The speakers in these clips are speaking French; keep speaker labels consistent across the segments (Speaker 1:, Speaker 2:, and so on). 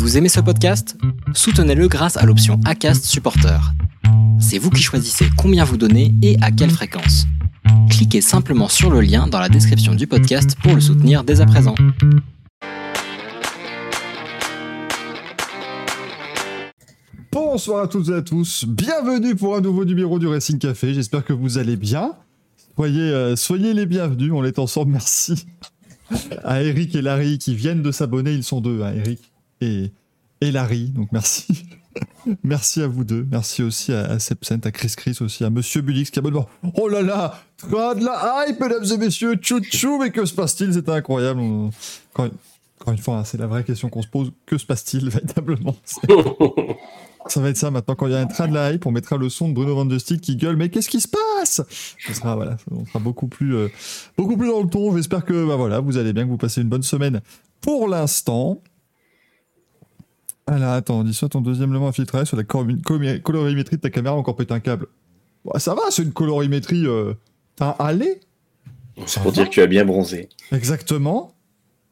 Speaker 1: Vous aimez ce podcast? Soutenez-le grâce à l'option ACAST Supporter. C'est vous qui choisissez combien vous donnez et à quelle fréquence. Cliquez simplement sur le lien dans la description du podcast pour le soutenir dès à présent.
Speaker 2: Bonsoir à toutes et à tous, bienvenue pour un nouveau numéro du Racing Café, j'espère que vous allez bien. Soyez, euh, soyez les bienvenus, on est ensemble, merci à Eric et Larry qui viennent de s'abonner, ils sont deux, hein, Eric et, Larry, donc merci. merci à vous deux, merci aussi à, à à Chris Chris aussi, à Monsieur Bulix qui abonne. Oh là là, de la hype, mesdames et messieurs, tchou tchou, mais que se passe-t-il? C'était incroyable. Encore une, fois, hein, c'est la vraie question qu'on se pose, que se passe-t-il véritablement? Ça va être ça maintenant. Quand il y a un train de la hype, on mettra le son de Bruno Van de qui gueule. Mais qu'est-ce qui se passe? Ce sera voilà, on sera beaucoup plus, euh, beaucoup plus dans le ton. J'espère que bah voilà, vous allez bien, que vous passez une bonne semaine. Pour l'instant. Voilà, attends, dis-toi ton deuxième élément infiltré sur la colorimétrie de ta caméra, encore pété un câble. Bah, ça va, c'est une colorimétrie. Euh... T'as un allé
Speaker 3: C'est pour dire que tu as bien bronzé.
Speaker 2: Exactement.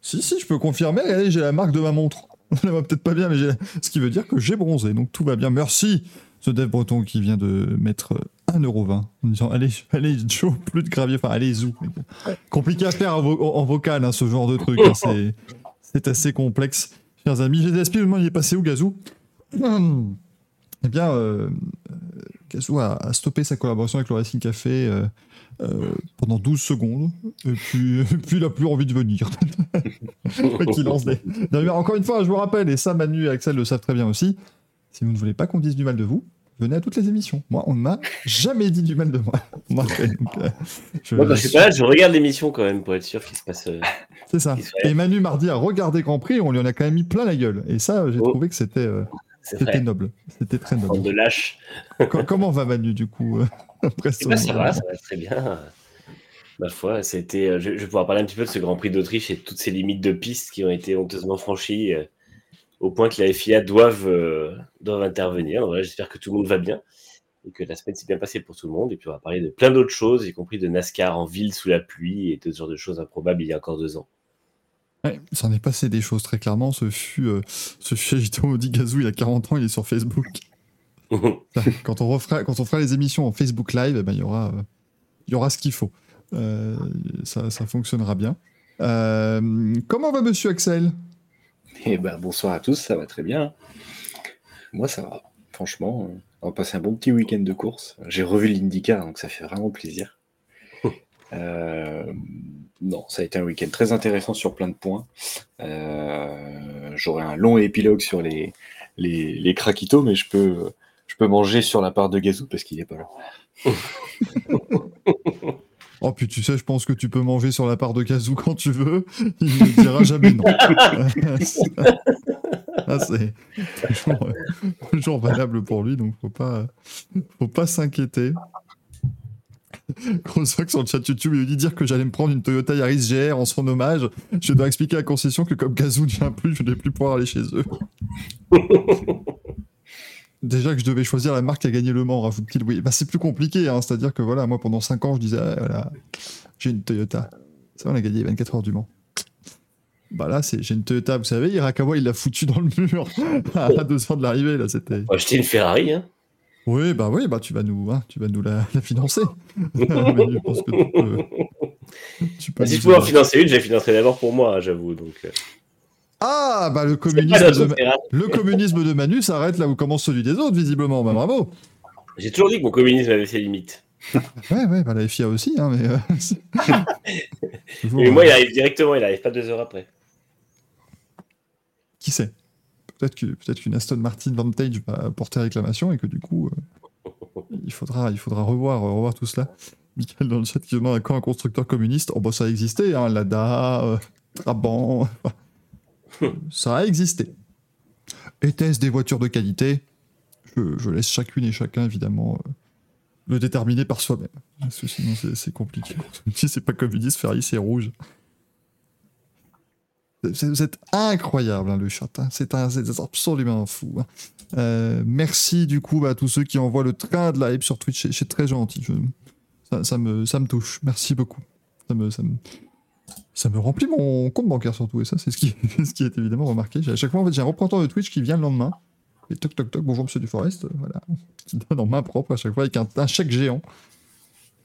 Speaker 2: Si, si, je peux confirmer. Regardez, j'ai la marque de ma montre. Elle va peut-être pas bien, mais j'ai... ce qui veut dire que j'ai bronzé. Donc tout va bien. Merci, ce Dev Breton qui vient de mettre 1,20€ en disant Allez, allez, Joe, plus de gravier. Enfin, allez, zou. Compliqué à faire en, vo- en vocal, hein, ce genre de truc. hein. C'est... c'est assez complexe. Chers amis, j'ai des aspects, il est passé où, Gazou Eh bien, euh, Gazou a, stoppé sa collaboration avec le Racing Café. euh, euh, pendant 12 secondes, et puis, puis il a plus envie de venir. Le encore une fois, je vous rappelle, et ça Manu et Axel le savent très bien aussi, si vous ne voulez pas qu'on dise du mal de vous, venez à toutes les émissions. Moi, on ne m'a jamais dit du mal de moi. Donc, euh, je-
Speaker 3: Moi, quand je suis pas là, je regarde l'émission quand même pour être sûr qu'il se passe. euh,
Speaker 2: C'est ça. Et Manu mardi a regardé Grand Prix, on lui en a quand même mis plein la gueule. Et ça, j'ai
Speaker 3: Oh.
Speaker 2: trouvé que c'était euh, c'était noble. C'était très noble.
Speaker 3: de lâche.
Speaker 2: Co- comment va Manu, du coup après
Speaker 3: Eh
Speaker 2: son-
Speaker 3: ben, ça va, ça va très bien. Ma foi, c'était. Je, je vais pouvoir parler un petit peu de ce Grand Prix d'Autriche et de toutes ces limites de piste qui ont été honteusement franchies au point que la FIA doivent, euh, doivent intervenir. Voilà, J'espère que tout le monde va bien et que la semaine s'est bien passée pour tout le monde. Et puis on va parler de plein d'autres choses, y compris de NASCAR en ville sous la pluie et de ce genre de choses improbables il y a encore deux ans.
Speaker 2: Ouais, il s'en est passé des choses très clairement. Ce fut, euh, ce. Audi Gazou, il a 40 ans, il est sur Facebook. quand, on refera, quand on fera les émissions en Facebook Live, eh ben, il, y aura, euh, il y aura ce qu'il faut. Euh, ça, ça fonctionnera bien. Euh, comment va Monsieur Axel?
Speaker 4: Eh ben, bonsoir à tous, ça va très bien. Moi, ça va. Franchement, on va passer un bon petit week-end de course. J'ai revu l'IndyCar, donc ça fait vraiment plaisir. Euh, non, ça a été un week-end très intéressant sur plein de points. Euh, J'aurai un long épilogue sur les, les, les craquitos, mais je peux, je peux manger sur la part de Gazou parce qu'il n'est pas là.
Speaker 2: Oh, puis tu sais, je pense que tu peux manger sur la part de Gazou quand tu veux. Il ne dira jamais non. Ah, c'est toujours, euh, toujours valable pour lui, donc faut pas, faut pas s'inquiéter. Gros sac sur le chat YouTube, il dit dire que j'allais me prendre une Toyota Yaris GR en son hommage. Je dois expliquer à la concession que comme Gazou ne vient plus, je ne vais plus pouvoir aller chez eux. Déjà que je devais choisir la marque qui a gagné le Mans, rajoute-t-il. Oui, bah, c'est plus compliqué, hein. c'est-à-dire que voilà, moi pendant 5 ans, je disais, ah, voilà, j'ai une Toyota. Ça, on a gagné les 24 heures du Mans. Bah là, c'est, j'ai une Toyota, vous savez, Irakawa, il l'a foutu dans le mur à deux heures de l'arrivée, là, c'était.
Speaker 3: Acheter une Ferrari. Hein.
Speaker 2: Oui, bah oui, bah tu vas nous, hein, tu vas nous la, la financer. Mais je pense que tu peux. tu peux
Speaker 3: si
Speaker 2: nous
Speaker 3: je pouvais en financer une, je la financerais d'abord pour moi, j'avoue. Donc, euh,
Speaker 2: Ah, bah le communisme, de, le communisme de Manu s'arrête là où commence celui des autres, visiblement. Bah bravo.
Speaker 3: J'ai toujours dit que mon communisme avait ses limites.
Speaker 2: Ouais, ouais, bah la FIA aussi, hein, mais. euh, Toujours,
Speaker 3: Mais
Speaker 2: euh,
Speaker 3: moi, il arrive directement, il arrive pas deux heures après.
Speaker 2: Qui sait? Peut-être qu'une Aston Martin Vantage va porter réclamation et que du coup, euh, il faudra il faudra revoir revoir tout cela. Michael dans le chat qui demande à quand un constructeur communiste. Oh bah ça a existé, hein, Lada, euh, Trabant, ça a existé. Était-ce des voitures de qualité je, laisse chacune et chacun évidemment euh, le déterminer par soi-même. Parce que sinon c'est- compliqué. C'est pas communiste, Ferrari c'est rouge. C'est- incroyable, hein, le chat. hein. C'est absolument fou. hein. Euh, merci du coup à tous ceux qui envoient le train de la hype sur Twitch. C'est- très gentil. Je- ça, me, touche. Merci beaucoup. Ça me, ça me remplit mon compte bancaire surtout. Et ça, c'est ce qui, est évidemment remarqué. À chaque fois, en fait, j'ai un représentant de Twitch qui vient le lendemain. Et toc toc toc, bonjour monsieur Duforest. euh, Voilà. Qui donne en main propre à chaque fois avec un, chèque géant.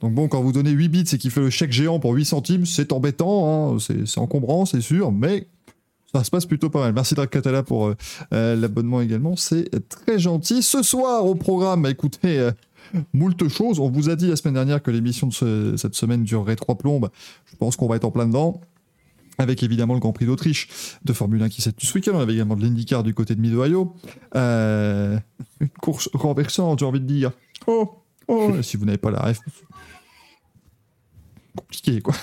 Speaker 2: Donc bon, quand vous donnez 8 bits et qu'il fait le chèque géant pour 8 centimes, c'est embêtant, hein, c'est encombrant, c'est sûr, mais ça se passe plutôt pas mal. Merci Dracatala pour euh, euh, l'abonnement également, c'est très gentil. Ce soir au programme, écoutez, moult choses. On vous a dit la semaine dernière que l'émission de ce- cette semaine durerait trois plombes. Je pense qu'on va être en plein dedans. Avec évidemment le Grand Prix d'Autriche de Formule 1 qui s'est ce week-end. On avait également de l'IndyCar du côté de Mid-Ohio. Euh, une course renversante, j'ai envie de dire. Oh, oh, si vous n'avez pas la ref, compliqué quoi.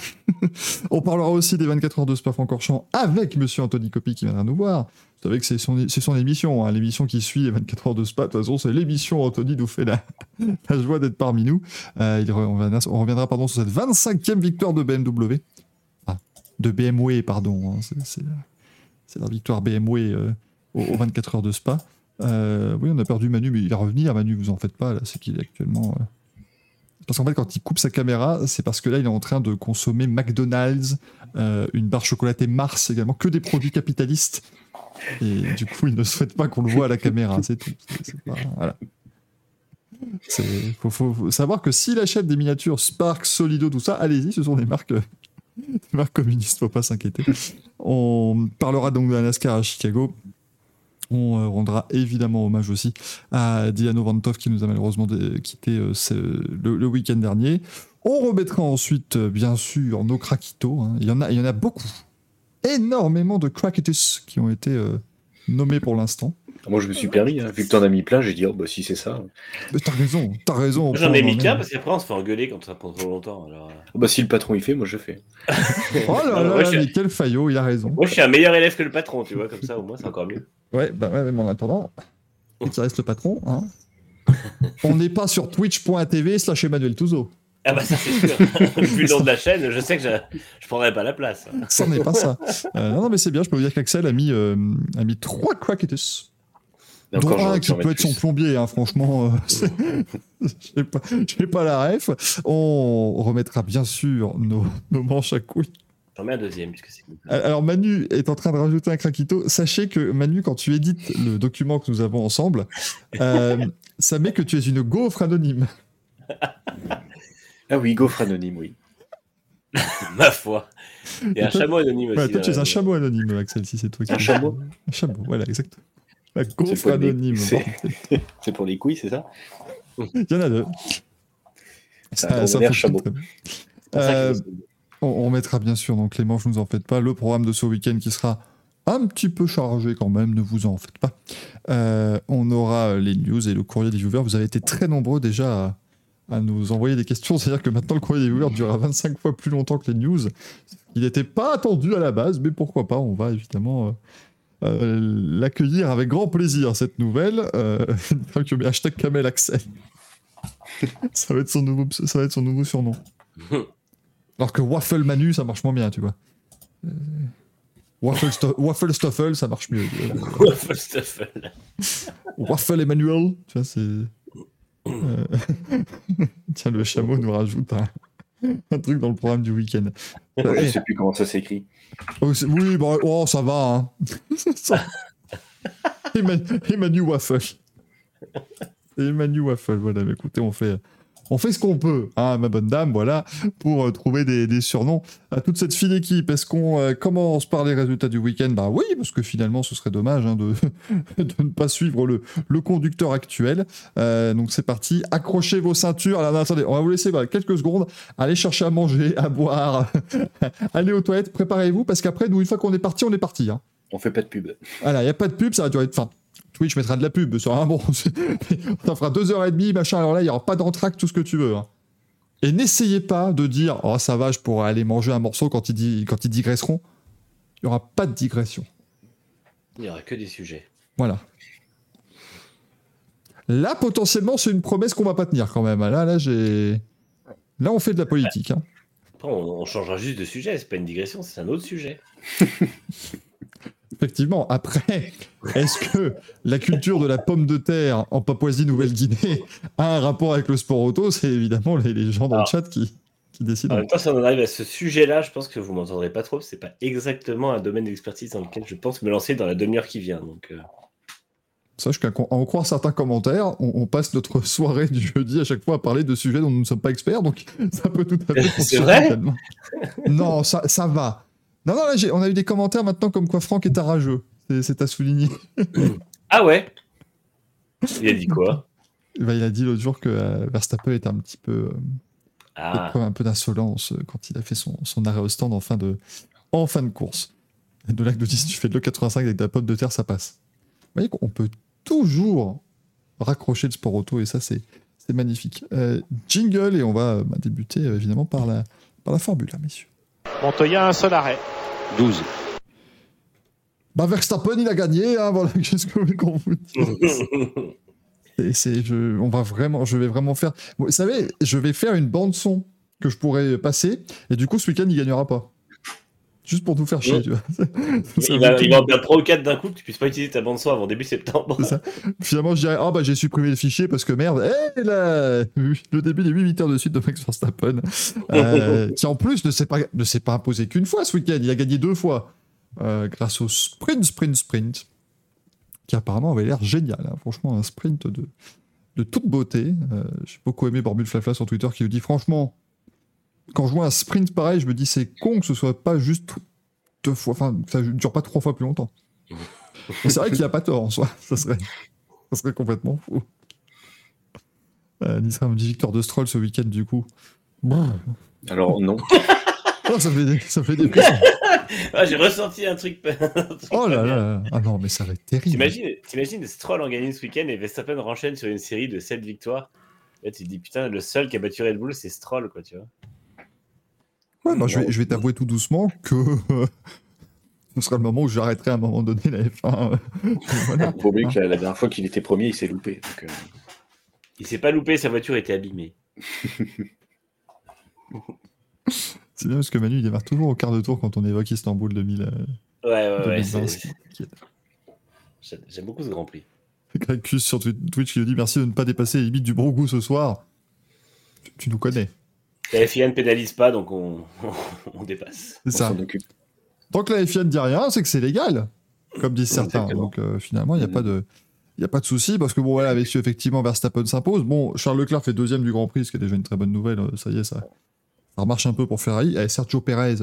Speaker 2: On parlera aussi des 24 heures de Spa-Francorchamps avec monsieur Anthony Copy qui viendra nous voir. Vous savez que c'est son, son émission, hein, l'émission qui suit les 24 heures de Spa. De toute façon, c'est l'émission Anthony nous fait la, joie d'être parmi nous. Euh, on, reviendra, on reviendra pardon, sur cette 25e victoire de BMW. Ah, de BMW, pardon. hein, c'est, la- victoire BMW euh, aux, aux 24 heures de Spa. Euh, oui, on a perdu Manu, mais il va revenir. Manu, vous en faites pas, là, c'est qu'il est actuellement. Parce qu'en fait, quand il coupe sa caméra, c'est parce que là, il est en train de consommer McDonald's, euh, une barre chocolatée Mars également, que des produits capitalistes. Et du coup, il ne souhaite pas qu'on le voit à la caméra, c'est tout. Voilà. Faut, faut- savoir que s'il achète des miniatures Spark, Solido, tout ça, allez-y, ce sont des marques, des marques communistes, faut pas s'inquiéter. On parlera donc de la NASCAR à Chicago. On euh, rendra évidemment hommage aussi à Diano Vantov qui nous a malheureusement quitté euh, le, week-end dernier. On remettra ensuite, euh, bien sûr, nos craquitos. hein. Il, y en a, beaucoup. Énormément de craquitos qui ont été nommés pour l'instant.
Speaker 4: Moi, je me suis permis, hein, vu que t'en as mis plein, j'ai dit, oh, bah, si c'est ça.
Speaker 2: Mais t'as raison, t'as raison.
Speaker 3: J'en ai mis qu'un parce qu'après on se fait engueuler quand ça prend trop longtemps. Alors... euh.
Speaker 4: Oh, bah, si le patron il fait, moi je fais.
Speaker 2: Oh là
Speaker 3: Non,
Speaker 2: là,
Speaker 3: moi, suis-
Speaker 2: mais quel faillot, il a raison.
Speaker 3: Moi je suis un meilleur élève que le patron, tu vois, comme ça au moins c'est encore mieux.
Speaker 2: Ouais, bah ouais, mais en attendant, il reste le patron. Hein. On n'est pas sur twitch.tv slash Emmanuel Touzo.
Speaker 3: Ah bah ça c'est sûr. Vu le nom de la chaîne, je sais que je, je prendrai pas la place.
Speaker 2: Ça n'est pas ça. Euh, non, non, mais c'est bien, je peux vous dire qu'Axel a mis, euh, a mis trois crackitus. Dont un qui peut être son plombier, hein, franchement. euh, J'ai pas, la ref. On remettra bien sûr nos, nos manches à couilles.
Speaker 3: J'en mets un deuxième puisque c'est cool.
Speaker 2: Alors Manu est en train de rajouter un craquito. Sachez que Manu, quand tu édites le document que nous avons ensemble, euh, ça met que tu es une gaufre anonyme.
Speaker 4: Ah oui, gaufre anonyme, oui.
Speaker 3: Ma foi.
Speaker 2: Et
Speaker 3: un
Speaker 2: toi-
Speaker 3: chameau anonyme aussi.
Speaker 2: Ouais, toi, tu es un chameau anonyme, Axel, si c'est toi qui
Speaker 4: Un chameau
Speaker 2: Un chameau, voilà, exactement. La
Speaker 4: les-
Speaker 2: anonyme.
Speaker 4: c'est- pour les couilles, c'est ça
Speaker 2: Il y en a deux.
Speaker 4: Chameau.
Speaker 3: ça
Speaker 2: Euh, On, on mettra bien sûr donc les manches, ne vous en faites pas. Le programme de ce week-end qui sera un petit peu chargé quand même, ne vous en faites pas. Euh, on aura les news et le courrier des viewers. Vous avez été très nombreux déjà à, à nous envoyer des questions. C'est-à-dire que maintenant le courrier des viewers durera 25 fois plus longtemps que les news. Il n'était pas attendu à la base, mais pourquoi pas On va évidemment euh, l'accueillir avec grand plaisir, cette nouvelle. Euh, hashtag Kamel Axel. ça, va être son nouveau, ça va être son nouveau surnom. Alors que Waffle Manu, ça marche moins bien, tu vois. Euh, Waffle, Sto- Waffle Stoffel, ça marche mieux. Euh,
Speaker 3: Waffle Stuffle.
Speaker 2: Waffle Emmanuel, tu vois, c'est. Euh, Tiens, le chameau nous rajoute un, un truc dans le programme du week-end.
Speaker 4: Je sais plus comment ça s'écrit.
Speaker 2: oh, oui, bon, oh, ça va. Hein. Ça- Emmanuel Waffle. Emmanuel Waffle, voilà, mais écoutez, on fait. On fait ce qu'on peut, hein, ma bonne dame, voilà, pour euh, trouver des, des surnoms à toute cette fine équipe. Est-ce qu'on euh, commence par les résultats du week-end? Bah oui, parce que finalement, ce serait dommage hein, de, de ne pas suivre le, le conducteur actuel. Euh, donc c'est parti, accrochez vos ceintures. Alors non, attendez, on va vous laisser quelques secondes. Allez chercher à manger, à boire, allez aux toilettes, préparez-vous, parce qu'après, nous, une fois qu'on est parti, on est parti. Hein.
Speaker 4: On fait pas de pub.
Speaker 2: Voilà, il n'y a pas de pub, ça va durer. Enfin, Twitch mettra de la pub, sur un bon. ça fera deux heures et demie, machin. Alors là, il n'y aura pas d'entracte, tout ce que tu veux. hein. Et n'essayez pas de dire Oh, ça va, je pourrais aller manger un morceau quand ils, di- quand ils digresseront. Il n'y aura pas de digression.
Speaker 3: Il n'y aura que des sujets.
Speaker 2: Voilà. Là, potentiellement, c'est une promesse qu'on va pas tenir quand même. Là, là, j'ai. Là, on fait de la politique. hein.
Speaker 3: Après, on, on changera juste de sujet, c'est pas une digression, c'est un autre sujet.
Speaker 2: Effectivement. Après, est-ce que la culture de la pomme de terre en Papouasie-Nouvelle-Guinée a un rapport avec le sport auto? C'est évidemment les, les gens dans le chat qui. qui décide.
Speaker 3: En même temps, si on en arrive à ce sujet-là, je pense que vous m'entendrez pas trop. C'est pas exactement un domaine d'expertise dans lequel je pense me lancer dans la demi-heure qui vient. Donc, euh,
Speaker 2: Sache qu'à en croire certains commentaires, on, on passe notre soirée du jeudi à chaque fois à parler de sujets dont nous ne sommes pas experts, donc ça peut tout à fait
Speaker 3: C'est vrai?
Speaker 2: Non, ça, ça va. Non, non, là, on a eu des commentaires maintenant comme quoi Franck est un rageux. C'est- à souligner.
Speaker 3: Ah ouais? Il a dit quoi?
Speaker 2: Bah, il a dit l'autre jour que euh, Verstappen était un petit peu, euh,
Speaker 3: Ah,
Speaker 2: preuve un peu d'insolence euh, quand il a fait son, son arrêt au stand en fin de, en fin de course. Et de là que nous dit, si tu fais de l'E85 avec de la pomme de terre, ça passe. Vous voyez qu'on peut toujours raccrocher le sport auto et ça, c'est c'est magnifique. Euh, jingle et on va euh, bah, débuter euh, évidemment par la, par la Formule, hein, messieurs.
Speaker 5: Montoya, un seul arrêt.
Speaker 4: 12.
Speaker 2: Bah, Verstappen, il a gagné, hein, voilà, qu'est-ce que vous voulez qu'on vous dise Et c'est, je, on va vraiment, je vais vraiment faire. Vous savez, je vais faire une bande son que je pourrais passer, et du coup, ce week-end, il gagnera pas. Juste pour nous faire chier,
Speaker 3: Ouais.
Speaker 2: tu vois.
Speaker 3: Il
Speaker 2: va
Speaker 3: il va en perdre 3 ou 4 d'un coup que tu puisses pas utiliser ta bande son avant début septembre.
Speaker 2: Ça. Finalement, je dirais, ah bah j'ai supprimé le fichier parce que merde, hé là, le début des 8 victoires de suite de Max Verstappen, euh, qui en plus ne s'est pas, ne s'est pas imposé qu'une fois ce week-end, il a gagné deux fois, euh, grâce au sprint, sprint, sprint, qui apparemment avait l'air génial, hein. franchement, un sprint de, de toute beauté. Euh, J'ai beaucoup aimé Borbule Flafla sur Twitter qui nous dit, franchement, quand je vois un sprint pareil, je me dis, c'est con que ce soit pas juste deux fois, enfin, que ça dure pas trois fois plus longtemps. C'est vrai qu'il a pas tort en soi, ça serait, ça serait complètement fou. Euh, Nisra me dit victoire de Stroll ce week-end du coup.
Speaker 4: Alors, non.
Speaker 2: Oh, ça fait des, ça fait des.
Speaker 3: Ah, J'ai ressenti un truc. un truc
Speaker 2: Oh là là. Ah non, mais ça va être terrible.
Speaker 3: T'imagines, t'imagines Stroll en gagner ce week-end et Verstappen renchaîne sur une série de 7 victoires. Là, tu te dis, putain, le seul qui a battu Red Bull, c'est Stroll, quoi, tu vois.
Speaker 2: Ouais, bah, je vais, je vais t'avouer tout doucement que euh, ce sera le moment où j'arrêterai à un moment donné la F1. euh, voilà.
Speaker 4: Faut oublier que la, la dernière fois qu'il était premier, il s'est loupé. donc, euh,
Speaker 3: Il s'est pas loupé, sa voiture était abîmée.
Speaker 2: C'est bien parce que Manu il démarre toujours au quart de tour quand on évoque Istanbul 2000, euh,
Speaker 3: Ouais, ouais, ouais.
Speaker 2: 2020.
Speaker 3: c'est-
Speaker 2: ce qui est-
Speaker 3: J'aime j'aime beaucoup ce Grand Prix.
Speaker 2: Greg Cus sur Twi- Twitch qui nous dit merci de ne pas dépasser les limites du bon goût ce soir. Tu, tu nous connais.
Speaker 3: La FIA ne pénalise pas, donc on, on dépasse.
Speaker 2: C'est ça. Tant que la FIA ne dit rien, c'est que c'est légal, comme disent certains.
Speaker 4: Exactement.
Speaker 2: Donc euh, finalement, il n'y a pas de. Il n'y a pas de souci parce que bon voilà avec effectivement Verstappen s'impose. Bon Charles Leclerc fait deuxième du Grand Prix, ce qui est déjà une très bonne nouvelle. euh, Ça y est, ça, ça remarche un peu pour Ferrari. Et Sergio Perez,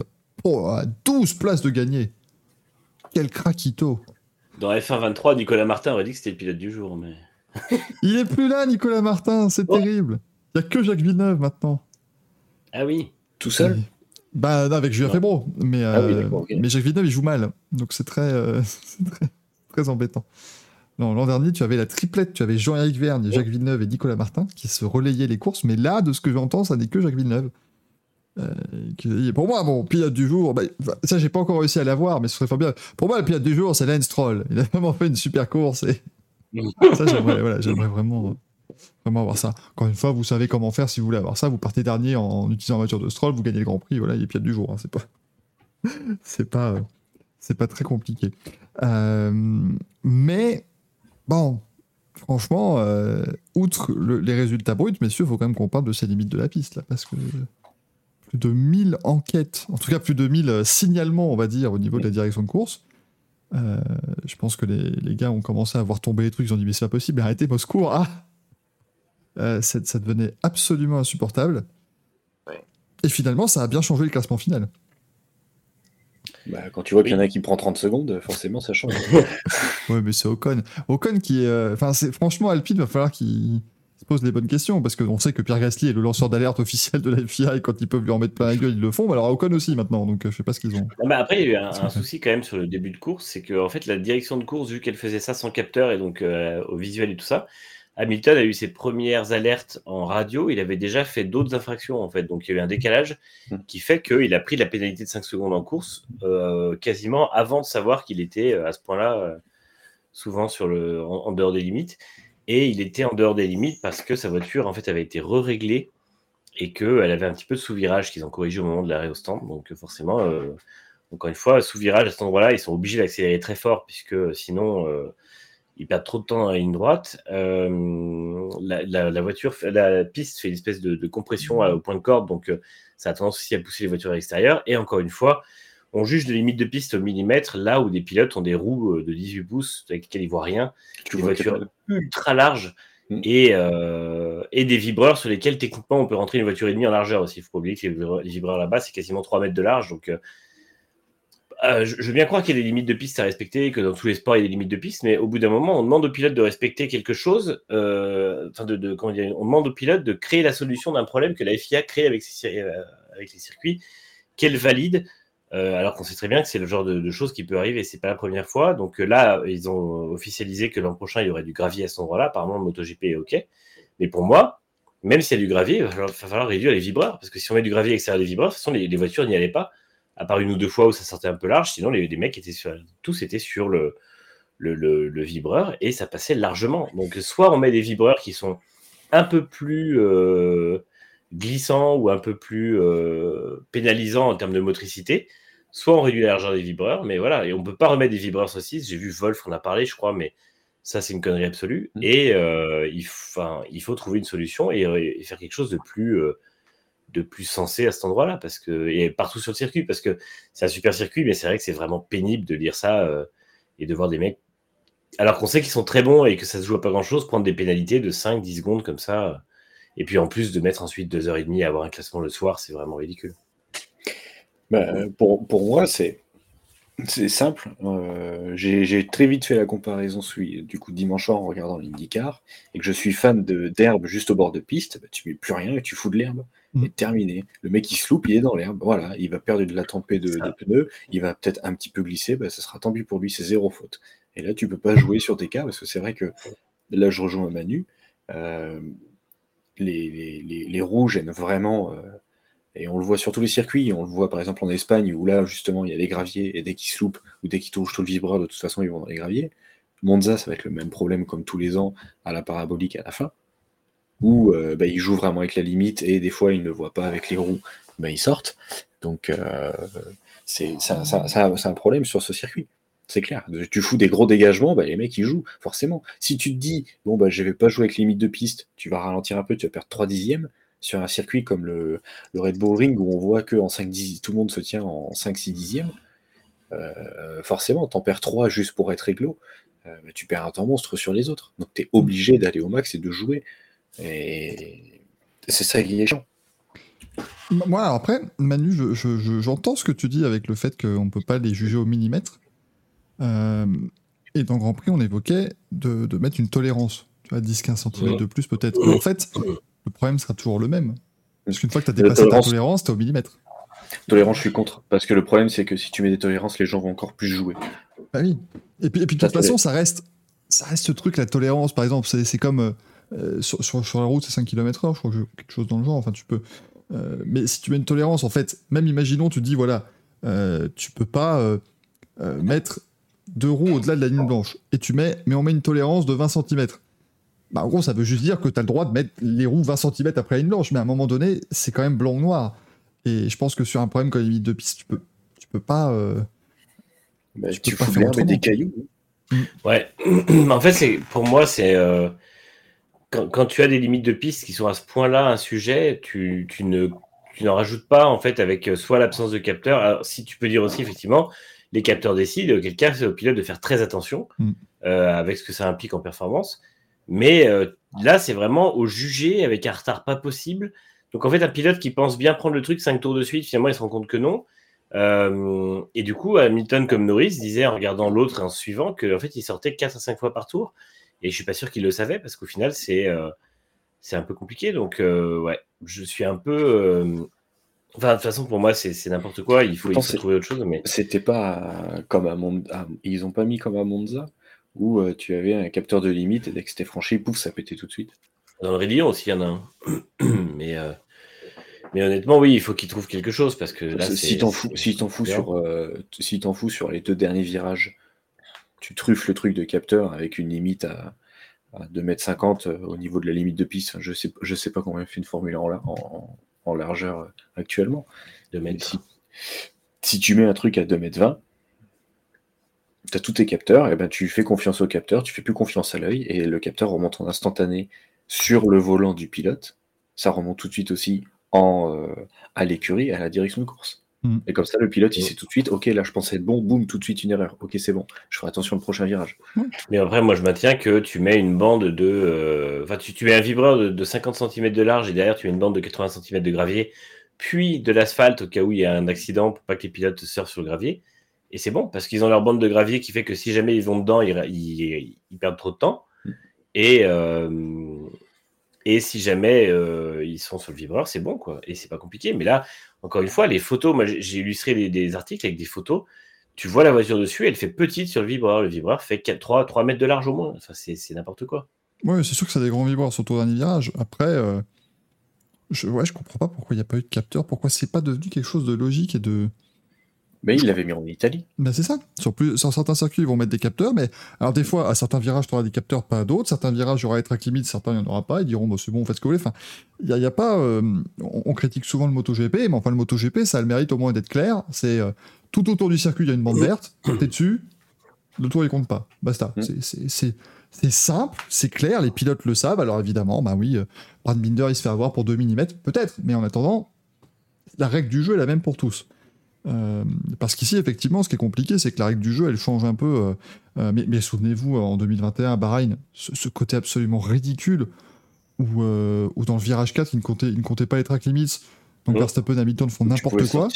Speaker 2: oh, à 12 places de gagner. Quel craquito.
Speaker 3: Dans F1 23, Nicolas Martin aurait dit que c'était le pilote du jour, mais.
Speaker 2: Il est plus là, Nicolas Martin, c'est
Speaker 3: Oh.
Speaker 2: terrible. Il n'y a que Jacques Villeneuve maintenant.
Speaker 3: Ah oui.
Speaker 4: Tout seul
Speaker 2: Bah non, avec Julien. Febro, mais,
Speaker 4: Ah oui,
Speaker 2: euh, mais Jacques Villeneuve il joue mal, donc c'est très, euh, très, très embêtant. Non, l'an dernier tu avais la triplette, tu avais Jean-Éric Vergne, Jacques Villeneuve et Nicolas Martin qui se relayaient les courses, mais là de ce que j'entends ça n'est que Jacques Villeneuve. Euh, qui- pour moi, bon, pilote du jour, bah, ça j'ai pas encore réussi à l'avoir, mais ce serait fort bien. Pour moi, le pilote du jour, c'est Lance Stroll. Il a vraiment fait une super course et ça j'aimerais, voilà, vraiment, euh, vraiment avoir ça. Encore une fois, vous savez comment faire si vous voulez avoir ça. Vous partez dernier en, utilisant la voiture de Stroll, vous gagnez le Grand Prix. Voilà, il est du jour. hein, c'est pas, c'est pas, euh, c'est pas très compliqué. Euh, mais bon, franchement, euh, outre le- les résultats bruts, messieurs, faut quand même qu'on parle de ces limites de la piste là, parce que plus de 1000 enquêtes, en tout cas plus de 1000 signalements, on va dire, au niveau de la direction de course. Je pense que les, les gars ont commencé à voir tomber les trucs, ils ont dit mais c'est pas possible, arrêtez vos secours, ah Euh, ça, ça devenait absolument insupportable.
Speaker 3: Ouais.
Speaker 2: Et finalement, ça a bien changé le classement final.
Speaker 4: Bah, Quand tu vois qu'il y en a qui prend 30 secondes, forcément, ça change.
Speaker 2: Ouais, mais c'est Ocon. Ocon qui est. euh, Enfin, c'est franchement, Alpine, va falloir qu'il se pose les bonnes questions parce qu'on sait que Pierre Gasly est le lanceur d'alerte officiel de la FIA et quand ils peuvent lui en mettre plein la gueule, ils le font. Mais alors, Ocon aussi maintenant, donc euh, je sais pas ce qu'ils ont.
Speaker 3: Non, mais après, il y a eu un, souci quand même sur le début de course, c'est que en fait, la direction de course, vu qu'elle faisait ça sans capteur et donc euh, au visuel et tout ça, Hamilton a eu ses premières alertes en radio. Il avait déjà fait d'autres infractions en fait, donc il y a eu un décalage
Speaker 4: Hmm.
Speaker 3: qui fait qu'il a pris la pénalité de 5 secondes en course euh, quasiment avant de savoir qu'il était euh, à ce point-là euh, souvent sur le en, en dehors des limites. Et il était en dehors des limites parce que sa voiture en fait avait été re-réglée et qu'elle avait un petit peu de sous-virage qu'ils ont corrigé au moment de l'arrêt au stand. Donc forcément, euh, encore une fois, sous-virage à cet endroit-là, ils sont obligés d'accélérer très fort puisque sinon euh, ils perdent trop de temps dans la ligne droite. Euh, la, voiture, la piste fait une espèce de, compression au point de corde, donc euh, ça a tendance aussi à pousser les voitures à l'extérieur. Et encore une fois, on juge de limite de piste au millimètre, là où des pilotes ont des roues euh, de 18 pouces avec lesquelles ils voient rien, des voitures ultra larges mm. et, et, des vibreurs sur lesquels techniquement on peut rentrer une voiture et demie en largeur aussi. Il faut pas oublier que les vibreurs là-bas, c'est quasiment 3 mètres de large, donc euh, je, veux bien croire qu'il y a des limites de piste à respecter, que dans tous les sports il y a des limites de piste, mais au bout d'un moment, on demande aux pilotes de respecter quelque chose. Euh, enfin, de, on demande aux pilotes de créer la solution d'un problème que la FIA crée avec, euh, avec les circuits, qu'elle valide, alors qu'on sait très bien que c'est le genre de, choses qui peut arriver. C'est pas la première fois. Donc là, ils ont officialisé que l'an prochain il y aurait du gravier à cet endroit-là. Apparemment, MotoGP est ok. Mais pour moi, même s'il y a du gravier, il va falloir, réduire les vibreurs, parce que si on met du gravier extérieur des vibreurs, de toute façon, les voitures n'y allaient pas à part une ou deux fois où ça sortait un peu large, sinon les, mecs étaient sur, tous étaient sur le, le, vibreur et ça passait largement. Donc soit on met des vibreurs qui sont un peu plus euh, glissants ou un peu plus euh, pénalisants en termes de motricité, soit on réduit la largeur des vibreurs, mais voilà, et on ne peut pas remettre des vibreurs saucisses. J'ai vu Wolf en a parlé, je crois, mais ça c'est une connerie absolue. Mm. Et euh, il, il, faut trouver une solution et, et, faire quelque chose de plus de plus sensé à cet endroit-là, parce que et partout sur le circuit, parce que c'est un super circuit, mais c'est vrai que c'est vraiment pénible de lire ça euh, et de voir des mecs, alors qu'on sait qu'ils sont très bons et que ça se joue à pas grand-chose, prendre des pénalités de 5-10 secondes comme ça, et puis en plus de mettre ensuite 2h30 à avoir un classement le soir, c'est vraiment ridicule.
Speaker 4: Bah, pour, pour moi, c'est c'est simple. Euh, j'ai très vite fait la comparaison du coup dimanche soir en regardant l'IndyCar et que je suis fan d'herbe juste au bord de piste. Bah, tu mets plus rien et tu fous de l'herbe. Mm. Et terminé. Le mec il se loupe, il est dans l'herbe. Voilà, il va perdre de la tempête de, pneus, il va peut-être un petit peu glisser. Bah, ça sera tant pis pour lui, c'est zéro faute. Et là, tu peux pas jouer sur tes cas parce que c'est vrai que là, je rejoins Manu. Euh, les, les, les, rouges aiment vraiment. Euh, et on le voit sur tous les circuits. On le voit par exemple en Espagne où là, justement, il y a des graviers et dès qu'ils se loupent ou dès qu'ils touchent tout le vibreur, de toute façon, ils vont dans les graviers. Monza, ça va être le même problème comme tous les ans à la parabolique à la fin, où euh, bah, ils jouent vraiment avec la limite et des fois ils ne voient pas avec les roues, ils sortent. Donc euh, c'est un problème sur ce circuit. C'est clair. Tu fous des gros dégagements, bah, les mecs ils jouent, forcément. Si tu te dis, bon, bah, je vais pas jouer avec limite de piste, tu vas ralentir un peu, tu vas perdre 3 dixièmes, sur un circuit comme le, Red Bull Ring où on voit que en 5 10, tout le monde se tient en 5-6 dixièmes, euh, forcément, t'en perds 3 juste pour être réglo, euh, tu perds un temps monstre sur les autres. Donc tu es obligé d'aller au max et de jouer. Et c'est ça qui est chiant.
Speaker 2: Moi, après, Manu, j'entends ce que tu dis avec le fait qu'on ne peut pas les juger au millimètre. Euh, et dans Grand Prix, on évoquait de, mettre une tolérance. Tu vois, 10-15 cm de plus peut-être. En fait, le problème sera toujours le même. Parce qu'une fois que tu as dépassé ta tolérance, tu es au millimètre.
Speaker 4: Tolérance, je suis contre. Parce que le problème, c'est que si tu mets des tolérances, les gens vont encore plus jouer.
Speaker 2: Bah oui. Et puis, et puis de toute façon, ça reste, ça reste ce truc, la tolérance, par exemple. C'est comme euh, sur, sur, la route, c'est 5 km/h, je crois que quelque chose dans le genre. Enfin, tu peux. Euh, mais si tu mets une tolérance, en fait, même imaginons, tu dis, voilà, euh, tu peux pas mettre deux roues au-delà de la ligne blanche. Et tu mets, mais on met une tolérance de 20 cm. Bah, en gros, ça veut juste dire que tu as le droit de mettre les roues 20 cm après la ligne blanche, mais à un moment donné, c'est quand même blanc ou noir. Et je pense que sur un problème comme limite de piste, tu peux, tu peux pas. Euh,
Speaker 4: bah, tu, peux fous des cailloux.
Speaker 3: Mm. Ouais, en fait, c'est pour moi, c'est euh, quand, tu as des limites de piste qui sont à ce point-là un sujet, tu, tu ne tu n'en rajoutes pas en fait avec euh, soit l'absence de capteur. Alors, si tu peux dire aussi effectivement, les capteurs décident. Quelqu'un c'est au pilote de faire très attention mm. avec ce que ça implique en performance. Mais euh, là, c'est vraiment au jugé avec un retard pas possible. Donc en fait, un pilote qui pense bien prendre le truc 5 tours de suite, finalement, il se rend compte que non. Euh, et du coup, Hamilton comme Norris disait en regardant l'autre et en suivant qu'en fait, il sortait 4 à 5 fois par tour. Et je suis pas sûr qu'il le savait parce qu'au final, c'est euh, c'est un peu compliqué. Donc ouais, je suis un peu... Enfin, de toute façon, pour moi, c'est n'importe quoi. Il faut, il faut trouver autre chose. Mais
Speaker 4: c'était pas comme à Monza. Ils ont pas mis comme à Monza où euh, tu avais un capteur de limite et dès que c'était franchi, pouf, ça pétait tout de suite.
Speaker 3: Dans le Rédillon aussi, il y en a un. mais, euh, mais honnêtement, oui, il faut qu'il trouve quelque chose parce que là,
Speaker 4: si t'en fous, si t'en fous sur, euh, si t'en fous sur les deux derniers virages, tu truffes le truc de capteur avec une limite à, 2m50 au niveau de la limite de piste. je sais, je sais pas combien fait une Formule en, en, en largeur actuellement.
Speaker 3: De
Speaker 4: si, si, tu mets un truc à 2m20, tu as tous tes capteurs, et ben tu fais confiance au capteur, tu fais plus confiance à l'œil, et le capteur remonte en instantané sur le volant du pilote. Ça remonte tout de suite aussi en, euh, à l'écurie, à la direction de course.
Speaker 2: Mm.
Speaker 4: Et comme ça, le pilote, il sait tout de suite, ok, là, je pensais être bon, boum, tout de suite une erreur. Ok, c'est bon, je ferai attention au prochain virage.
Speaker 3: Mais après, moi, je maintiens que tu mets une bande de. euh, Enfin, tu, tu mets un vibreur de, de 50 cm de large et derrière, tu mets une bande de 80 cm de gravier, puis de l'asphalte au cas où il y a un accident pour pas que les pilotes surfent sur le gravier. Et c'est bon, parce qu'ils ont leur bande de gravier qui fait que si jamais ils vont dedans, ils, ils- ils perdent trop de temps. Et, euh, et si jamais euh, ils sont sur le vibreur, c'est bon, quoi. Et c'est pas compliqué. Mais là, encore une fois, les photos, moi j'ai illustré des, articles avec des photos. Tu vois la voiture dessus, elle fait petite sur le vibreur. Le vibreur fait 4, 3, 3 mètres de large au moins. Enfin, c'est c'est n'importe quoi.
Speaker 2: Ouais, c'est sûr que a des grands vibreurs, surtout au dernier virage. Après, euh, je, ouais, je comprends pas pourquoi il n'y a pas eu de capteur, pourquoi c'est pas devenu quelque chose de logique et de.
Speaker 4: Mais il l'avait mis en Italie.
Speaker 2: Ben c'est ça. Sur, plus, sur certains circuits, ils vont mettre des capteurs, mais alors des fois, à certains virages, tu auras des capteurs, pas à d'autres. Certains virages, il y aura les track limits, certains, il n'y en aura pas. Ils diront, bah, c'est bon, faites ce que vous voulez. Enfin, a, il y a pas. euh, on, on critique souvent le MotoGP, mais enfin, le MotoGP, ça a le mérite au moins d'être clair. C'est euh, tout autour du circuit, il y a une bande verte, t'es dessus, le tour, il compte pas. Basta.
Speaker 4: Mm.
Speaker 2: C'est- c'est- C'est c'est simple, c'est clair, les pilotes le savent. Alors évidemment, bah oui, euh, Brad Binder, il se fait avoir pour 2 mm, peut-être, mais en attendant, la règle du jeu est la même pour tous. Euh, parce qu'ici, effectivement, ce qui est compliqué, c'est que la règle du jeu, elle change un peu. euh, euh, mais mais souvenez-vous, en 2021, à Bahreïn, ce, ce côté absolument ridicule où, euh, où dans le virage 4, il ne comptait, il ne comptait pas les track limits. Donc
Speaker 4: Ouais.
Speaker 2: Verstappen et Hamilton font n'importe quoi.
Speaker 4: à.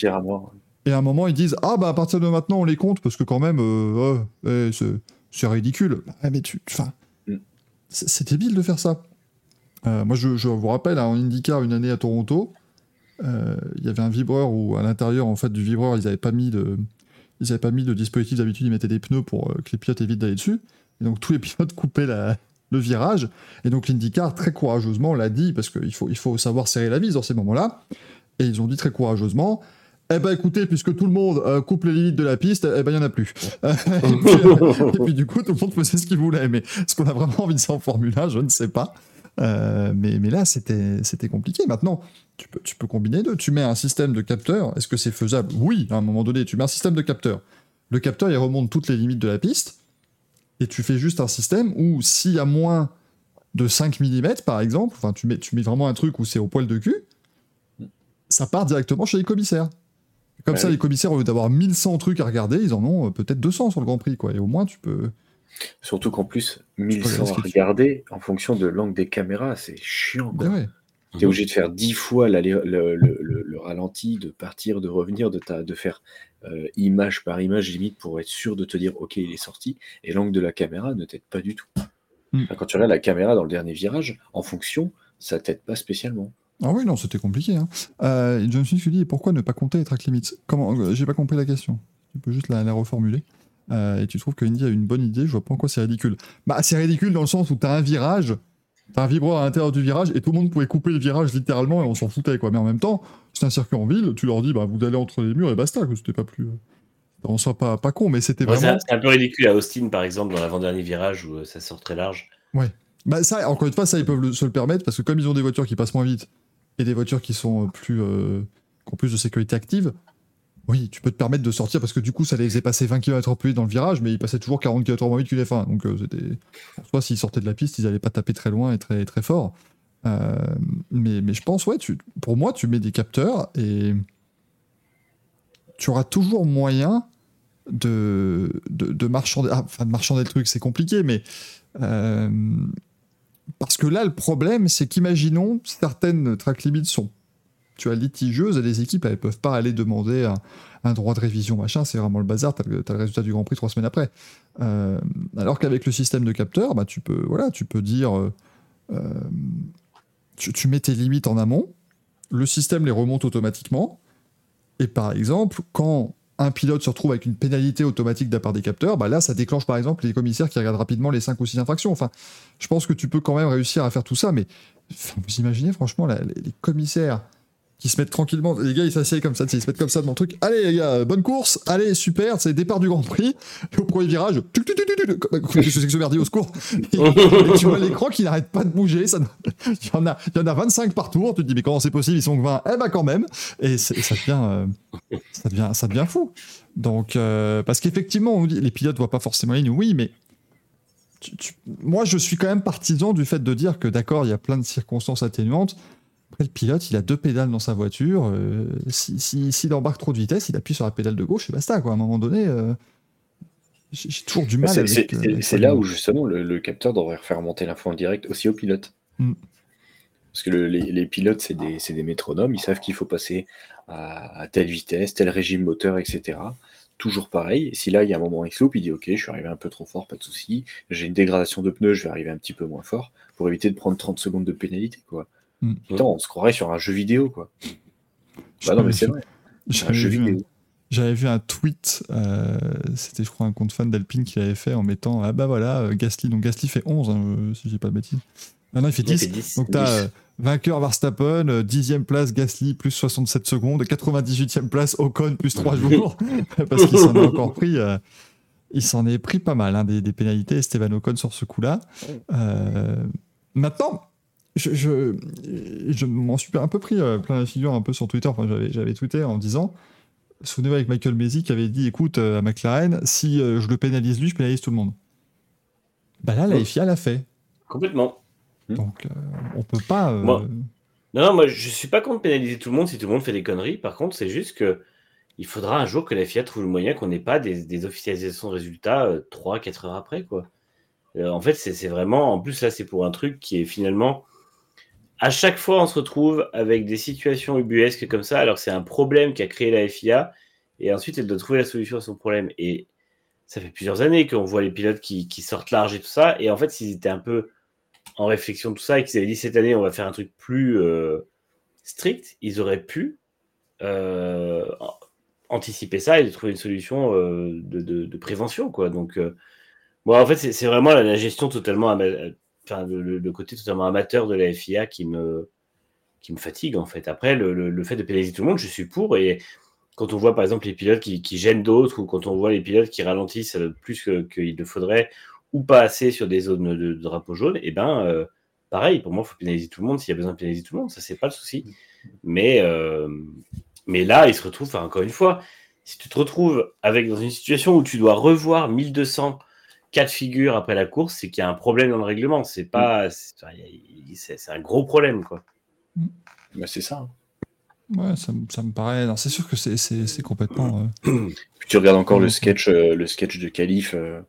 Speaker 2: Et à un moment, ils disent Ah, bah à partir de maintenant, on les compte parce que quand même, ouais, eh, c'est- ridicule. Ouais, mais tu.
Speaker 4: Mm.
Speaker 2: C'est débile de faire ça. Moi, je, je vous rappelle, hein, en IndyCar, une année à Toronto, il y avait un vibreur où, à l'intérieur en fait, du vibreur, ils n'avaient pas mis de. Ils avaient pas mis de dispositif d'habitude, ils mettaient des pneus pour euh, que les pilotes évitent d'aller dessus. Et donc tous les pilotes coupaient le virage. Et donc l'IndyCar, très courageusement, l'a dit, parce qu'il faut, il faut savoir serrer la vis dans ces moments-là. Et ils ont dit très courageusement Eh ben écoutez, puisque tout le monde euh, coupe les limites de la piste, eh ben il n'y en a plus. Euh, et, puis, euh, et puis, du coup, tout le monde faisait ce qu'il voulait. Mais est-ce qu'on a vraiment envie de ça en Formule 1 Je ne sais pas. Euh, mais, mais là, c'était compliqué. Maintenant, tu peux, tu peux combiner deux. Tu mets un système de capteur. Est-ce que c'est faisable? Oui, à un moment donné, tu mets un système de capteur. Le capteur, il remonte toutes les limites de la piste. Et tu fais juste un système où, s'il y a moins de 5 mm, par exemple, enfin, tu mets, tu mets vraiment un truc où c'est au poil de cul, ça part directement chez les commissaires. Comme
Speaker 4: Ouais,
Speaker 2: ça,
Speaker 4: oui.
Speaker 2: les commissaires, au lieu d'avoir 1100 trucs à regarder, ils en ont euh, peut-être 200 sur le Grand Prix, quoi. Et au moins, tu peux.
Speaker 4: Surtout qu'en plus,
Speaker 2: peux
Speaker 4: 1100 à
Speaker 2: regarder
Speaker 4: en fonction de l'angle des caméras, c'est chiant. quoi.
Speaker 2: Ben ouais.
Speaker 4: Tu es obligé de faire 10 fois le, le- le- le ralenti, de partir, de revenir, de, ta- de faire euh, image par image limite pour être sûr de te dire ok il est sorti. Et l'angle de la caméra ne t'aide pas du tout.
Speaker 2: Mm.
Speaker 4: Enfin, Quand tu regardes la caméra dans le dernier virage, en fonction, ça t'aide pas spécialement.
Speaker 2: Ah oui, non, c'était compliqué. Hein. Euh, John Smith lui dit pourquoi ne pas compter les track limits? Comment euh, J'ai pas compris la question. Tu peux juste la, la reformuler. Euh, et tu trouves que Indy a une bonne idée, je vois pas en quoi c'est ridicule. Bah, c'est ridicule dans le sens où t'as un virage, t'as un vibreur à l'intérieur du virage, et tout le monde pouvait couper le virage littéralement, et on s'en foutait, quoi. Mais en même temps, c'est un circuit en ville, tu leur dis, bah, vous allez entre les murs et basta, que c'était pas plus. euh, On soit pas, pas con, mais c'était
Speaker 3: Ouais, c'est
Speaker 2: vraiment.
Speaker 3: un- c'est un peu ridicule à Austin, par exemple, dans l'avant-dernier virage où euh, ça sort très large.
Speaker 2: Bah ça, encore une fois, ça ils peuvent le- se le permettre parce que comme ils ont des voitures qui passent moins vite et des voitures qui sont plus, euh, qui ont plus de sécurité active, oui, tu peux te permettre de sortir parce que du coup, ça les faisait passer 20 km plus vite dans le virage, mais ils passaient toujours 40 km moins vite qu'une F1. Donc euh, c'était, en soi, s'ils sortaient de la piste, ils allaient pas taper très loin et très très fort. Euh, mais, je pense, ouais, pour moi, tu mets des capteurs et tu auras toujours moyen de, de, ah, marchander le truc, c'est compliqué, mais euh, parce que là, le problème, c'est qu'imaginons, certaines track limits sont tu as litigieuses et les équipes, elles peuvent pas aller demander un, droit de révision, machin, c'est vraiment le bazar, tu as, le résultat du Grand Prix trois semaines après. Euh, alors qu'avec le système de capteur, bah, tu, peux, voilà, tu peux dire, euh, euh, tu, mets tes limites en amont, le système les remonte automatiquement, et par exemple, quand un pilote se retrouve avec une pénalité automatique de la part des capteurs, bah là, ça déclenche par exemple les commissaires qui regardent rapidement les 5 ou 6 infractions. Enfin, je pense que tu peux quand même réussir à faire tout ça, mais vous imaginez franchement les commissaires qui se mettent tranquillement. Les gars, ils s'assiedent comme ça, tu sais, ils se mettent comme ça devant le truc. Allez, les gars, bonne course. Allez, super, c'est départ du Grand Prix. Et au premier virage, tuc, comme- qu'est-ce que ce merdier au secours et, et tu vois l'écran qui n'arrête pas de bouger. Ça, il, y en a, il y en a 25 par tour. Tu te dis, mais comment c'est possible Ils sont que 20. Eh ben, quand même. Et, ça, devient, euh, ça, devient, ça devient fou. Donc, euh, parce qu'effectivement, on dit, les pilotes voient pas forcément ligne, oui, mais tu- tu- moi, je suis quand même partisan du fait de dire que, d'accord, il y a plein de circonstances atténuantes. Après, le pilote, il a deux pédales dans sa voiture. euh, si- si- S'il embarque trop de vitesse, il appuie sur la pédale de gauche et basta. Quoi. À un moment donné, euh, j'ai toujours du mal
Speaker 4: C'est-
Speaker 2: euh,
Speaker 4: là où justement le, le capteur devrait faire remonter l'info en direct aussi au pilote.
Speaker 2: Mm.
Speaker 4: Parce que le- les, les pilotes, c'est des, métronomes, ils savent qu'il faut passer à, à telle vitesse, tel régime moteur, etc. Toujours pareil. Et si là, il y a un moment X-Loop, il dit Ok, je suis arrivé un peu trop fort, pas de souci. J'ai une dégradation de pneus, je vais arriver un petit peu moins fort pour éviter de prendre 30 secondes de pénalité. Quoi.
Speaker 2: Mm.
Speaker 4: Putain, on se croirait sur un jeu vidéo. Quoi. Bah non, mais c'est vrai. C'est un
Speaker 2: J'avais
Speaker 4: jeu
Speaker 2: vu,
Speaker 4: vidéo.
Speaker 2: j'avais vu un tweet, euh, c'était je crois un compte fan d'Alpine qui l'avait fait en mettant Ah bah voilà, euh, Gasly, donc Gasly fait 11, hein, euh, si j'ai pas de bêtises. Ah non, il fait
Speaker 3: Il
Speaker 2: 10.
Speaker 3: fait 10.
Speaker 2: Donc t'as
Speaker 4: 10.
Speaker 2: euh, vainqueur Verstappen, euh, 10e place Gasly plus 67 secondes, et 98e place Ocon plus 3 jours, parce qu'il s'en est encore pris. euh, il s'en est pris pas mal, hein, des, des pénalités, Esteban Ocon sur ce coup-là. Maintenant, je, je, je m'en suis un peu pris euh, plein la figure un peu sur Twitter. Enfin, j'avais, j'avais tweeté en disant Souvenez-vous avec Michael Mesi qui avait dit écoute, euh, à McLaren, si euh, je le pénalise lui, je pénalise tout le monde. Bah là, la. FIA l'a fait.
Speaker 3: Complètement.
Speaker 2: Donc, euh, on peut pas. euh,
Speaker 3: Moi- Non, non, moi je suis pas contre pénaliser tout le monde si tout le monde fait des conneries. Par contre, c'est juste que il faudra un jour que la FIA trouve le moyen qu'on n'ait pas des, des officialisations de résultats 3-4 heures après. Quoi. Euh, en fait, c'est c'est vraiment. En plus, là, c'est pour un truc qui est finalement. À chaque fois, on se retrouve avec des situations ubuesques comme ça, alors c'est un problème qu'a créé la FIA, et ensuite elle doit trouver la solution à son problème. Et ça fait plusieurs années qu'on voit les pilotes qui, sortent large et tout ça, et en fait, s'ils étaient un peu en réflexion de tout ça et qu'ils avaient dit cette année, on va faire un truc plus euh, strict, ils auraient pu euh, anticiper ça et trouver une solution euh, de, prévention. Donc, bon, en fait, c'est vraiment la, la gestion totalement, le, le- le côté totalement amateur de la FIA qui me, qui me fatigue, en fait. Après, le, le- le fait de pénaliser tout le monde, je suis pour. Et quand on voit, par exemple, les pilotes qui, gênent d'autres ou quand on voit les pilotes qui ralentissent plus qu'il ne faudrait ou pas assez sur des zones de, drapeau jaune, et ben euh, pareil, pour moi, il faut pénaliser tout le monde s'il y a besoin de pénaliser tout le monde, ça c'est pas le souci. Mais, euh, mais là, il se retrouve, encore une fois, si tu te retrouves avec dans une situation où tu dois revoir 1200 cas de figure après la course, c'est qu'il y a un problème dans le règlement. C'est pas, c'est a- c'est un gros problème, quoi.
Speaker 4: Bah, c'est ça. hein.
Speaker 2: Ouais, ça, me- ça me paraît. C'est sûr que c'est, complètement. euh,
Speaker 4: Puis tu regardes encore le sketch, euh, le sketch de Calif euh,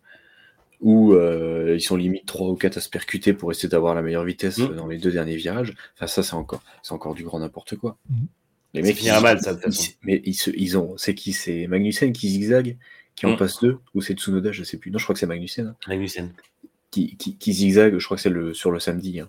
Speaker 4: où euh, ils sont limite 3 ou 4 à se percuter pour essayer d'avoir la meilleure vitesse
Speaker 3: Mm.
Speaker 4: dans les deux derniers virages. Enfin, ça, c'est encore, c'est encore du grand n'importe quoi. Les mecs, ils-
Speaker 3: mal, ça, de toute
Speaker 4: ils-
Speaker 3: façon.
Speaker 4: mais ils, se- ils ont, c'est qui C'est Magnussen qui zigzague, qui en
Speaker 3: Mm.
Speaker 4: passe deux, ou c'est Tsunoda, je sais plus. Non, je crois que c'est Magnussen hein,
Speaker 3: Magnussen.
Speaker 4: qui, qui, qui zigzague. Je crois que c'est le sur le samedi. hein.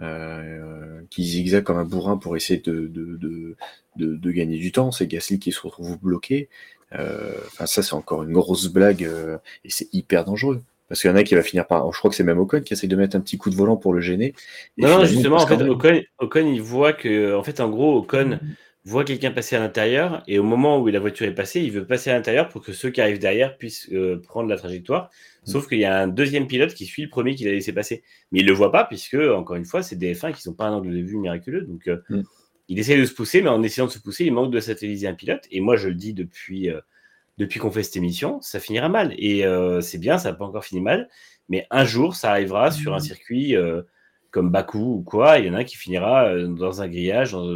Speaker 4: Euh, qui zigzague comme un bourrin pour essayer de, de, de, de, de gagner du temps. C'est Gasly qui se retrouve bloqué. Euh, Enfin, ça, c'est encore une grosse blague euh, et c'est hyper dangereux. Parce qu'il y en a qui va finir par. Je crois que c'est même Ocon qui essaye de mettre un petit coup de volant pour le gêner.
Speaker 3: Non, non, justement, en fait, Ocon, Ocon, il voit que, en fait, en gros, Ocon voit quelqu'un passer à l'intérieur et au moment où la voiture est passée, il veut passer à l'intérieur pour que ceux qui arrivent derrière puissent euh, prendre la trajectoire. Sauf qu'il y a un deuxième pilote qui suit le premier qu'il a laissé passer. Mais il le voit pas puisque, encore une fois, c'est des F1 qui n'ont pas un angle de vue miraculeux. Donc, euh,
Speaker 4: Mm.
Speaker 3: il essaie de se pousser, mais en essayant de se pousser, il manque de satelliser un pilote. Et moi, je le dis depuis, euh, depuis qu'on fait cette émission, ça finira mal. Et c'est bien, ça n'a pas encore fini mal. Mais un jour, ça arrivera sur un circuit euh, comme Bakou ou quoi. Il y en a un qui finira euh, dans un grillage, dans-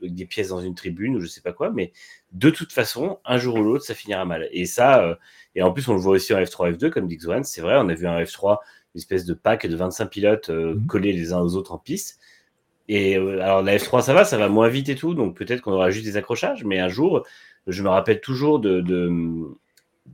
Speaker 3: avec des pièces dans une tribune ou je sais pas quoi. Mais de toute façon, un jour ou l'autre, ça finira mal. Et ça, euh, et en plus, on le voit aussi en F3, F2, comme dit Xoan. C'est vrai, on a vu un F3, une espèce de pack de 25 pilotes euh,
Speaker 2: Mhm.
Speaker 3: collés les uns aux autres en piste. Et euh, alors, la F3, ça va, ça va moins vite et tout. Donc peut-être qu'on aura juste des accrochages. Mais un jour, je me rappelle toujours de, de,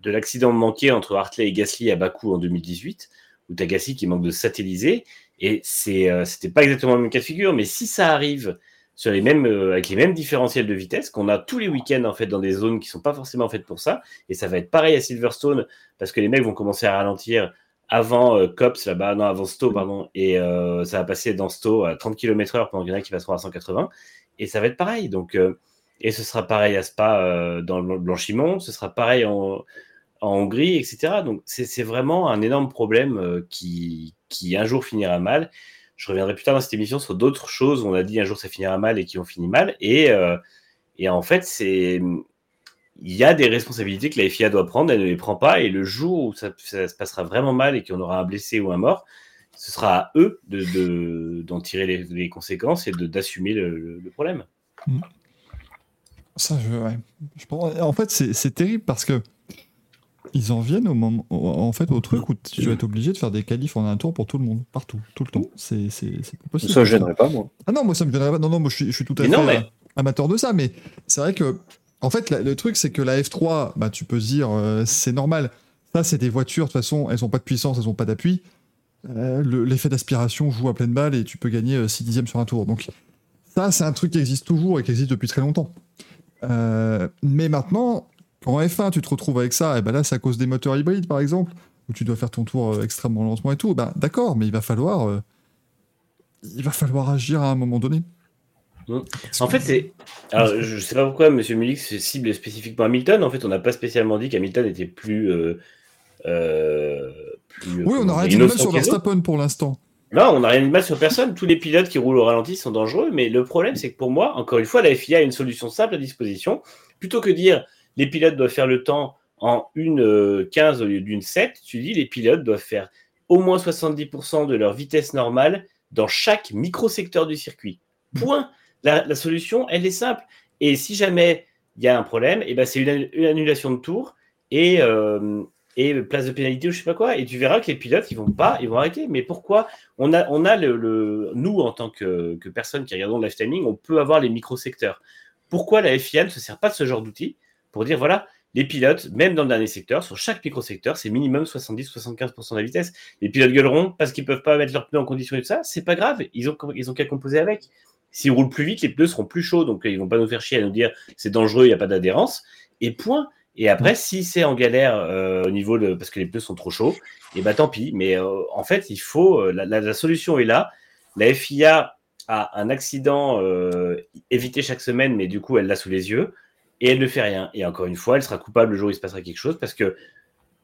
Speaker 3: de l'accident manqué entre Hartley et Gasly à Bakou en 2018, où tu as Gasly qui manque de satelliser. Et c'est, euh, c'était pas exactement le même cas de figure, mais si ça arrive sur les mêmes, euh, avec les mêmes différentiels de vitesse qu'on a tous les week-ends en fait dans des zones qui sont pas forcément faites pour ça, et ça va être pareil à Silverstone parce que les mecs vont commencer à ralentir avant euh, Cops là-bas, non avant Stowe pardon, et euh, ça va passer dans Stowe à 30 km/h pendant qu'il y en a qui passeront à 180. et ça va être pareil. Donc, et ce sera pareil à Spa dans le blanchiment, ce sera pareil en, en Hongrie, etc. Donc c'est vraiment un énorme problème qui, qui un jour finira mal. Je reviendrai plus tard dans cette émission sur d'autres choses où on a dit un jour ça finira mal et qui ont fini mal. Et, et en fait, c'est il y a des responsabilités que la FIA doit prendre, elle ne les prend pas, et le jour où ça, se passera vraiment mal et qu'on aura un blessé ou un mort, ce sera à eux d'en de, tirer les, conséquences et d'assumer le, le, problème. Mm.
Speaker 2: Ça, je, ouais. je En fait, c'est terrible parce que ils en viennent au moment, en fait, au truc où tu vas être obligé de faire des qualifs en un tour pour tout le monde, partout, tout le temps. C'est
Speaker 4: possible. Ça ne gênerait pas, moi.
Speaker 2: Ah non, moi, ça me gênerait pas. Non, non, moi, je suis, je suis tout à fait amateur de ça, mais c'est vrai que en fait, le truc, c'est que la F3, bah, tu peux dire, euh, c'est normal. Ça, c'est des voitures, de toute façon, elles n'ont pas de puissance, elles n'ont pas d'appui. Euh, l'effet d'aspiration joue à pleine balle et tu peux gagner 6 euh, dixièmes sur un tour. Donc, ça, c'est un truc qui existe toujours et qui existe depuis très longtemps. mais maintenant, en F1, tu te retrouves avec ça, et ben là, c'est à cause des moteurs hybrides, par exemple, où tu dois faire ton tour extrêmement lentement et tout. Ben, D'accord, mais il va falloir, il va falloir agir à un moment donné.
Speaker 3: Mmh. En fait, c'est. Alors, je ne sais pas pourquoi M. Mulix cible spécifiquement Hamilton. En fait, on n'a pas spécialement dit qu'Hamilton était plus, euh, euh,
Speaker 2: Oui, on n'a rien dit de mal sur Verstappen pour l'instant.
Speaker 3: Non, on n'a rien de mal sur personne. Tous les pilotes qui roulent au ralenti sont dangereux. Mais le problème, c'est que pour moi, encore une fois, la FIA a une solution simple à disposition. Plutôt que dire les pilotes doivent faire le temps en une 15 euh, au lieu d'une 7, tu dis les pilotes doivent faire au moins 70% de leur vitesse normale dans chaque micro-secteur du circuit. Point. La, solution, elle est simple. Et si jamais il y a un problème, eh ben c'est une, annulation de tour et, euh, et place de pénalité ou je sais pas quoi. Et tu verras que les pilotes, ils vont pas, ils vont arrêter. Mais pourquoi? On a, on a le, nous, en tant que, que personne qui regardons le live timing, on peut avoir les micro-secteurs. Pourquoi la FIA ne se sert pas de ce genre d'outil pour dire voilà, les pilotes, même dans le dernier secteur, sur chaque micro-secteur, c'est minimum 70-75% de la vitesse. Les pilotes gueuleront parce qu'ils peuvent pas mettre leurs pneus en condition et tout ça. C'est pas grave, ils ont, ils ont qu'à composer avec. S'ils roulent plus vite, les pneus seront plus chauds, donc ils vont pas nous faire chier à nous dire c'est dangereux, il n'y a pas d'adhérence. Et point. Et après, si c'est en galère euh, au niveau de parce que les pneus sont trop chauds, et eh ben tant pis. Mais euh, en fait, il faut euh, la, solution est là. La FIA a un accident évité chaque semaine, mais du coup, elle l'a sous les yeux et elle ne fait rien. Et encore une fois, elle sera coupable le jour où il se passera quelque chose parce que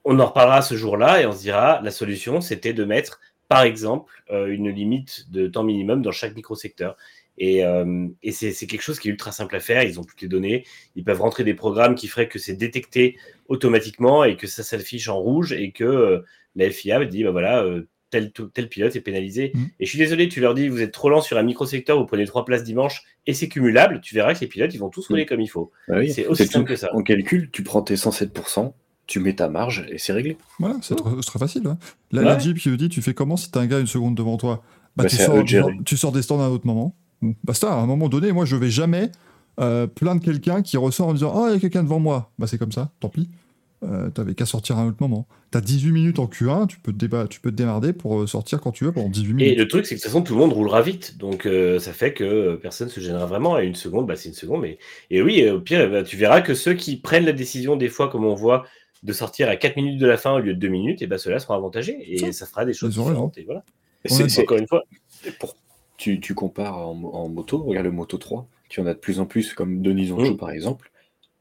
Speaker 3: on en reparlera ce jour-là et on se dira la solution, c'était de mettre, par exemple, une limite de temps minimum dans chaque microsecteur. Et, euh, et c'est quelque chose qui est ultra simple à faire. Ils ont toutes les données. Ils peuvent rentrer des programmes qui feraient que c'est détecté automatiquement et que ça s'affiche en rouge et que euh, la FIA dit bah voilà, euh, tel, tel pilote est pénalisé. Mmh. Et je suis désolé, tu leur dis vous êtes trop lent sur un micro-secteur, vous prenez trois places dimanche et c'est cumulable. Tu verras que les pilotes ils vont tous rouler mmh. comme il faut.
Speaker 4: Bah c'est aussi simple que ça. En calcul, tu prends tes 107%. Tu mets ta marge et c'est réglé.
Speaker 2: Voilà, c'est très, facile. Hein. La, Jeep qui dit tu fais comment si t'as un gars une seconde devant toi? Bah, bah tu, sors, tu, sors, des stands à un autre moment basta, à un moment donné, moi je vais jamais euh, plaindre quelqu'un qui ressort en disant Oh, il y a quelqu'un devant moi. Bah c'est comme ça, tant pis. Euh, T'avais qu'à sortir à un autre moment. T'as 18 minutes en Q1, tu peux, te tu peux te démarrer pour euh, sortir quand tu veux pendant 18 minutes.
Speaker 3: Et le truc, c'est que de toute façon, tout le monde roulera vite. Donc euh, ça fait que personne se gênera vraiment. Et une seconde, bah, c'est une seconde. Mais... Et oui, au pire, bah, tu verras que ceux qui prennent la décision, des fois, comme on voit, de sortir à 4 minutes de la fin au lieu de 2 minutes, et bah, ceux-là seront avantagés. Et ça, fera des choses différentes. Et voilà.
Speaker 4: C'est encore une fois, pour tu, compares en, moto, regarde le Moto 3, tu en as de plus en plus, comme Denis Zonchou mm. par exemple,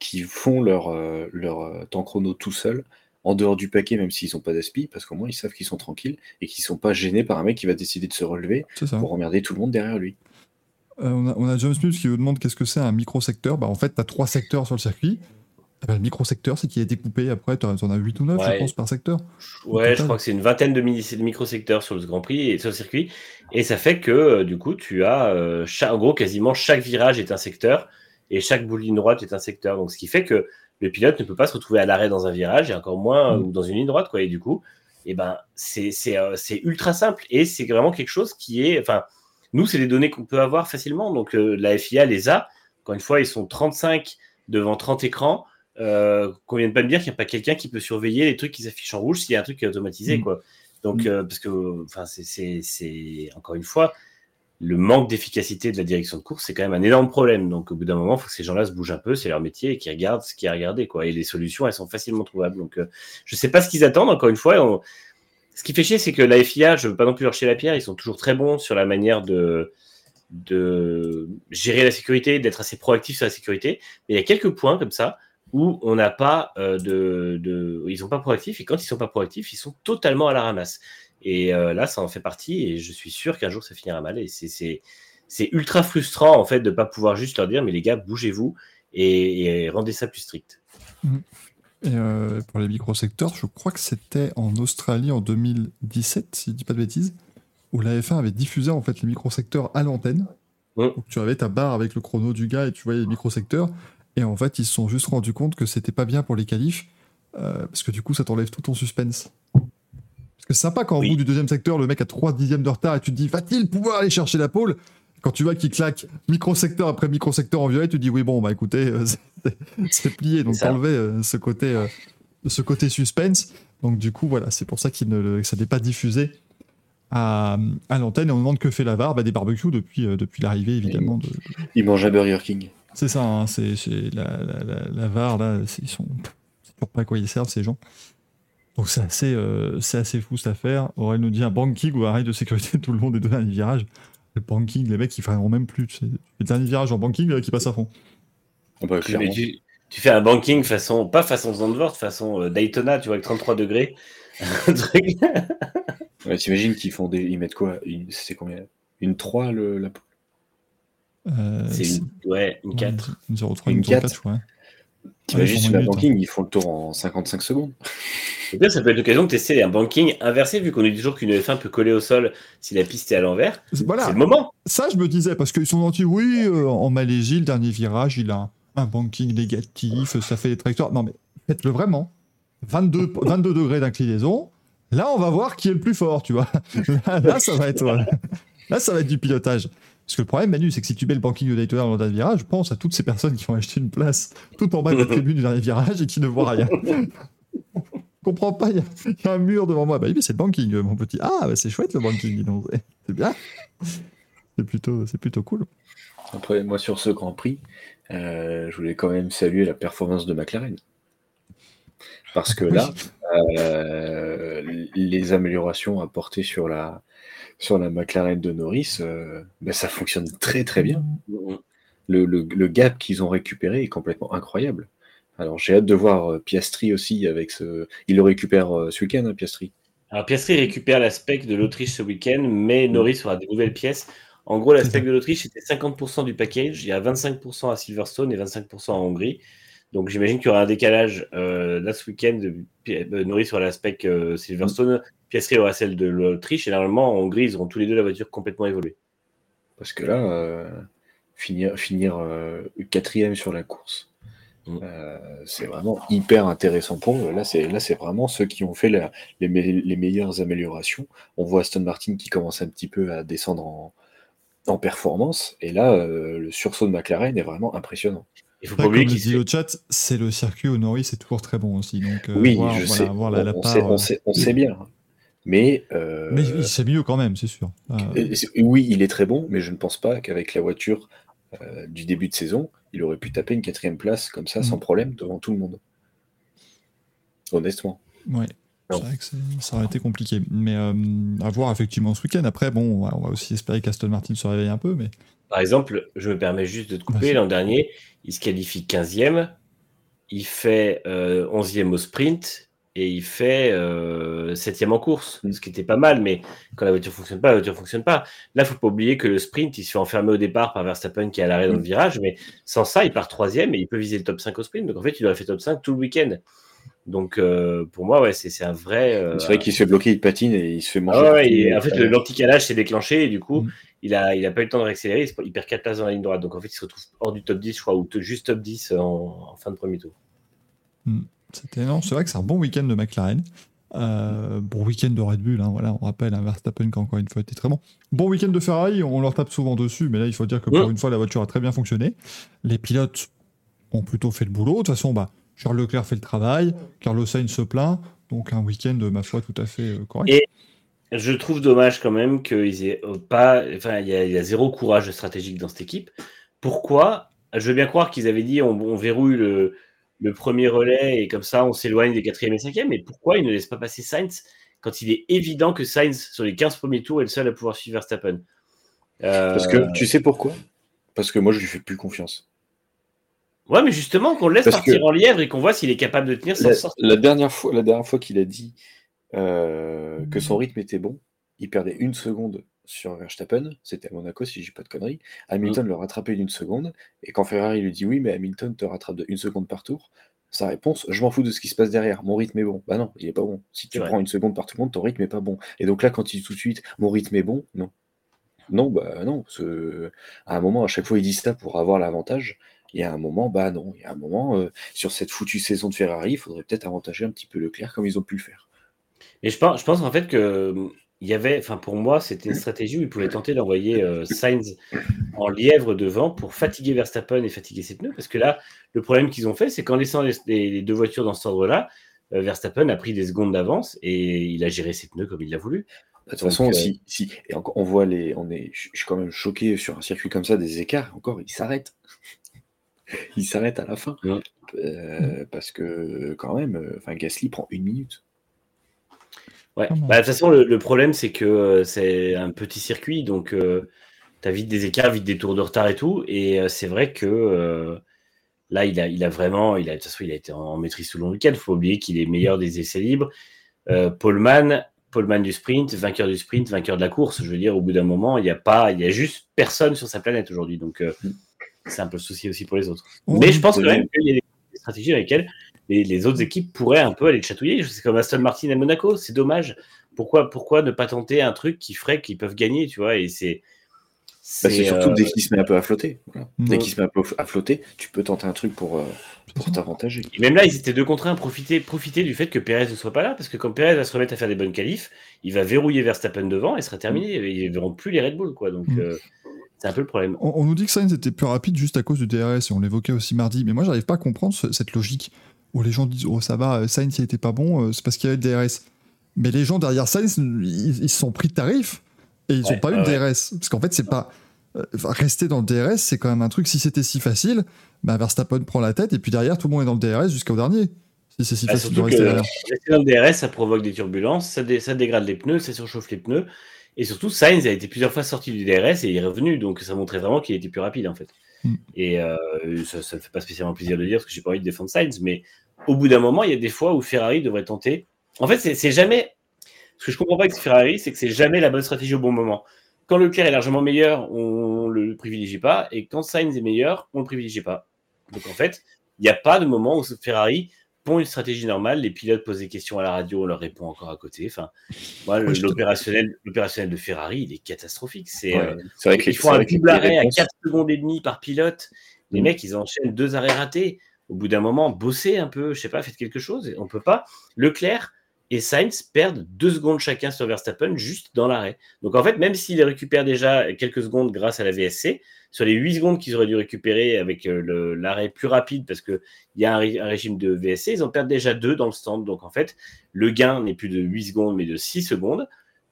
Speaker 4: qui font leur, euh, leur euh, temps chrono tout seul, en dehors du paquet, même s'ils n'ont pas d'aspi, parce qu'au moins ils savent qu'ils sont tranquilles et qu'ils ne sont pas gênés par un mec qui va décider de se relever pour emmerder tout le monde derrière lui.
Speaker 2: Euh, on, a, on, a, James Smith qui vous demande qu'est-ce que c'est un micro-secteur. Bah, en fait, tu as trois secteurs sur le circuit. Le micro-secteur, c'est qui a été coupé après, tu en as 8 ou 9, je pense, par secteur.
Speaker 3: Ouais, je crois que c'est une vingtaine de, micro-secteurs sur le Grand Prix et sur le circuit. Et ça fait que, du coup, tu as, euh, en gros, quasiment chaque virage est un secteur et chaque bout de ligne droite est un secteur. Donc, ce qui fait que le pilote ne peut pas se retrouver à l'arrêt dans un virage et encore moins mm. ou dans une ligne droite, quoi. Et du coup, et eh ben, euh, c'est ultra simple et c'est vraiment quelque chose qui est, enfin, nous, c'est des données qu'on peut avoir facilement. Donc, la FIA les a. Encore une fois, ils sont 35 devant 30 écrans euh, qu'on vienne pas me dire qu'il n'y a pas quelqu'un qui peut surveiller les trucs qui s'affichent en rouge s'il y a un truc qui est automatisé, mm. quoi. Donc, mm. euh, parce que, enfin, c'est encore une fois, le manque d'efficacité de la direction de course, c'est quand même un énorme problème. Donc, au bout d'un moment, il faut que ces gens-là se bougent un peu, c'est leur métier et qu'ils regardent ce a à regarder, quoi. Et les solutions, elles sont facilement trouvables. Donc, euh, je sais pas ce qu'ils attendent, encore une fois. Ce qui fait chier, c'est que la FIA, je veux pas non plus leur chier la pierre, ils sont toujours très bons sur la manière de, gérer la sécurité, d'être assez proactif sur la sécurité. Mais il y a quelques points comme ça où on n'a pas euh, de, Ils sont pas proactifs et quand ils sont pas proactifs, ils sont totalement à la ramasse. Et euh, là, ça en fait partie et je suis sûr qu'un jour ça finira mal. Et c'est ultra frustrant en fait de ne pas pouvoir juste leur dire mais les gars, bougez-vous et, rendez ça plus strict.
Speaker 2: Mmh. Et euh, pour les microsecteurs, je crois que c'était en Australie en 2017, si je dis pas de bêtises, où la F1 avait diffusé en fait les microsecteurs à l'antenne. Mmh. tu avais ta barre avec le chrono du gars et tu voyais les microsecteurs. Et en fait, ils se sont juste rendus compte que c'était pas bien pour les qualifs, euh, parce que du coup, ça t'enlève tout ton suspense. Parce que c'est sympa quand au bout du deuxième secteur, le mec a 3 dixièmes de retard et tu te dis, va-t-il pouvoir aller chercher la pole Quand tu vois qu'il claque microsecteur après microsecteur en violet, tu te dis, oui, bon, bah écoutez, euh, c'est plié, donc t'enlevais euh, ce, côté, ce côté suspense. Donc du coup, voilà, c'est pour ça qu'il ne, que ça n'est pas diffusé à, à l'antenne et on demande que fait la VAR bah, Des barbecues depuis, depuis l'arrivée évidemment. De,
Speaker 4: Il mange à Burger King.
Speaker 2: C'est ça, hein, c'est la, la, la, VAR, là, ils sont. C'est toujours pas à quoi ils servent, ces gens. Donc c'est assez, euh, assez fou cette affaire. Aurel nous dit un banking ou un rail de sécurité, tout le monde est donné un virage. Le banking, les mecs, ils feront même plus. Tu sais. Le dernier virage en banking, là, qui passe à fond.
Speaker 3: Bah, tu, tu, fais un banking façon, pas façon Zandvoort, façon euh, Daytona, tu vois, avec 33 degrés.
Speaker 4: ouais, T'imagines qu'ils font des. Ils mettent quoi? C'est combien? Une 3 le, la
Speaker 3: euh, c'est une, ouais, une 4.
Speaker 2: Une 0,3, une 4. ouais.
Speaker 4: T'imagines sur la banking, ils font le tour en 55 secondes.
Speaker 3: Et ça peut être l'occasion de tester un banking inversé, vu qu'on dit toujours qu'une F1 peut coller au sol si la piste est à l'envers.
Speaker 2: Voilà.
Speaker 3: C'est le moment.
Speaker 2: Ça, je me disais, parce qu'ils sont gentils, oui, euh, en Malaisie, le dernier virage, il a un banking négatif, ça fait des trajectoires. Non, mais faites-le vraiment. 22, 22 degrés d'inclinaison. Là, on va voir qui est le plus fort, tu vois. Là, ça va être, là, ça va être du pilotage. Parce que le problème, Manu, c'est que si tu mets le banking de Daytona dans le dernier virage, pense à toutes ces personnes qui vont acheter une place tout en bas de la tribune du dernier virage et qui ne voient rien. Je comprends pas, il y, a un mur devant moi. Bah oui, c'est le banking, mon petit. Ah, bah, c'est chouette le banking, c'est bien. C'est plutôt, c'est plutôt cool.
Speaker 4: Après, moi, sur ce Grand Prix, euh, je voulais quand même saluer la performance de McLaren. Parce que là, euh, les améliorations apportées sur la, sur la McLaren de Norris, euh, ben, ça fonctionne très très bien. Le, gap qu'ils ont récupéré est complètement incroyable. Alors j'ai hâte de voir euh, Piastri aussi avec ce. Il le récupère euh, ce week-end, hein, Piastri.
Speaker 3: Alors Piastri récupère l'aspect de l'Autriche ce week-end, mais mm. Norris aura des nouvelles pièces. En gros, l'aspect de l'Autriche c'était 50% du package. Il y a 25% à Silverstone et 25% en Hongrie. Donc j'imagine qu'il y aura un décalage là ce week-end de Norris sur l'aspect Silverstone, Piastri aura celle de l'Autriche, et normalement, en Hongrie, ils auront tous les deux la voiture complètement évoluée.
Speaker 4: Parce que là, euh, finir, finir euh, quatrième sur la course, mm. euh, c'est vraiment hyper intéressant pour eux. Là, c'est, là, c'est vraiment ceux qui ont fait les, meilleures améliorations. On voit Aston Martin qui commence un petit peu à descendre en, performance, et là, le sursaut de McLaren est vraiment impressionnant.
Speaker 2: Il faut pas oublier qu'il dit le chat, c'est le circuit où Norris est toujours très bon aussi. Donc,
Speaker 4: oui, je sais. on, sait, bien. Mais,
Speaker 2: euh, mais c'est mieux quand même, c'est sûr.
Speaker 4: Euh, oui, il est très bon, mais je ne pense pas qu'avec la voiture euh, du début de saison, il aurait pu taper une quatrième place comme ça, sans mm. problème, devant tout le monde. Honnêtement.
Speaker 2: Ouais. C'est vrai que ça aurait été compliqué. Mais à voir effectivement ce week-end. Après, bon, on va aussi espérer qu'Aston Martin se réveille un peu. Mais...
Speaker 3: Par exemple, je me permets juste de te couper. L'an dernier, il se qualifie 15e. Il fait 11e au sprint et il fait euh, septième en course, mm. ce qui était pas mal, mais quand la voiture fonctionne pas, la voiture fonctionne pas. Là, faut pas oublier que le sprint, il se fait enfermer au départ par Verstappen qui est à l'arrêt dans le mm. virage, mais sans ça, il part troisième et il peut viser le top 5 au sprint. Donc en fait, il aurait fait top 5 tout le week-end. Donc euh, pour moi, ouais, c'est un vrai. Euh,
Speaker 4: c'est vrai qu'il se fait bloquer, il patine et il se fait manger.
Speaker 3: Ah ouais, en fait, l'anticalage s'est déclenché et du coup, mm. il a, il a pas eu le temps de réaccélérer. Il perd 4 places dans la ligne droite. Donc en fait, il se retrouve hors du top 10, je crois, ou juste top 10 en, fin de premier tour.
Speaker 2: C'était non, c'est vrai que c'est un bon week-end de McLaren. Euh, bon week-end de Red Bull, hein, voilà, on rappelle un hein, Verstappen qui encore une fois été très bon. Bon week-end de Ferrari, on leur tape souvent dessus, mais là il faut dire que pour une fois la voiture a très bien fonctionné. Les pilotes ont plutôt fait le boulot. De toute façon, bah, Charles Leclerc fait le travail, Carlos Sainz se plaint, donc un week-end, ma foi, tout à fait euh, correct.
Speaker 3: Et je trouve dommage quand même qu'ils aient pas, enfin, il y, a zéro courage stratégique dans cette équipe. Pourquoi? Je veux bien croire qu'ils avaient dit on verrouille le le premier relais et comme ça on s'éloigne des quatrième et cinquième. Mais pourquoi il ne laisse pas passer Sainz quand il est évident que Sainz sur les 15 premiers tours est le seul à pouvoir suivre Verstappen? Euh,
Speaker 4: Parce que tu sais pourquoi? Parce que moi, je lui fais plus confiance.
Speaker 3: Ouais, mais justement, qu'on le laisse
Speaker 4: Parce
Speaker 3: partir
Speaker 4: que-
Speaker 3: en lièvre et qu'on voit s'il est capable de tenir sans
Speaker 4: La,
Speaker 3: sortir.
Speaker 4: la dernière fois, la dernière fois qu'il a dit euh, que son rythme était bon, il perdait une seconde sur Verstappen, c'était à Monaco si je dis pas de conneries. Hamilton le rattrapait d'une seconde, et quand Ferrari lui dit oui, mais Hamilton te rattrape de une seconde par tour, sa réponse, je m'en fous de ce qui se passe derrière, mon rythme est bon. Bah non, il est pas bon. Si tu prends une seconde par tout le monde, ton rythme est pas bon. Et donc là, quand il dit tout de suite, mon rythme est bon, non. Non, bah non, parce que à un moment, à chaque fois, il dit ça pour avoir l'avantage. Et à un moment, bah non, il y a un moment, euh, sur cette foutue saison de Ferrari, il faudrait peut-être avantager un petit peu Leclerc comme ils ont pu le faire.
Speaker 3: Et je pense, je pense en fait que il y avait, enfin pour moi, c'était une stratégie où ils pouvaient tenter d'envoyer euh, Sainz en lièvre devant pour fatiguer Verstappen et fatiguer ses pneus. Parce que là, le problème qu'ils ont fait, c'est qu'en laissant les, deux voitures dans cet ordre-là, euh, Verstappen a pris des secondes d'avance et il a géré ses pneus comme il l'a voulu.
Speaker 4: De toute
Speaker 3: Donc,
Speaker 4: façon,
Speaker 3: euh,
Speaker 4: si, si, et on voit les, on est, je suis quand même choqué sur un circuit comme ça des écarts. Encore, il s'arrête, il s'arrête à la fin. Euh, parce que quand même, enfin Gasly prend une minute.
Speaker 3: Ouais.
Speaker 2: Comment
Speaker 3: Bah, de toute façon, le, le problème, c'est que euh, c'est un petit circuit, donc tu as vite des écarts, vite des tours de retard et tout. Et euh, c'est vrai que euh, là, il a, il a vraiment, il a, de toute façon, il a été en, en maîtrise tout le long du week-end. Il faut oublier qu'il est meilleur des essais libres. Euh, Paulman, Paulman du sprint, vainqueur du sprint, vainqueur de la course. Je veux dire, au bout d'un moment, il n'y a pas, il y a juste personne sur sa planète aujourd'hui. Donc, euh, c'est un peu le souci aussi pour les autres. Mais je pense quand même qu'il y a des stratégies avec lesquelles les, les autres équipes pourraient un peu aller te chatouiller. C'est comme Aston Martin à Monaco, c'est dommage. Pourquoi, pourquoi ne pas tenter un truc qui ferait qu'ils peuvent gagner, tu vois Et c'est.
Speaker 4: Bah, surtout
Speaker 3: euh,
Speaker 4: dès qu'il se met un peu à flotter. voilà. Dès qu'il se met un peu à flotter, tu peux tenter un truc pour, euh, pour t'avantager.
Speaker 3: et même là, ils étaient deux contre un. Profiter, profiter du fait que Perez ne soit pas là, parce que quand Perez va se remettre à faire des bonnes qualifs, il va verrouiller Verstappen devant et sera terminé. Ils ne verront plus les Red Bull, quoi. Donc,
Speaker 2: Mm.
Speaker 3: euh, c'est un peu le problème.
Speaker 2: On, on nous dit que Sainz était plus rapide juste à cause du DRS, et on l'évoquait aussi mardi, mais moi j'arrive pas à comprendre ce- cette logique où les gens disent Oh ça va, Sainz il était pas bon, euh, c'est parce qu'il y avait le DRS. Mais les gens derrière Sainz, ils, se sont pris de tarif et ils
Speaker 3: Ouais,
Speaker 2: ont pas eu le DRS. Parce qu'en fait, c'est pas. euh, rester dans le DRS, c'est quand même un truc, si c'était si facile, bah Verstappen prend la tête et puis derrière tout le monde est dans le DRS jusqu'au dernier. Si c'est si
Speaker 3: Bah,
Speaker 2: facile de rester derrière.
Speaker 3: rester dans le DRS, ça provoque des turbulences, ça, dé- ça dégrade les pneus, ça surchauffe les pneus. Et surtout, Sainz a été plusieurs fois sorti du DRS et il est revenu, donc ça montrait vraiment qu'il était plus rapide en fait.
Speaker 2: Mm.
Speaker 3: Et euh, ça, ça me fait pas spécialement plaisir de le dire parce que j'ai pas envie de défendre Sainz, mais au bout d'un moment, il y a des fois où Ferrari devrait tenter. En fait, c'est jamais. Ce que je comprends pas avec Ferrari, c'est que c'est jamais la bonne stratégie au bon moment. Quand Leclerc est largement meilleur, on le privilégie pas, et quand Sainz est meilleur, on le privilégie pas. Donc en fait, il n'y a pas de moment où Ferrari pond une stratégie normale, les pilotes posent des questions à la radio, on leur répond encore à côté. Enfin, l'opérationnel, l'opérationnel de Ferrari, il est catastrophique. C'est,
Speaker 4: Ouais,
Speaker 3: euh,
Speaker 4: c'est vrai que
Speaker 3: ils
Speaker 4: c'est
Speaker 3: font un double arrêt à
Speaker 4: réponses-
Speaker 3: 4 secondes et demie par pilote. Les
Speaker 4: Mm.
Speaker 3: mecs, ils enchaînent deux arrêts ratés. Au bout d'un moment, bossez un peu, je sais pas, faites quelque chose. On peut pas. Leclerc et Sainz perdent deux secondes chacun sur Verstappen juste dans l'arrêt. Donc en fait, même s'ils récupèrent déjà quelques secondes grâce à la VSC, sur les 8 secondes qu'ils auraient dû récupérer avec euh, l'arrêt plus rapide, parce qu'il y a un, ré- un régime de VSC, ils en perdent déjà deux dans le stand. Donc en fait, le gain n'est plus de 8 secondes, mais de 6 secondes.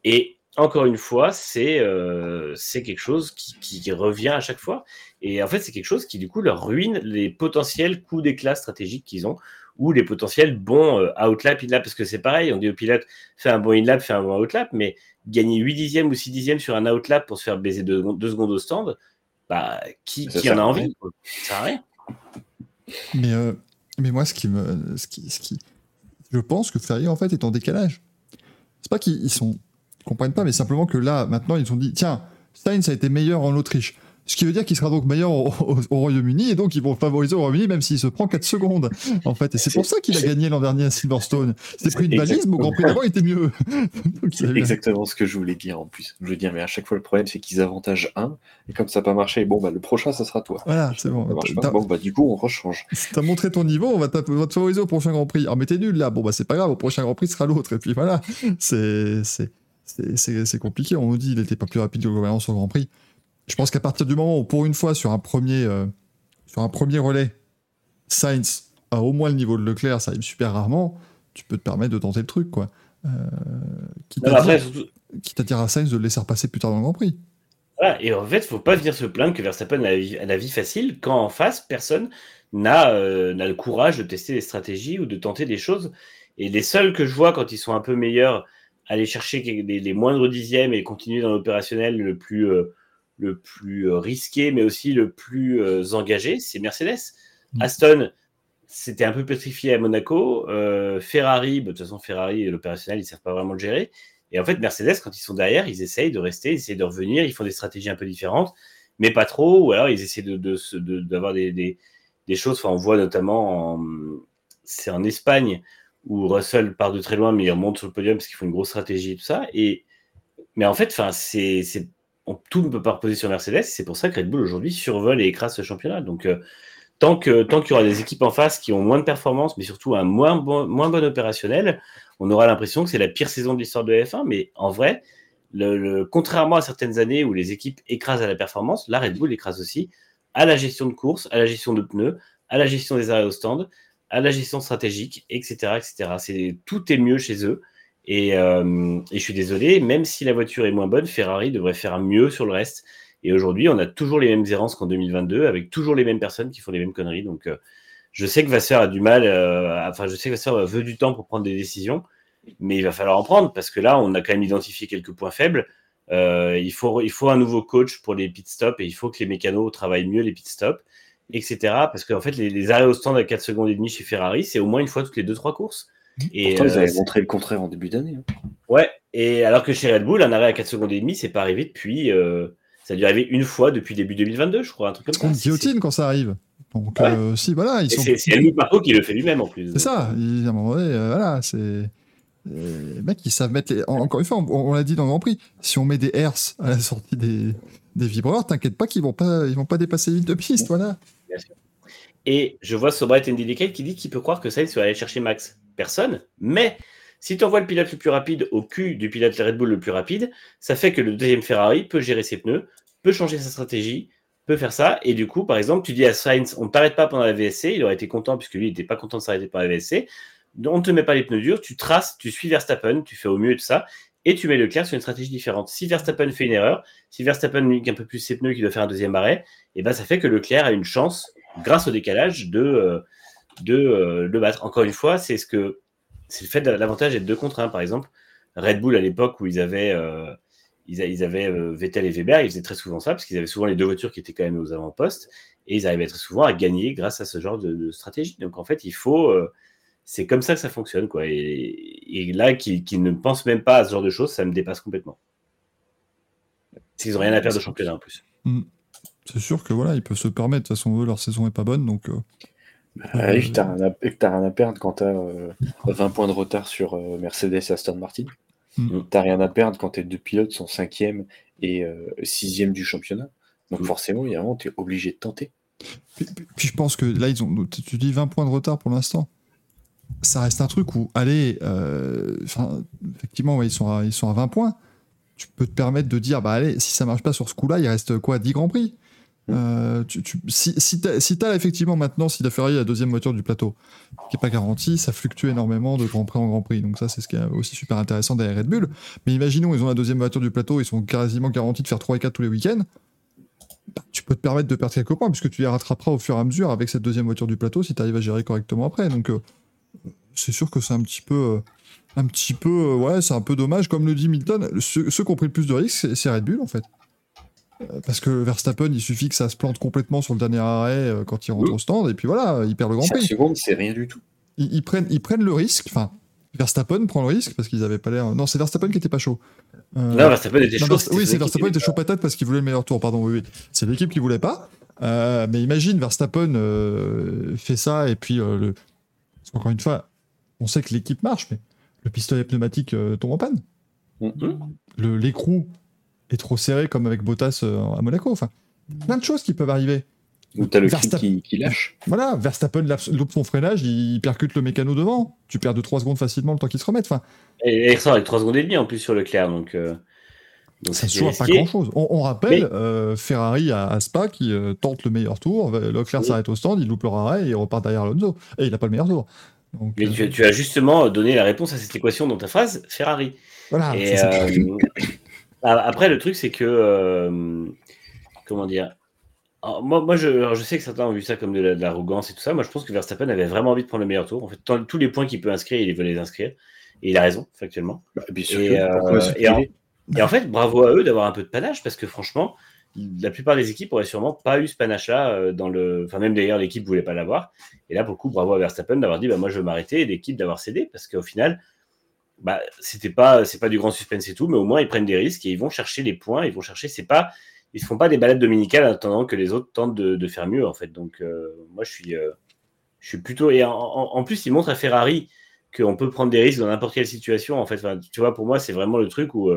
Speaker 3: Et encore une fois, c'est euh, c'est quelque chose qui, revient à chaque fois. Et en fait, c'est quelque chose qui, du coup, leur ruine les potentiels coups d'éclat stratégiques qu'ils ont ou les potentiels bons euh, outlap, in-lap. Parce que c'est pareil, on dit au pilote, fais un bon in-lap, fais un bon outlap, mais gagner 8 dixièmes ou 6 dixièmes sur un outlap pour se faire baiser 2 secondes au stand, bah, qui, qui en a envie Ça sert à rien.
Speaker 2: Mais, euh, mais moi, ce qui me. Ce qui, ce qui, je pense que Ferrari, en fait, est en décalage. C'est pas qu'ils ils sont. Comprennent pas, mais simplement que là, maintenant, ils ont dit tiens, Sainz a été meilleur en Autriche. Ce qui veut dire qu'il sera donc meilleur au, au- au Royaume-Uni, et donc ils vont favoriser au Royaume-Uni, même s'il se prend 4 secondes, en fait. Et c'est pour ça qu'il a gagné l'an dernier à Silverstone. C'est pris une balise, mais au Grand Prix d'avant, il était mieux.
Speaker 4: C'est exactement ce que je voulais dire en plus. Je veux dire, mais à chaque fois, le problème, c'est qu'ils avantagent un, et comme ça n'a pas marché, bon, bah, le prochain, ça sera toi.
Speaker 2: Voilà, c'est bon.
Speaker 4: Bon, bah, du coup, on rechange.
Speaker 2: T'as montré ton niveau, on va, on va te favoriser au prochain Grand Prix. Ah, mais t'es nul là. Bon, bah, c'est pas grave, au prochain Grand Prix sera l'autre. Et puis voilà, c'est c'est- compliqué. On nous dit il était pas plus rapide que Globalement sur le Grand Prix. Je pense qu'à partir du moment où, pour une fois, sur un premier, euh, sur un premier relais, Sainz a au moins le niveau de Leclerc, ça arrive super rarement, tu peux te permettre de tenter le truc, quoi. Euh, quitte,
Speaker 3: Non,
Speaker 2: à
Speaker 3: mais après,
Speaker 2: dire,
Speaker 3: surtout,
Speaker 2: quitte à dire à Sainz de le laisser repasser plus tard dans le Grand Prix.
Speaker 3: Voilà, et en fait, faut pas venir se plaindre que Verstappen a la vie, a la vie facile quand en face, personne n'a euh, n'a le courage de tester des stratégies ou de tenter des choses. Et les seuls que je vois quand ils sont un peu meilleurs, aller chercher les, les moindres dixièmes et continuer dans l'opérationnel le plus, euh, le plus risqué, mais aussi le plus engagé, c'est Mercedes.
Speaker 2: Mm.
Speaker 3: Aston, c'était un peu pétrifié à Monaco. Ferrari, bah, de toute façon, Ferrari, l'opérationnel, ils ne savent pas vraiment le gérer. Et en fait, Mercedes, quand ils sont derrière, ils essayent de rester, ils essayent de revenir, ils font des stratégies un peu différentes, mais pas trop, ou alors ils essaient d'avoir de, des, des, choses. Enfin, on voit notamment, c'est en Espagne, où Russell part de très loin, mais il remonte sur le podium parce qu'il faut une grosse stratégie et tout ça. Et, mais en fait, c'est, tout ne peut pas reposer sur Mercedes. C'est pour ça que Red Bull aujourd'hui survole et écrase ce championnat. Donc, euh, tant, que, tant qu'il y aura des équipes en face qui ont moins de performance, mais surtout un moins bon, moins bon opérationnel, on aura l'impression que c'est la pire saison de l'histoire de F1. Mais en vrai, le, contrairement à certaines années où les équipes écrasent à la performance, la Red Bull écrase aussi à la gestion de course, à la gestion de pneus, à la gestion des arrêts au stand, à la gestion stratégique, etc. etc. Tout est mieux chez eux. Et, euh, et, je suis désolé, même si la voiture est moins bonne, Ferrari devrait faire mieux sur le reste. Et aujourd'hui, on a toujours les mêmes errances qu'en 2022, avec toujours les mêmes personnes qui font les mêmes conneries. Donc, euh, je sais que Vasseur a du mal, euh, enfin, je sais que Vasseur veut du temps pour prendre des décisions, mais il va falloir en prendre parce que là, on a quand même identifié quelques points faibles. il, faut, il faut un nouveau coach pour les pit stops et il faut que les mécanos travaillent mieux les pit stops etc. Parce qu'en fait, les, arrêts au stand à 4 secondes et demie chez Ferrari, c'est au moins une fois toutes les 2-3 courses.
Speaker 4: Et Pourtant, ils avaient euh, montré le contraire en début d'année. Hein.
Speaker 3: Ouais, et alors que chez Red Bull, un arrêt à 4 secondes et demie, c'est pas arrivé depuis. Euh, ça a dû arriver une fois depuis début 2022, je crois, un truc comme ça.
Speaker 2: On guillotine quand ça arrive. Donc, euh, si, voilà. Ils sont...
Speaker 3: C'est Helmut Marco qui le fait lui-même en plus.
Speaker 2: C'est ça, il, à un moment donné, voilà, c'est. Les mecs, ils savent mettre. Les... Encore une fois, on, l'a dit dans le Grand Prix, si on met des hertz à la sortie des, des vibreurs, t'inquiète pas qu'ils vont pas, ils vont pas dépasser vite de piste, voilà.
Speaker 3: Et je vois Sobright Indicate qui dit qu'il peut croire que Sainz va aller chercher Max. Personne. Mais si tu envoies le pilote le plus rapide au cul du pilote Red Bull le plus rapide, ça fait que le deuxième Ferrari peut gérer ses pneus, peut changer sa stratégie, peut faire ça. Et du coup, par exemple, tu dis à Sainz, on ne t'arrête pas pendant la VSC, il aurait été content puisque lui, il n'était pas content de s'arrêter pendant la VSC. On ne te met pas les pneus durs, tu traces, tu suis Verstappen, tu fais au mieux et tout ça, et tu mets le clair sur une stratégie différente. Si Verstappen fait une erreur, si Verstappen nique un peu plus ses pneus, qu'il doit faire un deuxième arrêt, et ben ça fait que Leclerc a une chance grâce au décalage, de, euh, de euh, le battre. Encore une fois, c'est ce que c'est le fait de l'avantage d'être 2 contre 1. Par exemple, Red Bull à l'époque où ils avaient, euh, ils, avaient Vettel et Weber, ils faisaient très souvent ça parce qu'ils avaient souvent les deux voitures qui étaient quand même aux avant-postes et ils arrivaient très souvent à gagner grâce à ce genre de, stratégie. Donc en fait, il faut. C'est comme ça que ça fonctionne. Quoi. Et, là, qu'ils ne pensent même pas à ce genre de choses, ça me dépasse complètement. Ils n'ont rien à perdre de championnat en plus.
Speaker 2: Mm c'est sûr que voilà, ils peuvent se permettre. De toute façon, eux, leur saison est pas bonne, donc. Euh,
Speaker 4: bah, euh, t'as rien, à perdre quand t'as 20 euh, points de retard sur Mercedes et Aston Martin. Mm. T'as rien à perdre quand tes deux pilotes sont 5e et 6e du championnat. Donc mm. forcément, il y a vraiment, t'es obligé de tenter.
Speaker 2: Puis, je pense que là, ils ont. Tu dis 20 points de retard pour l'instant. Ça reste un truc où, allez, effectivement, ils, sont à, ils sont à 20 points. Tu peux te permettre de dire, bah allez, si ça marche pas sur ce coup-là, il reste quoi 10 grands prix? Euh, tu, si si tu as, effectivement maintenant, si la Ferrari est la deuxième voiture du plateau, qui n'est pas garantie, ça fluctue énormément de Grand Prix en Grand Prix. Donc ça, c'est ce qui est aussi super intéressant derrière Red Bull. Mais imaginons, ils ont la deuxième voiture du plateau, ils sont quasiment garantis de faire 3 et 4 tous les week-ends. Bah, tu peux te permettre de perdre quelques points, puisque tu les rattraperas au fur et à mesure avec cette deuxième voiture du plateau si tu arrives à gérer correctement après. Donc euh, c'est sûr que c'est un petit peu... Euh, un petit peu, ouais, c'est un peu dommage. Comme le dit Milton, ceux, ceux qui ont pris le plus de risques, c'est Red Bull en fait. Euh, parce que Verstappen, il suffit que ça se plante complètement sur le dernier arrêt euh, quand il rentre au stand, et puis voilà, il perd le Grand Prix.
Speaker 4: secondes, c'est rien du tout.
Speaker 2: Ils, prennent, ils prennent le risque, enfin, Verstappen prend le risque parce qu'ils avaient pas l'air. Non, c'est Verstappen qui était pas chaud.
Speaker 3: Euh, non, Verstappen était chaud.
Speaker 2: oui, c'est Verstappen qui était chaud patate parce qu'il voulait le meilleur tour, pardon, oui, oui. C'est l'équipe qui voulait pas. mais imagine, Verstappen fait ça, et puis, le... encore une fois, on sait que l'équipe marche, mais le pistolet pneumatique tombe en panne. Mm-hmm. L'écrou est trop serré comme avec Bottas euh, à Monaco. Enfin, plein de choses qui peuvent arriver.
Speaker 4: Ou t'as le qui, qui, lâche.
Speaker 2: Voilà, Verstappen loupe son freinage, il percute le mécano devant. Tu perds de 3 secondes facilement le temps qu'il se remette. Enfin,
Speaker 3: et il ressort avec 3 secondes et demie en plus sur Leclerc. Donc, euh,
Speaker 2: donc ça ne pas grand chose. On, rappelle euh, Ferrari à, Spa qui tente le meilleur tour. Leclerc s'arrête au stand, il loupe le arrêt et il repart derrière Alonso. Et il n'a pas le meilleur tour.
Speaker 3: Mais tu, tu, as justement donné la réponse à cette équation dans ta phrase Ferrari.
Speaker 2: Voilà.
Speaker 3: Et, ah, après, le truc, c'est que. Euh, comment dire moi, moi je, je, sais que certains ont vu ça comme de l'arrogance et tout ça. Moi, je pense que Verstappen avait vraiment envie de prendre le meilleur tour. En fait, tous les points qu'il peut inscrire, il veut les inscrire. Et il a raison, factuellement.
Speaker 4: Bah,
Speaker 3: et, euh, et, en, fait, bravo à eux d'avoir un peu de panache parce que franchement, la plupart des équipes auraient sûrement pas eu ce panache-là euh, dans le. Enfin, même d'ailleurs, l'équipe voulait pas l'avoir. Et là, beaucoup, bravo à Verstappen d'avoir dit bah, moi, je veux m'arrêter et l'équipe d'avoir cédé parce qu'au final, bah, c'était pas, c'est pas du grand suspense et tout, mais au moins, ils prennent des risques et ils vont chercher les points. Ils vont chercher, c'est pas. Ils se font pas des balades dominicales en attendant que les autres tentent de, faire mieux, en fait. Donc, euh, moi, je suis, euh, je suis plutôt. Et en, plus, ils montrent à Ferrari qu'on peut prendre des risques dans n'importe quelle situation, en fait. tu vois, pour moi, c'est vraiment le truc où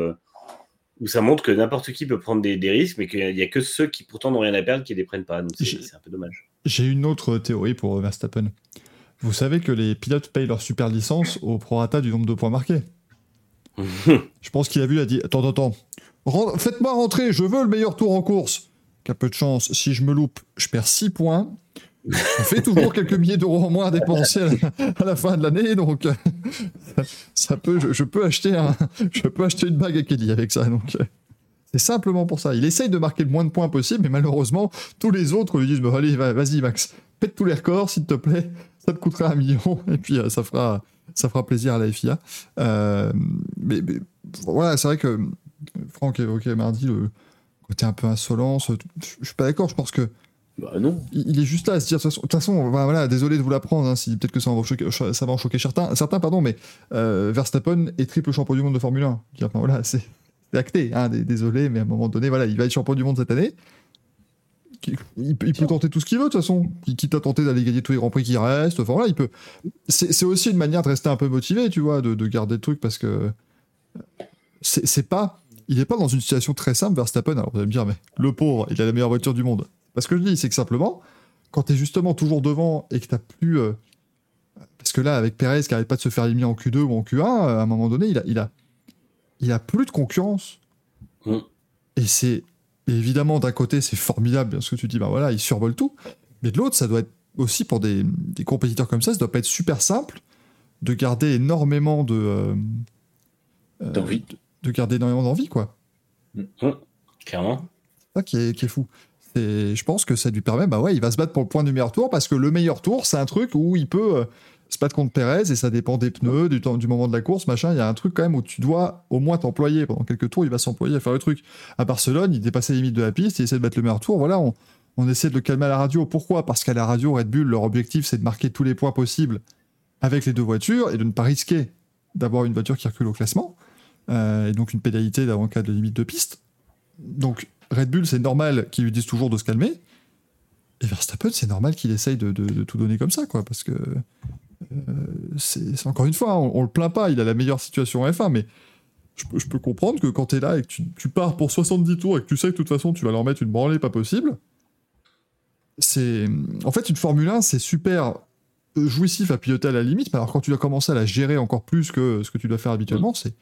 Speaker 3: où ça montre que n'importe qui peut prendre des, risques, mais qu'il n'y a que ceux qui pourtant n'ont rien à perdre qui ne les prennent pas. Donc c'est un peu dommage.
Speaker 2: J'ai une autre théorie pour Verstappen. Vous savez que les pilotes payent leur super licence au prorata du nombre de points marqués. je pense qu'il a vu, il a dit Attends, attends, faites-moi rentrer, je veux le meilleur tour en course. Qu'à peu de chance, si je me loupe, je perds 6 points. On fait toujours quelques milliers d'euros en moins à dépenser à la, fin de l'année, donc ça, peut, je, peux acheter un, je peux acheter une bague à Kelly avec ça. Donc c'est simplement pour ça. Il essaye de marquer le moins de points possible, mais malheureusement tous les autres lui disent bah, allez vas-y Max, pète tous les records s'il te plaît, ça te coûtera un million et puis euh, ça fera ça fera plaisir à la FIA. Euh, mais, voilà, c'est vrai que Franck évoquait mardi le côté un peu insolence. Je suis pas d'accord. Je pense que
Speaker 4: bah non.
Speaker 2: Il, est juste là à se dire, de toute façon, bah, voilà, désolé de vous l'apprendre, hein, si peut-être que ça, va en choquer, ça va en choquer certains, certains pardon, mais euh, Verstappen est triple champion du monde de Formule 1. Enfin, voilà, c'est acté, hein, désolé, mais à un moment donné, voilà, il va être champion du monde cette année. Il, peut tenter tout ce qu'il veut de toute façon. Quitte à tenter d'aller gagner tous les grands prix qui restent. Enfin voilà, il peut. C'est aussi une manière de rester un peu motivé, tu vois, de, garder le truc parce que c'est pas. Il n'est pas dans une situation très simple, Verstappen. Alors vous allez me dire, mais le pauvre, il a la meilleure voiture du monde. Parce que je dis, c'est que simplement, quand tu es justement toujours devant et que tu plus. Euh, parce que là, avec Perez qui n'arrête pas de se faire éliminer en Q2 ou en Q1, euh, à un moment donné, il a, il a, il a plus de concurrence. Mm. Et c'est. Évidemment, d'un côté, c'est formidable, parce que tu dis, bah voilà, il survole tout. Mais de l'autre, ça doit être aussi pour des, des, compétiteurs comme ça, ça doit pas être super simple de garder énormément de. Euh,
Speaker 4: d'envie.
Speaker 2: De, garder énormément d'envie, quoi.
Speaker 3: Mm. Clairement.
Speaker 2: Ça qui est, qui est fou. Et je pense que ça lui permet, bah ouais, il va se battre pour le point du meilleur tour parce que le meilleur tour, c'est un truc où il peut euh, se battre contre Perez et ça dépend des pneus, du, temps, du moment de la course, machin. Il y a un truc quand même où tu dois au moins t'employer. Pendant quelques tours, il va s'employer à faire le truc. À Barcelone, il dépassait les limites de la piste, il essaie de battre le meilleur tour. Voilà, on, on essaie de le calmer à la radio. Pourquoi? Parce qu'à la radio, Red Bull, leur objectif, c'est de marquer tous les points possibles avec les deux voitures et de ne pas risquer d'avoir une voiture qui recule au classement. Euh, et donc une pénalité en cas de limite de piste. Donc Red Bull, c'est normal qu'ils lui disent toujours de se calmer. Et Verstappen, c'est normal qu'il essaye de, tout donner comme ça, quoi, parce que euh, c'est encore une fois, on, le plaint pas, il a la meilleure situation en F1, mais je peux, comprendre que quand tu es là et que tu, pars pour 70 tours et que tu sais que de toute façon tu vas leur mettre une branlée pas possible, c'est. En fait, une Formule 1, c'est super jouissif à piloter à la limite, mais alors quand tu dois commencer à la gérer encore plus que ce que tu dois faire habituellement, c'est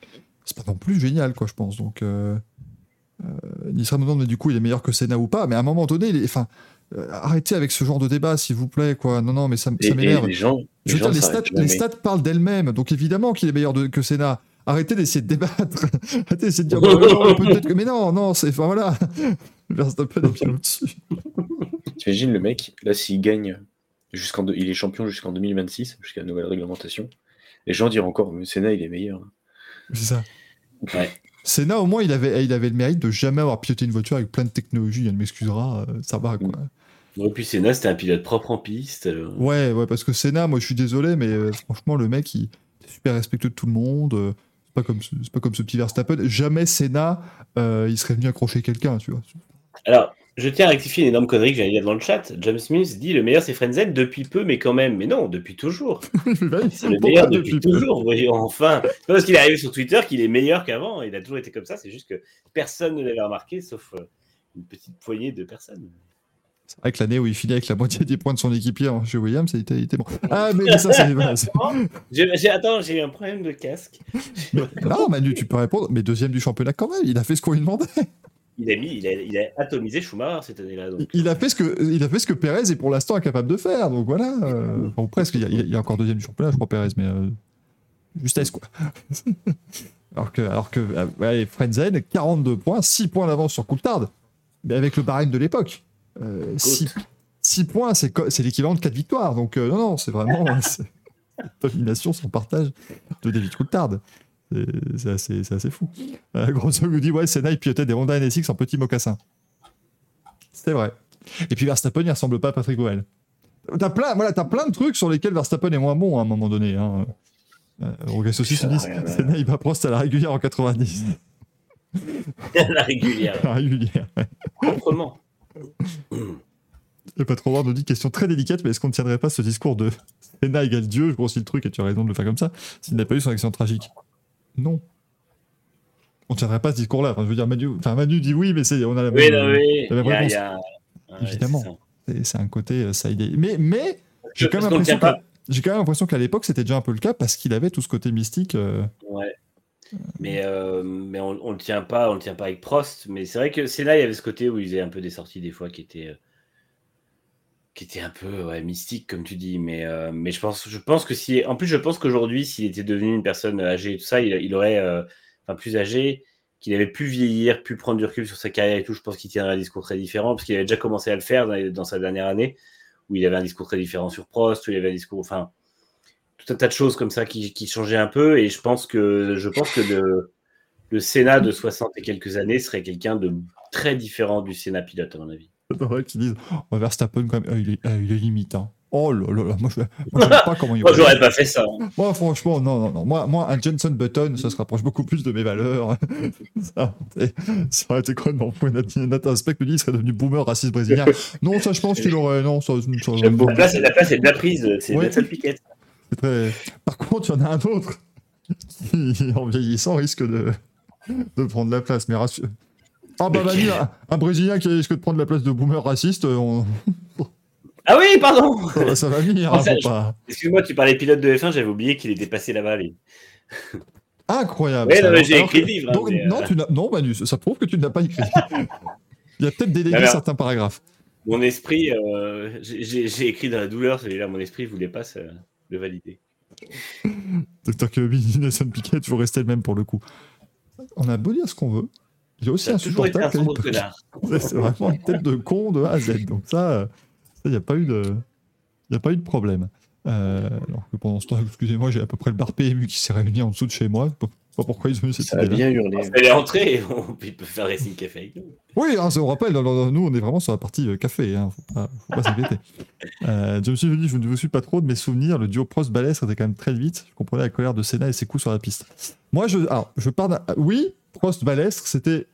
Speaker 2: pas non plus génial, quoi, je pense. Donc. Euh, euh, Nissan me demande, mais du coup, il est meilleur que Senna ou pas? Mais à un moment donné, il enfin, euh, arrêtez avec ce genre de débat, s'il vous plaît. Quoi. Non, non, mais ça, m'énerve. Les,
Speaker 4: gens,
Speaker 2: les, stats, parlent d'elles-mêmes. Donc évidemment qu'il est meilleur que Senna. Arrêtez d'essayer de débattre. Arrêtez d'essayer de dire, bah, que. Mais non, non, c'est. Enfin voilà. Verstappen est bien au-dessus.
Speaker 4: T'imagines le mec, là, s'il gagne, jusqu'en il est champion jusqu'en 2026, jusqu'à la nouvelle réglementation. Les gens diront encore, mais Senna, il est meilleur.
Speaker 2: C'est ça.
Speaker 3: Ouais.
Speaker 2: Senna, au moins, il avait, il avait le mérite de jamais avoir piloté une voiture avec plein de technologie. Il m'excusera, euh, ça va, quoi.
Speaker 3: Et puis Senna, c'était un pilote propre en piste.
Speaker 2: Ouais, ouais, parce que Senna, moi, je suis désolé, mais euh, franchement, le mec, il est super respectueux de tout le monde. Euh, c'est pas comme, c'est pas comme ce petit Verstappen. Jamais Senna, il serait venu accrocher quelqu'un, tu vois.
Speaker 3: Alors, je tiens à rectifier une énorme connerie que j'ai dire dans le chat. James Smith dit le meilleur c'est Frenzen depuis peu, mais quand même. Mais non, depuis toujours. c'est le meilleur depuis, toujours, voyons, enfin. C'est pas parce qu'il est arrivé sur Twitter qu'il est meilleur qu'avant. Il a toujours été comme ça. C'est juste que personne ne l'avait remarqué, sauf euh, une petite poignée de personnes.
Speaker 2: C'est vrai que l'année où il finit avec la moitié des points de son équipier chez Williams, ça a été, bon. Ah, mais, ça,
Speaker 3: c'est. Attends, j'ai eu un problème de casque.
Speaker 2: non, Manu, tu peux répondre. Mais deuxième du championnat quand même. Il a fait ce qu'on lui demandait
Speaker 3: il a mis, il a, atomisé Schumacher cette année-là.
Speaker 2: Il a fait ce que, il a fait ce que Perez est pour l'instant incapable de faire. Donc voilà, euh, presque. Il y, a, encore deuxième du championnat, je crois Perez, mais euh, justesse quoi. alors que, alors que, euh, ouais, Frenzen, 42 points, 6 points d'avance sur Coulthard, mais avec le barème de l'époque. 6, points, c'est l'équivalent de 4 victoires. Donc non, non, c'est vraiment domination sans partage de David Coulthard. C'est assez, assez, fou. Euh, Grosso nous dit Ouais, Senna, il pilotait des Honda NSX en petit mocassin. C'est vrai. Et puis Verstappen, il ressemble pas à Patrick O'Hell. T'as plein, voilà, as plein de trucs sur lesquels Verstappen est moins bon à un moment donné. Hein. Euh, aussi se dit Senna, il va Prost à la régulière en 90.
Speaker 3: la régulière.
Speaker 2: La régulière.
Speaker 3: Proprement.
Speaker 2: Pas trop voir nous dit question très délicate, mais est-ce qu'on ne tiendrait pas ce discours de Senna égale Dieu? Je grossis le truc et tu as raison de le faire comme ça, s'il n'a pas eu son accident tragique Non. On ne tiendrait pas ce discours-là. Enfin, je veux dire, Manu, enfin, Manu dit oui, mais c'est, on a la
Speaker 3: oui, non, oui.
Speaker 2: la même
Speaker 3: Y a-
Speaker 2: réponse.
Speaker 3: y a- Ouais,
Speaker 2: Évidemment.
Speaker 3: c'est
Speaker 2: un côté euh, ça idée. Mais, mais j'ai quand, même l'impression
Speaker 3: pas.
Speaker 2: que- j'ai quand même l'impression qu'à l'époque, c'était déjà un peu le cas parce qu'il avait tout ce côté mystique. euh,
Speaker 3: Ouais. Mais, euh, mais on, on le tient pas, on le tient pas avec Prost. Mais c'est vrai que c'est là, il y avait ce côté où il faisait un peu des sorties des fois qui étaient, qui étaient un peu ouais, mystiques, comme tu dis. Mais, euh, mais je pense, je pense que si, en plus, je pense qu'aujourd'hui, s'il était devenu une personne âgée et tout ça, il, aurait, euh, enfin plus âgé, qu'il avait pu vieillir, pu prendre du recul sur sa carrière et tout. Je pense qu'il tiendrait un discours très différent parce qu'il avait déjà commencé à le faire dans, dans sa dernière année, où il avait un discours très différent sur Prost, où il avait un discours, enfin tout un tas de choses comme ça qui, qui changeaient un peu. Et je pense que, je pense que le, le Sénat de 60 et quelques années serait quelqu'un de très différent du Sénat pilote, à mon avis.
Speaker 2: J'adorerais qu'ils disent oh, Verstappen, quand même, euh, il, est, euh, il est limite. hein. Oh là là là, moi je moi, j'aime pas comment il
Speaker 3: Moi,
Speaker 2: va.
Speaker 3: j'aurais pas fait ça. hein.
Speaker 2: Moi, franchement, non, non, non. Moi, moi un Jenson Button, ça se rapproche beaucoup plus de mes valeurs. ça, ça aurait été quoi non Nathan Speck me dit il serait devenu boomer raciste brésilien. Non, ça, je pense qu'il aurait. Non, ça, ça-
Speaker 4: J'aime beaucoup.
Speaker 3: La place, la place est bien prise. C'est
Speaker 2: Ouais. Très- Par contre, il y en a un autre qui, en vieillissant, risque de, de prendre la place. Mais rassure- Ah bah un, un Brésilien qui risque de prendre la place de boomer raciste, on...
Speaker 3: Ah oui, pardon.
Speaker 2: ça, ça va venir. hein,
Speaker 3: Oh,
Speaker 2: pas...
Speaker 3: Excuse-moi, tu parlais pilote de F1, j'avais oublié qu'il était passé là-bas. lui.
Speaker 2: Incroyable.
Speaker 3: Ouais, non, mais j'ai écrit le livre, hein,
Speaker 2: donc,
Speaker 3: mais,
Speaker 2: non,
Speaker 3: euh,
Speaker 2: tu n'as- non, Manu, ça prouve que tu ne l'as pas écrit. Il y a peut-être délégué
Speaker 3: Alors-
Speaker 2: certains paragraphes.
Speaker 3: Mon esprit, euh, j'ai- écrit dans la douleur, celui-là, mon esprit voulait pas ça- le valider.
Speaker 2: Docteur Kirby, Nelson Piquet, toujours resté le même pour le coup. On a beau dire ce qu'on veut. Il est aussi
Speaker 3: Ça a toujours été un
Speaker 2: insupportable. C'est vraiment une tête de con de A à Z. Donc ça, euh, il n'y a pas eu de, il y a pas eu de problème. Euh, alors que pendant ce temps, excusez-moi, j'ai à peu près le bar PMU qui s'est réuni en dessous de chez moi. Je sais pas pourquoi ils ont eu cette
Speaker 4: Ça a bien hurlé.
Speaker 3: Elle est entrée on, il peut faire Racing Café avec nous.
Speaker 2: Oui, hein, ça, on rappelle, nous on est vraiment sur la partie euh, café, hein, faut pas, faut pas s'inquiéter. Euh, je me suis dit, je ne vous suis pas trop de mes souvenirs, le duo Prost Balès était quand même très vite, je comprenais la colère de Senna et ses coups sur la piste. Moi, je, alors, je pars d'un- oui, Prost Balès, c'était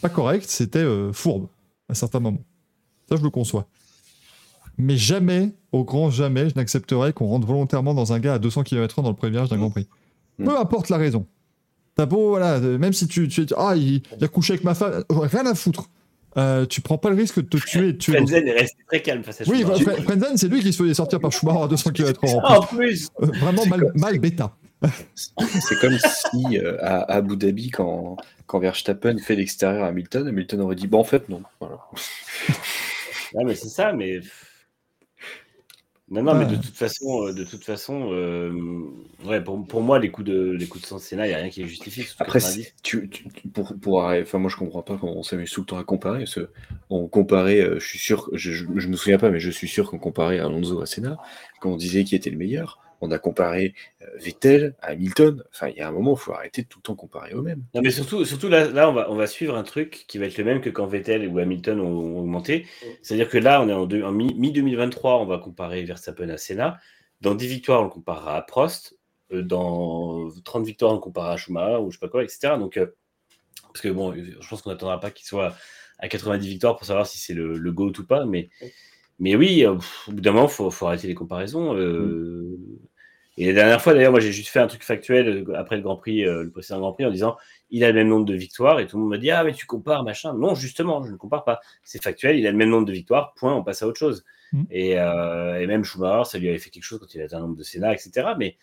Speaker 2: pas correct, c'était euh, fourbe à certains moments. Ça, je le conçois. Mais jamais, au grand jamais, je n'accepterai qu'on rentre volontairement dans un gars à 200 km/h dans le premier virage d'un Grand Prix.
Speaker 4: Mm.
Speaker 2: Peu importe la raison. T'as beau, voilà, euh, même si tu, tu es, ah, il, il a couché avec ma femme, j'aurais rien à foutre. Euh, tu prends pas le risque de te tuer de tuer. l'autre.
Speaker 3: Frenzen est resté très calme face à
Speaker 2: Oui,
Speaker 3: Schumacher.
Speaker 2: Fre- Frenzen, c'est lui qui se faisait sortir par Schumacher à 200 km/h.
Speaker 3: Ah, en plus
Speaker 2: Euh, vraiment mal, mal bêta.
Speaker 4: C'est comme si euh, à, à Abu Dhabi, quand, quand Verstappen fait l'extérieur à Hamilton, Hamilton aurait dit Bon, en fait, non. Voilà.
Speaker 3: Ouais, mais c'est ça, mais. Non, non, mais
Speaker 2: Ah.
Speaker 3: de toute façon, euh, de toute façon, euh, ouais, pour, pour moi, les coups de les coups de Senna, il n'y a rien qui est justifié. surtout
Speaker 4: Après,
Speaker 3: 90.
Speaker 4: c'est- tu, pour, pour enfin, moi je comprends pas comment on s'amuse tout le temps à comparer. parce que on comparait, je suis sûr, je, je, je me souviens pas, mais je suis sûr qu'on comparait Alonso à Senna, quand on disait qui était le meilleur. On a comparé euh, Vettel à Hamilton. Enfin, il y a un moment, il faut arrêter de tout le temps comparer eux-mêmes.
Speaker 3: Non, mais surtout, surtout là, là on, va, on va suivre un truc qui va être le même que quand Vettel ou Hamilton ont, ont augmenté. C'est-à-dire que là, on est en, deux- en mi- mi-2023, on va comparer Verstappen à Senna. Dans 10 victoires, on le comparera à Prost. Euh, Dans 30 victoires, on le comparera à Schumacher ou je sais pas quoi, etc. Donc, euh, parce que bon, je pense qu'on n'attendra pas qu'il soit à 90 victoires pour savoir si c'est le, le GOAT ou pas. Mais, mais oui, euh, pff, au bout d'un moment, il faut, faut arrêter les comparaisons. euh, Et la dernière fois, d'ailleurs, moi, j'ai juste fait un truc factuel euh, après le Grand Prix, euh, le précédent Grand Prix, en disant il a le même nombre de victoires et tout le monde m'a dit ah mais tu compares machin non justement je ne compare pas. C'est factuel il a le même nombre de victoires point on passe à autre chose.
Speaker 2: Mhm.
Speaker 3: et, euh, et même Schumacher ça lui avait fait quelque chose quand il avait un nombre de Sénat etc mais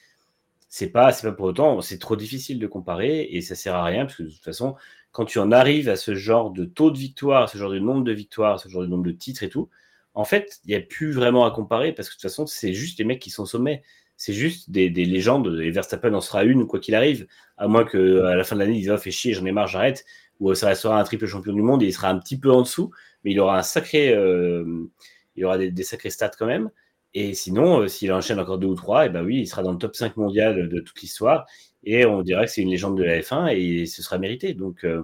Speaker 3: c'est pas c'est pas pour autant c'est trop difficile de comparer et ça sert à rien parce que de toute façon quand tu en arrives à ce genre de taux de victoire ce genre de nombre de victoires ce genre de nombre de titres et tout en fait il n'y a plus vraiment à comparer parce que de toute façon c'est juste les mecs qui sont au sommet c'est juste des, des légendes et Verstappen en sera une quoi qu'il arrive à moins qu'à la fin de l'année, il dise oh, fait chier, j'en ai marre, j'arrête, ou ça restera un triple champion du monde et il sera un petit peu en dessous, mais il aura un sacré, euh, il aura des, sacrés stats quand même. Et sinon, euh, s'il enchaîne encore deux ou trois, et ben oui, il sera dans le top 5 mondial de toute l'histoire et on dirait que c'est une légende de la F1 et ce sera mérité. Donc, euh,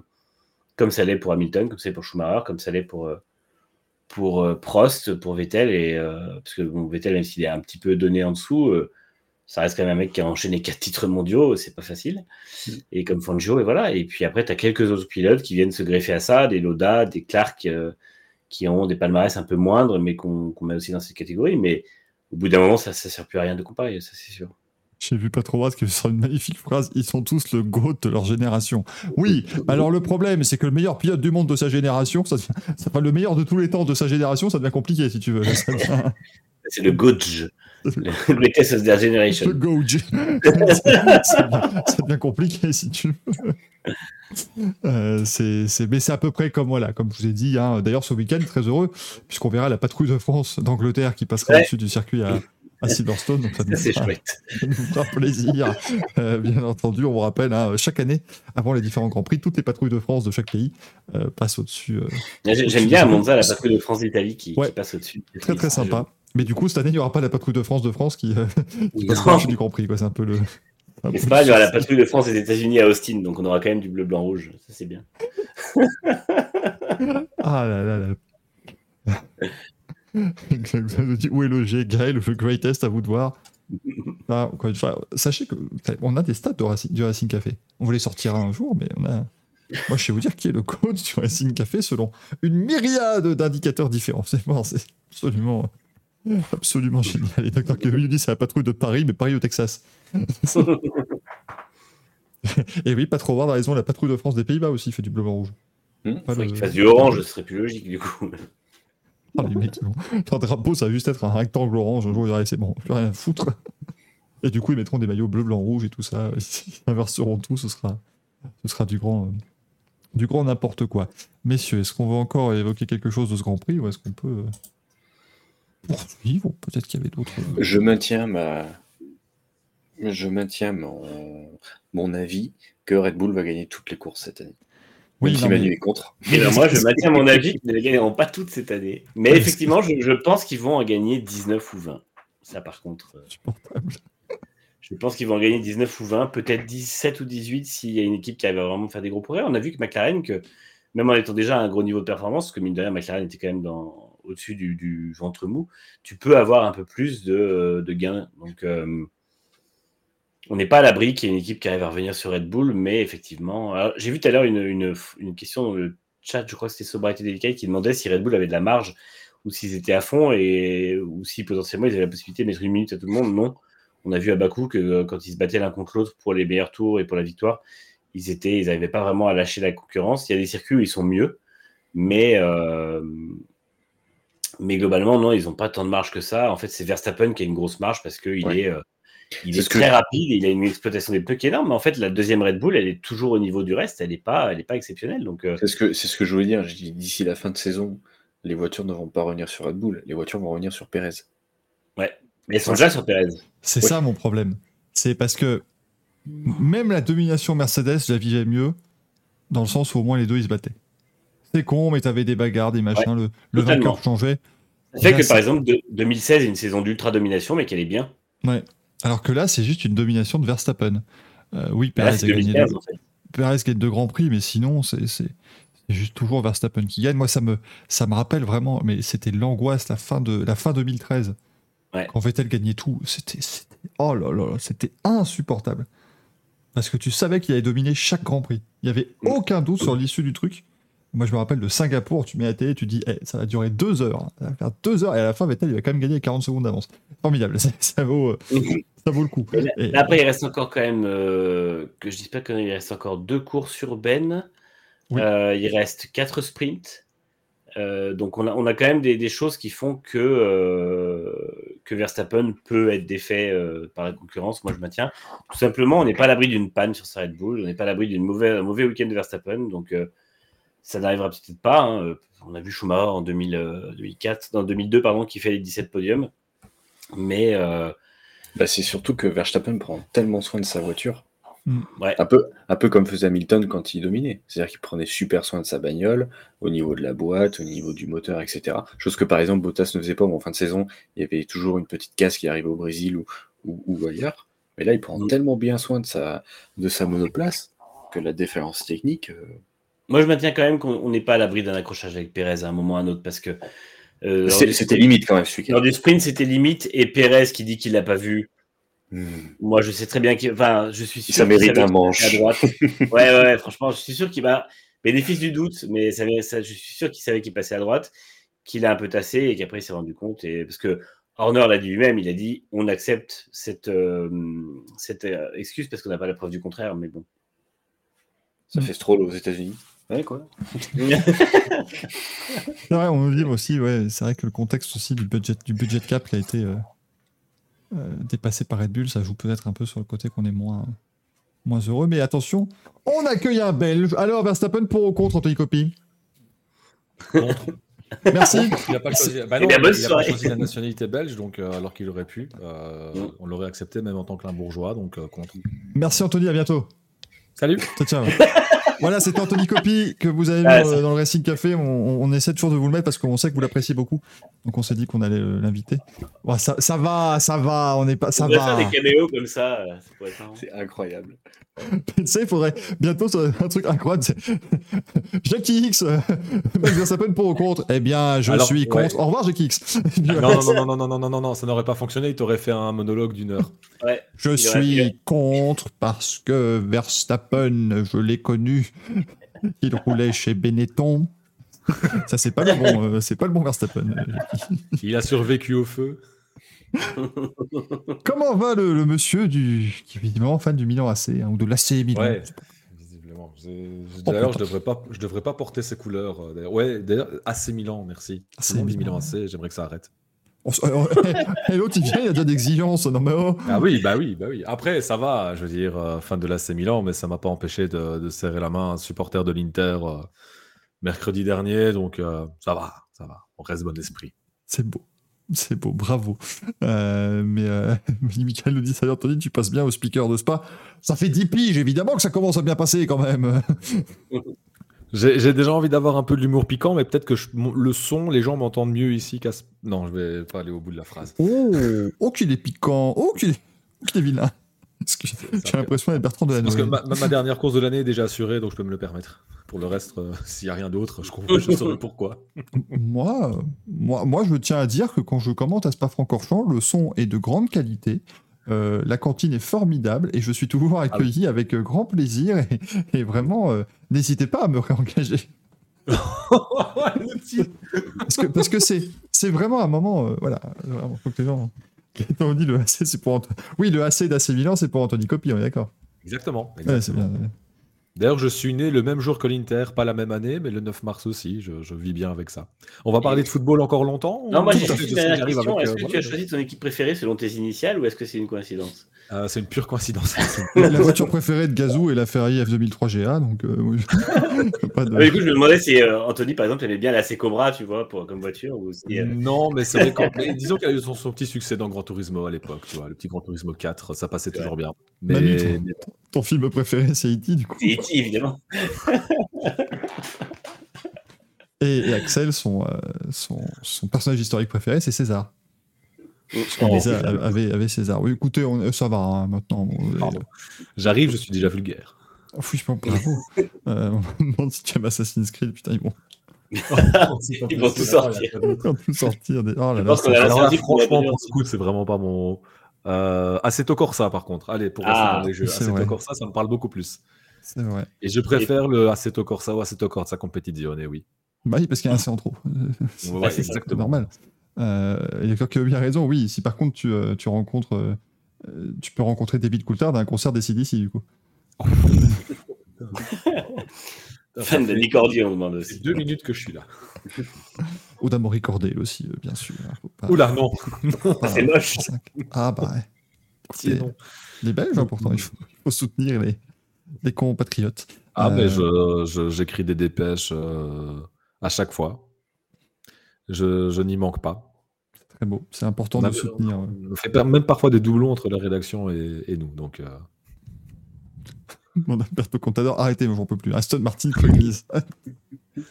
Speaker 3: comme ça l'est pour Hamilton, comme ça l'est pour Schumacher, comme ça l'est pour, euh, pour euh, Prost, pour Vettel, et, euh, parce que bon, Vettel, même s'il est un petit peu donné en dessous, euh, ça reste quand même un mec qui a enchaîné quatre titres mondiaux, c'est pas facile.
Speaker 4: Mm.
Speaker 3: Et comme Fangio, et voilà. Et puis après, tu as quelques autres pilotes qui viennent se greffer à ça, des Loda, des Clark, euh, qui ont des palmarès un peu moindres, mais qu'on qu'on met aussi dans cette catégorie. Mais au bout d'un moment, ça ne sert plus à rien de comparer, ça c'est sûr.
Speaker 2: J'ai vu pas trop que ce sera une magnifique phrase. Ils sont tous le GOAT de leur génération. Oui, alors le problème, c'est que le meilleur pilote du monde de sa génération, ça, devient- ça enfin, le meilleur de tous les temps de sa génération, ça devient compliqué si tu veux. Devient-
Speaker 3: C'est le Gauge, le greatest of their
Speaker 2: le
Speaker 3: generation.
Speaker 2: Ça, devient, ça devient compliqué si tu veux. Euh, c'est, c'est- mais c'est à peu près comme voilà, comme je vous ai dit. hein. D'ailleurs, ce week-end, très heureux, puisqu'on verra la patrouille de France d'Angleterre qui passera
Speaker 3: Ouais.
Speaker 2: au-dessus du circuit à, à Silverstone. Donc ça nous fera-
Speaker 3: chouette.
Speaker 2: ça nous fera plaisir. Euh, bien entendu, on vous rappelle, hein, chaque année, avant les différents Grands Prix, toutes les patrouilles de France de chaque pays euh, passent au-dessus. euh,
Speaker 3: J'ai- J'aime bien à Monza la patrouille de France d'Italie qui, passe au-dessus.
Speaker 2: très très sympa. Mais du coup, cette année, il n'y aura pas la patrouille de France de France qui, qui au-dessus du Grand Prix. C'est un peu le.
Speaker 3: c'est pas, il y aura la patrouille de France des États-Unis à Austin, donc on aura quand même du bleu, blanc, rouge. Ça, c'est bien.
Speaker 2: Ah là là là. Où est le G Gaël, le greatest, à vous de voir. Ah, fois, sachez que on a des stats de Racing- du Racing Café. On voulait sortir un jour, mais on a. Moi, je sais vous dire qui est le coach du Racing Café selon une myriade d'indicateurs différents. C'est bon, c'est absolument, absolument génial. Et Dr. Kevin dit c'est la patrouille de Paris, mais Paris au Texas. Et oui, pas trop voir, a raison, la patrouille de France des Pays-Bas aussi fait du bleu blanc rouge.
Speaker 3: Faudrait
Speaker 2: le-
Speaker 3: qu'il fasse du orange, ce serait plus logique du coup.
Speaker 2: Ah, les drapeau, ça va juste être un rectangle orange. Un jour, ils c'est bon, plus rien foutre. Et du coup, ils mettront des maillots bleu, blanc, rouge et tout ça. Ils inverseront tout, ce sera, ce sera du grand, du grand n'importe quoi. Messieurs, est-ce qu'on veut encore évoquer quelque chose de ce Grand Prix ou est-ce qu'on peut euh, poursuivre Peut-être qu'il y avait d'autres. euh,
Speaker 4: Je maintiens ma. Je maintiens mon, mon avis que Red Bull va gagner toutes les courses cette année.
Speaker 2: Oui,
Speaker 4: si
Speaker 2: non,
Speaker 4: Manu
Speaker 2: mais-
Speaker 4: est contre.
Speaker 3: Moi, je maintiens mon avis qu'ils ne gagneront pas toutes cette année. Mais
Speaker 2: Ouais,
Speaker 3: effectivement, je, je pense qu'ils vont en gagner 19 ou 20. Ça, par contre, euh, je pense qu'ils vont en gagner 19 ou 20, peut-être 17 ou 18 s'il y a une équipe qui arrive à vraiment faire des gros progrès. On a vu que McLaren, que même en étant déjà à un gros niveau de performance, parce que mine de rien, McLaren était quand même dans, au-dessus du, du ventre mou, tu peux avoir un peu plus de, de gains. Donc, euh, on n'est pas à l'abri qu'il y ait une équipe qui arrive à revenir sur Red Bull, mais effectivement, j'ai vu tout à l'heure une, une, une question dans le chat, je crois que c'était Sobriety Delicate, qui demandait si Red Bull avait de la marge ou s'ils étaient à fond et ou si potentiellement ils avaient la possibilité de mettre une minute à tout le monde. Non. On a vu à Bakou que euh, quand ils se battaient l'un contre l'autre pour les meilleurs tours et pour la victoire, ils étaient, ils n'arrivaient pas vraiment à lâcher la concurrence. Il y a des circuits où ils sont mieux, mais euh, mais globalement non, ils n'ont pas tant de marge que ça. En fait, c'est Verstappen qui a une grosse marge parce qu'il
Speaker 4: Ouais.
Speaker 3: est euh, il
Speaker 4: C'est
Speaker 3: est
Speaker 4: que-
Speaker 3: très rapide, et il a une exploitation des pneus qui est énorme, mais en fait, la deuxième Red Bull, elle est toujours au niveau du reste, elle n'est pas, elle est pas exceptionnelle. Donc, euh,
Speaker 4: C'est ce que, c'est ce que je voulais dire. D'ici la fin de saison, les voitures ne vont pas revenir sur Red Bull. Les voitures vont revenir sur Perez.
Speaker 3: mais elles sont déjà sur Perez.
Speaker 2: C'est
Speaker 4: Oui.
Speaker 2: ça mon problème. C'est parce que même la domination Mercedes, je la vivais mieux, dans le sens où au moins les deux ils se battaient. C'est con, mais t'avais des bagarres, des machins, le, le vainqueur changeait.
Speaker 3: Ça fait
Speaker 2: Là,
Speaker 3: que,
Speaker 2: c'est-
Speaker 3: par exemple, de- 2016 est une saison d'ultra domination, mais qu'elle est bien.
Speaker 2: Ouais. Alors que là, c'est juste une domination de Verstappen. Euh, oui, Perez
Speaker 3: c'est
Speaker 2: a gagné
Speaker 3: 2015,
Speaker 2: deux,
Speaker 3: en fait.
Speaker 2: Perez gagne deux grands prix, mais sinon, c'est juste toujours Verstappen qui gagne. Moi, ça me, ça me rappelle vraiment, mais c'était l'angoisse, la fin de la fin 2013,
Speaker 3: Ouais.
Speaker 2: quand Vettel gagnait tout. C'était, oh là là, là, c'était insupportable. Parce que tu savais qu'il allait dominer chaque Grand Prix. Il n'y avait
Speaker 3: Mm.
Speaker 2: aucun doute sur l'issue du truc. Moi, je me rappelle de Singapour, tu mets la télé, tu dis, Eh, ça va durer deux heures. Ça va faire deux heures, et à la fin, Vettel, il va quand même gagner 40 secondes d'avance. Formidable, ça, ça vaut, euh, ça vaut le coup.
Speaker 3: Et là-
Speaker 2: Et-
Speaker 3: là, après, il reste encore quand même, euh, que je dise pas qu'il reste encore deux courses urbaines.
Speaker 2: Oui.
Speaker 3: Euh, il reste quatre sprints. Euh, donc, on a, on a quand même des, des choses qui font que, euh, que Verstappen peut être défait par la concurrence. Moi, je maintiens. Tout simplement, on n'est pas à l'abri d'une panne sur sa Red Bull. On n'est pas à l'abri d'un mauvais, mauvais week-end de Verstappen. Donc, ça n'arrivera peut-être pas. hein. On a vu Schumacher en 2000, euh, 2004, dans 2002, pardon, qui fait les 17 podiums. Mais euh,
Speaker 4: Bah, c'est surtout que Verstappen prend tellement soin de sa voiture.
Speaker 3: ouais.
Speaker 4: Un peu, un peu comme faisait Hamilton quand il dominait. C'est-à-dire qu'il prenait super soin de sa bagnole, au niveau de la boîte, au niveau du moteur, etc. Chose que par exemple Bottas ne faisait pas, mais en fin de saison, il y avait toujours une petite casse qui arrivait au Brésil ou, ou, ou ailleurs. Mais là, il prend
Speaker 3: Mm.
Speaker 4: tellement bien soin de sa, de sa monoplace que la déférence technique. euh,
Speaker 3: Moi, je maintiens quand même qu'on on n'est pas à l'abri d'un accrochage avec Pérez à un moment ou à un autre parce que Euh,
Speaker 4: C'était limite quand même ce week-end.
Speaker 3: Lors du sprint, c'était limite. Et Pérez qui dit qu'il l'a pas vu.
Speaker 4: Hmm.
Speaker 3: Moi, je sais très bien qu'il. Enfin, je suis sûr.
Speaker 4: Ça
Speaker 3: qu'il
Speaker 4: mérite un manche.
Speaker 3: À droite. ouais, ouais, ouais, franchement, je suis sûr qu'il va. Bénéfice du doute, mais ça, ça- je suis sûr qu'il savait qu'il passait à droite, qu'il a un peu tassé et qu'après il s'est rendu compte. Et... Parce que Horner l'a dit lui-même, il a dit on accepte cette, euh, cette euh, excuse parce qu'on n'a pas la preuve du contraire, mais bon.
Speaker 4: Ça fait Stroll aux États-Unis. Ouais, quoi.
Speaker 2: C'est vrai, on dit aussi, ouais, c'est vrai que le contexte aussi du budget, du budget cap qui a été euh, euh, dépassé par Red Bull, ça joue peut-être un peu sur le côté qu'on est moins, moins heureux. Mais attention, on accueille un Belge. Alors, Verstappen pour ou contre Anthony Coppi?
Speaker 6: Contre.
Speaker 2: Merci.
Speaker 6: Il n'a pas, choisi... bah non, il a pas choisi la nationalité belge, donc, euh, alors qu'il aurait pu. euh,
Speaker 3: Mm.
Speaker 6: On l'aurait accepté même en tant qu'un bourgeois, donc euh, contre.
Speaker 2: Merci Anthony, à bientôt.
Speaker 6: Salut
Speaker 2: Ciao, ciao. voilà, c'était Anthony Coppi que vous avez vu
Speaker 3: Ah,
Speaker 2: dans,
Speaker 3: ça-
Speaker 2: dans le Racing Café. On, essaie toujours de vous le mettre parce qu'on sait que vous l'appréciez beaucoup. Donc on s'est dit qu'on allait euh, l'inviter. Ouais, ça, ça va, ça va, on est pas, ça
Speaker 3: on
Speaker 2: va.
Speaker 3: faire des caméos comme ça, euh.
Speaker 4: C'est incroyable.
Speaker 2: tu sais, il faudrait bientôt ça un truc incroyable. Jackie X, euh, Max Verstappen pour ou contre? Eh bien, je
Speaker 6: Alors,
Speaker 2: suis
Speaker 6: ouais.
Speaker 2: contre. Au revoir, Jackie X. Puis,
Speaker 6: non, non, non, non, non, non, non, non, non, ça n'aurait pas fonctionné, il t'aurait fait un monologue d'une heure.
Speaker 3: Ouais.
Speaker 2: Je
Speaker 3: aurait
Speaker 2: suis contre parce que Verstappen, je l'ai connu. Il roulait chez Benetton. Ça, c'est pas le bon, euh, c'est pas le bon Verstappen.
Speaker 6: Il a survécu au feu.
Speaker 2: Comment va le, le monsieur du, qui est évidemment fan du Milan AC hein, ou de l'AC Milan?
Speaker 6: Ouais, visiblement.
Speaker 2: Oh,
Speaker 6: D'ailleurs, je
Speaker 2: putain.
Speaker 6: devrais pas, je devrais pas porter ces couleurs. euh. Ouais, d'ailleurs, AC Milan, merci.
Speaker 2: AC
Speaker 6: dit
Speaker 2: Milan.
Speaker 6: Milan AC, j'aimerais que ça arrête.
Speaker 2: S- euh, Et l'autre, il vient, il a déjà d'exigences. Non, mais oh.
Speaker 6: Ah oui, bah oui, bah oui. Après, ça va, je veux dire, euh, fan de l'AC Milan, mais ça m'a pas empêché de, de serrer la main à un supporter de l'Inter euh, mercredi dernier, donc ça va, ça va. On reste bon esprit.
Speaker 2: C'est beau. C'est beau, bravo. Euh, mais euh, Michael nous dit Salut Anthony, tu passes bien au speaker de Spa. Ça fait 10 piges, évidemment que ça commence à bien passer quand même.
Speaker 6: J'ai déjà envie d'avoir un peu de l'humour piquant, mais peut-être que je- le son, les gens m'entendent mieux ici qu'à. ce- Non, je vais pas aller au bout de la phrase.
Speaker 2: Oh, oh qu'il est piquant, oh qu'il est, oh, qu'il est vilain. J'ai l'impression d'être Bertrand de la
Speaker 6: Parce que ma, dernière course de l'année est déjà assurée, donc je peux me le permettre. Pour le reste, euh, s'il n'y a rien d'autre, je, comprends- je saurais pourquoi.
Speaker 2: Moi, moi, moi, je tiens à dire que quand je commente à Spa-Francorchamps, le son est de grande qualité. euh, la cantine est formidable et je suis toujours accueilli avec euh, grand plaisir et, et vraiment euh, n'hésitez pas à me réengager parce que parce que c'est c'est vraiment un moment euh, voilà vraiment, faut que les gens quand on dit le AC c'est pour Anto- oui le AC d'AC Milan c'est pour Anthony Coppi on est d'accord
Speaker 6: Exactement.
Speaker 2: ouais, c'est
Speaker 6: exactement.
Speaker 2: bien
Speaker 6: D'ailleurs, je suis né le même jour que l'Inter, pas la même année, mais le 9 mars aussi. Je, je vis bien avec ça. On va parler de football encore longtemps
Speaker 3: Non, moi j'ai juste une dernière question. Est-ce
Speaker 6: euh,
Speaker 3: que tu
Speaker 6: voilà.
Speaker 3: as choisi ton équipe préférée selon tes initiales ou est-ce que c'est une coïncidence?
Speaker 6: Euh, C'est une pure coïncidence.
Speaker 2: la, voiture préférée de Gazou est la Ferrari F2003 GA donc euh, oui, pas de-
Speaker 3: Ah, Du coup, je me demandais si euh, Anthony, par exemple, aimait bien la Cobra, tu vois, pour, comme voiture. Ou si, euh,
Speaker 6: non, mais c'est vrai qu'en- mais disons qu'elle a eu son, son petit succès dans Gran Turismo à l'époque, tu vois, le petit Gran Turismo 4, ça passait toujours bien. Mais, mais-
Speaker 2: ton film préféré c'est E.T. du coup
Speaker 3: Évidemment.
Speaker 2: Et, et Axel, son, euh, son, son personnage historique préféré, c'est César.
Speaker 6: Oh,
Speaker 2: César avait, avait César. Oui, écoutez, on- ça va hein, maintenant. Euh,
Speaker 6: j'arrive, je suis déjà vulgaire.
Speaker 2: oh, oui, je bravo. euh, on me demande si tu aimes Assassin's Creed. Putain, ils vont,
Speaker 3: Ils vont tout sortir.
Speaker 2: ils vont tout sortir. Des... Oh là
Speaker 3: Je pense
Speaker 6: Alors franchement, pour ce coup, c'est vraiment pas mon. Euh, Assetto Corsa, par contre. Allez, pour rester
Speaker 3: Ah,
Speaker 6: dans les jeux, Assetto. Corsa, ça me parle beaucoup plus.
Speaker 2: C'est vrai.
Speaker 6: Et je préfère le Assetto Corsa ou Assetto Corsa Competizione, oui.
Speaker 2: Bah oui, parce qu'il y a un C en trop.
Speaker 6: Ouais,
Speaker 3: c'est
Speaker 6: exactement.
Speaker 2: normal. Euh, et quelqu'un qui a bien raison, oui. Si par contre tu, euh, tu rencontres. euh, euh, tu peux rencontrer David Coulthard à un concert des CDC, du coup.
Speaker 3: Fan de Nick Cordy, on demande
Speaker 6: C'est
Speaker 3: aussi.
Speaker 6: deux minutes que je suis là.
Speaker 2: Ou d'Amaury Cordel aussi, bien sûr. hein, pas-
Speaker 6: Oula, non.
Speaker 2: pas-
Speaker 3: c'est moche.
Speaker 2: Ah bah ouais. Et-. Les Belges, hein, pourtant, il faut, il faut soutenir les, les compatriotes.
Speaker 6: Ah,
Speaker 2: Euh,
Speaker 6: mais je- je- j'écris des dépêches euh, à chaque fois. Je, je n'y manque pas.
Speaker 2: Très beau. C'est important
Speaker 6: On
Speaker 2: de
Speaker 6: a-
Speaker 2: soutenir. euh.
Speaker 6: On fait par- même parfois des doublons entre la rédaction et, et nous. Donc, euh,
Speaker 2: Mon Alberto Contador, arrêtez, moi j'en peux plus. Aston Martin Cognis.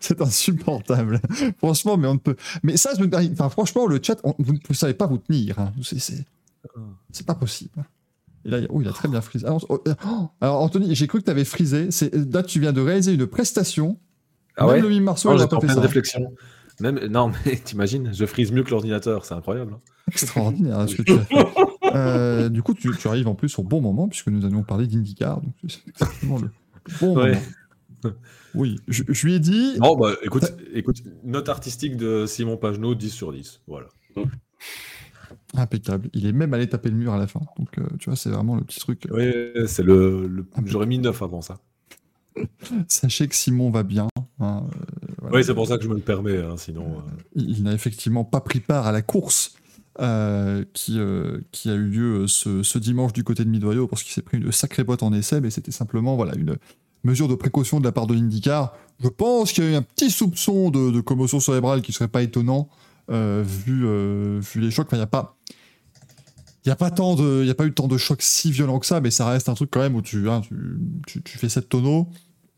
Speaker 2: C'est insupportable. franchement, mais on ne peut. Mais ça, je me... enfin, franchement, le chat, on- vous ne savez pas vous tenir. hein. C'est- c'est pas possible. Et là, oh, il a très bien frisé. Alors, oh, oh, alors, Anthony, j'ai cru que tu avais frisé. Là, tu viens de réaliser une prestation.
Speaker 6: Ah
Speaker 2: Même
Speaker 6: ouais
Speaker 2: le mime Marceau,
Speaker 6: Non,
Speaker 2: il
Speaker 6: j'étais
Speaker 2: pas fait ça.
Speaker 6: réflexion. Même, non, mais t'imagines, je frise mieux que l'ordinateur, c'est incroyable. hein.
Speaker 2: Extraordinaire ce que tu as fait. Euh, du coup, tu, tu arrives en plus au bon moment, puisque nous allions parler d'IndyCar. Donc c'est exactement le bon
Speaker 6: Ouais.
Speaker 2: moment. Oui, je, je lui ai dit.
Speaker 6: Non, bah écoute, écoute, note artistique de Simon Pagenaud, 10 sur 10. Voilà.
Speaker 2: Impeccable. Il est même allé taper le mur à la fin. Donc, euh, tu vois, c'est vraiment le petit truc.
Speaker 6: Oui, c'est le, le- J'aurais mis 9 avant ça.
Speaker 2: Sachez que Simon va bien. hein, euh, voilà.
Speaker 6: Oui, c'est pour ça que je me le permets, hein, sinon. euh,
Speaker 2: Il, n'a effectivement pas pris part à la course euh, qui, euh, qui a eu lieu euh, ce, ce dimanche du côté de Midway parce qu'il s'est pris une sacrée botte en essai, mais c'était simplement voilà, une mesure de précaution de la part de l'IndyCar. Je pense qu'il y a eu un petit soupçon de, de commotion cérébrale qui serait pas étonnant euh, vu, euh, vu les chocs. Il n'y a pas. Il a, pas tant de- y a pas eu tant de chocs si violents que ça, mais ça reste un truc quand même où tu, hein, tu, fais 7 tonneaux.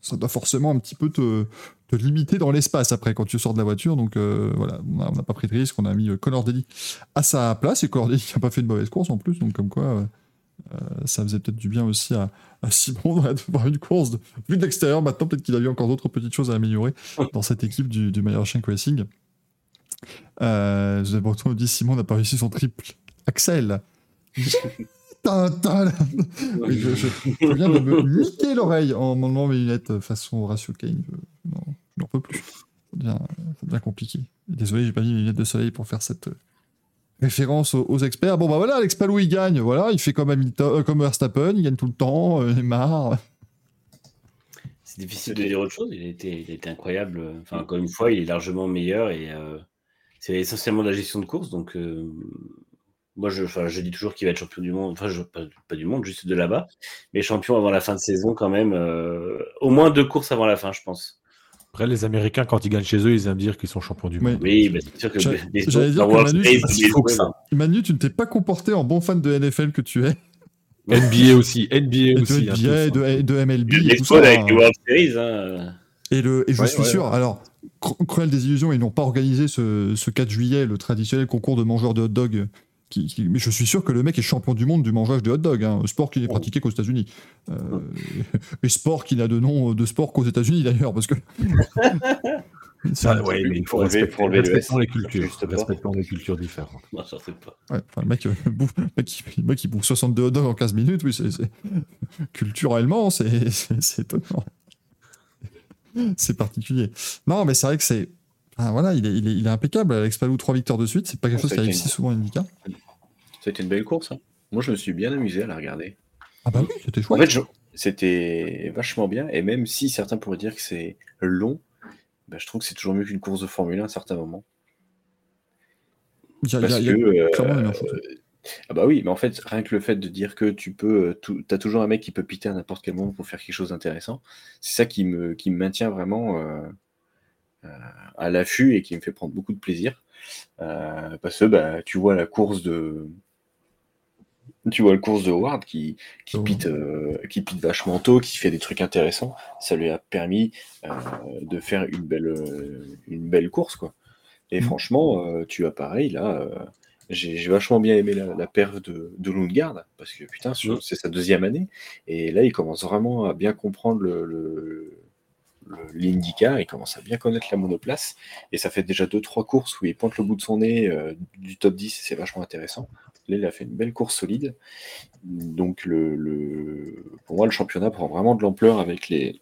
Speaker 2: Ça doit forcément un petit peu te, te limiter dans l'espace après quand tu sors de la voiture. Donc euh, voilà, on n'a pas pris de risque. On a mis euh, Connor Daly à sa place et Connor Daly n'a pas fait une mauvaise course en plus. Donc comme quoi, euh, euh, ça faisait peut-être du bien aussi à, Simon de voir une course de, vue de l'extérieur. Maintenant, peut-être qu'il a eu encore d'autres petites choses à améliorer dans cette équipe du, du Meyer Racing. Euh, Joseph Breton nous dit Simon n'a pas réussi son triple. Axel. Tintin. Oui, je, je, je viens de me niquer l'oreille en m'enlevant mes lunettes façon Horatio Kane. Je, n'en peux plus. Ça devient, ça compliqué. Désolé, j'ai pas mis mes lunettes de soleil pour faire cette euh, référence aux, aux experts. Bon, bah voilà, Alex Palou, il gagne. Voilà, il fait comme, Hamilton, euh, comme Verstappen, il gagne tout le temps, euh, il est marre.
Speaker 3: C'est difficile de dire autre chose. Il a été, il a été incroyable. Enfin, encore une fois, il est largement meilleur et euh, c'est essentiellement de la gestion de course. Donc, euh, moi, je, dis toujours qu'il va être champion du monde. Enfin, je, pas, pas du monde, juste de là-bas. Mais champion avant la fin de saison, quand même. euh, au moins deux courses avant la fin, je pense.
Speaker 6: Après, les Américains, quand ils gagnent chez eux, ils aiment dire qu'ils sont champions du monde.
Speaker 3: Oui, bah, c'est sûr que
Speaker 2: J'allais-
Speaker 3: les
Speaker 2: dire que Manu,
Speaker 6: ça.
Speaker 2: Manu, tu ne t'es pas comporté en bon fan de NFL que tu es,
Speaker 6: NBA aussi, NBA
Speaker 2: et de
Speaker 6: aussi. hein,
Speaker 2: NBA, et
Speaker 6: tous,
Speaker 2: de, de MLB,
Speaker 3: Il y a
Speaker 2: et
Speaker 3: des
Speaker 2: tout
Speaker 3: squads
Speaker 2: ça.
Speaker 3: avec
Speaker 2: hein.
Speaker 3: les World Series. Hein.
Speaker 2: Et, le, et je
Speaker 6: Ouais,
Speaker 2: suis
Speaker 6: ouais,
Speaker 2: sûr,
Speaker 6: ouais.
Speaker 2: alors, cru- cruelle désillusion, ils n'ont pas organisé ce, ce 4 juillet, le traditionnel concours de mangeurs de hot dog. Qui, qui- mais je suis sûr que le mec est champion du monde du mangeage de hot dog, hein, sport qui n'est pratiqué qu'aux États-Unis. Euh, et sport qui n'a de nom de sport qu'aux États-Unis d'ailleurs, parce que.
Speaker 6: Ah, ouais, mais il faut respecter,
Speaker 4: pour enlever le
Speaker 6: respectons
Speaker 4: S,
Speaker 6: les cultures. Respectons les cultures différentes.
Speaker 3: Non, sais pas.
Speaker 2: Ouais, enfin, le mec, euh, bouffe, le mec, il- le mec, il bouffe 62 hot dogs en 15 minutes, oui, c'est, culturellement, c'est étonnant. c'est particulier. Non, mais c'est vrai que c'est. Ah, voilà, il est, il, est, il est impeccable. Alex Palou, 3 victoires de suite, c'est pas quelque chose qui
Speaker 4: a
Speaker 2: arrive si souvent à Indica.
Speaker 4: C'était une belle course. hein. Moi, je me suis bien amusé à la regarder.
Speaker 2: Ah, bah oui, c'était
Speaker 4: En
Speaker 2: chouette.
Speaker 4: fait, je- c'était vachement bien. Et même si certains pourraient dire que c'est long, bah, je trouve que c'est toujours mieux qu'une course de Formule 1 à certains moments.
Speaker 2: il y a, il y
Speaker 4: Parce
Speaker 2: a- il y a
Speaker 4: que. euh,
Speaker 2: une info.
Speaker 4: Ah bah oui, mais en fait, rien que le fait de dire que tu peux. euh, tout- T'as toujours un mec qui peut piter à n'importe quel moment pour faire quelque chose d'intéressant. C'est ça qui me, qui me maintient vraiment euh, euh, à l'affût et qui me fait prendre beaucoup de plaisir. Euh, parce que bah, tu vois la course de. Tu vois le course de Howard qui, qui,
Speaker 2: Oh.
Speaker 4: pite, euh, qui pite vachement tôt, qui fait des trucs intéressants. Ça lui a permis de faire une belle, une belle course. Quoi. Et
Speaker 2: Mm.
Speaker 4: franchement, tu as pareil, là, j'ai vachement bien aimé la, la perf de, de Lundgaard, parce que putain,
Speaker 3: Mm.
Speaker 4: c'est sa deuxième année. Et là, il commence vraiment à bien comprendre le, le, l'IndyCar, il commence à bien connaître la monoplace. Et ça fait déjà deux, trois courses où il pointe le bout de son nez euh, du top 10, c'est vachement intéressant. Là, il a fait une belle course solide. Donc, le, le- pour moi, le championnat prend vraiment de l'ampleur avec, les,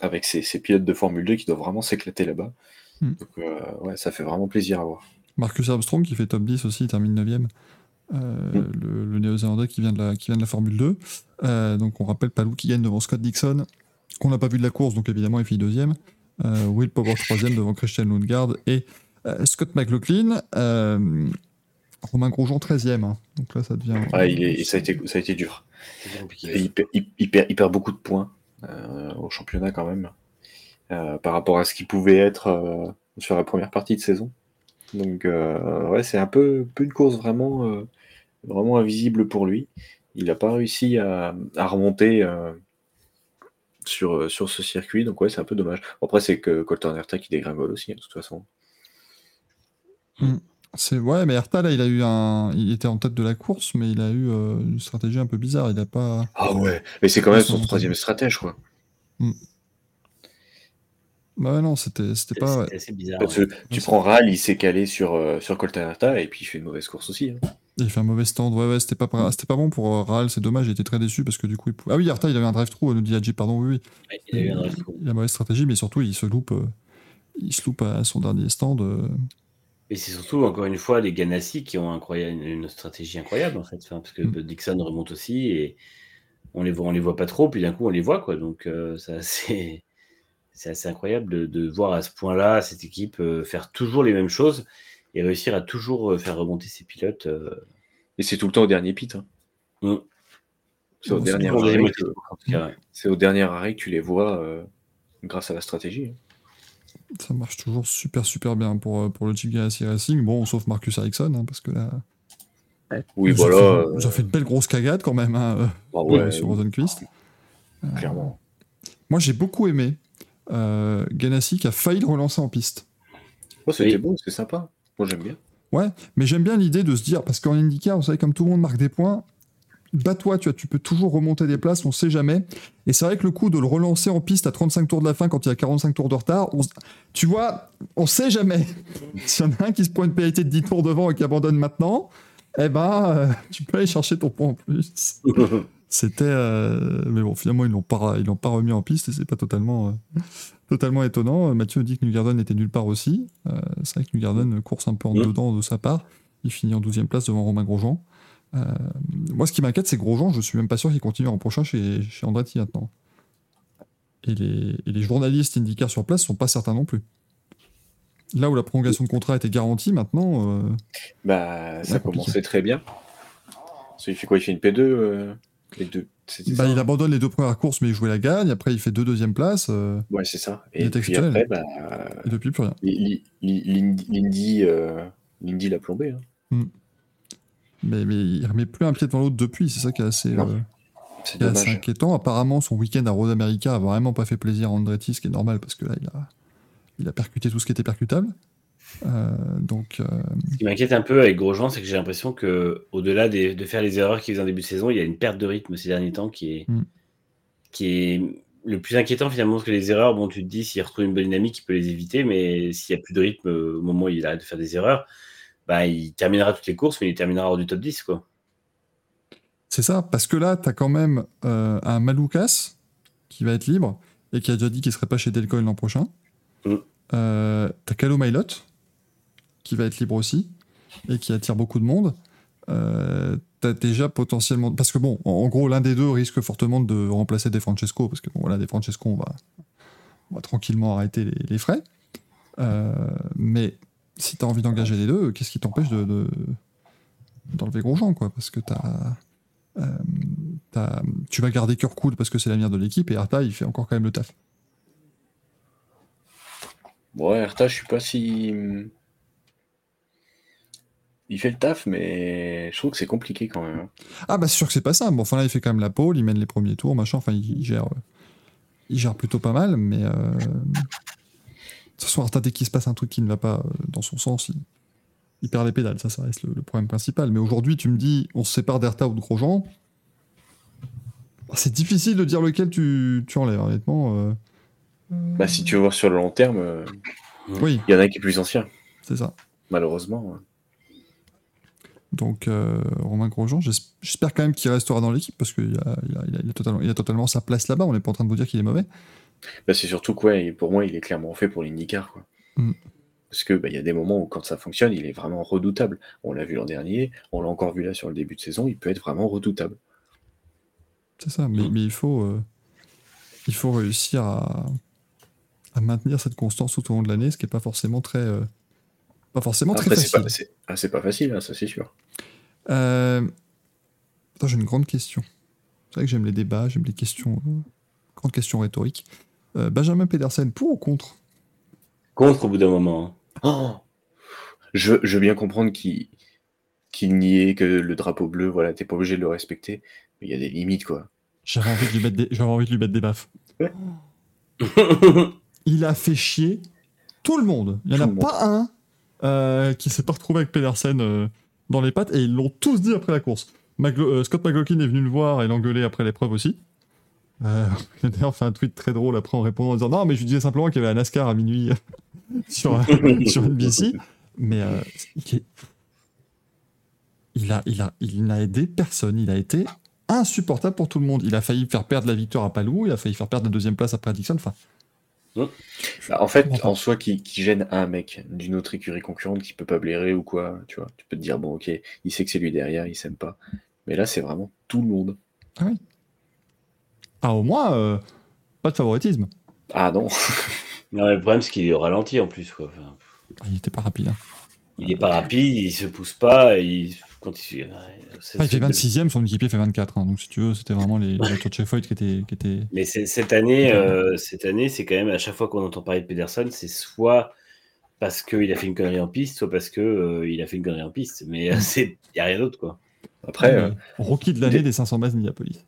Speaker 4: avec ces, ces pilotes de Formule 2 qui doivent vraiment s'éclater là-bas.
Speaker 2: Hmm.
Speaker 4: Donc, euh, ouais, ça fait vraiment plaisir à voir.
Speaker 2: Marcus Armstrong qui fait top 10 aussi, il termine 9ème. Euh,
Speaker 4: Mm.
Speaker 2: le, le néo-zélandais qui vient de la, qui vient de la Formule 2. Euh, donc on rappelle Palou qui gagne devant Scott Dixon, qu'on n'a pas vu de la course, donc évidemment il fait deuxième. Euh, Will Power troisième devant Christian Lundgaard et euh, Scott McLaughlin. Euh, Romain Grosjean 13e. hein. Donc là ça devient.
Speaker 4: Ouais, il est, ça, a été, ça a été dur. Il, perd- il- il perd, il perd beaucoup de points euh, au championnat quand même, euh, par rapport à ce qu'il pouvait être euh, sur la première partie de saison. Donc euh, ouais, c'est un peu, peu une course vraiment, euh, vraiment invisible pour lui. Il n'a pas réussi à, à remonter euh, sur, sur ce circuit, donc ouais, c'est un peu dommage. Après, c'est que Colton Herta qui dégringole aussi, hein, de toute façon.
Speaker 2: C'est ouais, mais Herta là, il a eu un, il était en tête de la course, mais il a eu euh, une stratégie un peu bizarre. Il a pas.
Speaker 4: Ah ouais, mais c'est quand même son troisième stratège, quoi.
Speaker 2: Bah non, c'était c'était pas.
Speaker 3: C'était assez bizarre.
Speaker 4: Parce
Speaker 3: ouais.
Speaker 4: que tu prends Ral, il s'est calé sur, euh, sur Coltanata et puis il fait une mauvaise course aussi. hein.
Speaker 2: Il fait un mauvais stand. Ouais, ouais, c'était pas, pas- c'était pas bon pour euh, Ral, c'est dommage, il était très déçu parce que du coup. Il... pou- Ah oui, Arta, il avait un drive-through, nous dit Hadji, pardon, oui, oui.
Speaker 3: Ouais, il a eu un drive through.
Speaker 2: Il a mauvaise stratégie, mais surtout, il se loupe, euh, il se loupe à son dernier stand. euh.
Speaker 3: Et c'est surtout, encore une fois, les Ganassi qui ont incroyable, une, une stratégie incroyable, en fait. Enfin, parce que
Speaker 2: Mm.
Speaker 3: Dixon remonte aussi et on les voit, on les voit pas trop, puis d'un coup, on les voit, quoi. Donc, euh, ça, c'est, c'est assez incroyable de, de voir à ce point-là cette équipe euh, faire toujours les mêmes choses et réussir à toujours euh, faire remonter ses pilotes. euh,
Speaker 4: Et c'est tout le temps au dernier pit. hein.
Speaker 3: Mm.
Speaker 4: C'est au, dernier arrêt que- au dernier arrêt que tu les vois euh, grâce à la stratégie.
Speaker 2: Ça marche toujours super, super bien pour, pour le Jeep Ganassi Racing. Bon, sauf Marcus Ericsson, hein, parce que là.
Speaker 4: Oui,
Speaker 2: ils ont
Speaker 4: voilà.
Speaker 2: fait-
Speaker 4: euh,
Speaker 2: Ils ont fait une belle grosse cagade quand même, hein,
Speaker 4: bah ouais,
Speaker 2: sur Rosenquist.
Speaker 4: clairement.
Speaker 2: Moi, j'ai beaucoup aimé euh, Ganassi qui a failli le relancer en piste.
Speaker 4: Oh, c'était
Speaker 3: Oui.
Speaker 4: beau, c'est sympa. Moi, j'aime bien.
Speaker 2: Ouais, mais j'aime bien l'idée de se dire, parce qu'en IndyCar, vous savez, comme tout le monde marque des points, bats-toi, tu, vois, tu peux toujours remonter des places, on sait jamais. Et c'est vrai que le coup de le relancer en piste à 35 tours de la fin quand il y a 45 tours de retard, on tu vois, on sait jamais. S'il y en a un qui se prend une pénalité de 10 tours devant et qui abandonne maintenant, eh ben, euh, tu peux aller chercher ton point en plus. C'était. euh, Mais bon, finalement, ils l'ont pas, ils l'ont pas remis en piste et c'est pas totalement, euh, totalement étonnant. Mathieu dit que Newgarden était nulle part aussi. Euh, c'est vrai que Newgarden course un peu en
Speaker 3: Mhm.
Speaker 2: dedans de sa part. Il finit en 12e place devant Romain Grosjean. Euh, moi, ce qui m'inquiète, c'est Grosjean. Je suis même pas sûr qu'il continue en prochain chez, chez Andretti maintenant. Et les, et les journalistes IndyCar sur place sont pas certains non plus. Là où la prolongation de contrat était garantie, maintenant. euh,
Speaker 4: Bah, ça commençait très bien. Qu'il fait quoi? Il fait une P2 euh, Les deux. C'était
Speaker 2: bah, il abandonne les deux premières courses, mais il jouait la gagne. Après, il fait deux deuxième places. euh,
Speaker 4: Ouais, c'est ça.
Speaker 2: Il
Speaker 4: Et
Speaker 2: était
Speaker 4: puis après, bah,
Speaker 2: et depuis, plus rien.
Speaker 4: Lindy, euh, Lindy l'a plombé. hein.
Speaker 2: Mais, mais il remet plus un pied devant l'autre depuis. C'est ça qui est assez. Euh, qui assez inquiétant. Apparemment, son week-end à Road America a vraiment pas fait plaisir à Andretti, ce qui est normal parce que là, il a, il a percuté tout ce qui était percutable. Euh, donc, euh,
Speaker 3: Ce qui m'inquiète un peu avec Grosjean, c'est que j'ai l'impression que au-delà de faire les erreurs qu'il faisait en début de saison, il y a une perte de rythme ces derniers temps qui est,
Speaker 2: Mm.
Speaker 3: qui est le plus inquiétant finalement parce que les erreurs. Bon, tu te dis s'il retrouve une bonne dynamique, il peut les éviter, mais s'il n'y a plus de rythme euh, au moment où il arrête de faire des erreurs, bah, il terminera toutes les courses, mais il terminera hors du top 10. Quoi.
Speaker 2: c'est ça, parce que là, tu as quand même euh, un Maloukas qui va être libre et qui a déjà dit qu'il serait pas chez Delcoin l'an prochain.
Speaker 3: Mm.
Speaker 2: Euh, tu as Calo Mailot qui va être libre aussi et qui attire beaucoup de monde. Euh, t'as déjà potentiellement. Parce que bon, en, gros, l'un des deux risque fortement de remplacer Des Francesco, parce que bon, voilà, Des Francesco, on va, tranquillement arrêter les, frais. Euh, mais si tu as envie d'engager les deux, qu'est-ce qui t'empêche de, de- d'enlever Grosjean, quoi? Parce que t'as, euh, t'as- tu vas garder Kirkwood parce que c'est l'avenir de l'équipe, et Arta, il fait encore quand même le taf.
Speaker 4: Ouais, Arta, je suis pas si. Il fait le taf, mais je trouve que c'est compliqué quand même. hein.
Speaker 2: Ah bah c'est sûr que c'est pas simple. Bon, enfin là, il fait quand même la pole, il mène les premiers tours, machin. Enfin, il, il gère, euh, il gère plutôt pas mal, mais euh, de toute façon, Arta, dès qu'il se passe un truc qui ne va pas euh, dans son sens, il, il perd les pédales. Ça, ça reste le, le problème principal. Mais aujourd'hui, tu me dis, on se sépare d'Arta ou de Grosjean. Bah, C'est difficile de dire lequel tu, tu enlèves, honnêtement. euh.
Speaker 4: Bah, si tu veux voir sur le long terme, euh,
Speaker 2: Oui,
Speaker 4: il y en a un qui est plus ancien,
Speaker 2: c'est ça.
Speaker 4: malheureusement.
Speaker 2: Donc, euh, Romain Grosjean, j'es- j'espère quand même qu'il restera dans l'équipe parce qu'il a, il a- il a- il a totalement, il a totalement sa place là-bas. On n'est pas en train de vous dire qu'il est mauvais.
Speaker 4: Bah, c'est surtout quoi, pour moi, il est clairement fait pour l'IndyCar. Quoi.
Speaker 2: Mm.
Speaker 4: Parce que bah, il y a des moments où quand ça fonctionne, il est vraiment redoutable. On l'a vu l'an dernier, on l'a encore vu là sur le début de saison, il peut être vraiment redoutable.
Speaker 2: C'est ça, mais, mais il, faut, euh, il faut réussir à, à maintenir cette constance tout au long de l'année, ce qui n'est pas forcément très, euh, pas forcément très
Speaker 4: Après, c'est
Speaker 2: facile.
Speaker 4: pas, c'est- ah, c'est pas facile, hein, ça c'est sûr.
Speaker 2: Euh, Attends, j'ai une grande question. C'est vrai que j'aime les débats, j'aime les questions, euh, grandes questions rhétoriques. Euh, Benjamin Pedersen, pour ou contre?
Speaker 3: Contre au bout d'un moment. hein.
Speaker 4: Oh je, je veux bien comprendre qu'il qu'il n'y ait que le drapeau bleu, voilà, t'es pas obligé de le respecter, mais il y a des limites, quoi.
Speaker 2: J'avais envie, de lui mettre des... j'avais envie de lui mettre des baffes. Il a fait chier tout le monde. Il n'y en a
Speaker 4: monde.
Speaker 2: pas un euh, qui s'est pas retrouvé avec Pedersen euh, dans les pattes et ils l'ont tous dit après la course. Euh, Scott McLaughlin est venu le voir et l'engueuler après l'épreuve aussi. Il a d'ailleurs fait un tweet très drôle après en répondant en disant non mais je lui disais simplement qu'il y avait un NASCAR à minuit sur, NBC mais il a il a il n'a aidé personne. Il a été insupportable pour tout le monde. Il a failli faire perdre la victoire à Palou. Il a failli faire perdre la deuxième place après Dixon enfin
Speaker 4: Bah, en fait, en soi, qui, qui gêne un mec d'une autre écurie concurrente qui peut pas blairer ou quoi, tu vois. Tu peux te dire, bon, ok, il sait que c'est lui derrière, il s'aime pas. Mais là, c'est vraiment tout le monde.
Speaker 2: ah au moins euh, pas de favoritisme
Speaker 4: Ah non,
Speaker 3: Non, mais le problème, c'est qu'il est au ralenti en plus. Quoi. Enfin,
Speaker 2: Ah, il était pas rapide hein.
Speaker 3: il est pas rapide, il se pousse pas. Il... Quand il...
Speaker 2: Ah, il fait
Speaker 3: c'est-
Speaker 2: 26ème son équipier fait 24 hein. donc si tu veux c'était vraiment les, les voitures de qui étaient qui étaient
Speaker 3: Mais c'est- cette année, euh, cette année, c'est quand même à chaque fois qu'on entend parler de Pedersen, c'est soit parce qu'il a fait une connerie en piste, soit parce que euh, il a fait une connerie en piste. Mais euh, c'est, il y a rien d'autre quoi.
Speaker 4: après, euh,
Speaker 2: Euh, rookie de l'année
Speaker 4: des-
Speaker 2: des 500 bases Minneapolis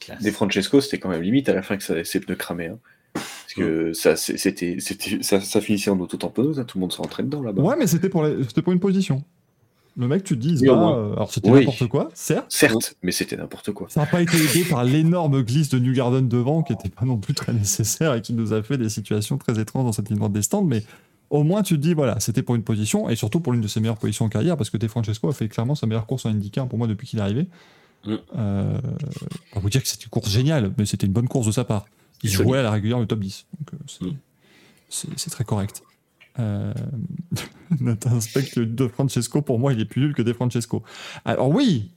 Speaker 3: Classe.
Speaker 4: des Francesco, c'était quand même limite à la fin que ça, ses pneus cramaient. hein. Parce que ça, c'était, c'était, ça, ça finissait en auto-tamponneuse, hein, tout le monde se rentrait dedans là-bas.
Speaker 2: Ouais, mais c'était pour, les- c'était pour une position. Le mec, tu te dis, euh, alors c'était
Speaker 4: Oui.
Speaker 2: n'importe quoi, certes.
Speaker 4: Certes, mais c'était n'importe quoi.
Speaker 2: Ça n'a pas été aidé par l'énorme glisse de New Garden devant, qui n'était pas non plus très nécessaire et qui nous a fait des situations très étranges dans cette ligne droite des stands. Mais au moins, tu te dis, voilà, c'était pour une position et surtout pour l'une de ses meilleures positions en carrière, parce que De Francesco a fait clairement sa meilleure course en IndyCar pour moi depuis qu'il est arrivé.
Speaker 3: Mm.
Speaker 2: Euh, pas vous dire que c'était une course géniale, mais c'était une bonne course de sa part. Il jouait à la régulière le top 10. Donc, euh, c'est,
Speaker 3: Mm.
Speaker 2: c'est- très correct. Euh... Nathan Speck, De Francesco, pour moi, il est plus nul que De Francesco. Alors oui,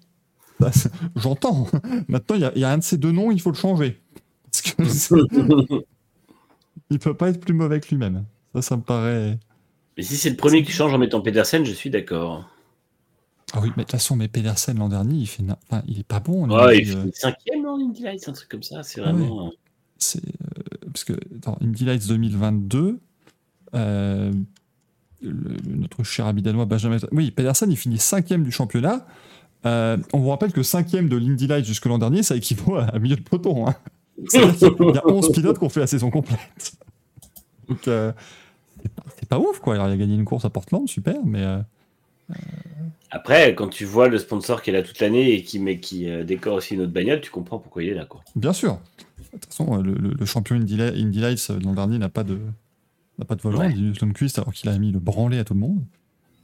Speaker 2: j'entends. Maintenant, il y, a- il y a un de ces deux noms, il faut le changer. Parce que il peut pas être plus mauvais que lui-même. Ça, ça me paraît.
Speaker 3: Mais si c'est le premier qui change en mettant Pedersen, je suis d'accord.
Speaker 2: Ah oui, mais de toute façon, mais Pedersen l'an dernier, il fait, enfin, il est pas bon. on
Speaker 3: Ouais,
Speaker 2: a
Speaker 3: il
Speaker 2: dit, euh,
Speaker 3: cinquième en Indy Lights, un truc comme ça. C'est
Speaker 2: Ah
Speaker 3: vraiment. euh,
Speaker 2: c'est euh, parce que dans Indy Lights 2022, euh, le- notre cher ami danois Benjamin, oui, Pedersen, il finit cinquième du championnat. Euh, on vous rappelle que cinquième de l'Indy Lights jusque l'an dernier, ça équivaut à, à milieu de peloton. Hein. Qu'il y a 11 pilotes qui ont fait la saison complète. Donc, euh, c'est pas, ouf, quoi. Alors, il a gagné une course à Portland, super, mais euh,
Speaker 3: Après, quand tu vois le sponsor qui est là toute l'année et qui, mais qui euh, décore aussi une autre bagnole, tu comprends pourquoi il est là. Quoi.
Speaker 2: bien sûr. De toute façon, euh, le, le- le champion Indy, Li- Indy Lights euh, l'an dernier n'a pas de, n'a pas de volant,
Speaker 3: Ouais.
Speaker 2: Linus Lundqvist, alors qu'il a mis le branlé à tout le monde.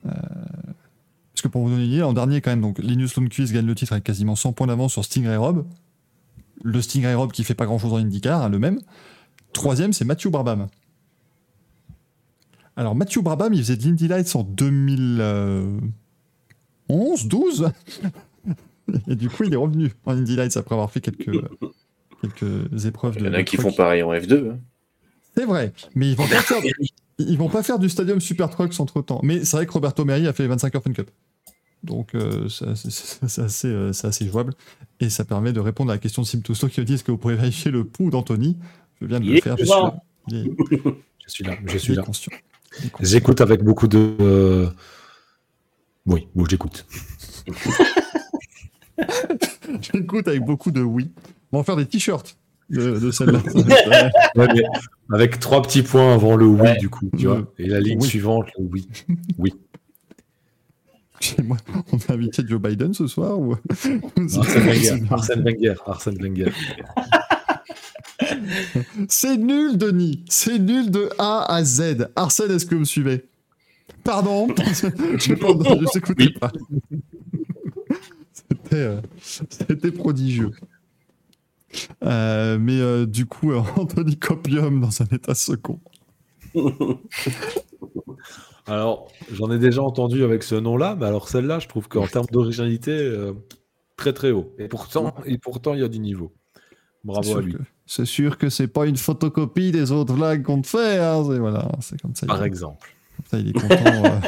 Speaker 2: Euh, parce que pour vous donner une idée, l'an dernier, quand même, donc, Linus Lundqvist gagne le titre avec quasiment 100 points d'avance sur Stingray Rob. Le Stingray Rob qui fait pas grand chose en IndyCar, hein, le même. Troisième, c'est Matthew Brabham. Alors, Matthew Brabham, il faisait de l'Indy Lights en 2011, 12 Et du coup, il est revenu en Indy Lights après avoir fait quelques, quelques épreuves de.
Speaker 4: Il y en a qui font pareil en F2. hein.
Speaker 2: C'est vrai, mais ils vont pas faire, ils vont pas faire du Stadium Super Trucks entre temps. Mais c'est vrai que Roberto Merri a fait les 25 Heures Fun Cup. Donc euh, c'est assez, euh, c'est assez jouable. Et ça permet de répondre à la question de Sim Tousto qui me dit est-ce que vous pourrez vérifier le pouls d'Anthony? Je viens de
Speaker 3: Il
Speaker 2: le faire. Je suis là. Est,
Speaker 6: Je suis là, je suis
Speaker 2: est
Speaker 6: là. J'écoute avec beaucoup de. euh, Oui, bon, j'écoute.
Speaker 2: J'écoute avec beaucoup de oui. On va faire des t-shirts de, de celle-là.
Speaker 6: Ouais, avec trois petits points avant le oui,
Speaker 3: Ouais.
Speaker 6: du coup, tu vois. Et la ligne
Speaker 2: Oui.
Speaker 6: suivante, le oui. Oui.
Speaker 2: Moi, on a invité Joe Biden ce soir ou...
Speaker 6: Arsène Wenger. Arsène Wenger. Arsène Wenger.
Speaker 2: C'est nul, Denis. C'est nul de A à Z. Arsène, est-ce que vous me suivez? Pardon? Je n'ai pas. C'était, euh, c'était prodigieux. Euh, mais euh, du coup, euh, Anthony Copium dans un état second.
Speaker 6: Alors, j'en ai déjà entendu avec ce nom-là, mais alors celle-là, je trouve qu'en termes d'originalité, très très haut. Et pourtant, et pourtant, il y a du niveau. Bravo à lui.
Speaker 2: C'est sûr que c'est pas une photocopie des autres blagues qu'on te fait. hein, c'est, voilà, c'est comme ça.
Speaker 6: Par
Speaker 2: il,
Speaker 6: exemple.
Speaker 2: comme ça, il est content.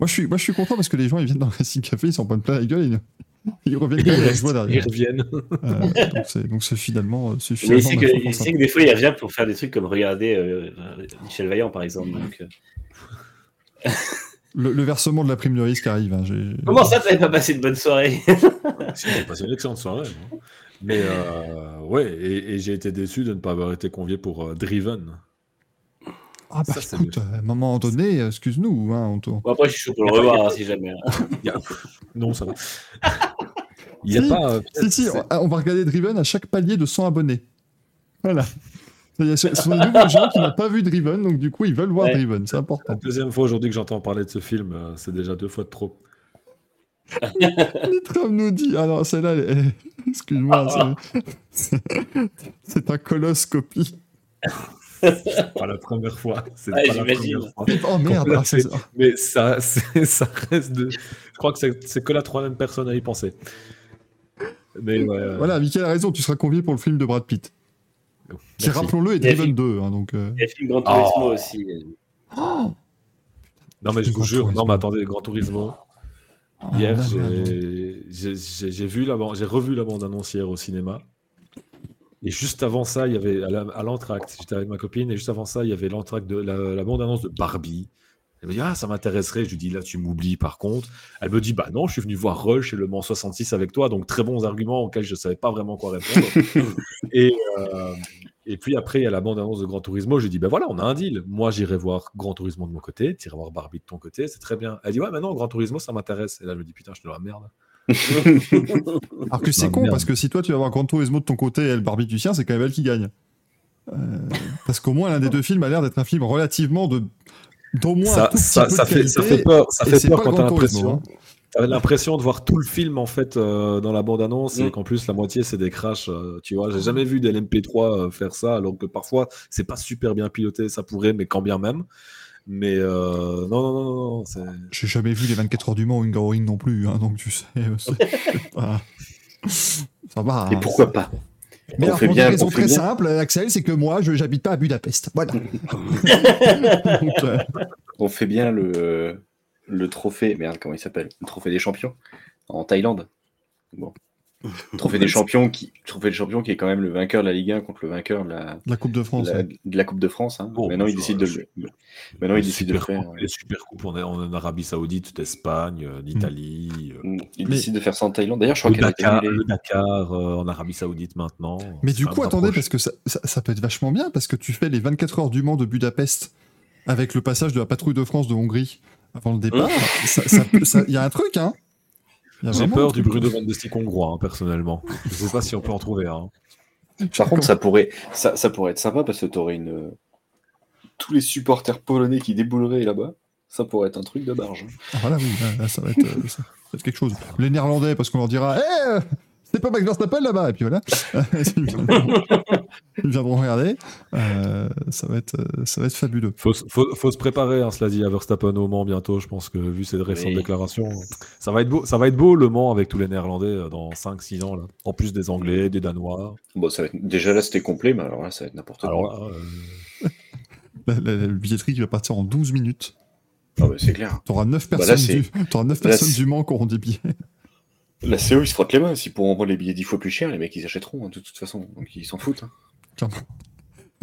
Speaker 2: Moi, je suis, moi, je suis content parce que les gens, ils viennent dans le Racing Café, ils s'en prennent plein la gueule. Ils, ils reviennent quand même joie
Speaker 6: Ils
Speaker 2: derrière.
Speaker 6: reviennent.
Speaker 2: Euh, donc, c'est, c'est finalement, euh, c'est
Speaker 3: Mais il
Speaker 2: finalement
Speaker 3: sait,
Speaker 2: ma
Speaker 3: que, que des fois, il revient pour faire des trucs comme regarder euh, Michel Vaillant, par exemple. Donc, euh,
Speaker 2: le, le versement de la prime de risque arrive. hein,
Speaker 3: Comment ça, t'avais pas passé de bonne soirée
Speaker 6: Si, j'ai passé une excellente soirée. moi. Mais euh, ouais, et, et j'ai été déçu de ne pas avoir été convié pour euh, Driven.
Speaker 2: Ah bah
Speaker 6: Ça,
Speaker 2: écoute, à un moment donné, excuse-nous, hein, on te-
Speaker 3: Bon, après, je suis chaud pour le revoir, hein, si jamais. hein.
Speaker 6: Non, ça va. Il y a
Speaker 2: Si,
Speaker 6: pas. euh,
Speaker 2: Si, on, va regarder Driven à chaque palier de 100 abonnés. Voilà. Il y a- Ce sont des nouveaux gens qui n'ont pas vu Driven, donc du coup, ils veulent voir
Speaker 3: Ouais.
Speaker 2: Driven. C'est
Speaker 6: La
Speaker 2: important.
Speaker 6: deuxième fois aujourd'hui que j'entends parler de ce film, euh, c'est déjà deux fois de trop.
Speaker 2: Nitram nous dit. Ah non, celle-là, est- excuse-moi. c'est- C'est un coloscopie.
Speaker 6: Pas la première fois. C'est
Speaker 3: Ouais,
Speaker 6: pas la
Speaker 3: j'imagine.
Speaker 6: première fois.
Speaker 2: Oh merde. Ah, c'est-
Speaker 6: Mais ça, ça reste de. Je crois que c'est que la troisième personne à y penser. Mais ouais, euh,
Speaker 2: Voilà, Michael a raison, tu seras convié pour le film de Brad Pitt. Qui, rappelons-le, est Driven
Speaker 3: film.
Speaker 2: 2. hein, donc, euh,
Speaker 3: Il y a le film Grand Turismo
Speaker 6: Oh.
Speaker 3: aussi.
Speaker 2: Oh
Speaker 6: Non, mais je vous jure, non, mais attendez, Grand Turismo.
Speaker 2: Oh,
Speaker 6: Hier, vu la j'ai revu la bande annonce hier au cinéma. Et juste avant ça, il y avait à l'entracte, j'étais avec ma copine, et juste avant ça, il y avait l'entracte de la, la bande annonce de Barbie. Elle me dit Ah, ça m'intéresserait. Je lui dis Là, tu m'oublies par contre. Elle me dit Bah non, je suis venu voir Rush et Le Mans 66 avec toi, donc très bons arguments auxquels je ne savais pas vraiment quoi répondre. et, euh, et puis après, il y a la bande annonce de Grand Turismo. Je lui dis Bah voilà, on a un deal. Moi, j'irai voir Grand Turismo de mon côté, tu iras voir Barbie de ton côté, c'est très bien. Elle dit Ouais, maintenant, Grand Turismo, ça m'intéresse. Et là, je me dis Putain, je te la merde.
Speaker 2: Alors que c'est con,
Speaker 6: merde.
Speaker 2: parce que si toi tu vas voir Gran Turismo de ton côté et elle Barbie du sien, c'est quand même elle qui gagne. Euh, parce qu'au moins l'un des deux films a l'air d'être un film relativement de d'au moins un
Speaker 6: ça,
Speaker 2: tout petit
Speaker 6: ça,
Speaker 2: peu
Speaker 6: ça
Speaker 2: de
Speaker 6: fait, ça fait peur, ça fait peur quand t'as l'impression. T'as l'impression de voir tout le film en fait euh, dans la bande annonce et
Speaker 3: Mm.
Speaker 6: qu'en plus la moitié c'est des crashs. euh, tu vois, j'ai jamais vu des LMP3 euh, faire ça, alors que parfois c'est pas super bien piloté, ça pourrait, mais quand bien même. Mais euh, non, non, non, non, c'est-
Speaker 2: J'ai jamais vu les 24 heures du Mans ou Hungaroring non plus, hein, donc tu sais. euh, c'est- pas- Ça va.
Speaker 4: Et
Speaker 2: hein.
Speaker 4: pourquoi pas?
Speaker 2: Mais alors, pour une raison très
Speaker 4: bien.
Speaker 2: simple, Axel, c'est que moi, je j'habite pas à Budapest. Voilà. Donc, euh,
Speaker 4: On fait bien le, le trophée. Merde, comment il s'appelle? Le trophée des champions en Thaïlande. Bon. Trophée des champions qui, trophée des champions qui est quand même le vainqueur de la Ligue 1 contre le vainqueur de la,
Speaker 2: la Coupe de France.
Speaker 4: la-
Speaker 2: ouais.
Speaker 4: de la Coupe de France. hein.
Speaker 6: Bon,
Speaker 4: Maintenant, il décide de le, maintenant, il
Speaker 6: les
Speaker 4: décide de le
Speaker 6: super
Speaker 4: faire.
Speaker 6: Les super coupes en, en Arabie Saoudite, d'Espagne, euh, d'Italie, euh,
Speaker 4: Il
Speaker 2: Mais-
Speaker 4: décide de faire ça en Thaïlande. D'ailleurs, je crois été
Speaker 6: Dakar, le Dakar euh, en Arabie Saoudite maintenant.
Speaker 2: Mais du coup, attendez, parce que ça, ça- ça peut être vachement bien, parce que tu fais les 24 heures du Mans de Budapest avec le passage de la patrouille de France de Hongrie avant le départ. ça- ça peut- ça- Il y a un truc, hein Il
Speaker 6: J'ai peur du. Bruno Van hongrois, hein, personnellement. Je sais pas si on peut en trouver un.
Speaker 4: Par contre, ça pourrait, ça, ça pourrait être sympa parce que tu aurais une. Tous les supporters polonais qui débouleraient là-bas, ça pourrait être un truc de barge. hein.
Speaker 2: Ah, voilà, oui, là, là, ça, va être, euh, ça va être quelque chose. Les Néerlandais, parce qu'on leur dira Eh, euh, c'est pas Max Verstappen là-bas Et puis voilà. Ils viendront- Ils viendront regarder. Euh, ça, va être, ça va être fabuleux.
Speaker 6: Faut, se- faut, faut se préparer, hein, cela dit, à Verstappen au Mans bientôt. Je pense que vu ces récentes
Speaker 3: Oui.
Speaker 6: déclarations, ça va être beau. Ça va être beau le Mans avec tous les Néerlandais euh, dans 5-6 ans là. En plus des Anglais, des Danois.
Speaker 4: Bon, ça va être... Déjà là, c'était complet, mais alors là, ça va être n'importe quoi.
Speaker 6: Euh,
Speaker 2: La, la- la billetterie qui va partir en 12 minutes.
Speaker 4: Ah ouais, c'est clair.
Speaker 2: T'auras 9
Speaker 4: Bah, là,
Speaker 2: personnes,
Speaker 4: c'est-
Speaker 2: du, t'auras neuf
Speaker 4: là,
Speaker 2: personnes
Speaker 4: c'est-
Speaker 2: du Mans qui auront des billets.
Speaker 4: La CO, ils se frottent les mains. S'ils pourront vendre les billets dix fois plus cher, les mecs, ils achèteront hein, de toute façon. Donc ils s'en foutent. hein.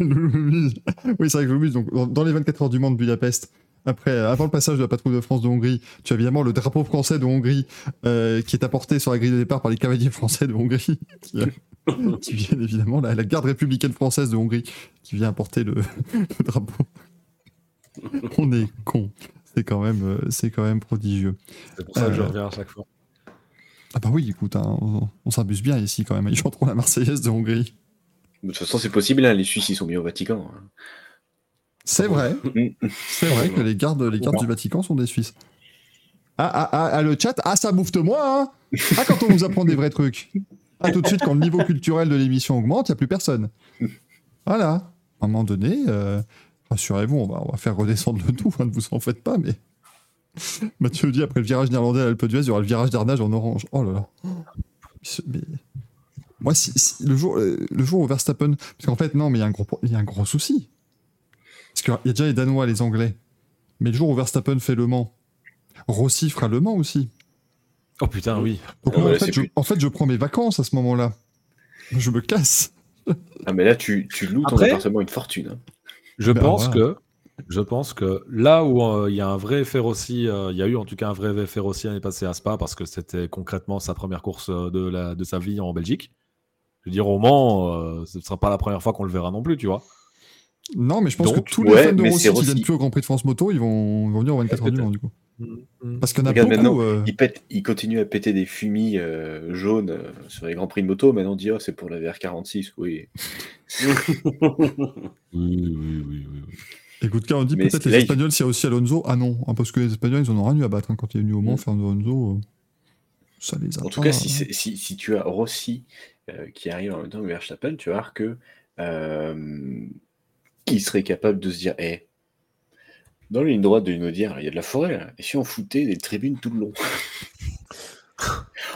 Speaker 2: oui, c'est vrai que Louis, donc dans- dans les 24 heures du Mans de Budapest, après, avant le passage de la patrouille de France de Hongrie, tu as évidemment le drapeau français de Hongrie euh, qui est apporté sur la grille de départ par les cavaliers français de Hongrie, qui, euh, qui viennent évidemment, la, la garde républicaine française de Hongrie, qui vient apporter le, le drapeau. On est con. C'est quand même, euh, c'est quand même prodigieux.
Speaker 6: c'est pour ça que je reviens à chaque fois.
Speaker 2: Ah bah oui, écoute, hein, on, on s'abuse bien ici quand même. Ils chanteront la Marseillaise de Hongrie.
Speaker 4: De toute façon, c'est possible. hein, Les Suisses, ils sont mis au Vatican. hein.
Speaker 2: C'est vrai. C'est vrai que les gardes, les gardes du Vatican sont des Suisses. Ah, ah, ah, ah, le chat, ah, ça bouffe moi, hein Ah, quand on vous apprend des vrais trucs. Ah, tout de suite, quand le niveau culturel de l'émission augmente, il n'y a plus personne. Voilà. À un moment donné, euh, rassurez-vous, on va, on va faire redescendre le tout, hein, ne vous en faites pas, mais... Mathieu dit, après le virage néerlandais à l'Alpe d'Huez, il y aura le virage d'Arnage en orange. Oh là là. Mais- Moi, si, si- le, jour, euh, le jour où Verstappen... Parce qu'en fait, non, mais il y, a un gros il y a un gros souci. Parce qu'il y a déjà les Danois, les Anglais. Mais le jour où Verstappen fait Le Mans, Rossi fera Le Mans aussi.
Speaker 6: Oh putain, oui.
Speaker 2: Donc
Speaker 4: Ah
Speaker 2: moi,
Speaker 4: ouais,
Speaker 2: en, fait, je,
Speaker 4: plus-
Speaker 2: en fait, je prends mes vacances à ce moment-là. Je me casse.
Speaker 4: Ah, mais là, tu, tu loues ton
Speaker 6: Après-
Speaker 4: appartement une fortune. hein.
Speaker 6: Je
Speaker 2: Ben,
Speaker 6: pense
Speaker 2: voilà.
Speaker 6: que je pense que là où euh, il y a un vrai effet Rossi, euh, il y a eu en tout cas un vrai effet Rossi l'année passée à Spa parce que c'était concrètement sa première course euh, de, la, de sa vie en Belgique. Je veux dire, au Mans, euh, ce ne sera pas la première fois qu'on le verra non plus, tu vois.
Speaker 2: Non, mais je pense
Speaker 6: Donc,
Speaker 2: que tous les
Speaker 4: ouais,
Speaker 2: fans de Rossi qui viennent plus au Grand Prix de France Moto, ils vont, ils vont venir au 24 heures du Mans, du coup.
Speaker 6: Mm.
Speaker 2: Parce qu'il y en a
Speaker 4: Regarde
Speaker 2: beaucoup.
Speaker 4: maintenant,
Speaker 2: euh,
Speaker 4: il, pète, il continue à péter des fumis euh, jaunes euh, sur les grands prix de moto. Maintenant, on dit oh, c'est pour la VR46. Oui.
Speaker 6: Oui, oui, oui, oui, oui.
Speaker 2: Écoute, quand on dit peut-être les Espagnols, s'il y a aussi Alonso. Ah non, hein, parce que les Espagnols, ils en ont rien eu à battre hein, quand il est venu au Mans,
Speaker 4: Mm.
Speaker 2: Fernando Alonso. euh, ça les a
Speaker 4: En tout cas, si, c'est- si, si tu as Rossi euh, qui arrive en même temps que Verstappen, tu vas voir que euh, il serait capable de se dire Eh, dans la ligne droite de l'Inaudière, il y a de la forêt. là. Et si on foutait des tribunes tout le long?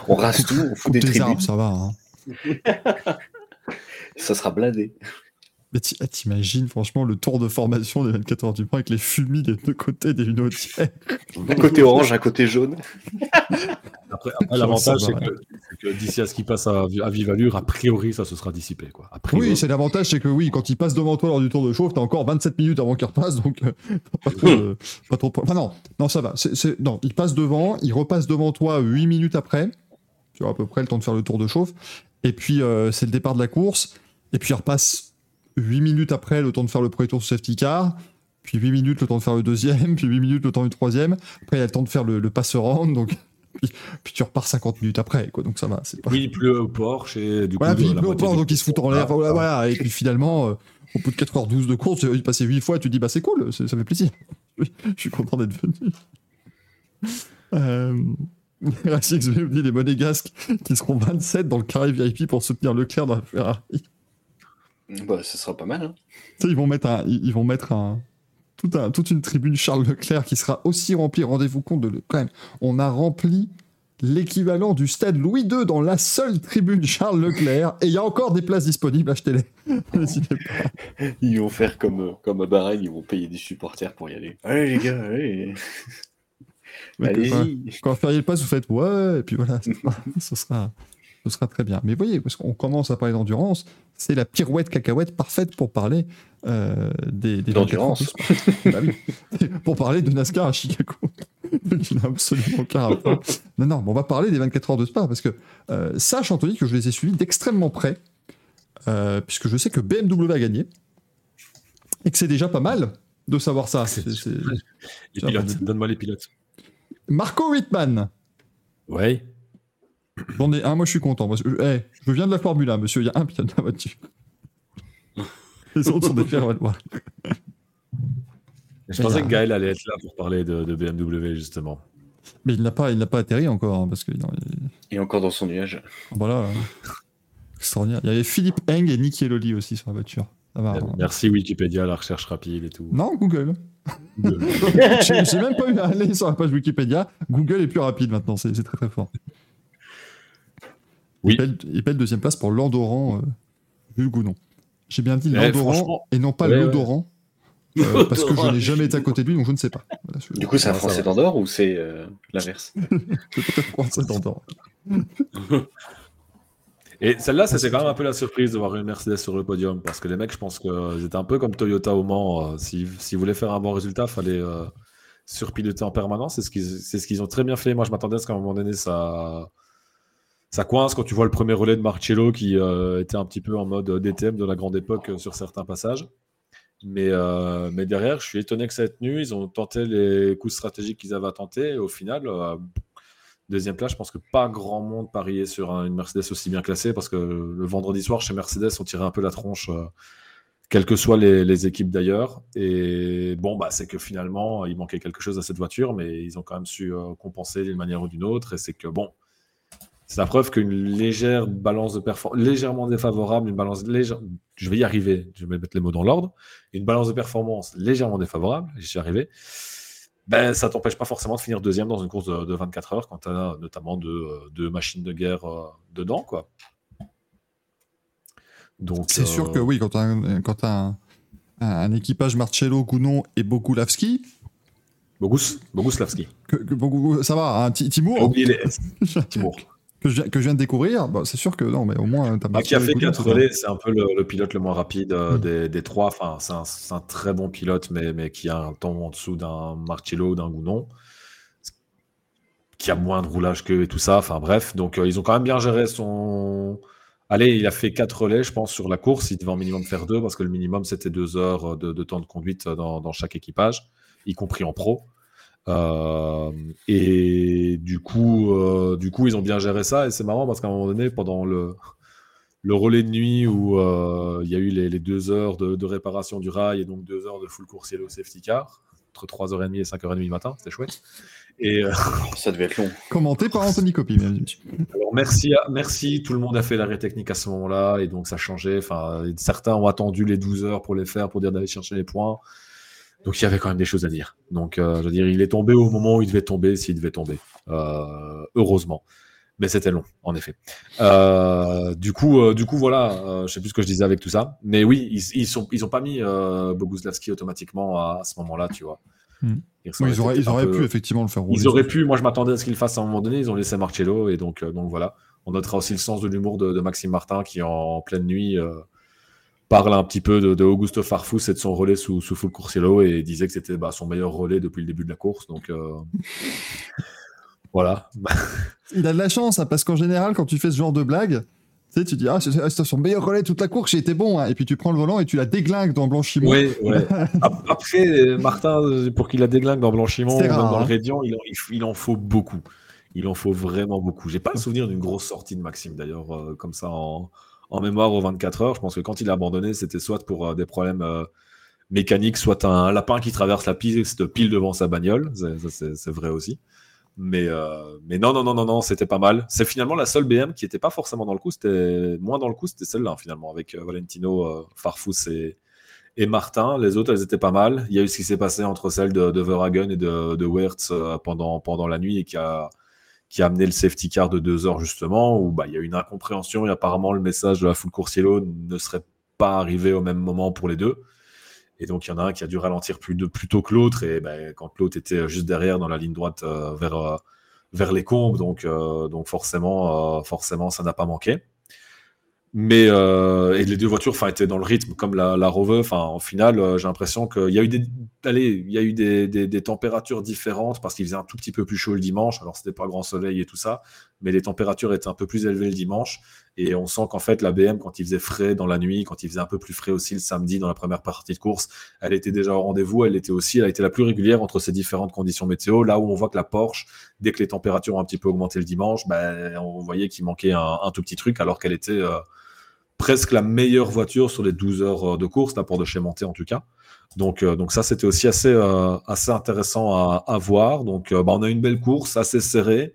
Speaker 4: On rase tout, on fout des
Speaker 2: des
Speaker 4: tribunes,
Speaker 2: arbres, ça va. hein.
Speaker 4: ça sera blindé.
Speaker 2: Mais ah, t'imagines, franchement, le tour de formation des 24 heures du Mans avec les fumis des deux côtés des Lunaudières.
Speaker 4: Un côté orange, un côté jaune.
Speaker 6: Après, l'avantage, c'est que, d'ici à ce qui passe à, à vive allure, a priori, ça se sera dissipé. Quoi. A priori.
Speaker 2: Oui, c'est l'avantage, c'est que oui, quand il passe devant toi lors du tour de chauffe, t'as encore 27 minutes avant qu'il repasse, donc euh, pas trop. de- pas trop de- Enfin non, non, ça va. Non, il passe devant, il repasse devant toi 8 minutes après. Tu as à peu près le temps de faire le tour de chauffe. Et puis euh, c'est le départ de la course. Et puis il repasse 8 minutes après le temps de faire le premier tour de safety car. Puis 8 minutes le temps de faire le deuxième. Puis 8 minutes le temps du troisième. Après il y a le temps de faire le, le pass around. Donc puis, puis tu repars 50 minutes après. Quoi, donc ça va. C'est pas...
Speaker 6: Oui, il pleut au Porsche et du
Speaker 2: Voilà,
Speaker 6: coup.
Speaker 2: puis il pleut au
Speaker 6: du-
Speaker 2: donc il se fout en l'air. Voilà, voilà. Et puis finalement, euh, au bout de 4h12 de course, il passait 8 fois, tu te dis, bah c'est cool, ça fait plaisir. Oui, je suis content d'être venu. Euh... Racix me dit les monégasques qui seront 27 dans le carré VIP pour soutenir Leclerc dans la Ferrari.
Speaker 4: Bah, ça sera pas mal. hein.
Speaker 2: Ils vont mettre un, ils vont mettre un, tout un- toute une tribune Charles Leclerc qui sera aussi remplie. Rendez-vous compte de le- quand même, on a rempli l'équivalent du stade Louis II dans la seule tribune Charles Leclerc et il y a encore des places disponibles. Achetez-les. N'hésitez pas.
Speaker 4: Ils vont faire comme, comme à Bahreïn, ils vont payer des supporters pour y aller. Allez les gars, allez. Allez-y.
Speaker 2: Quand Ferrier le passe, vous faites ouais, et puis voilà, ce sera, ce sera, très bien. Mais voyez, parce qu'on commence à parler d'endurance, c'est la pirouette cacahuète parfaite pour parler euh, des, des
Speaker 4: D'endurance.
Speaker 2: 24 heures de Spa. Bah oui. Pour parler de NASCAR à Chicago. qui n'a absolument aucun rapport. Non, non, mais on va parler des 24 heures de Spa, parce que euh, sache, Anthony, que je les ai suivis d'extrêmement près, euh, puisque je sais que BMW a gagné, et que c'est déjà pas mal de savoir ça.
Speaker 6: Les pilotes,
Speaker 2: on-
Speaker 6: donne-moi les pilotes.
Speaker 2: Marco Wittmann.
Speaker 6: Ouais.
Speaker 2: J'en ai un, moi je suis content. Parce que, eh, je viens de la Formule 1, monsieur, il y a un pilote de la voiture. Les autres sont des voir.
Speaker 6: Je pensais que Gaël allait être là pour parler de, de BMW, justement.
Speaker 2: Mais il n'a pas, il n'a pas atterri encore, hein, parce que non, il-
Speaker 4: Et encore dans son nuage.
Speaker 2: voilà. hein. Extraordinaire. Il y avait Philippe Eng et Nicky Eloli aussi sur la voiture. Ça va. hein.
Speaker 6: Merci Wikipédia, la recherche rapide et tout.
Speaker 2: Non, Google. J'ai j'ai même pas eu à aller sur la page Wikipédia. Google est plus rapide maintenant, c'est très très fort.
Speaker 6: Oui.
Speaker 2: Il paie, il paie le deuxième place pour l'Andorran, euh, Gounon. J'ai bien dit
Speaker 6: Eh,
Speaker 2: l'Andorran
Speaker 6: franchement,
Speaker 2: et non pas
Speaker 6: ouais,
Speaker 2: euh, parce que je n'ai jamais été à côté de lui, donc je ne sais pas. Voilà, je-
Speaker 4: Du coup, c'est un
Speaker 6: Ah, ça
Speaker 4: français d'Andorre ou c'est euh, l'inverse
Speaker 2: C'est peut-être français d'Andorre.
Speaker 6: Et celle-là, c'était quand même un peu la surprise de voir une Mercedes sur le podium, parce que les mecs, je pense qu'ils étaient un peu comme Toyota au Mans. euh, S'ils s'ils voulaient faire un bon résultat, il fallait euh, surpiloter en permanence. C'est ce qu'ils c'est ce qu'ils ont très bien fait. Moi, je m'attendais à ce qu'à un moment donné, ça, ça coince quand tu vois le premier relais de Marcello qui euh, était un petit peu en mode DTM de la grande époque euh, sur certains passages. Mais, euh, mais derrière, je suis étonné que ça ait tenu. Ils ont tenté les coups stratégiques qu'ils avaient à tenter. Et au final, Deuxième place, je pense que pas grand monde pariait sur un- une Mercedes aussi bien classée parce que le vendredi soir chez Mercedes, on tirait un peu la tronche, quelles que soient les, équipes d'ailleurs. Et bon, bah, c'est que finalement, il manquait quelque chose à cette voiture, mais ils ont quand même su compenser d'une manière ou d'une autre. Et c'est que bon, c'est la preuve qu'une légère balance de performance, légèrement défavorable, une balance légère, je vais y arriver, je vais mettre les mots dans l'ordre, une balance de performance légèrement défavorable, j'y suis arrivé ben, ça t'empêche pas forcément de finir deuxième dans une course de, de 24 heures quand tu as notamment deux, euh, deux machines de guerre euh, dedans. quoi. Donc,
Speaker 2: C'est
Speaker 6: euh,
Speaker 2: sûr que oui, quand tu as, un, quand t'as un, équipage Marcello, Gounon et Bogulavski,
Speaker 6: Bogus, Boguslavski.
Speaker 2: que, que ça va, hein, Ti- Timur,
Speaker 6: J'ai oublié les S. Timur.
Speaker 2: Que, je, viens- que je viens de découvrir, bah, c'est sûr que non, mais au moins t'as
Speaker 6: Ah, qui a fait
Speaker 2: Gounon,
Speaker 6: 4
Speaker 2: c'est bien.
Speaker 6: relais, c'est un peu le, le pilote le moins rapide euh,
Speaker 2: Mm.
Speaker 6: des, des trois. Enfin, c'est un, très bon pilote, mais, mais qui a un temps en dessous d'un Marcello ou d'un Gounon, qui a moins de roulage qu'eux et tout ça. Enfin, bref, donc euh, ils ont quand même bien géré son. Allez, il a fait 4 relais, je pense, sur la course. Il devait en minimum faire 2 parce que le minimum, c'était 2 heures de, de temps de conduite dans, dans chaque équipage, y compris en pro. Euh, et du coup, euh, du coup, ils ont bien géré ça. Et c'est marrant parce qu'à un moment donné, pendant le, le relais de nuit où euh, il y a eu les, les deux heures de, de réparation du rail et donc deux heures de full course yellow safety car, entre 3h30 et 5h30 du matin, c'était chouette. Et euh,
Speaker 4: Ça devait être long.
Speaker 2: Commenté par Anthony Copy,
Speaker 6: alors merci, à- merci, tout le monde a fait l'arrêt technique à ce moment-là et donc ça changeait. Enfin, certains ont attendu les 12 heures pour les faire, pour dire d'aller chercher les points. Donc il y avait quand même des choses à dire. Donc euh, je veux dire, il est tombé au moment où il devait tomber, s'il devait tomber. Euh, heureusement. Mais c'était long, en effet. Euh, du coup, du coup, voilà, je sais plus ce que je disais avec tout ça. Mais oui, ils, ils sont, ils ont pas mis Boguslavski automatiquement à, à ce moment-là, tu vois.
Speaker 2: Hmm. Oui, ils auraient,
Speaker 6: été
Speaker 2: ils
Speaker 6: un
Speaker 2: auraient
Speaker 6: peu-
Speaker 2: pu effectivement le faire rouler.
Speaker 6: ils auraient pu, moi je m'attendais à ce qu'ils fassent à un moment donné, ils ont laissé Marcello et donc, donc voilà. On notera aussi le sens de l'humour de, de Maxime Martin qui en pleine nuit parle un petit peu de, de Augusto Farfus et de son relais sous, sous full coursiello et disait que c'était bah, son meilleur relais depuis le début de la course. Donc euh, voilà.
Speaker 2: Il a de la chance, hein, parce qu'en général, quand tu fais ce genre de blague, tu sais, tu dis, ah, c'est son meilleur relais toute la course, j'ai été bon. hein. Et puis tu prends le volant et tu la déglingues dans Blanchiment.
Speaker 6: Oui, ouais. Après, Martin, pour qu'il la déglingue dans Blanchiment, ou même
Speaker 2: rare,
Speaker 6: dans le
Speaker 2: hein.
Speaker 6: Rédian, il en, il f- il en faut beaucoup. Il en faut vraiment beaucoup. J'ai pas le souvenir d'une grosse sortie de Maxime, d'ailleurs, euh, comme ça en, en mémoire aux 24 heures. Je pense que quand il a abandonné, c'était soit pour euh, des problèmes euh, mécaniques, soit un lapin qui traverse la piste pile devant sa bagnole. C'est- vrai aussi. Mais, euh, mais non, non, non, non, non, c'était pas mal. C'est finalement la seule BM qui était pas forcément dans le coup. C'était moins dans le coup, c'était celle-là, finalement, avec Valentino, euh, Farfus et, Martin. Les autres, elles étaient pas mal. Il y a eu ce qui s'est passé entre celles de, de Verhagen et de, de Wertz pendant, pendant la nuit et qui a, qui a amené le safety car de deux heures, justement, où bah, il y a eu une incompréhension et apparemment le message de la full coursiello ne serait pas arrivé au même moment pour les deux. Et donc, il y en a un qui a dû ralentir plus, de, plus tôt que l'autre. Et ben, quand l'autre était juste derrière dans la ligne droite euh, vers, euh, vers les combes, donc, euh, donc forcément, forcément, ça n'a pas manqué. Mais euh, et les deux voitures, enfin, étaient dans le rythme comme la, la Rover. Enfin, en finale, euh, j'ai l'impression qu'il y a eu des, allez, il y a eu des, des, températures différentes parce qu'il faisait un tout petit peu plus chaud le dimanche. Alors, c'était pas grand soleil et tout ça, mais les températures étaient un peu plus élevées le dimanche. Et on sent qu'en fait, la BM, quand il faisait frais dans la nuit, quand il faisait un peu plus frais aussi le samedi dans la première partie de course, elle était déjà au rendez-vous. Elle était aussi, elle a été la plus régulière entre ces différentes conditions météo. Là où on voit que la Porsche, dès que les températures ont un petit peu augmenté le dimanche, ben, on voyait qu'il manquait un, un tout petit truc alors qu'elle était euh, presque la meilleure voiture sur les 12 heures de course, là pour de chez en tout cas. Donc, euh, donc ça, c'était aussi assez, euh, intéressant à, voir. Donc, euh, bah, on a une belle course, assez serrée.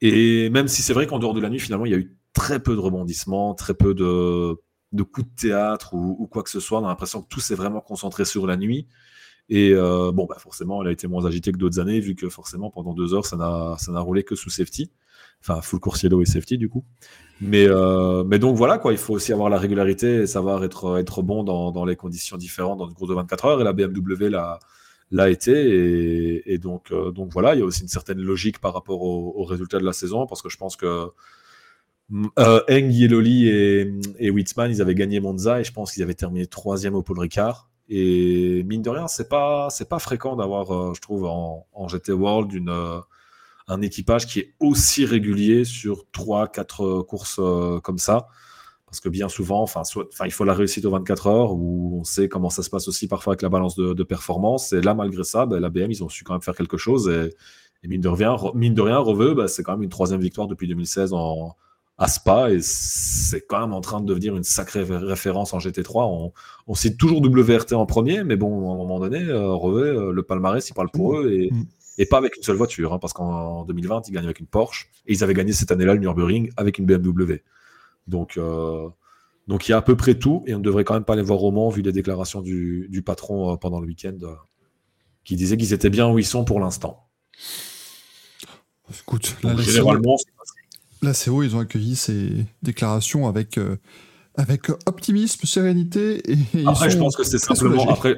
Speaker 6: Et même si c'est vrai qu'en dehors de la nuit, finalement, il y a eu très peu de rebondissements, très peu de, coups de théâtre ou, quoi que ce soit. On a l'impression que tout s'est vraiment concentré sur la nuit. Et euh, bon, bah forcément, elle a été moins agitée que d'autres années, vu que forcément, pendant deux heures, ça n'a roulé que sous safety. Enfin, full coursiello et safety, du coup. Mais, euh, mais donc voilà, quoi, il faut aussi avoir la régularité et savoir être, être bon dans, dans les conditions différentes dans une course de 24 heures. Et la BMW l'a, été. Et, donc, euh, donc voilà, il y a aussi une certaine logique par rapport au, au résultat de la saison, parce que je pense que euh, Eng, Yeloli et, et Witzman, ils avaient gagné Monza et je pense qu'ils avaient terminé troisième au Paul Ricard. Et mine de rien, c'est pas pas fréquent d'avoir, euh, je trouve, en, GT World une, un équipage qui est aussi régulier sur trois, quatre euh, courses euh, comme ça. Parce que bien souvent, enfin, il faut la réussite aux 24 heures, où on sait comment ça se passe aussi parfois avec la balance de, de performance. Et là, malgré ça, ben, la BM, ils ont su quand même faire quelque chose. Et, et mine de rien, mine de rien, Reveux, ben, c'est quand même une troisième victoire depuis 2016 en, à Spa. Et c'est quand même en train de devenir une sacrée ré- référence en GT3. On, on cite toujours WRT en premier, mais bon, à un moment donné, euh, Reveux, le palmarès, il parle pour eux. Et,
Speaker 2: Mm.
Speaker 6: Et pas avec une seule voiture, hein, parce qu'en 2020, ils gagnent avec une Porsche. Et ils avaient gagné cette année-là le Nürburgring avec une BMW. Donc, euh, donc il y a à peu près tout, et on ne devrait quand même pas les voir au Mans, vu les déclarations du, du patron euh, pendant le week-end, euh, qui disait qu'ils étaient bien où ils sont pour l'instant.
Speaker 2: Écoute, là,
Speaker 6: Donc,
Speaker 2: CO,
Speaker 6: généralement, c'est-
Speaker 2: la CO, ils ont accueilli ces déclarations avec, euh, avec optimisme, sérénité. Et ils
Speaker 6: après, je
Speaker 2: sont
Speaker 6: pense que c'est simplement. Après,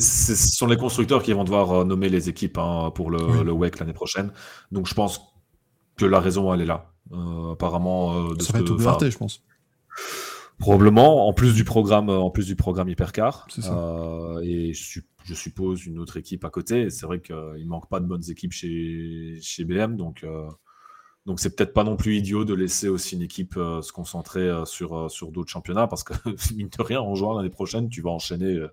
Speaker 6: ce sont les constructeurs qui vont devoir euh, nommer les équipes hein, pour le,
Speaker 2: Oui.
Speaker 6: le WEC l'année prochaine. Donc, je pense que la raison, elle est là. Euh, apparemment, euh, de
Speaker 2: Ça
Speaker 6: ce
Speaker 2: va être
Speaker 6: enfin,
Speaker 2: WRT, je pense.
Speaker 6: Probablement, en plus du programme, en plus du programme Hypercar. Euh, et je, su- je suppose une autre équipe à côté. C'est vrai qu'il ne manque pas de bonnes équipes chez, chez BM, donc euh, donc c'est peut-être pas non plus idiot de laisser aussi une équipe euh, se concentrer euh, sur, euh, sur d'autres championnats, parce que mine de rien, en juin l'année prochaine, tu vas enchaîner euh,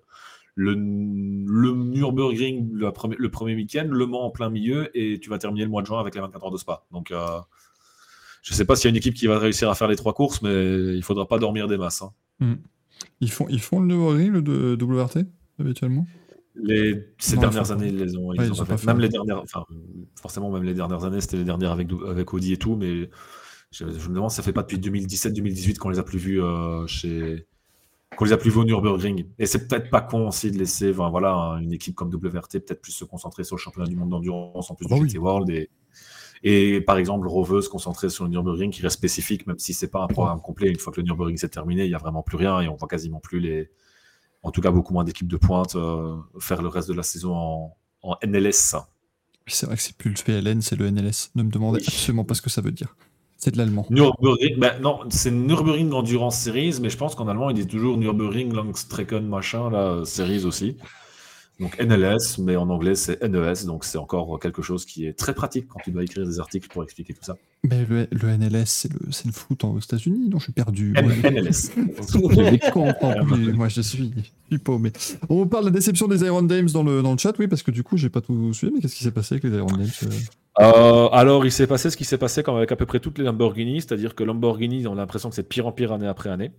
Speaker 6: le, le Nürburgring le premier, le premier week-end, Le Mans en plein milieu, et tu vas terminer le mois de juin avec les 24 heures de Spa. Donc, euh, je ne sais pas s'il y a une équipe qui va réussir à faire les trois courses, mais il ne faudra pas dormir des masses. hein.
Speaker 2: Ils font, ils font le Nürburgring, le de- WRT, habituellement?
Speaker 6: Les, ces
Speaker 2: Non,
Speaker 6: dernières années, ils les ont, ils
Speaker 2: Ouais, ils
Speaker 6: pas fait.
Speaker 2: fait.
Speaker 6: Même les dernières, enfin, forcément, même les dernières années, c'était les dernières avec, avec Audi et tout, mais je, je me demande, ça fait pas depuis 2017-2018 qu'on les a plus vus euh, chez. Qu'on les a plus vus au Nürburgring. Et c'est peut-être pas con aussi de laisser enfin, voilà, une équipe comme WRT peut-être plus se concentrer sur le championnat du monde d'endurance en plus
Speaker 2: Bah
Speaker 6: du
Speaker 2: oui.
Speaker 6: GT World. Et, et par exemple, Rover se concentrer sur le Nürburgring qui reste spécifique, même si c'est pas un programme complet. Une fois que le Nürburgring s'est terminé, il y a vraiment plus rien et on voit quasiment plus les. En tout cas, beaucoup moins d'équipes de pointe euh, faire le reste de la saison en, en NLS.
Speaker 2: C'est vrai que c'est plus le VLN, c'est le NLS. Ne me demandez
Speaker 6: Oui.
Speaker 2: absolument pas ce que ça veut dire. C'est de l'allemand.
Speaker 6: Nürburgring, ben non, c'est Nürburgring Endurance Series, mais je pense qu'en allemand, il dit toujours Nürburgring Langstrecken machin, là, euh, Series aussi. Donc NLS, mais en anglais, c'est NES, donc c'est encore quelque chose qui est très pratique quand tu dois écrire des articles pour expliquer tout ça.
Speaker 2: Mais le, le NLS, c'est le, foot aux États-Unis Non, je suis perdu.
Speaker 6: N-
Speaker 2: Moi,
Speaker 6: NLS.
Speaker 2: je. Moi, je suis, je suis paumé. On parle de la déception des Iron Dames dans le, dans le chat, oui, parce que du coup, j'ai pas tout suivi, mais qu'est-ce qui s'est passé avec les Iron Dames euh
Speaker 6: alors, il s'est passé ce qui s'est passé comme avec à peu près toutes les Lamborghini, c'est-à-dire que Lamborghini, on a l'impression que c'est de pire en pire année après année.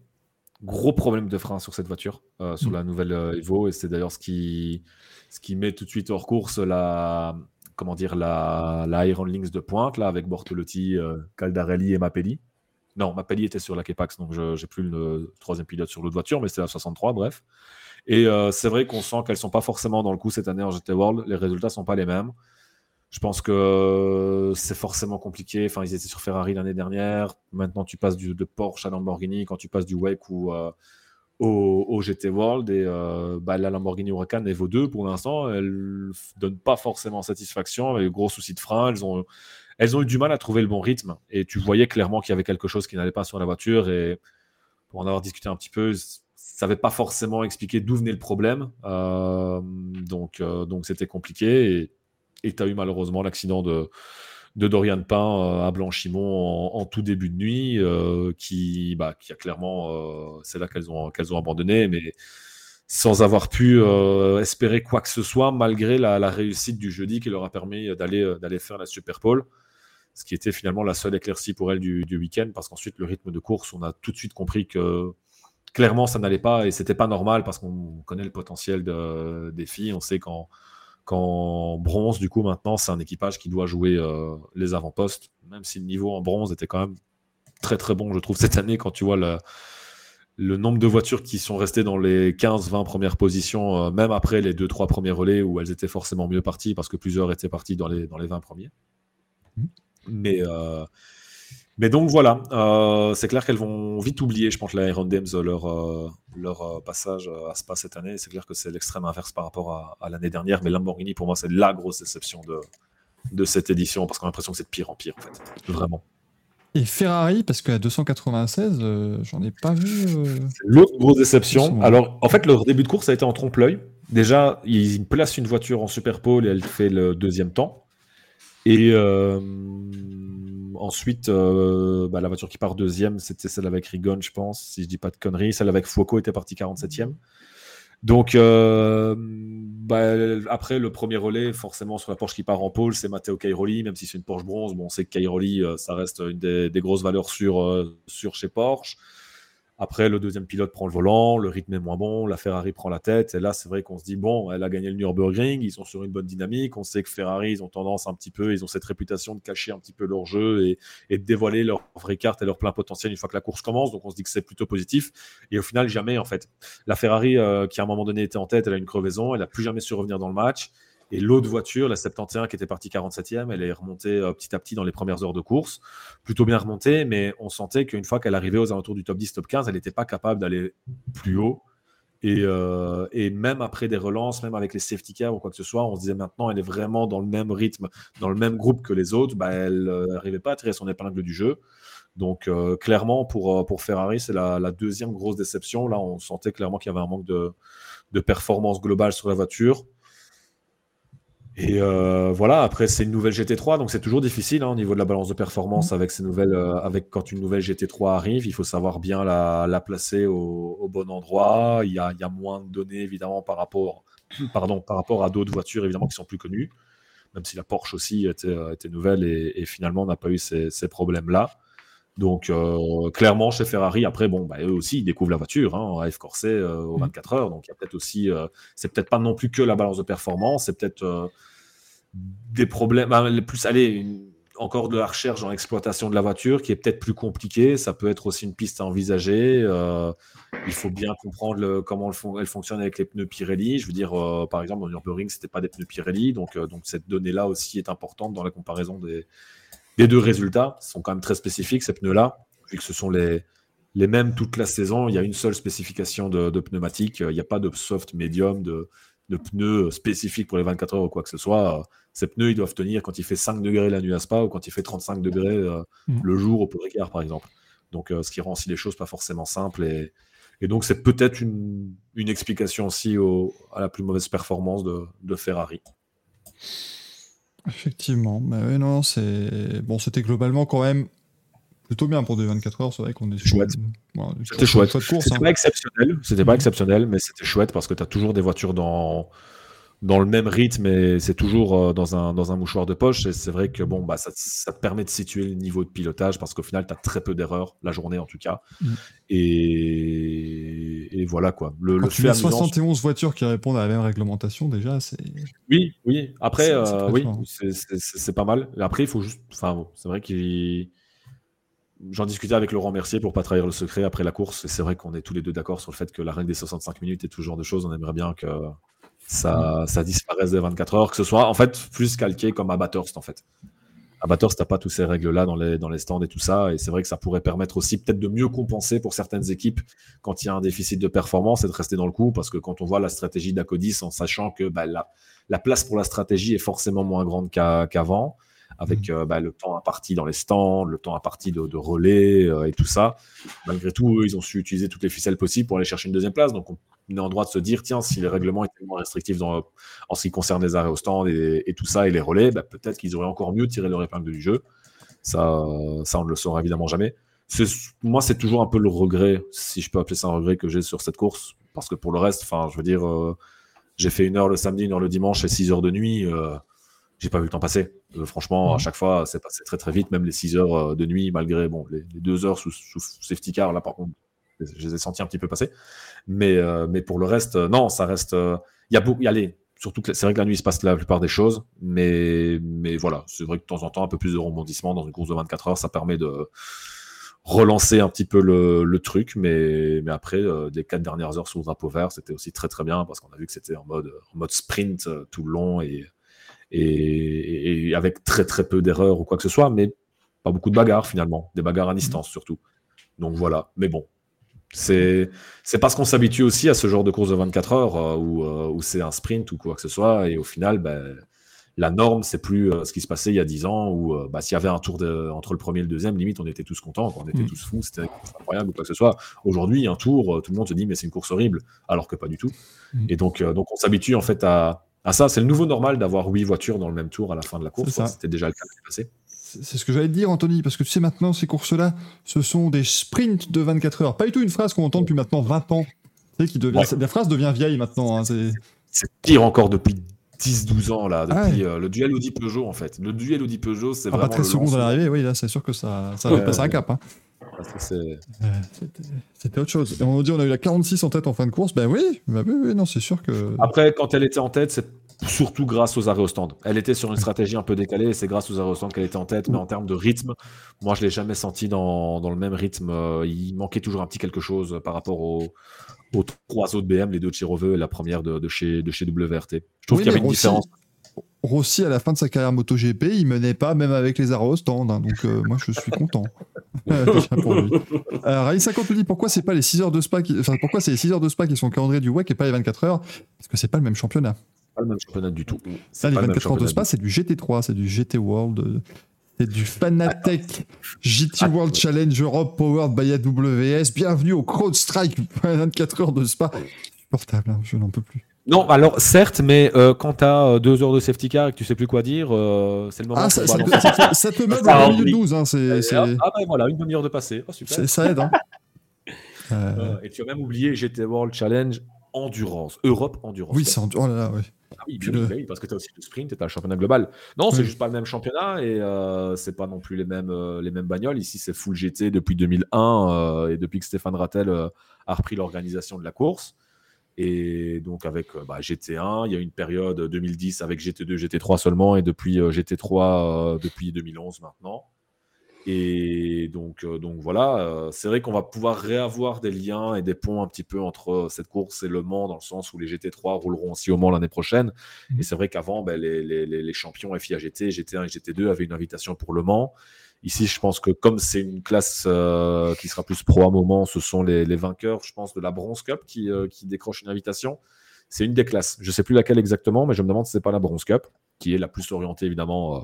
Speaker 6: Gros problème de frein sur cette voiture, euh, sur
Speaker 2: Mm.
Speaker 6: la nouvelle euh, Evo, et c'est d'ailleurs ce qui, ce qui met tout de suite hors course la, comment dire, la, la Iron Lynx de pointe, là, avec Bortolotti, Caldarelli et Mappelli. Non, Mappelli était sur la Kepax, donc je n'ai plus le troisième pilote sur l'autre voiture, mais c'était la 63, bref. Et c'est vrai qu'on sent qu'elles sont pas forcément dans le coup cette année en GT World. Les résultats sont pas les mêmes. Je pense que c'est forcément compliqué. Enfin, ils étaient sur Ferrari l'année dernière. Maintenant, tu passes de Porsche à Lamborghini quand tu passes du WEC ou euh, au, GT World. Et euh, bah, la Lamborghini Huracan Evo 2, pour l'instant, elle ne donne pas forcément satisfaction. Elles ont, elles ont eu du mal à trouver le bon rythme. Et tu voyais clairement qu'il y avait quelque chose qui n'allait pas sur la voiture. Et pour en avoir discuté un petit peu, ça n'avait pas forcément expliqué d'où venait le problème. Euh, donc, donc c'était compliqué. Et tu as eu malheureusement l'accident de, de Dorian Pain euh, à Blanchimont en, tout début de nuit, euh, qui, bah, qui a clairement, euh, c'est là qu'elles ont, ont abandonné, mais sans avoir pu espérer quoi que ce soit, malgré la, réussite du jeudi qui leur a permis d'aller, d'aller faire la Super Bowl, ce qui était finalement la seule éclaircie pour elles du, du week-end, parce qu'ensuite, le rythme de course, on a tout de suite compris que clairement, ça n'allait pas. Et c'était pas normal parce qu'on connaît le potentiel de- des filles, on sait quand qu'en bronze, du coup, maintenant, c'est un équipage qui doit jouer euh, les avant-postes, même si le niveau en bronze était quand même très très bon, je trouve, cette année, quand tu vois le, le nombre de voitures qui sont restées dans les 15-20 premières positions, euh, même après les 2-3 premiers relais où elles étaient forcément mieux parties, parce que plusieurs étaient parties dans les, dans les 20 premiers.
Speaker 2: Mhm.
Speaker 6: Mais, euh, mais donc voilà, euh, c'est clair qu'elles vont vite oublier, je pense, la Iron Dames, leur, euh, leur euh, passage à Spa cette année. C'est clair que c'est l'extrême inverse par rapport à, à l'année dernière. Mais Lamborghini, pour moi, c'est la grosse déception de, de cette édition parce qu'on a l'impression que c'est de pire en pire, en fait. Vraiment.
Speaker 2: Et Ferrari, parce qu'à 296, euh, j'en ai pas vu.
Speaker 6: L'autre grosse déception, alors en fait, leur début de course a été en trompe-l'œil. Déjà, ils placent une voiture en super pole et elle fait le deuxième temps. Et ensuite, euh, bah, la voiture qui part deuxième, c'était celle avec Rigon, je pense, si je dis pas de conneries. Celle avec Fuoco était partie 47e. Donc, euh, bah, après le premier relais, forcément sur la Porsche qui part en pôle, c'est Matteo Cairoli, même si c'est une Porsche bronze. Bon, on sait que Cairoli, euh, ça reste une des, des grosses valeurs sur, euh, sur chez Porsche. Après, le deuxième pilote prend le volant, le rythme est moins bon, la Ferrari prend la tête. Et là, c'est vrai qu'on se dit, bon, elle a gagné le Nürburgring, ils sont sur une bonne dynamique. On sait que Ferrari, ils ont tendance un petit peu, ils ont cette réputation de cacher un petit peu leur jeu et, de dévoiler leur vraie carte et leur plein potentiel une fois que la course commence. Donc, on se dit que c'est plutôt positif. Et au final, jamais, en fait. La Ferrari, euh, qui à un moment donné était en tête, elle a une crevaison, elle n'a plus jamais su revenir dans le match. Et l'autre voiture, la 71, qui était partie 47e, elle est remontée euh, petit à petit dans les premières heures de course. Plutôt bien remontée, mais on sentait qu'une fois qu'elle arrivait aux alentours du top 10, top 15, elle n'était pas capable d'aller plus haut. Et, euh, et même après des relances, même avec les safety cars ou quoi que ce soit, on se disait maintenant, elle est vraiment dans le même rythme, dans le même groupe que les autres. Bah, elle n'arrivait pas à tirer son épingle du jeu. Donc, euh, clairement, pour, euh, pour Ferrari, c'est la, la deuxième grosse déception. Là, on sentait clairement qu'il y avait un manque de, de performance globale sur la voiture. Et euh, voilà, après c'est une nouvelle GT3, donc c'est toujours difficile hein, au niveau de la balance de performance avec ces nouvelles, euh, avec quand une nouvelle GT3 arrive, il faut savoir bien la, la placer au, au bon endroit. Il y, a, il y a moins de données évidemment par rapport pardon, par rapport à d'autres voitures évidemment qui sont plus connues, même si la Porsche aussi était, euh, était nouvelle et, et finalement n'a pas eu ces, ces problèmes-là. Donc euh, clairement chez Ferrari, après bon, bah, eux aussi ils découvrent la voiture hein, en F Corset euh, aux
Speaker 2: Mhm.
Speaker 6: 24 heures, donc il y a peut-être aussi, euh, c'est peut-être pas non plus que la balance de performance, c'est peut-être euh, des problèmes, bah, plus allez, une- encore de la recherche dans l'exploitation de la voiture qui est peut-être plus compliquée. Ça peut être aussi une piste à envisager. Il faut bien comprendre le- comment fon- elle fonctionne avec les pneus Pirelli. Je veux dire, par exemple, dans Nürburgring, c'était pas des pneus Pirelli, donc, donc cette donnée-là aussi est importante dans la comparaison des, des deux résultats. Sont quand même très spécifiques ces pneus-là, vu que ce sont les les mêmes toute la saison. Il y a une seule spécification de, de pneumatique. Il n'y a pas de soft medium, de, de pneus spécifiques pour les 24 heures ou quoi que ce soit. Ces pneus, ils doivent tenir quand il fait 5 degrés la nuit à Spa ou quand il fait 35 degrés euh,
Speaker 2: Mhm.
Speaker 6: le jour au Paul Ricard, par exemple. Donc, euh, ce qui rend aussi les choses pas forcément simples. Et, et donc, c'est peut-être une, une explication aussi au- à la plus mauvaise performance de, de Ferrari.
Speaker 2: Effectivement, mais oui, non, c'est bon, c'était globalement quand même plutôt bien pour des 24 heures. C'est vrai qu'on est
Speaker 6: Chouette.
Speaker 2: bon,
Speaker 6: C'était chouette. C'était
Speaker 2: hein.
Speaker 6: pas exceptionnel, c'était pas
Speaker 2: Mhm.
Speaker 6: exceptionnel, mais c'était chouette parce que tu as toujours des voitures dans, dans le même rythme et c'est toujours euh, dans un, dans un mouchoir de poche. Et c'est vrai que bon, bah, ça, ça te permet de situer le niveau de pilotage parce qu'au final, tu as très peu d'erreurs, la journée en tout cas.
Speaker 2: Mhm.
Speaker 6: Et, et voilà quoi. Le,
Speaker 2: Quand
Speaker 6: le
Speaker 2: tu
Speaker 6: fait
Speaker 2: mets
Speaker 6: amusant-
Speaker 2: 71 voitures qui répondent à la même réglementation, déjà, c'est.
Speaker 6: Oui, oui. Après,
Speaker 2: C'est-
Speaker 6: euh, oui,
Speaker 2: fort.
Speaker 6: c'est- pas mal. Après, il faut juste. Enfin, bon, c'est vrai qu'il. J'en discutais avec Laurent Mercier pour pas trahir le secret après la course. Et c'est vrai qu'on est tous les deux d'accord sur le fait que la règle des 65 minutes et tout ce genre de choses, on aimerait bien que ça, ça disparaisse des 24 heures, que ce soit en fait plus calqué comme à Bathurst en fait. Bathurst, t'as pas toutes ces règles-là dans les, dans les stands et tout ça. Et c'est vrai que ça pourrait permettre aussi peut-être de mieux compenser pour certaines équipes quand il y a un déficit de performance et de rester dans le coup. Parce que quand on voit la stratégie d'Acodis en sachant que bah, la, la place pour la stratégie est forcément moins grande qu'avant, avec euh, bah, le temps imparti dans les stands, le temps imparti de, de relais euh, et tout ça. Malgré tout, eux, ils ont su utiliser toutes les ficelles possibles pour aller chercher une deuxième place. Donc, on est en droit de se dire, tiens, si les règlements étaient moins restrictifs dans, en ce qui concerne les arrêts au stand et, et tout ça, et les relais, bah, peut-être qu'ils auraient encore mieux tiré leur épingle du jeu. Ça, ça, on ne le saura évidemment jamais. Moi, c'est toujours un peu le regret, si je peux appeler ça un regret que j'ai sur cette course. Parce que pour le reste, enfin, je veux dire, euh, j'ai fait une heure le samedi, une heure le dimanche et six heures de nuit. euh, j'ai pas vu le temps passer. Euh, franchement, à
Speaker 2: Mhm.
Speaker 6: chaque fois, c'est passé très très vite, même les 6 heures euh, de nuit, malgré bon, les, les deux heures sous, sous safety car, là par contre, je les ai sentis un petit peu passer. Mais, euh, mais pour le reste, euh, non, ça reste. euh, Il y a beaucoup. Y les, surtout que c'est vrai que la nuit, il se passe la plupart des choses, mais, mais voilà, c'est vrai que de temps en temps, un peu plus de rebondissement dans une course de 24 heures, ça permet de relancer un petit peu le, le truc, mais, mais après, euh, des quatre dernières heures sous le drapeau vert, c'était aussi très très bien parce qu'on a vu que c'était en mode, en mode sprint tout le long et, et avec très très peu d'erreurs ou quoi que ce soit, mais pas beaucoup de bagarres finalement, des bagarres à distance surtout. Donc voilà, mais bon, c'est c'est parce qu'on s'habitue aussi à ce genre de course de 24 heures euh, où, euh, où c'est un sprint ou quoi que ce soit, et au final, ben, la norme, c'est plus euh, ce qui se passait il y a 10 ans où bah, s'il y avait un tour de, entre le premier et le deuxième, limite on était tous contents, quoi, on était
Speaker 2: Mm.
Speaker 6: tous fous, c'était incroyable ou quoi que ce soit. Aujourd'hui, un tour, tout le monde se dit mais c'est une course horrible, alors que pas du tout.
Speaker 2: Mm.
Speaker 6: Et donc, donc on s'habitue en fait à, à ça. C'est le nouveau normal d'avoir huit voitures dans le même tour à la fin de la course. C'était déjà le cas l'année passée.
Speaker 2: C'est ce que j'allais te dire, Anthony, parce que tu sais, maintenant, ces courses-là, ce sont des sprints de 24 heures. Pas du tout une phrase qu'on entend depuis maintenant 20 ans. Tu sais, qui devient,
Speaker 6: Ouais.
Speaker 2: La phrase devient vieille maintenant. hein, c'est-
Speaker 6: pire encore depuis 10-12 ans là,
Speaker 2: Ah
Speaker 6: depuis euh, le duel Audi Peugeot en fait. Le duel Audi Peugeot, c'est
Speaker 2: Ah, pas
Speaker 6: vraiment
Speaker 2: 13
Speaker 6: le
Speaker 2: secondes à l'arrivée, oui, là, c'est sûr que ça, ça va
Speaker 6: Ouais.
Speaker 2: passer un cap. hein. Euh, c'était- autre chose. Et on nous dit on a eu la 46 en tête en fin de course. Ben oui, bah oui, oui, non, c'est sûr que.
Speaker 6: Après, quand elle était en tête, c'est surtout grâce aux arrêts au stand. Elle était sur une stratégie un peu décalée et c'est grâce aux arrêts au stand qu'elle était en tête. Mais en termes de rythme, moi, je l'ai jamais senti dans, dans le même rythme. Euh, Il manquait toujours un petit quelque chose par rapport aux, aux trois autres BM, les deux de chez Reveux et la première de, de chez, de chez WRT. Je trouve
Speaker 2: Oui,
Speaker 6: qu'il y avait une différence.
Speaker 2: Rossi, à la fin de sa carrière MotoGP, il menait pas, même avec les arrêts au stand. hein, donc, euh, moi, je suis content. Pour lui. Euh, Rallye 50 nous dit pourquoi c'est pas les 6 heures de Spa qui... enfin, pourquoi c'est les 6 heures de Spa qui sont calendrier du WEC et pas les 24 heures? Parce que c'est pas le même championnat.
Speaker 6: pas le même championnat du tout.
Speaker 2: Ça, les
Speaker 6: pas le même
Speaker 2: 24 heures de Spa, c'est du GT3, c'est du GT World, euh, c'est du Fanatec GT
Speaker 6: Ah.
Speaker 2: World Challenge Europe Powered by AWS. Bienvenue au CrowdStrike 24 heures de Spa. Supportable, hein, je n'en peux plus.
Speaker 6: Non, alors certes, mais euh, quand tu as deux heures de safety car et que tu sais plus quoi dire, euh, c'est le moment
Speaker 2: Ah, ça, ça, ça ça meuble
Speaker 3: Ça
Speaker 2: en
Speaker 3: oublie.
Speaker 2: minute 12, hein, c'est,
Speaker 6: Ah ben voilà, une demi-heure de passé. Oh, super.
Speaker 2: ça aide. Hein. Euh,
Speaker 6: Euh, et tu as même oublié GT World Challenge endurance. Europe endurance.
Speaker 2: Oui, c'est en... Oh là là, ouais.
Speaker 6: Ah oui,
Speaker 2: le-
Speaker 6: oui, parce que tu as aussi le sprint et tu as le championnat global. Non, c'est
Speaker 2: Oui.
Speaker 6: juste pas le même championnat et euh, c'est pas non plus les mêmes, euh, les mêmes bagnoles. Ici, c'est full GT depuis 2001 euh, et depuis que Stéphane Rattel euh, a repris l'organisation de la course. Et donc, avec euh, bah, GT1, il y a une période 2010 avec GT2, GT3 seulement et depuis euh, GT3 euh, depuis 2011 maintenant. Et donc, euh, donc voilà, euh, c'est vrai qu'on va pouvoir réavoir des liens et des ponts un petit peu entre euh, cette course et Le Mans, dans le sens où les GT3 rouleront aussi au Mans l'année prochaine. Et c'est vrai qu'avant, ben, les, les- les- les champions FIA GT, GT1 et GT2 avaient une invitation pour Le Mans. Ici, je pense que comme c'est une classe euh, qui sera plus pro à moment, ce sont les, les vainqueurs, je pense, de la Bronze Cup qui, euh, qui décrochent une invitation. C'est une des classes. Je ne sais plus laquelle exactement, mais je me demande si ce n'est pas la Bronze Cup, qui est la plus orientée, évidemment, euh,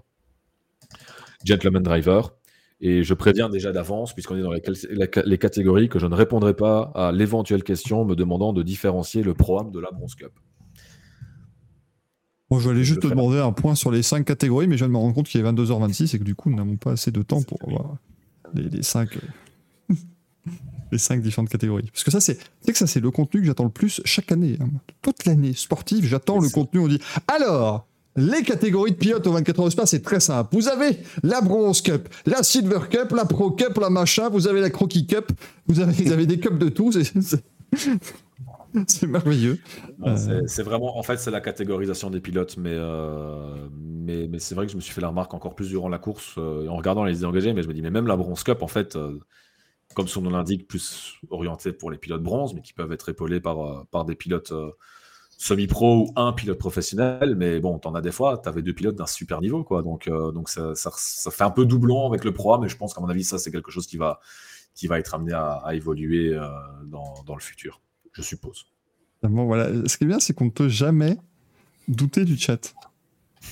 Speaker 6: Gentleman Driver. Et je préviens déjà d'avance, puisqu'on est dans les, les catégories, que je ne répondrai pas à l'éventuelle question me demandant de différencier le Pro-Am de la Bronze Cup.
Speaker 2: Bon, je vais aller juste te demander un point sur les 5 catégories, mais je viens de me rendre compte qu'il est 22h26 et que du coup, nous n'avons pas assez de temps pour avoir les, 5 les cinq différentes catégories. Parce que ça, c'est que ça, c'est le contenu que j'attends le plus chaque année. hein. Toute l'année sportive, j'attends le contenu. On dit alors. Les catégories de pilotes au 24 heures de Spa, c'est très simple. Vous avez la Bronze Cup, la Silver Cup, la Pro Cup, la machin, vous avez la Croquis Cup, vous avez, vous avez des cups de tout, c'est c'est merveilleux. Euh.
Speaker 6: c'est- vraiment, en fait, c'est la catégorisation des pilotes, mais, euh, mais, mais c'est vrai que je me suis fait la remarque encore plus durant la course, euh, en regardant les idées engagées, mais je me dis, mais même la Bronze Cup, en fait, euh, comme son nom l'indique, plus orienté pour les pilotes bronze, mais qui peuvent être épaulés par, par des pilotes semi-pro ou un pilote professionnel, mais bon, t'en as des fois, t'avais deux pilotes d'un super niveau, quoi, donc, donc ça, ça, ça fait un peu doublon avec le pro, mais je pense qu'à mon avis, ça, c'est quelque chose qui va, qui va être amené à, à évoluer dans, dans le futur, je suppose.
Speaker 2: Évidemment, voilà. Ce qui est bien, c'est qu'on ne peut jamais douter du chat.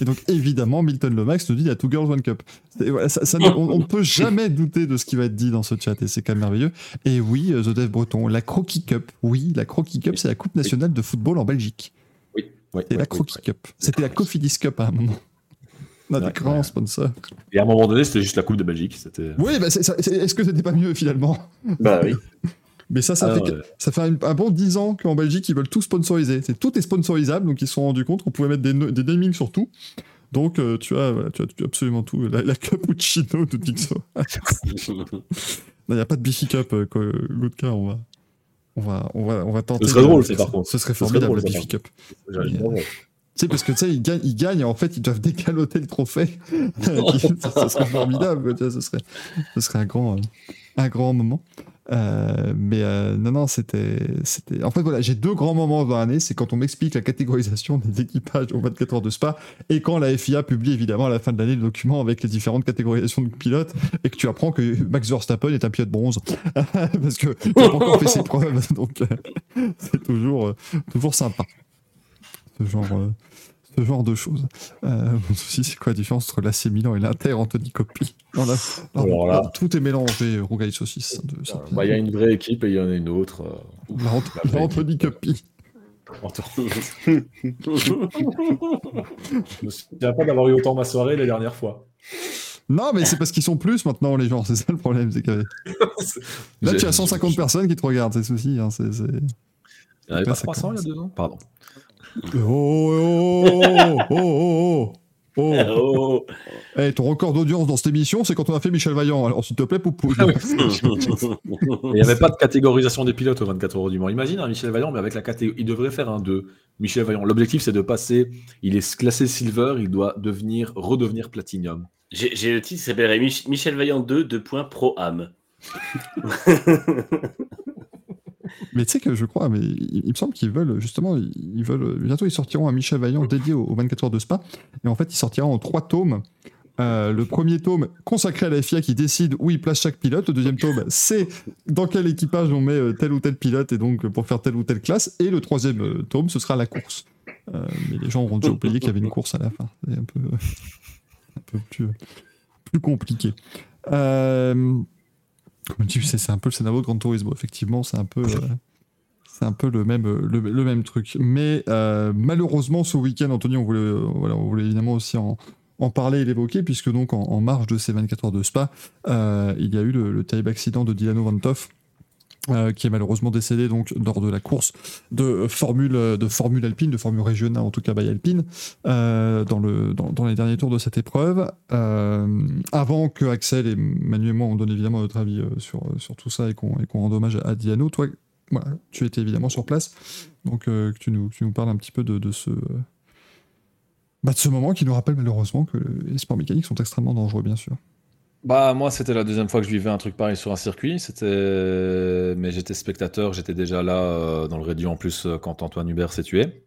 Speaker 2: Et donc, évidemment, Milton Lomax nous dit il y a Two Girls One Cup. C'est- voilà, ça- ça ne- on ne peut jamais douter de ce qui va être dit dans ce chat, et c'est quand même merveilleux. Et oui, euh, The Dev Breton, la Croquis Cup. Oui, la Croquis Cup, c'est la Coupe nationale de football en Belgique.
Speaker 6: Oui, oui. Oui,
Speaker 2: la Croquis
Speaker 6: oui.
Speaker 2: Cup. C'était la Cofidis Cup à un moment. On a
Speaker 6: Ouais,
Speaker 2: des grands
Speaker 6: ouais.
Speaker 2: sponsors.
Speaker 6: Et à un moment donné, c'était juste la Coupe de Belgique. C'était.
Speaker 2: Oui, bah c'est ça- c'est- est-ce que c'était pas mieux finalement?
Speaker 4: Bah oui.
Speaker 2: Mais ça, ça
Speaker 6: Ah,
Speaker 2: fait,
Speaker 6: ouais.
Speaker 2: ça fait un, un bon 10 ans qu'en Belgique, ils veulent tout sponsoriser. C'est, tout est sponsorisable, donc ils se sont rendus compte qu'on pouvait mettre des, des namings sur tout. Donc, euh, tu, as, voilà, tu, as, tu as absolument tout. La, la cappuccino de Pixo. Il n'y a pas de Bifi Cup, euh, quoi, Ludka, on va, on, va, on, va, on va tenter.
Speaker 6: Ce serait
Speaker 2: de-
Speaker 6: drôle, ça, par contre.
Speaker 2: Ce serait formidable, la
Speaker 6: ça, par
Speaker 2: Cup. Tu sais, parce que tu sais, ils gagnent, ils gagnent et en fait, ils doivent décaloter le trophée. ça, ça serait formidable, ce, serait, ce serait un grand, euh, un grand moment. Euh, mais euh, non, non, c'était, c'était. En fait, voilà, j'ai deux grands moments dans l'année. C'est quand on m'explique la catégorisation des équipages au 24 heures de Spa et quand la FIA publie évidemment à la fin de l'année le document avec les différentes catégorisations de pilotes et que tu apprends que Max Verstappen est un pilote bronze parce que il n'a pas encore fait ses preuves. Donc, euh, c'est toujours, euh, toujours sympa. Ce genre, euh, ce genre de choses. Euh, bon, ceci, c'est quoi la différence entre l'AC Milan et l'Inter Anthony Coppi
Speaker 6: Alors là-
Speaker 2: tout est mélangé, Rougail saucisse. de- ça-
Speaker 6: Bah, Il y a une vraie équipe et il y en a une autre. euh,
Speaker 2: Là, Ant-
Speaker 6: la vraie
Speaker 2: là, Anthony Coppi.
Speaker 6: Je me souviens pas d'avoir eu autant ma soirée les dernières fois.
Speaker 2: Non, mais c'est parce qu'ils sont plus maintenant, les gens. C'est ça le problème. c'est que- Là, tu as 150 personnes qui te regardent, c'est ceci. Hein, c'est, c'est...
Speaker 6: Il n'y en avait
Speaker 2: Là,
Speaker 6: pas
Speaker 2: ça
Speaker 6: 300 il y a deux ans Pardon.
Speaker 2: Oh, oh, oh, oh, oh, oh, oh.
Speaker 3: Oh,
Speaker 2: Eh, ton record d'audience dans cette émission, c'est quand on a fait Michel Vaillant. Alors, s'il te plaît, Poupou.
Speaker 6: Ah. Il n'y avait pas de catégorisation des pilotes au 24 euros du Mans. Imagine Michel Vaillant, mais avec la catégorie. Il devrait faire un 2. Michel Vaillant. L'objectif, c'est de passer. Il est classé silver, il doit devenir, redevenir platinum.
Speaker 3: J'ai le titre qui s'appellerait Mich- Michel Vaillant 2, 2 points pro âme.
Speaker 2: Mais tu sais que je crois, mais il, me semble qu'ils veulent justement, ils veulent bientôt ils sortiront un Michel Vaillant dédié aux, aux 24 heures de Spa. Et en fait, il sortira en trois tomes. Euh, le premier tome consacré à la FIA qui décide où il place chaque pilote. Le deuxième tome, c'est dans quel équipage on met euh, tel ou tel pilote et donc pour faire telle ou telle classe. Et le troisième euh, tome, ce sera la course. Mais les gens auront déjà oublié qu'il y avait une course à la fin. C'est un peu, un peu plus, plus compliqué. Comme tu sais, c'est un peu le scénario de Gran Turismo. Effectivement, c'est un peu. Euh, c'est un peu le même, même truc. Mais euh, malheureusement, ce week-end, Anthony, on voulait, euh, évidemment aussi en, parler et l'évoquer, puisque donc en, marge de ces 24 heures de Spa, euh, il y a eu le, le terrible accident de Dilano Vantoff, euh, qui est malheureusement décédé donc lors de la course de Formule, Alpine, de Formule régionale en tout cas by Alpine, euh, dans, le, dans, dans les derniers tours de cette épreuve. Euh, avant que Axel et Manu et moi on donne évidemment notre avis euh, sur, tout ça et qu'on et rende hommage à Diano, toi, voilà, tu étais évidemment sur place, donc euh, tu nous, parles un petit peu de, ce... bah, ce moment qui nous rappelle malheureusement que les sports mécaniques sont extrêmement dangereux, bien sûr.
Speaker 6: Bah moi c'était la deuxième fois que je vivais un truc pareil sur un circuit, c'était mais j'étais spectateur, j'étais déjà là euh, dans le radio en plus euh, quand Antoine Hubert s'est tué.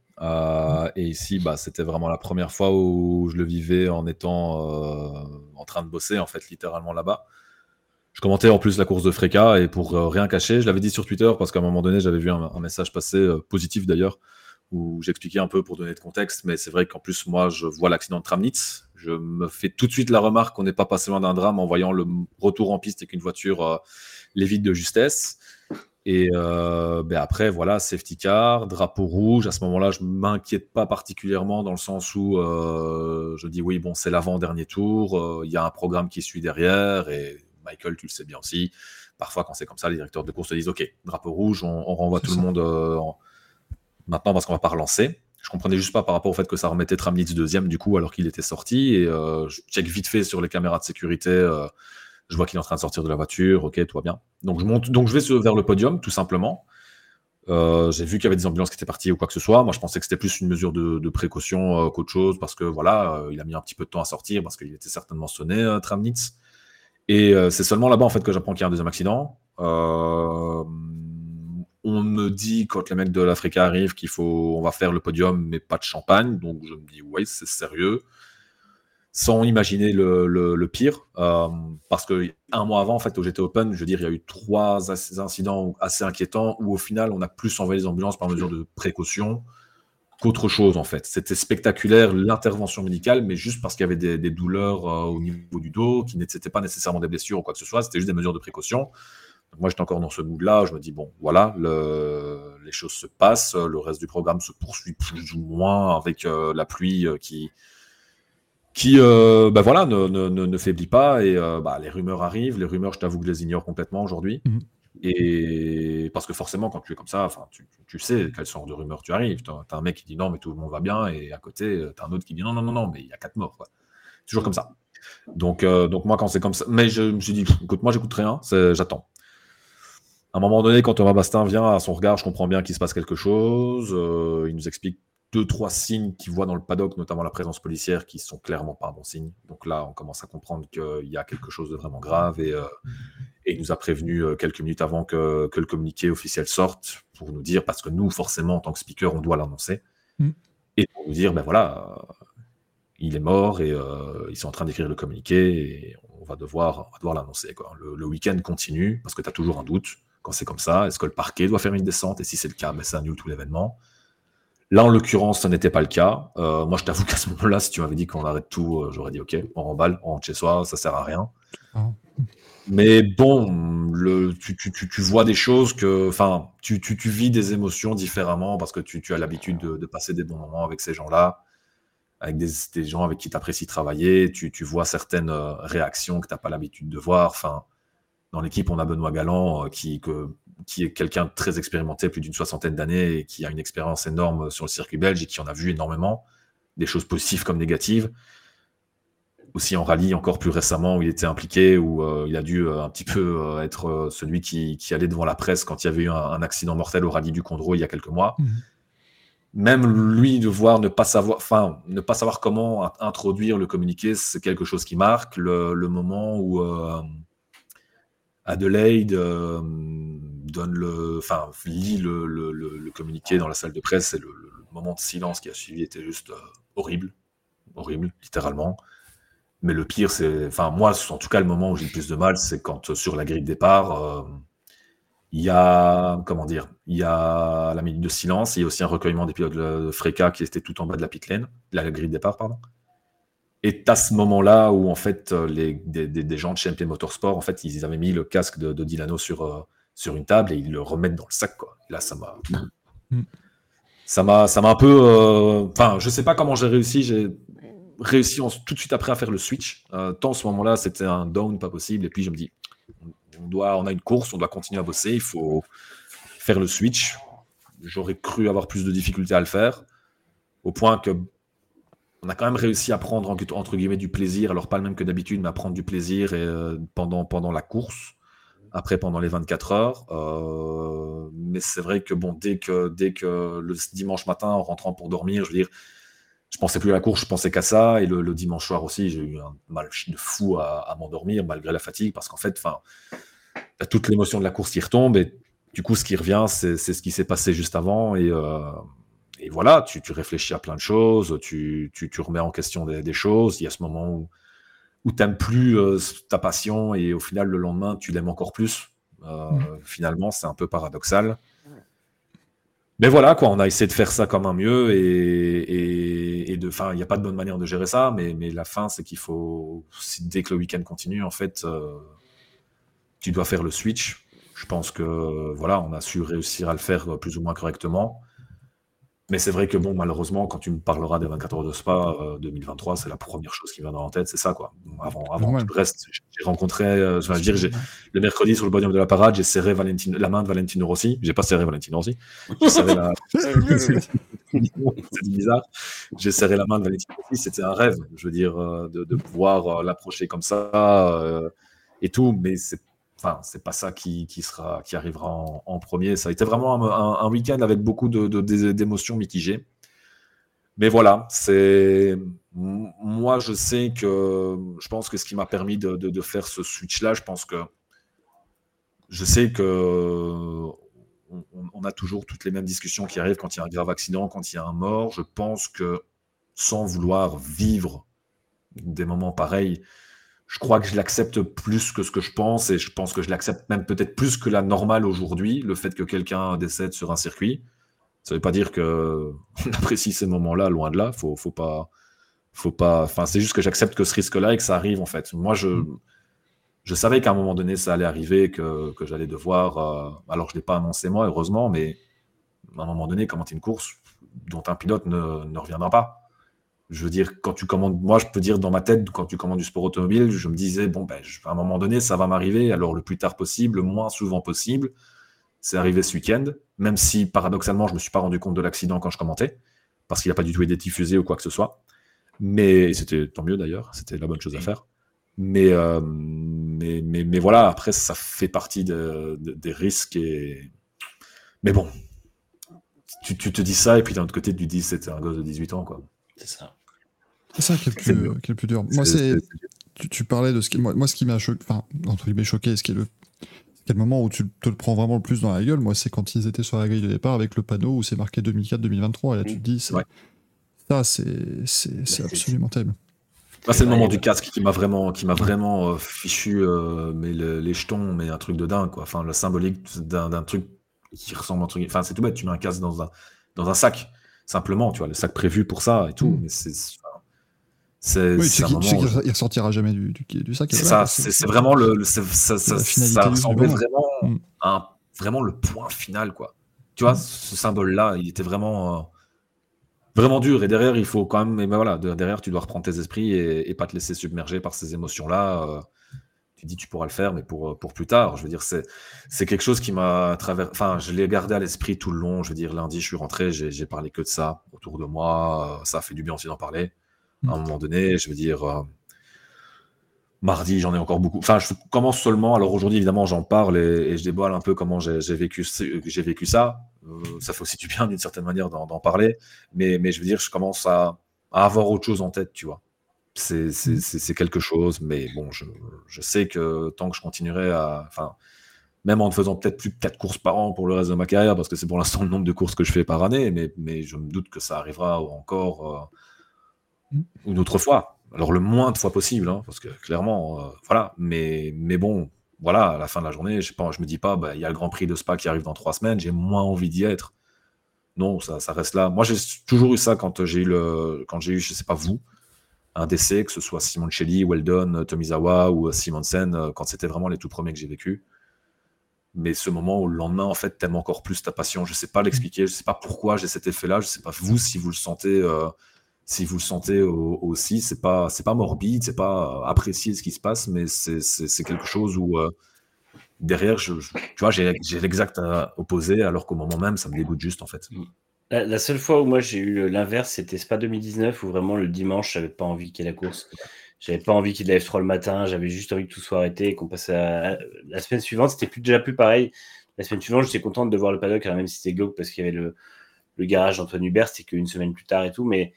Speaker 6: Et ici bah c'était vraiment la première fois où je le vivais en étant en train de bosser en fait littéralement là-bas. Je commentais en plus la course de Freka et pour euh, rien cacher, je l'avais dit sur Twitter parce qu'à un moment donné j'avais vu un, message passer euh, positif d'ailleurs où j'expliquais un peu pour donner de contexte, mais c'est vrai qu'en plus moi je vois l'accident de Tramnitz, je me fais tout de suite la remarque qu'on n'est pas passé loin d'un drame en voyant le retour en piste et qu'une voiture euh, l'évite de justesse. Et ben après, voilà, safety car, drapeau rouge. À ce moment-là, je m'inquiète pas particulièrement dans le sens où je dis oui, bon, c'est l'avant-dernier tour, il y a un programme qui suit derrière. Et Michael, tu le sais bien aussi, parfois quand c'est comme ça, les directeurs de course te disent ok, drapeau rouge, on, on renvoie tout
Speaker 2: ça.
Speaker 6: le monde euh, en- maintenant parce qu'on va pas relancer. Je comprenais juste pas par rapport au fait que ça remettait Tramnitz deuxième du coup alors qu'il était sorti et euh, je check vite fait sur les caméras de sécurité. euh, je vois qu'il est en train de sortir de la voiture, ok, tout va bien. Donc je monte, donc je vais vers le podium tout simplement. Euh, j'ai vu qu'il y avait des ambulances qui étaient parties ou quoi que ce soit. Moi, je pensais que c'était plus une mesure de, de précaution qu'autre chose parce que voilà, il a mis un petit peu de temps à sortir parce qu'il était certainement sonné, Tramnitz. Et euh, c'est seulement là-bas en fait que j'apprends qu'il y a un deuxième accident. Euh, on me dit quand les mecs de l'Africa arrivent qu'il faut, on va faire le podium, mais pas de champagne. Donc je me dis ouais, c'est sérieux. Sans imaginer le, pire, euh, parce que un mois avant, en fait, au GT Open, je veux dire, il y a eu trois incidents assez inquiétants où au final, on a plus envoyé les ambulances par mesure de précaution qu'autre chose, en fait. C'était spectaculaire l'intervention médicale, mais juste parce qu'il y avait des, douleurs euh, au niveau du dos, qui n'étaient pas nécessairement des blessures ou quoi que ce soit, c'était juste des mesures de précaution. Moi, j'étais encore dans ce mood-là. Je me dis, bon, voilà, le- les choses se passent. Le reste du programme se poursuit plus ou moins avec euh, la pluie euh, qui, qui bah voilà, ne, ne, faiblit pas. Et bah, les rumeurs arrivent. Les rumeurs, je t'avoue que je les ignore complètement aujourd'hui.
Speaker 2: Mhm.
Speaker 6: Et parce que forcément, quand tu es comme ça, tu, sais quelle sorte de rumeurs tu arrives. Tu as, un mec qui dit non, mais tout le monde va bien. Et à côté, tu as un autre qui dit non, non, non, non, mais il y a quatre morts. Toujours comme ça. Donc, euh, donc moi, quand c'est comme ça. Mais je me suis dit, écoute, moi, j'écoute rien. J'attends. À un moment donné, quand Thomas Bastin vient à son regard, je comprends bien qu'il se passe quelque chose. Euh, il nous explique deux, trois signes qu'il voit dans le paddock, notamment la présence policière, qui sont clairement pas un bon signe. Donc là, on commence à comprendre qu'il y a quelque chose de vraiment grave et, euh, et il nous a prévenu euh, quelques minutes avant que, que le communiqué officiel sorte pour nous dire, parce que nous, forcément, en tant que speaker, on doit l'annoncer.
Speaker 2: Mm.
Speaker 6: Et pour nous dire, ben voilà, euh, il est mort et euh, ils sont en train d'écrire le communiqué et on va devoir, on va devoir l'annoncer. Le, le week-end continue parce que tu as toujours un doute quand c'est comme ça. Est-ce que le parquet doit faire une descente? Et si c'est le cas, ben, ça annule tout l'événement. Là, en l'occurrence, ça n'était pas le cas. Euh, moi, je t'avoue qu'à ce moment-là, si tu m'avais dit qu'on arrête tout, euh, j'aurais dit OK, on remballe, on rentre chez soi, ça sert à rien.
Speaker 2: Ah.
Speaker 6: Mais bon, le, tu, tu, tu, tu vois des choses que, enfin, tu, vis des émotions différemment parce que tu, as l'habitude de, de passer des bons moments avec ces gens-là, avec des, des gens avec qui tu apprécies travailler. Tu, tu vois certaines euh, réactions que tu n'as pas l'habitude de voir. Enfin, dans l'équipe, on a Benoît Galland qui, que, qui est quelqu'un de très expérimenté, plus d'une soixantaine d'années, et qui a une expérience énorme sur le circuit belge et qui en a vu énormément, des choses positives comme négatives. Aussi en rallye, encore plus récemment, où il était impliqué, où euh, il a dû euh, un petit peu euh, être celui qui, qui allait devant la presse quand il y avait eu un, un accident mortel au rallye du Condro il y a quelques mois.
Speaker 2: Mhm.
Speaker 6: Même lui, de voir ne pas savoir, enfin, ne pas savoir comment in- introduire le communiqué, c'est quelque chose qui marque. Le, le moment où Adelaide euh, donne le, enfin, lit le, le- communiqué dans la salle de presse, et le, moment de silence qui a suivi était juste euh, horrible, horrible, littéralement. Mais le pire, c'est, enfin, moi, en tout cas, le moment où j'ai le plus de mal, c'est quand euh, sur la grille de départ, il y a, comment dire, il y a la minute de silence, il y a aussi un recueillement des pilotes de Freka qui était tout en bas de la la grille de départ, pardon. Et à ce moment-là où en fait euh, les, des, des- des gens de chez MP Motorsport, en fait, ils avaient mis le casque de, de Dilano sur, euh, sur une table et ils le remettent dans le sac, quoi. Et là, ça m'a,
Speaker 2: Mm.
Speaker 6: ça m'a, ça m'a un peu, euh, enfin, je sais pas comment j'ai réussi. J'ai réussi en- tout de suite après à faire le switch. Euh, tant ce moment-là, c'était un down pas possible. Et puis je me dis, On, doit, on a une course, on doit continuer à bosser, il faut faire le switch. J'aurais cru avoir plus de difficultés à le faire, au point que on a quand même réussi à prendre entre guillemets du plaisir, alors pas le même que d'habitude, mais à prendre du plaisir euh, pendant, la course, après pendant les 24 heures. Euh, mais c'est vrai que dès que, le dimanche matin, en rentrant pour dormir, je veux je pensais plus à la course, je pensais qu'à ça. Et le, dimanche soir aussi, j'ai eu un mal de fou à, m'endormir malgré la fatigue, parce qu'en fait, enfin, toute l'émotion de la course qui retombe et du coup, ce qui revient, c'est ce qui s'est passé juste avant euh, et voilà, tu, réfléchis à plein de choses, tu, remets en question des, choses. Il y a ce moment où, où tu n'aimes plus euh, ta passion et au final, le lendemain, tu l'aimes encore plus. Euh, mmh. Finalement, c'est un peu paradoxal. Mais voilà, quoi, on a essayé de faire ça comme un mieux et, de, fin, il n'y a pas de bonne manière de gérer ça, mais, mais la fin, c'est qu'il faut, dès que le week-end continue, en fait, euh, tu dois faire le switch. Je pense que voilà, on a su réussir à le faire plus ou moins correctement. Mais c'est vrai que bon, malheureusement, quand tu me parleras des 24 heures de Spa 2023, euh, c'est la première chose qui viendra en tête, c'est ça quoi. Avant, avant tout le reste, j'ai rencontré, euh, je veux dire, le mercredi sur le podium de la parade, j'ai serré Valentine, la main de Valentino Rossi. J'ai pas serré Valentino Rossi. J'ai serré la. c'est bizarre. J'ai serré la main de Valentino Rossi. C'était un rêve, je veux dire, euh, de, de pouvoir l'approcher comme ça et tout. Mais c'est Enfin, c'est pas ça qui, sera, qui arrivera en, premier. Ça a été vraiment un, week-end avec beaucoup d'émotions mitigées. Mais voilà, c'est moi je sais que je pense que ce qui m'a permis de, faire ce switch-là, je pense que je sais que on, a toujours toutes les mêmes discussions qui arrivent quand il y a un grave accident, quand il y a un mort. Je pense que sans vouloir vivre des moments pareils, je crois que je l'accepte plus que ce que je pense et je pense que je l'accepte même peut-être plus que la normale aujourd'hui, le fait que quelqu'un décède sur un circuit. Ça ne veut pas dire que on apprécie ces moments-là, loin de là. Faut, faut pas, faut pas. Enfin, c'est juste que j'accepte que ce risque-là et que ça arrive en fait. Moi, je, je savais qu'à un moment donné, ça allait arriver, que, que j'allais devoir. Euh, alors, je l'ai pas annoncé moi, heureusement, mais à un moment donné, commenter une course dont un pilote ne, ne reviendra pas je veux dire, quand tu commandes, moi, je peux dire dans ma tête, quand tu commandes du sport automobile, je me disais, bon, ben, à un moment donné, ça va m'arriver, alors le plus tard possible, le moins souvent possible. C'est arrivé ce week-end, même si paradoxalement, je ne me suis pas rendu compte de l'accident quand je commentais, parce qu'il n'a pas du tout été diffusé ou quoi que ce soit. Mais c'était tant mieux d'ailleurs, c'était la bonne chose à faire. Mais, euh, mais, mais, mais, voilà, après, ça fait partie des risques. Et... Mais bon, tu, tu, te dis ça, et puis d'un autre côté, tu dis c'était un gosse de 18 ans. quoi.
Speaker 3: C'est ça.
Speaker 2: C'est ça qui est, le plus, plus dur. Moi, c'est. Tu, parlais de ce qui. Moi, moi ce qui m'a choqué. Enfin, entre guillemets, choqué, ce qui est le. Quel moment où tu te le prends vraiment le plus dans la gueule, moi, c'est quand ils étaient sur la grille de départ avec le panneau où c'est marqué 2004-2023. Et là, tu te dis, ça, c'est bah, absolument terrible.
Speaker 6: c'est le moment du casque qui m'a vraiment, qui m'a vraiment euh, fichu euh, mais les jetons, mais un truc de dingue, quoi. Enfin, le symbolique d'un truc qui ressemble à un truc. Enfin, c'est tout bête, tu mets un casque dans un, dans un sac, simplement, tu vois, le sac prévu pour ça et tout. Mm. Mais c'est
Speaker 2: c'est oui, tu sais qu'il ressortira jamais du, du, du sac.
Speaker 6: C'est ça, c'est vraiment le, ça, ça, ça ressemblait vraiment mm. à vraiment le point final, quoi. Tu vois, mm. ce symbole-là, il était vraiment, euh, vraiment dur. Et derrière, il faut quand même, mais ben voilà, derrière, tu dois reprendre tes esprits et, et pas te laisser submerger par ces émotions-là. Euh, tu dis, tu pourras le faire, mais pour, pour plus tard. Je veux dire, c'est, c'est quelque chose qui m'a traversé. Enfin, je l'ai gardé à l'esprit tout le long. Je veux dire, lundi, je suis rentré, j'ai parlé que de ça autour de moi. Ça a fait du bien aussi d'en parler à un moment donné. Je veux dire, euh, mardi, j'en ai encore beaucoup. Enfin, je commence seulement. Alors aujourd'hui, évidemment, j'en parle et, je dévoile un peu comment j'ai vécu, j'ai vécu ça. Euh, ça fait aussi du bien d'une certaine manière d'en parler. Mais, mais je veux dire, je commence à, avoir autre chose en tête, tu vois. C'est quelque chose, mais bon, je, je, sais que tant que je continuerai à. Enfin, même en faisant peut-être plus de 4 courses par an pour le reste de ma carrière, parce que c'est pour l'instant le nombre de courses que je fais par année, mais, mais je me doute que ça arrivera encore. Une autre fois. Alors le moins de fois possible, hein, parce que clairement, euh, voilà. Mais, mais bon, voilà, à la fin de la journée, je ne me dis pas, bah, il y a le Grand Prix de Spa qui arrive dans trois semaines, j'ai moins envie d'y être. Non, ça, ça, reste là. Moi, j'ai toujours eu ça quand j'ai eu, le, quand j'ai eu, je sais pas vous, un décès, que ce soit Simoncelli, Weldon, Tomizawa ou Simonsen, euh, quand c'était vraiment les tout premiers que j'ai vécu. Mais ce moment où le lendemain, en fait, t'aimes encore plus ta passion. Je sais pas l'expliquer, je sais pas pourquoi j'ai cet effet-là, je sais pas vous si vous le sentez. Euh, si vous le sentez aussi, c'est pas c'est pas morbide, c'est pas apprécier ce qui se passe, mais c'est quelque chose où euh, derrière, je, je- tu vois, j'ai l'exact euh, opposé, alors qu'au moment même, ça me dégoûte juste, en fait.
Speaker 3: La, la seule fois où moi j'ai eu l'inverse, c'était Spa 2019, où vraiment le dimanche, j'avais pas envie qu'il y ait la course. J'avais pas envie qu'il y ait de la F3 le matin, j'avais juste envie que tout soit arrêté et qu'on passe à, à- La semaine suivante, c'était plus, déjà plus pareil. La semaine suivante, j'étais contente de voir le paddock, alors même si c'était glauque parce qu'il y avait le, le garage d'Antoine Hubert, c'était qu'une semaine plus tard et tout, mais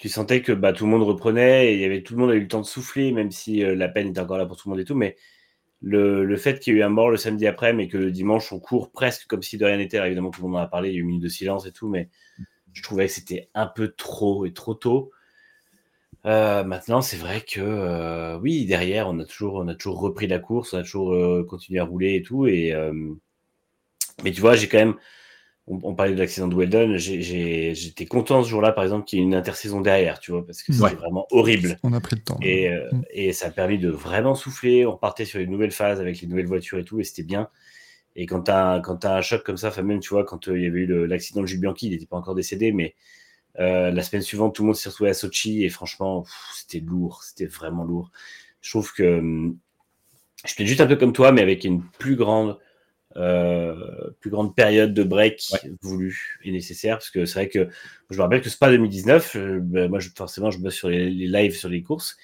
Speaker 3: tu sentais que bah, tout le monde reprenait et il y avait, tout le monde a eu le temps de souffler, même si euh, la peine était encore là pour tout le monde et tout, mais le, le fait qu'il y ait eu un mort le samedi après, mais que le dimanche on court presque comme si de rien n'était, évidemment tout le monde en a parlé, il y a eu une minute de silence et tout, mais je trouvais que c'était un peu trop et trop tôt. Euh, maintenant, c'est vrai que euh, oui, derrière, on a toujours, on a toujours repris la course, on a toujours continué à rouler et tout. Et, mais tu vois, j'ai quand même, on, on parlait de l'accident de Weldon, j'étais content ce jour-là, par exemple, qu'il y ait une intersaison derrière, tu vois, parce que c'était
Speaker 6: Ouais.
Speaker 3: vraiment horrible.
Speaker 2: On a pris le temps.
Speaker 3: Et, euh,
Speaker 2: Mm.
Speaker 3: et ça a permis de vraiment souffler. On repartait sur une nouvelle phase avec les nouvelles voitures et tout, et c'était bien. Et quand tu as, un choc comme ça, enfin même, tu vois, quand euh, il y avait eu l'accident de Jules Bianchi, il n'était pas encore décédé, mais euh, la semaine suivante, tout le monde s'est retrouvé à Sochi, et franchement, c'était lourd, c'était vraiment lourd. Je trouve que hum, je suis juste un peu comme toi, mais avec une plus grande, euh, plus grande période de break voulue et nécessaire, parce que c'est vrai que je me rappelle que Spa 2019, euh, ben, moi, je, forcément, je bosse sur les, les lives sur les courses,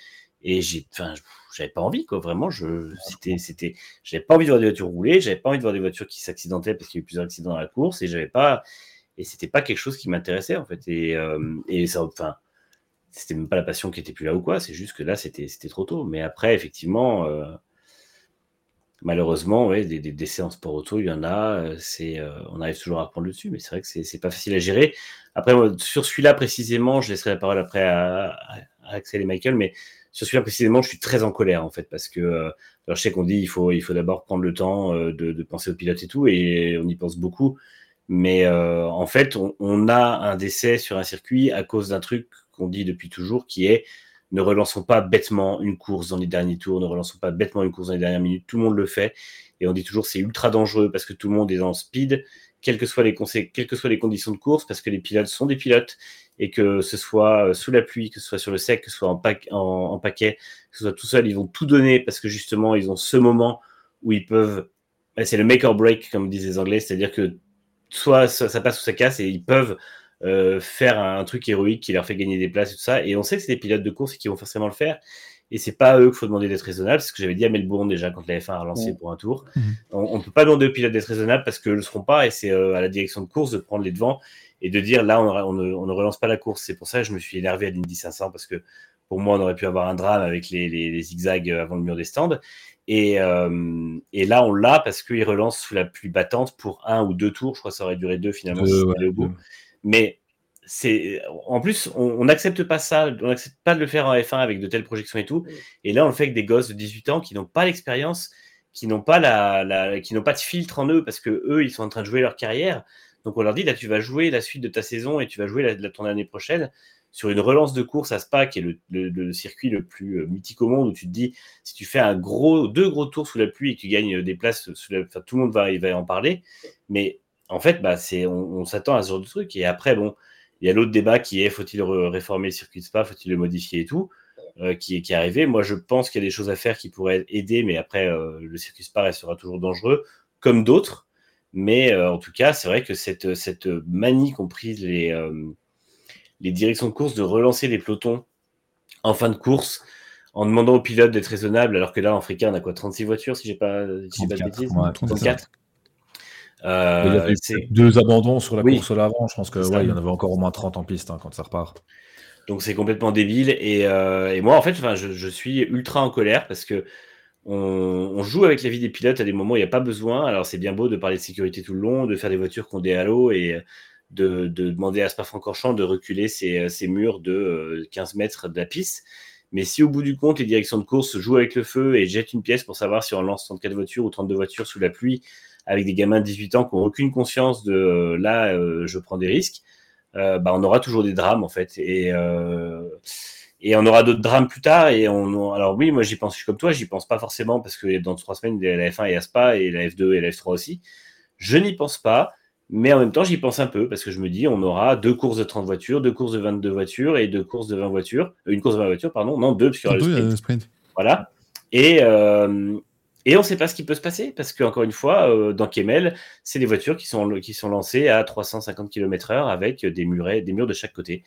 Speaker 3: et j'ai, enfin, j'avais pas envie, quoi. Vraiment, je, c'était, c'était, j'avais pas envie de voir des voitures rouler, j'avais pas envie de voir des voitures qui s'accidentaient parce qu'il y a eu plusieurs accidents dans la course, et j'avais pas, et c'était pas quelque chose qui m'intéressait en fait. Et, euh, et ça, enfin, c'était même pas la passion qui était plus là ou quoi. C'est juste que là, c'était, c'était trop tôt. Mais après, effectivement, euh, malheureusement, ouais, des, des décès en sport auto, il y en a. euh, euh, on arrive toujours à prendre le dessus, mais c'est vrai que c'est, pas facile à gérer. Après, sur celui-là précisément, je laisserai la parole après à, Axel et Michael, mais sur celui-là précisément, je suis très en colère en fait parce que euh, je sais qu'on dit il faut il faut d'abord prendre le temps de, penser aux pilotes et tout et on y pense beaucoup mais en fait on a un décès sur un circuit à cause d'un truc qu'on dit depuis toujours qui est ne relançons pas bêtement une course dans les derniers tours ne relançons pas bêtement une course dans les dernières minutes tout le monde le fait et on dit toujours c'est ultra dangereux parce que tout le monde est le speed quelles que soient les conditions de course parce que les pilotes sont des pilotes et que ce soit euh, sous la pluie, que ce soit sur le sec, que ce soit en, en, en paquet, que ce soit tout seul, ils vont tout donner parce que justement, ils ont ce moment où ils peuvent. C'est le make or break, comme disent les Anglais, c'est-à-dire que soit ça passe ou ça casse et ils peuvent euh, faire un, truc héroïque qui leur fait gagner des places et tout ça. Et on sait que c'est des pilotes de course qui vont forcément le faire. Et c'est pas à eux qu'il faut demander d'être raisonnable, c'est ce que j'avais dit à Melbourne déjà quand la F1 a relancé
Speaker 4: Ouais.
Speaker 3: pour un tour.
Speaker 2: Mhm.
Speaker 3: On ne peut pas demander aux pilotes d'être raisonnables parce qu'ils ne le seront pas et c'est euh, à la direction de course de prendre les devants et de dire là on, on ne, on ne relance pas la course. C'est pour ça que je me suis énervé à l'Indy 500 parce que pour moi on aurait pu avoir un drame avec les, les- les zigzags avant le mur des stands. Et, euh, et là on l'a parce qu'ils relancent sous la pluie battante pour un ou deux tours. Je crois que ça aurait duré deux finalement si
Speaker 6: Euh,
Speaker 3: c'était
Speaker 6: ouais,
Speaker 3: au bout.
Speaker 6: deux.
Speaker 3: Mais c'est en plus on n'accepte pas ça, on n'accepte pas de le faire en F1 avec de telles projections et tout. Et là on le fait avec des gosses de 18 ans qui n'ont pas l'expérience, qui n'ont pas la, la- qui n'ont pas de filtre en eux parce que eux ils sont en train de jouer leur carrière. Donc on leur dit là tu vas jouer la suite de ta saison et tu vas jouer la, la- ton année prochaine sur une relance de course à Spa qui est le, le- le circuit le plus euh, mythique au monde où tu te dis si tu fais un gros deux gros tours sous la pluie et que tu gagnes des places sous la, enfin, tout le monde va, il va en parler. Mais en fait bah c'est on, on s'attend à ce genre de truc. Et après bon il y a l'autre débat qui est faut-il réformer le circuit de Spa, faut-il le modifier et tout, euh, qui, est, qui est arrivé. Moi, je pense qu'il y a des choses à faire qui pourraient aider, mais après, euh, le circuit Spa restera toujours dangereux, comme d'autres. Mais euh, en tout cas, c'est vrai que cette, cette manie qu'ont prise les, les directions de course de relancer les pelotons en fin de course en demandant aux pilotes d'être raisonnables, alors que là, en Africain, on a quoi 36 voitures, si j'ai pas, si pas de
Speaker 6: 34,
Speaker 3: bêtises?
Speaker 6: ouais,
Speaker 3: 34
Speaker 6: Il y a
Speaker 3: Euh,
Speaker 6: eu
Speaker 3: c'est-
Speaker 6: deux abandons sur la
Speaker 3: Oui.
Speaker 6: course l'avant. Je pense que
Speaker 3: C'est ça.
Speaker 6: ouais, il y en avait encore au moins 30 en piste hein, quand ça repart.
Speaker 3: Donc c'est complètement débile. Et, euh, et moi, en fait, je, je suis ultra en colère parce que on, on joue avec la vie des pilotes à des moments où il n'y a pas besoin. Alors c'est bien beau de parler de sécurité tout le long, de faire des voitures ont des halos et de, de demander à Spa-Francorchamps de reculer ses, ses murs de euh, 15 mètres de la piste. Mais si au bout du compte, les directions de course jouent avec le feu et jettent une pièce pour savoir si on lance 34 voitures ou 32 voitures sous la pluie avec des gamins de 18 ans qui n'ont aucune conscience de euh, là, euh, je prends des risques, euh, bah, on aura toujours des drames en fait. Et, et on aura d'autres drames plus tard. Et on, alors oui, moi j'y pense, je suis comme toi, j'y pense pas forcément parce que dans trois semaines, la F1 et à Spa et la F2 et la F3 aussi. Je n'y pense pas, mais en même temps, j'y pense un peu parce que je me dis, on aura deux courses de 30 voitures, deux courses de 22 voitures et deux courses de 20 voitures. Une course de 20 voitures, pardon, non, deux, parce qu'il y aura le sprint. Voilà. Et, euh, et on ne sait pas ce qui peut se passer parce qu'encore une fois, euh, dans Kemel, c'est des voitures qui sont, qui sont lancées à 350 km/h avec des, murets, des murs de chaque côté.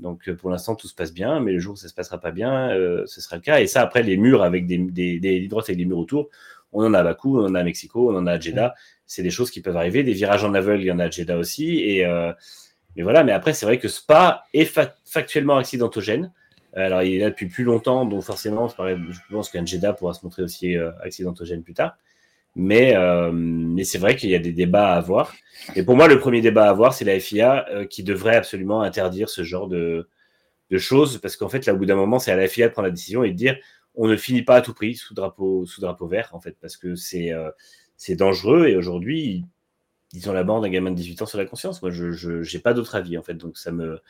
Speaker 3: Donc pour l'instant, tout se passe bien, mais le jour où ça ne se passera pas bien, ce sera le cas. Et ça, après, les murs avec des, des, des droites avec des murs autour, on en a à Bakou, on en a à Mexico, on en a à Jeddah. C'est des choses qui peuvent arriver. Des virages en aveugle, il y en a à Jeddah aussi. Et, mais voilà, mais après, c'est vrai que Spa est factuellement accidentogène. Alors, il est là depuis plus longtemps, donc forcément, je pense qu'un Jeddah pourra se montrer aussi euh, accidentogène plus tard. Mais, euh, mais c'est vrai qu'il y a des débats à avoir. Et pour moi, le premier débat à avoir, c'est la FIA euh, qui devrait absolument interdire ce genre de, de choses, parce qu'en fait, là, au bout d'un moment, c'est à la FIA de prendre la décision et de dire on ne finit pas à tout prix sous drapeau, sous drapeau vert, en fait, parce que c'est c'est dangereux et aujourd'hui, ils ont la bande d'un gamin de 18 ans sur la conscience. Moi, je n'ai pas d'autre avis, en fait, donc ça me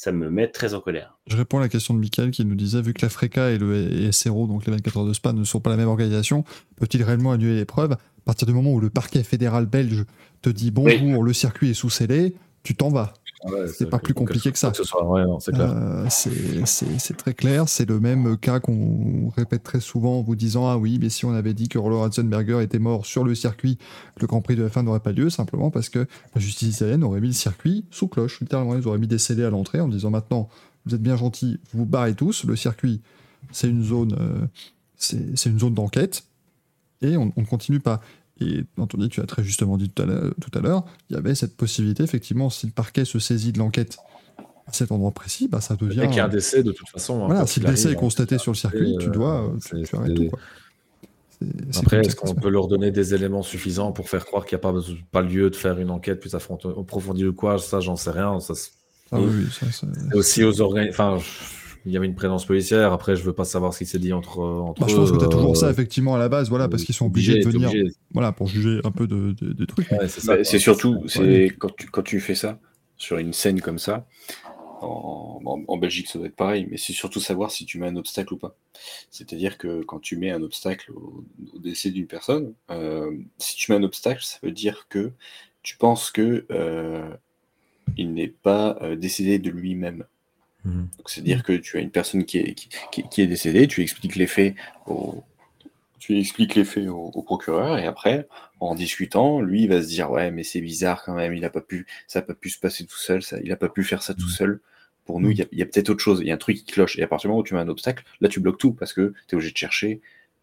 Speaker 3: ça me met très en colère.
Speaker 2: Je réponds à la question de Michael qui nous disait vu que la FRECA et le SRO, donc les 24 heures de Spa, ne sont pas la même organisation, peut-il réellement annuler l'épreuve? À partir du moment où le parquet fédéral belge te dit bonjour, le circuit est sous scellé, tu t'en vas c'est pas plus compliqué que ça. Euh, c'est très clair. C'est le même cas qu'on répète très souvent en vous disant Ah oui, mais si on avait dit que Rollo Ratzenberger était mort sur le circuit, le Grand Prix de la fin n'aurait pas lieu, simplement parce que la justice italienne aurait mis le circuit sous cloche. Littéralement, ils auraient mis des scellés à l'entrée en disant Maintenant, vous êtes bien gentils, vous vous barrez tous. Le circuit, c'est une zone, euh, c'est une zone d'enquête et on ne continue pas. Et Anthony, tu as très justement dit tout à l'heure, il y avait cette possibilité, effectivement, si le parquet se saisit de l'enquête à cet endroit précis, bah, ça devient.
Speaker 6: Il y a un décès de toute façon.
Speaker 2: Hein, voilà, si le décès est constaté sur le circuit, tu dois. Euh, tu, arrêtes tout.
Speaker 6: Après, est-ce qu'on peut leur donner des éléments suffisants pour faire croire qu'il n'y a pas, pas lieu de faire une enquête plus approfondie ou quoi? Ça, j'en sais rien. Ça,
Speaker 2: ah oui, ça,
Speaker 6: aussi aux organes. Enfin, il y avait une présence policière. Après, je veux pas savoir ce qui s'est dit entre, entre
Speaker 2: bah, Je pense que tu as toujours ça, euh, effectivement, à la base, voilà, parce qu'ils sont obligés, de venir voilà, pour juger un peu de, de, trucs.
Speaker 4: c'est surtout, c'est quand, tu, quand tu fais ça, sur une scène comme ça, en, en, Belgique, ça doit être pareil, mais c'est surtout savoir si tu mets un obstacle ou pas. C'est-à-dire que quand tu mets un obstacle au, décès d'une personne, euh, si tu mets un obstacle, ça veut dire que tu penses que euh, il n'est pas décédé de lui-même. Mhm. C'est-à-dire que tu as une personne qui est, qui, est décédée, tu expliques les faits au, tu expliques les faits au, procureur et après, en discutant, lui, il va se dire ouais, mais c'est bizarre quand même, il a pas pu, ça n'a pas pu se passer tout seul, ça, il n'a pas pu faire ça tout mhm. seul. Pour nous, il y a, peut-être autre chose, il y a un truc qui cloche. Et à partir du moment où tu mets un obstacle, là, tu bloques tout parce que tu es obligé de chercher.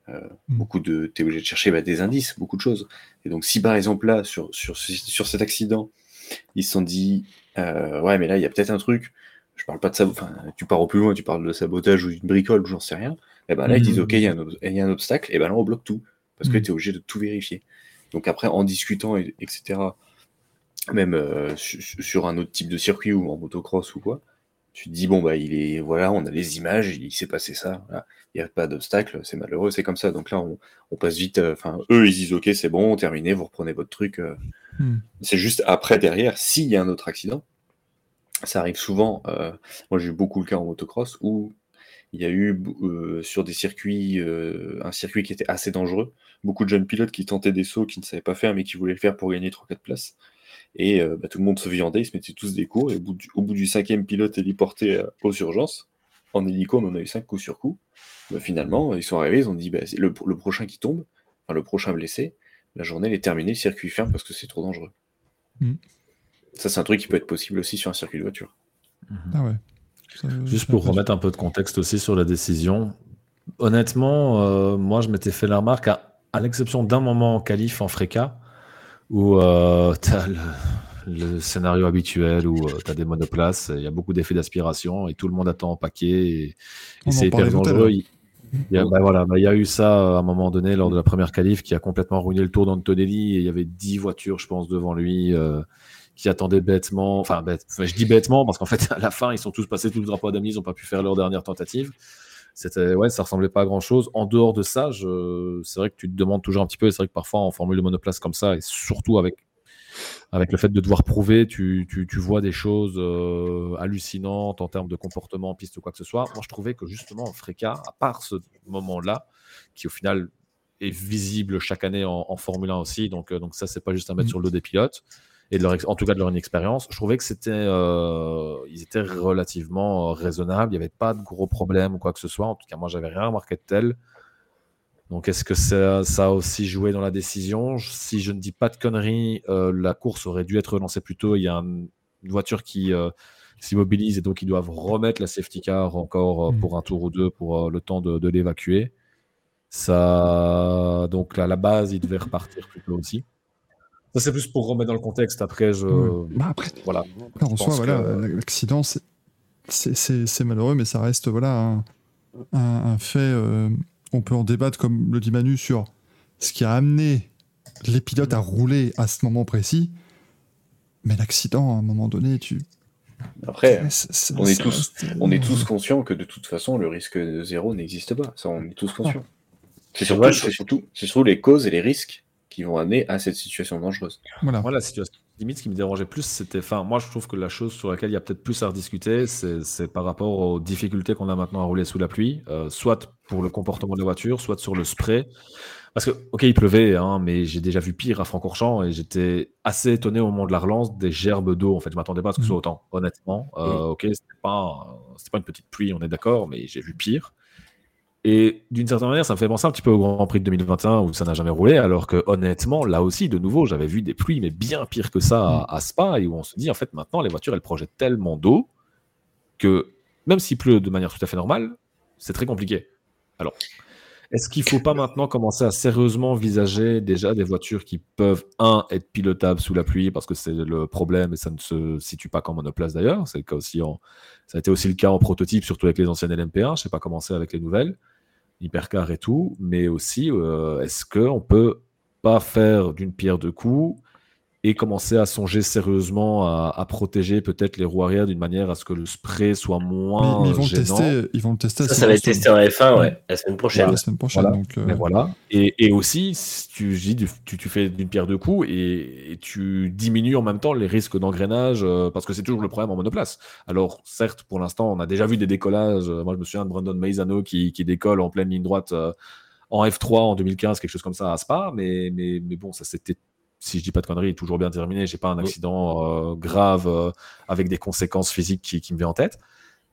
Speaker 4: Euh, mhm. beaucoup de, es obligé de chercher bah, des indices, beaucoup de choses. Et donc, si par exemple là, sur, sur, sur cet accident, ils se sont dit, euh, ouais, mais là, il y a peut-être un truc, je parle pas de ça, enfin, tu pars au plus loin, tu parles de sabotage ou d'une bricole ou j'en sais rien, et ben là, ils disent, OK, il y, a un obstacle, et ben là, on bloque tout, parce que mm. tu es obligé de tout vérifier. Donc après, en discutant, etc., même euh, sur un autre type de circuit ou en motocross ou quoi, tu te dis, bon, bah, il est, voilà, on a les images, il, s'est passé ça, il n'y a pas d'obstacle, c'est malheureux, c'est comme ça. Donc là, on, passe vite, euh, enfin, eux, ils disent, OK, c'est bon, terminé, vous reprenez votre truc. Euh. Mm. C'est juste après, derrière, s'il y a un autre accident, ça arrive souvent. Euh, moi, j'ai eu beaucoup le cas en motocross où il y a eu euh, sur des circuits, euh, un circuit qui était assez dangereux, beaucoup de jeunes pilotes qui tentaient des sauts qui ne savaient pas faire mais qui voulaient le faire pour gagner 3-4 places. Et bah, tout le monde se viandait, ils se mettaient tous des cours. Et au bout du, cinquième pilote héliporté aux urgences, en hélico, on en a eu 5 coups sur coup. Bah, finalement, ils sont arrivés, ils ont dit bah, le, prochain qui tombe, le prochain blessé, la journée est terminée, le circuit ferme parce que c'est trop dangereux. Mmh. Ça, c'est un truc qui peut être possible aussi sur un circuit de voiture.
Speaker 2: Ah ouais.
Speaker 6: Juste pour remettre un peu de contexte aussi sur la décision. Honnêtement, euh, moi, je m'étais fait la remarque, à, l'exception d'un moment en qualif en Freca, où euh, tu as le, scénario habituel, où euh, tu as des monoplaces, il y a beaucoup d'effets d'aspiration et tout le monde attend en paquet. Et, c'est hyper dangereux. Il, y a, bah, voilà, bah, il y a eu ça à un moment donné lors de la première qualif qui a complètement ruiné le tour d'Antonelli. Et il y avait 10 voitures, je pense, devant lui qui attendaient bêtement, enfin, bête, je dis bêtement parce qu'en fait, à la fin, ils sont tous passés tout le drapeau d'amis, ils n'ont pas pu faire leur dernière tentative. C'était, ouais, ça ressemblait pas à grand chose. En dehors de ça, c'est vrai que tu te demandes toujours un petit peu, et c'est vrai que parfois en formule de monoplace comme ça, et surtout avec, avec le fait de devoir prouver, tu, tu, tu vois des choses euh, hallucinantes en termes de comportement en piste ou quoi que ce soit. Moi, je trouvais que justement, Freca, à part ce moment-là, qui au final est visible chaque année en, Formule 1 aussi, donc, euh, donc ça, c'est pas juste à mettre mmh. sur le dos des pilotes et de leur, en tout cas de leur inexpérience, je trouvais que c'était, euh, ils étaient relativement euh, raisonnables. Il n'y avait pas de gros problèmes ou quoi que ce soit. En tout cas, moi, j'avais rien remarqué de tel. Donc, est-ce que ça, ça, a aussi joué dans la décision? Si je ne dis pas de conneries, euh, la course aurait dû être relancée plus tôt. Il y a une voiture qui euh, s'immobilise et donc ils doivent remettre la safety car encore euh,
Speaker 2: Mm.
Speaker 6: pour un tour ou deux pour le temps de, de l'évacuer. Ça, donc à la base, il devait repartir plus tôt aussi. Ça, c'est plus pour remettre dans le contexte. Après, je.
Speaker 2: Bah, après,
Speaker 6: Voilà.
Speaker 2: Après, en soi,
Speaker 6: pense
Speaker 2: voilà,
Speaker 6: que-
Speaker 2: l'accident, c'est- c'est c'est- c'est malheureux, mais ça reste voilà, un, un- un fait. euh, on peut en débattre, comme le dit Manu, sur ce qui a amené les pilotes à rouler à ce moment précis. Mais l'accident, à un moment donné, tu.
Speaker 4: Après,
Speaker 2: c'est- c'est-
Speaker 4: on est tous-
Speaker 2: reste-
Speaker 4: on est tous conscients que de toute façon, le risque zéro n'existe pas. Ça, on est tous conscients. C'est
Speaker 3: C'est
Speaker 4: surtout, surtout, c'est surtout les causes et les risques qui vont amener à cette situation dangereuse.
Speaker 2: Voilà.
Speaker 6: La situation limite, ce qui me dérangeait plus, c'était. Enfin, moi, je trouve que la chose sur laquelle il y a peut-être plus à rediscuter, c'est par rapport aux difficultés qu'on a maintenant à rouler sous la pluie, euh, soit pour le comportement de la voiture, soit sur le spray. Parce que, ok, il pleuvait, hein, mais j'ai déjà vu pire à Francorchamps et j'étais assez étonné au moment de la relance des gerbes d'eau. En fait, je m'attendais pas à ce que ce soit autant, honnêtement. Euh, Ok, c'était pas, c'était pas une petite pluie, on est d'accord, mais j'ai vu pire. Et d'une certaine manière, ça me fait penser un petit peu au Grand Prix de 2021 où ça n'a jamais roulé, alors que honnêtement, là aussi, de nouveau, j'avais vu des pluies, mais bien pire que ça à, à Spa, et où on se dit, en fait, maintenant, les voitures, elles projettent tellement d'eau que même s'il pleut de manière tout à fait normale, c'est très compliqué. Alors, est-ce qu'il ne faut pas maintenant commencer à sérieusement envisager déjà des voitures qui peuvent, un, être pilotables sous la pluie, parce que c'est le problème et ça ne se situe pas qu'en monoplace d'ailleurs, c'est aussi ça a été aussi le cas en prototype, surtout avec les anciennes LMP1, je ne sais pas comment c'est avec les nouvelles, hypercar et tout, mais aussi, euh, est-ce qu'on peut pas faire d'une pierre deux coups et commencer à songer sérieusement à, à protéger peut-être les roues arrière d'une manière à ce que le spray soit moins
Speaker 2: mais ils, vont le
Speaker 6: gênant.
Speaker 2: tester, ils vont le tester
Speaker 3: Ça, ça va être testé en F1 ouais, la semaine prochaine.
Speaker 2: la semaine prochaine.
Speaker 6: Voilà.
Speaker 2: Donc, euh,
Speaker 6: Mais voilà. Et, et aussi, si tu, tu, tu fais d'une pierre deux coups et, et tu diminues en même temps les risques d'engrenage euh, parce que c'est toujours le problème en monoplace. Alors, certes, pour l'instant, on a déjà vu des décollages. Moi, je me souviens de Brandon Maizano qui, qui décolle en pleine ligne droite euh, en F3 en 2015, quelque chose comme ça à Spa. Mais, mais, mais bon, ça c'était, si je dis pas de conneries, toujours bien terminé. J'ai pas un accident euh, grave euh, avec des conséquences physiques qui, qui me vient en tête.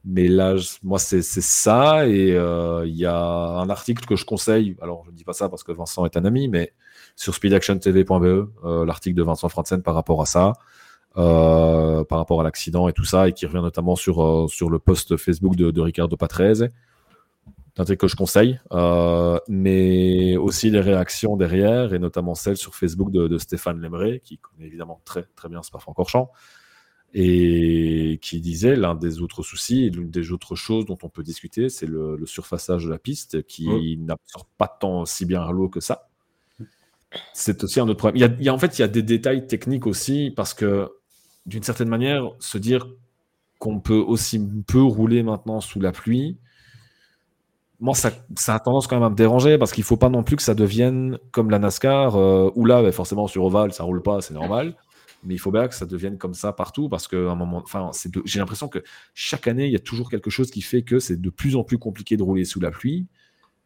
Speaker 6: Mais là, je- moi, c'est ça. Et euh, il y a un article que je conseille. Alors, je ne dis pas ça parce que Vincent est un ami, mais sur speedactiontv.be, l'article de Vincent Franzen par rapport à ça, par rapport à l'accident et tout ça, et qui revient notamment sur, sur le post Facebook de, de Ricardo Patrese. C'est un truc que je conseille, euh, mais aussi les réactions derrière, et notamment celle sur Facebook de, de Stéphane Lemray, qui connaît évidemment très, très bien Spa-Francorchamps, et qui disait l'un des autres soucis l'une des autres choses dont on peut discuter, c'est le, le surfaçage de la piste qui n'absorbe pas tant si bien l'eau que ça. C'est aussi un autre problème. Il y, a, il y a- en fait, il y a des détails techniques aussi parce que d'une certaine manière, se dire qu'on peut aussi peu rouler maintenant sous la pluie, moi, ça, ça a tendance quand même à me déranger parce qu'il faut pas non plus que ça devienne comme la NASCAR, euh, où là, bah, forcément, sur Oval, ça roule pas, c'est normal. Mais il faut bien que ça devienne comme ça partout parce que un moment, enfin, j'ai l'impression que chaque année, il y a toujours quelque chose qui fait que c'est de plus en plus compliqué de rouler sous la pluie.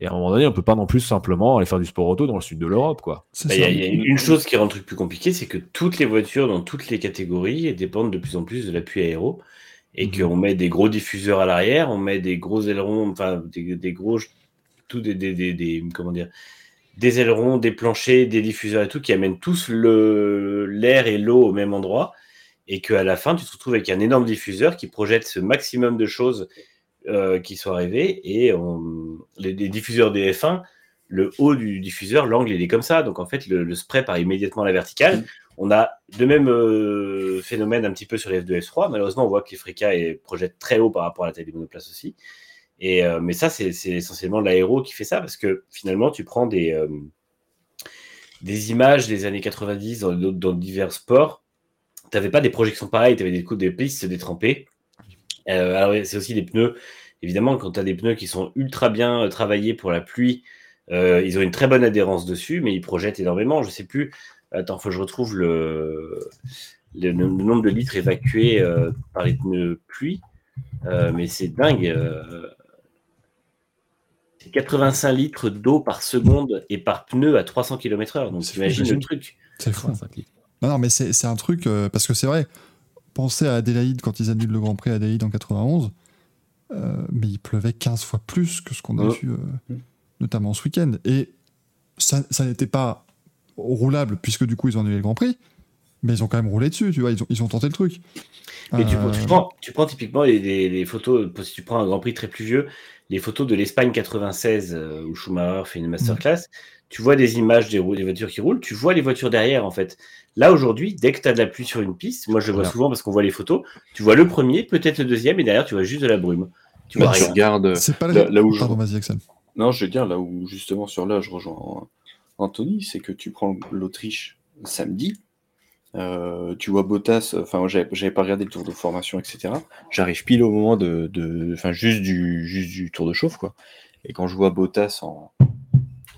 Speaker 6: Et à un moment donné, on peut pas non plus simplement aller faire du sport auto dans le sud de l'Europe, quoi.
Speaker 3: Bah, Il y, y a une une chose qui rend le truc plus compliqué, c'est que toutes les voitures dans toutes les catégories dépendent de plus en plus de l'appui aéro et
Speaker 6: Mhm.
Speaker 3: qu'on met des gros diffuseurs à l'arrière, on met des gros ailerons, enfin des, des gros, tout des, des, des, des- comment dire, des ailerons, des planchers, des diffuseurs et tout qui amènent tous le l'air et l'eau au même endroit et qu'à la fin tu te retrouves avec un énorme diffuseur qui projette ce maximum de choses euh, qui sont arrivées et on- les, les diffuseurs des F1 le haut du diffuseur, l'angle, il est comme ça. Donc, en fait, le, le spray part immédiatement à la verticale. On a de même euh, phénomène un petit peu sur les F2 F3. Malheureusement, on voit que les est- projettent très haut par rapport à la taille des monoplaces aussi. Euh, mais ça, c'est essentiellement l'aéro qui fait ça parce que finalement, tu prends des, euh, images des années 90 dans, divers sports. Tu n'avais pas des projections pareilles, tu avais des, coups, des pistes détrempées. Alors, c'est aussi des pneus. Évidemment, quand tu as des pneus qui sont ultra bien travaillés pour la pluie, ils ont une très bonne adhérence dessus, mais ils projettent énormément. Je sais plus. Attends, faut que je retrouve le, le, le nombre de litres évacués euh, par les pneus pluie. Euh, mais c'est dingue. euh, c'est 85 litres d'eau par seconde et par pneu à 300 km/h. Donc,
Speaker 2: C'est
Speaker 3: t'imagines
Speaker 2: fou,
Speaker 3: le truc.
Speaker 2: C'est fou.
Speaker 6: 85 litres.
Speaker 2: Non, non, mais c'est c'est un truc, euh, parce que c'est vrai, pensez à Adélaïde quand ils annulent le Grand Prix à Adélaïde en 91, euh, mais il pleuvait 15 fois plus que ce qu'on a
Speaker 3: Ouais.
Speaker 2: vu, euh, notamment ce week-end. Et ça, ça n'était pas roulable puisque du coup ils ont annulé le Grand Prix, mais ils ont quand même roulé dessus, tu vois, ils ont, ils ont tenté le truc.
Speaker 3: Mais tu,
Speaker 2: Euh,
Speaker 3: tu prends, tu prends typiquement les, les- les photos, si tu prends un Grand Prix très pluvieux, les photos de l'Espagne 96 euh, où Schumacher fait une masterclass, tu vois des images des, voitures qui roulent, tu vois les voitures derrière en fait. Là aujourd'hui, dès que tu as de la pluie sur une piste, moi je le vois
Speaker 6: Voilà.
Speaker 3: souvent parce qu'on voit les photos, tu vois le premier, peut-être le deuxième, et derrière tu vois juste de la brume. Tu vois
Speaker 4: Bah, tu
Speaker 3: rien.
Speaker 4: regardes.
Speaker 2: C'est pas
Speaker 4: là- là où je-
Speaker 2: Pardon, vas-y, Axel.
Speaker 4: Non, je veux dire, là où justement sur là, je rejoins Anthony, c'est que tu prends l'Autriche samedi, euh, tu vois Bottas, enfin, j'avais pas regardé le tour de formation, etc. J'arrive pile au moment de, enfin, juste du, juste du tour de chauffe, quoi. Et quand je vois Bottas en,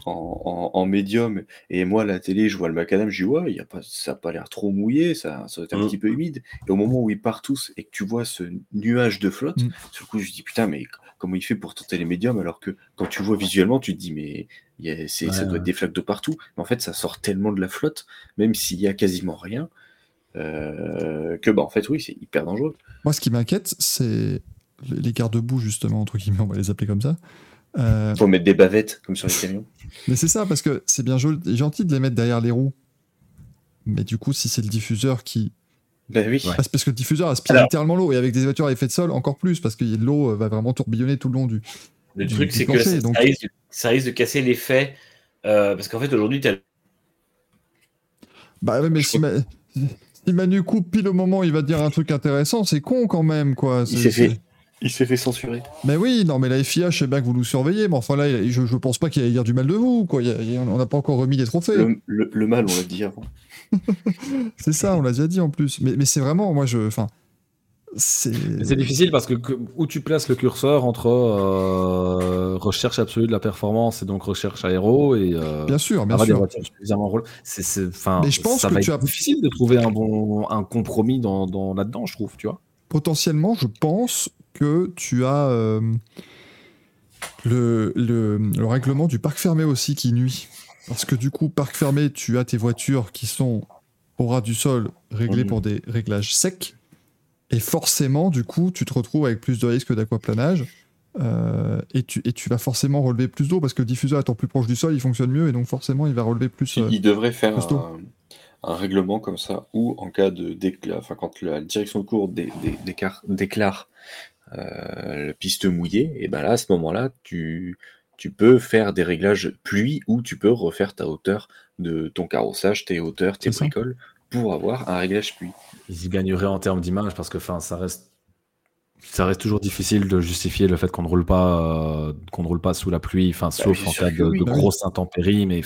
Speaker 4: en, en- en médium, et moi, à la télé, je vois le macadam, je dis, ouais, il y a pas, ça a pas l'air trop mouillé, ça, ça doit être un
Speaker 3: Mm.
Speaker 4: petit peu humide. Et au moment où ils partent tous et que tu vois ce nuage de flotte,
Speaker 2: Mm.
Speaker 4: sur le coup, je dis, putain, mais comment il fait pour tenter les médiums alors que quand tu vois visuellement, tu te dis, mais y a- c'est- ça
Speaker 6: Ouais,
Speaker 4: doit être des flaques de partout. Mais en fait, ça sort tellement de la flotte, même s'il y a quasiment rien, euh, que bah en fait, oui, c'est hyper dangereux.
Speaker 2: Moi, ce qui m'inquiète, c'est les garde-boue, justement, entre guillemets, on va les appeler comme ça. Euh,
Speaker 4: Faut mettre des bavettes comme sur les camions.
Speaker 2: mais c'est ça, parce que c'est bien gentil de les mettre derrière les roues. Mais du coup, si c'est le diffuseur qui.
Speaker 4: Ben oui.
Speaker 2: Parce parce que le diffuseur aspire
Speaker 3: Alors-
Speaker 2: littéralement l'eau, et avec des voitures à effet de sol, encore plus, parce que l'eau euh, va vraiment tourbillonner tout le long du.
Speaker 3: Le
Speaker 2: du-
Speaker 3: truc, c'est que ça,
Speaker 2: donc-
Speaker 3: ça risque, de- ça risque de casser l'effet. euh, parce qu'en fait, aujourd'hui, tu as
Speaker 2: Bah ouais, mais si, Ma- si Manu coupe pile au moment où il va dire un truc intéressant, c'est con quand même, quoi.
Speaker 4: Il s'est fait, il s'est fait censurer.
Speaker 2: Mais oui, non, mais la FIA, je sais bien que vous nous surveillez, mais enfin là, je, je pense pas qu'il allait dire du mal de vous, quoi. Il a- il on n'a pas encore remis les trophées.
Speaker 4: Le, le- le mal, on l'a dit avant.
Speaker 2: C'est ça, on l'a déjà dit en plus. Mais, mais c'est vraiment, moi, je. Enfin. C'est.
Speaker 6: Difficile parce que, que- où tu places le curseur entre euh, recherche absolue de la performance et donc recherche aéro et euh,
Speaker 2: Bien sûr, bien sûr.
Speaker 6: voitures suffisamment rôle. C'est, enfin,
Speaker 2: Mais je pense
Speaker 6: ça
Speaker 2: que
Speaker 6: va
Speaker 2: tu
Speaker 6: être
Speaker 2: as-
Speaker 6: difficile de trouver un bon un compromis dans, dans- là-dedans, je trouve, tu vois.
Speaker 2: Potentiellement, je pense que tu as euh, le, le, le règlement du parc fermé aussi qui nuit. Parce que du coup, parc fermé, tu as tes voitures qui sont au ras du sol réglées
Speaker 4: Mhm.
Speaker 2: pour des réglages secs. Et forcément, du coup, tu te retrouves avec plus de risques d'aquaplanage. euh, et, tu, et tu vas forcément relever plus d'eau parce que le diffuseur étant plus proche du sol, il fonctionne mieux et donc forcément, il va relever plus. euh,
Speaker 4: Il devrait faire un, un règlement comme ça où, en cas de enfin, quand la direction de cours déclare euh, la piste mouillée, et ben là, à ce moment-là, tu, tu peux faire des réglages pluie ou tu peux refaire ta hauteur de ton carrossage, tes hauteurs, tes bricoles pour avoir un réglage pluie.
Speaker 6: Ils y gagneraient en termes d'image parce que, enfin, ça reste ça reste toujours difficile de justifier le fait qu'on ne roule pas euh, qu'on ne roule pas sous la pluie, enfin, sauf
Speaker 4: bien
Speaker 6: en cas de,
Speaker 4: oui.
Speaker 6: de
Speaker 2: Bah oui.
Speaker 6: grosses intempéries, mais.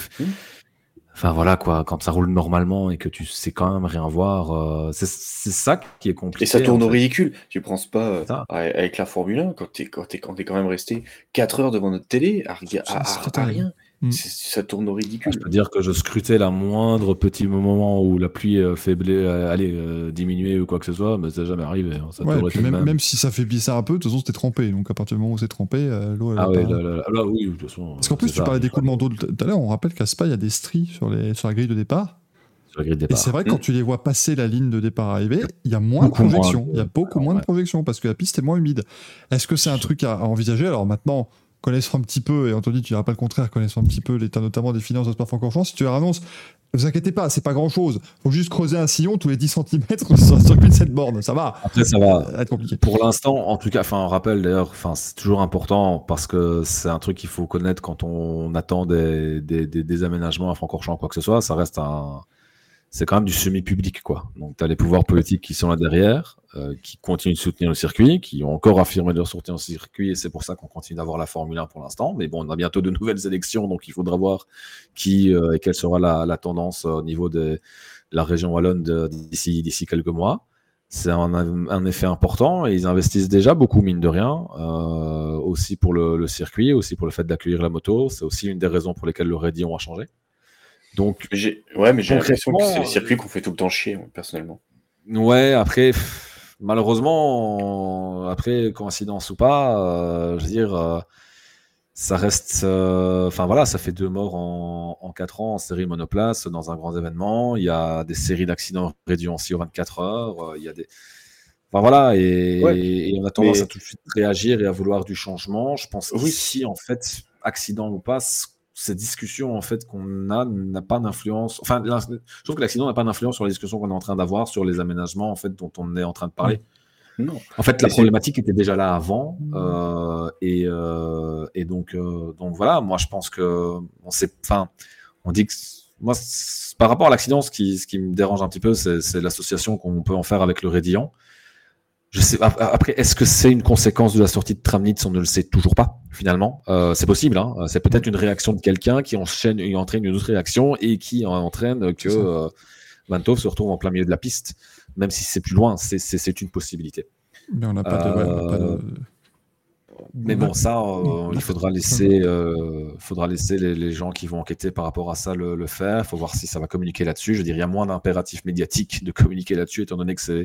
Speaker 6: Enfin voilà quoi, quand ça roule normalement et que tu sais quand même rien voir, euh, c'est c'est ça qui est compliqué.
Speaker 4: Et ça tourne
Speaker 6: en
Speaker 4: au ridicule. Tu penses pas euh, avec la Formule 1 quand t'es quand t'es quand t'es quand même resté 4 heures devant notre télé à, à- à- à rien.
Speaker 2: Mm.
Speaker 4: Ça tourne au
Speaker 6: Je
Speaker 4: ridicule.
Speaker 6: peux dire que je scrutais la moindre petit moment où la pluie euh, faiblait, euh, allez, euh, diminuer ou quoi que ce soit, mais ça n'est jamais arrivé. hein. Ça
Speaker 2: Ouais, puis même,
Speaker 6: même.
Speaker 2: même si ça fait ça un peu, de toute façon, c'était trempé. Donc à partir du moment où c'est trempé, euh, l'eau,
Speaker 6: Ah ouais, là, là, là, là, oui, de toute façon.
Speaker 2: Parce qu'en plus, tu
Speaker 6: ça.
Speaker 2: parlais d'écoulement d'eau tout à l'heure. On rappelle qu'à Spa, il y a des stries sur, les, sur la grille de départ.
Speaker 6: Sur la grille de
Speaker 2: Et c'est vrai que quand
Speaker 4: Mm.
Speaker 2: tu les vois passer la ligne de départ arrivée, il y a moins
Speaker 6: Beaucoup
Speaker 2: de
Speaker 6: moins
Speaker 2: projection.
Speaker 6: de-
Speaker 2: Il y a beaucoup
Speaker 6: alors,
Speaker 2: moins de projection parce que la piste est moins humide. Est-ce que c'est un truc à, à envisager? Alors maintenant, connaissant un petit peu, et Anthony, tu diras pas le contraire, connaissant un petit peu l'état notamment des finances de Spa-Francorchamps, si tu leur annonces, ne vous inquiétez pas, c'est pas grand chose. Faut juste creuser un sillon tous les 10 cm sur le circuit de cette borne. Ça va.
Speaker 6: Après, ça va.
Speaker 2: Ça va être compliqué.
Speaker 6: Pour l'instant, en tout cas, enfin, on rappelle d'ailleurs, enfin, c'est toujours important parce que c'est un truc qu'il faut connaître quand on attend des, des, des, des aménagements à Francorchamps, quoi que ce soit. Ça reste un, c'est quand même du semi-public, quoi. Donc, tu as les pouvoirs politiques qui sont là derrière, euh, qui continuent de soutenir le circuit, qui ont encore affirmé leur soutien au circuit, et c'est pour ça qu'on continue d'avoir la Formule 1 pour l'instant. Mais bon, on a bientôt de nouvelles élections, donc il faudra voir qui euh, et quelle sera la, tendance euh, au niveau de la région wallonne d'ici quelques mois. C'est un, effet important et ils investissent déjà beaucoup, mine de rien, aussi pour le, le circuit, aussi pour le fait d'accueillir la moto. C'est aussi une des raisons pour lesquelles le Raidillon a changé. Donc,
Speaker 4: Mais j'ai- ouais, mais j'ai l'impression que c'est le circuit qu'on fait tout le temps chier, personnellement.
Speaker 6: Ouais, après, pff, malheureusement, après, coïncidence ou pas, euh, je veux dire, euh, ça reste. euh, Enfin voilà, ça fait deux morts en, en 4 ans en série monoplace dans un grand événement. Il y a des séries d'accidents réduits aussi aux 24 heures. euh, Il y a des. Enfin voilà, et,
Speaker 4: Ouais,
Speaker 6: et on a tendance
Speaker 4: mais-
Speaker 6: à tout de suite réagir et à vouloir du changement. Je pense
Speaker 4: Oui.
Speaker 6: ici, en fait, accident ou pas, ce cette discussion en fait qu'on a n'a pas d'influence. Enfin, je trouve que l'accident n'a pas d'influence sur la discussion qu'on est en train d'avoir sur les aménagements en fait dont on est en train de parler.
Speaker 4: Non.
Speaker 6: En fait, la problématique était déjà là avant, euh, et, euh, et donc, euh, donc voilà. Moi, je pense que on sait, enfin, on dit que moi, par rapport à l'accident, ce qui, ce qui me dérange un petit peu, c'est c'est l'association qu'on peut en faire avec le Rédillon. Je sais, ap- après, est-ce que c'est une conséquence de la sortie de Tramnitz On ne le sait toujours pas, finalement. Euh, c'est possible, hein. c'est peut-être une réaction de quelqu'un qui enchaîne, qui entraîne une autre réaction et qui entraîne que euh, Van Tove se retrouve en plein milieu de la piste, même si c'est plus loin, c'est- une possibilité.
Speaker 2: Mais on n'a pas, de- ouais, on n'a pas de.
Speaker 6: Euh, Mais bon, ça, euh, il faudra laisser, faudra laisser les, les gens qui vont enquêter par rapport à ça le, le faire. Il faut voir si ça va communiquer là-dessus. Je veux dire, il y a moins d'impératif médiatique de communiquer là-dessus, étant donné que c'est,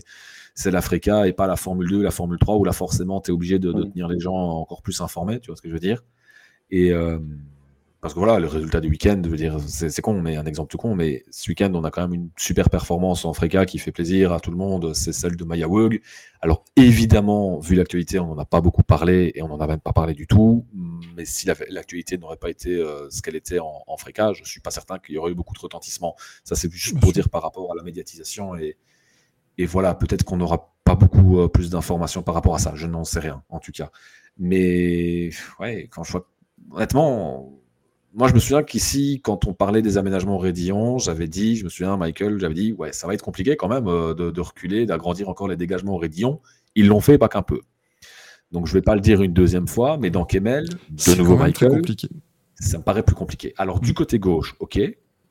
Speaker 6: c'est l'Africa et pas la Formule 2, la Formule 3, où là, forcément, tu es obligé de, de tenir les gens encore plus informés, tu vois ce que je veux dire. Et euh, parce que voilà, le résultat du week-end, je veux dire, c'est, con, mais un exemple tout con, mais ce week-end, on a quand même une super performance en Africa qui fait plaisir à tout le monde, c'est celle de Maya Wug. Alors évidemment, vu l'actualité, on n'en a pas beaucoup parlé et on n'en a même pas parlé du tout. Mais si la- l'actualité n'aurait pas été euh, ce qu'elle était en, en Africa, je suis pas certain qu'il y aurait eu beaucoup de retentissement. Ça, c'est juste pour dire par rapport à la médiatisation et, et voilà, peut-être qu'on n'aura pas beaucoup euh, plus d'informations par rapport à ça. Je n'en sais rien, en tout cas. Mais ouais, quand je vois, honnêtement, moi je me souviens qu'ici, quand on parlait des aménagements Rédillon, j'avais dit, je me souviens, Michael, j'avais dit, ouais, ça va être compliqué quand même euh, de, de reculer, d'agrandir encore les dégagements Rédillon. Ils l'ont fait, pas qu'un peu. Donc je vais pas le dire une deuxième fois, mais dans Kemel, de nouveau Michael,
Speaker 2: compliqué.
Speaker 6: ça me paraît plus compliqué. Alors du côté gauche, ok.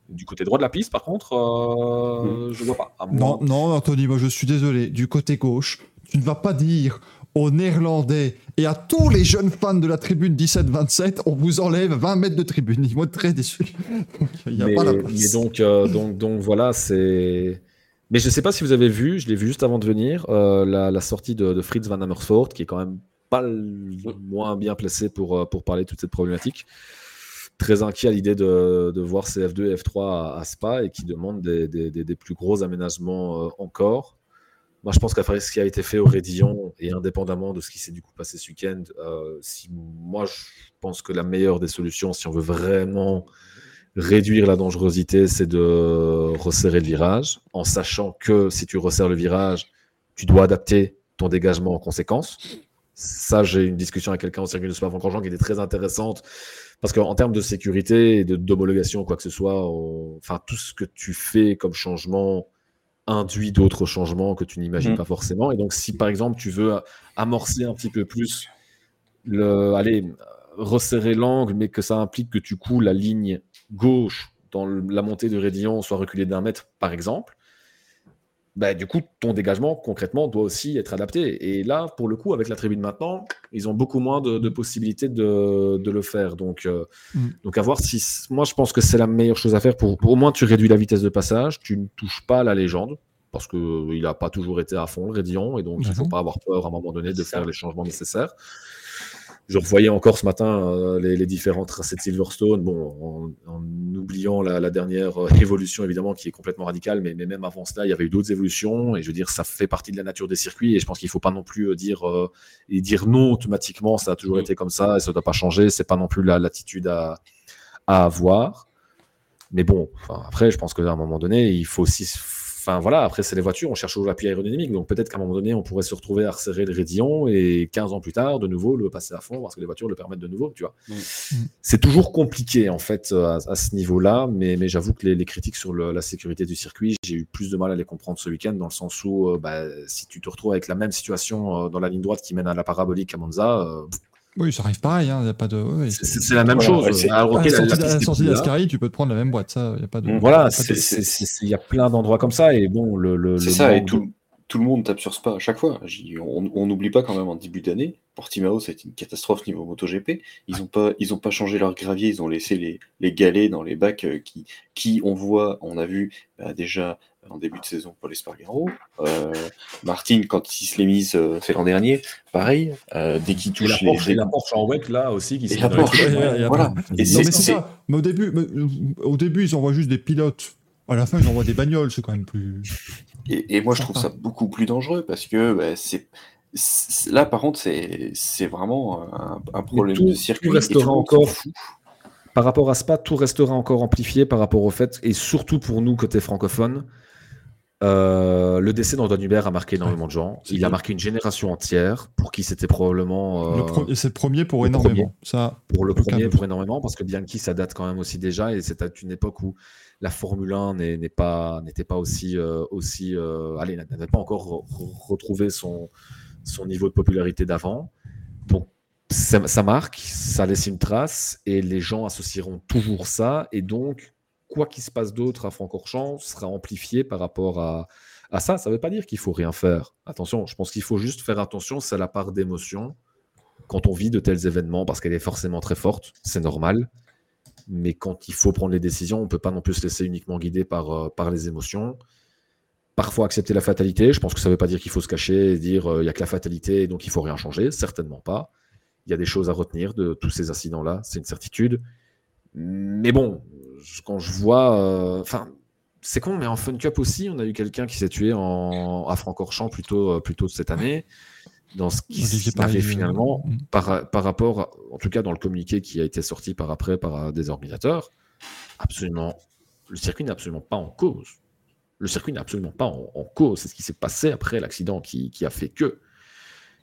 Speaker 6: Du côté droit de la piste, par contre, euh, je vois pas.
Speaker 2: Non, non, Anthony, moi je suis désolé. Du côté gauche, tu ne vas pas dire aux Néerlandais et à tous les jeunes fans de la tribune 17-27, on vous enlève 20 mètres de tribune. Ils vont être très déçus. Il n'y a
Speaker 6: mais,
Speaker 2: pas la
Speaker 6: mais donc, euh, donc, donc voilà, c'est. Mais je sais pas si vous avez vu, je l'ai vu juste avant de venir, euh, la, la sortie de, de Fritz Van Amersfoort, qui est quand même pas le moins bien placé pour, euh, pour parler de toute cette problématique. Très inquiet à l'idée de, de voir ces F2 et F3 à, Spa et qui demande des, des- des- des plus gros aménagements euh, encore. Moi, je pense qu'après ce qui a été fait au Rédillon, et indépendamment de ce qui s'est du coup passé ce week-end, euh, si, moi, je pense que la meilleure des solutions, si on veut vraiment réduire la dangerosité, c'est de resserrer le virage, en sachant que si tu resserres le virage, tu dois adapter ton dégagement en conséquence. Ça, j'ai eu une discussion avec quelqu'un au circuit de Spa-Francorchamps qui était très intéressante, parce qu'en termes de sécurité et de- d'homologation, quoi que ce soit, on- enfin, tout ce que tu fais comme changement induit d'autres changements que tu n'imagines
Speaker 4: Mhm.
Speaker 6: pas forcément. Et donc, si par exemple, tu veux amorcer un petit peu plus le, allez, resserrer l'angle, mais que ça implique que tu coules la ligne gauche dans la montée de Rédillon soit reculée d'un mètre, par exemple, bah, du coup, ton dégagement, concrètement, doit aussi être adapté. Et là, pour le coup, avec la tribune maintenant, ils ont beaucoup moins de, de possibilités de, de le faire. Donc, euh,
Speaker 2: Mm.
Speaker 6: donc, à voir si. Moi, je pense que c'est la meilleure chose à faire. Pour, pour- au moins, tu réduis la vitesse de passage, tu ne touches pas la légende. Parce qu'il n'a pas toujours été à fond, le Rédillon, et donc il ne faut pas avoir peur à un moment donné de faire les changements nécessaires. Je revoyais encore ce matin euh, les, les différents tracés de Silverstone, bon, en, en oubliant la, la dernière euh, évolution évidemment qui est complètement radicale, mais, mais même avant cela, il y avait eu d'autres évolutions, et je veux dire, ça fait partie de la nature des circuits, et je pense qu'il ne faut pas non plus euh, dire, euh, et dire non automatiquement, ça a toujours
Speaker 3: Mm.
Speaker 6: été comme ça, et ça ne doit pas changer, c'est pas non plus la- l'attitude à, à avoir. Mais bon, enfin, après, je pense qu'à un moment donné, il faut aussi. Enfin voilà, après, c'est les voitures, on cherche toujours l'appui aérodynamique. Donc peut-être qu'à un moment donné, on pourrait se retrouver à resserrer le raidillon et 15 ans plus tard, de nouveau, le passer à fond parce que les voitures le permettent de nouveau, tu vois. C'est toujours compliqué, en fait, à, à ce niveau-là. Mais, mais j'avoue que les, les critiques sur le- la sécurité du circuit, j'ai eu plus de mal à les comprendre ce week-end, dans le sens où euh, bah, si tu te retrouves avec la même situation euh, dans la ligne droite qui mène à la parabolique à Monza, euh,
Speaker 2: Oui, ça arrive pareil. Il y a pas de. ouais,
Speaker 6: c'est c'est la même
Speaker 4: Voilà,
Speaker 6: chose.
Speaker 4: ouais, c'est-
Speaker 6: Alors, ok,
Speaker 2: à la
Speaker 6: la- la
Speaker 2: sortie d'Ascari, tu peux te prendre la même boîte. Ça, il y a pas de.
Speaker 6: Voilà, c'est-
Speaker 2: de-
Speaker 6: c'est- c'est- il y a plein d'endroits comme ça. Et bon, le. le
Speaker 4: C'est ça, et tout,
Speaker 6: de-
Speaker 4: tout le monde tape sur Spa à chaque fois. On n'oublie pas quand même en début d'année, Portimao, ça a été une catastrophe niveau MotoGP. Ils n'ont pas, ils ont pas changé leur gravier, ils ont laissé les, les galets dans les bacs euh, qui, qui, on voit, on a vu bah, déjà en début de saison pour l'Espargaro. Euh, Martin, quand il se l'est mise, euh, c'est l'an dernier, pareil, euh, dès qu'il
Speaker 6: Et la
Speaker 4: touche
Speaker 6: Porsche,
Speaker 4: les.
Speaker 6: et la Porsche en wet, là aussi, qui
Speaker 4: la Porsche.
Speaker 2: Ouais, ouais,
Speaker 4: voilà. Et
Speaker 2: Non, mais ça. Mais au début, mais, euh, au début, ils envoient juste des pilotes. À la fin, ils envoient des bagnoles. C'est quand même plus.
Speaker 4: Et, et moi, je trouve ça beaucoup plus dangereux parce que bah, c'est. Là, par contre, c'est c'est vraiment un, un problème
Speaker 6: tout-
Speaker 4: de circuit.
Speaker 6: tout restera encore
Speaker 4: fout.
Speaker 6: par rapport à Spa, tout restera encore amplifié par rapport au fait, et surtout pour nous côté francophone, euh, le décès d'Antoine Hubert a marqué énormément de gens. Il a marqué une génération entière pour qui c'était probablement.
Speaker 2: Le
Speaker 6: euh,
Speaker 2: pro- c'est le premier pour
Speaker 6: le
Speaker 2: énormément. Ça,
Speaker 6: pour le premier, pour énormément, parce que Bianchi, ça date quand même aussi déjà, et c'est à une époque où la Formule 1 n'est n'est pas, n'était pas aussi, euh, aussi euh, allez, n'avait pas encore re- re- retrouvé son, son niveau de popularité d'avant. Donc, ça, ça marque, ça laisse une trace, et les gens associeront toujours ça, et donc, quoi qu'il se passe d'autre à Francorchamps sera amplifié par rapport à, à ça. Ça ne veut pas dire qu'il faut rien faire. Attention, je pense qu'il faut juste faire attention, c'est la part d'émotion quand on vit de tels événements, parce qu'elle est forcément très forte, c'est normal. Mais quand il faut prendre les décisions, on ne peut pas non plus se laisser uniquement guider par, euh, par les émotions. Parfois accepter la fatalité, je pense que ça ne veut pas dire qu'il faut se cacher et dire euh, il n'y a que la fatalité, donc il faut rien changer, certainement pas. Il y a des choses à retenir de tous ces incidents-là, c'est une certitude. Mais bon, quand je vois... euh, Enfin, c'est con, mais en Fun Cup aussi, on a eu quelqu'un qui s'est tué en, à Francorchamps plus tôt, euh, plus tôt cette année, dans ce qui n'avait
Speaker 2: Paris,
Speaker 6: finalement
Speaker 2: euh,
Speaker 6: par, par rapport, à- en tout cas dans le communiqué qui a été sorti par après par des organisateurs, absolument, le circuit n'est absolument pas en cause. Le circuit n'est absolument pas en, en cause. C'est ce qui s'est passé après l'accident qui, qui a fait que.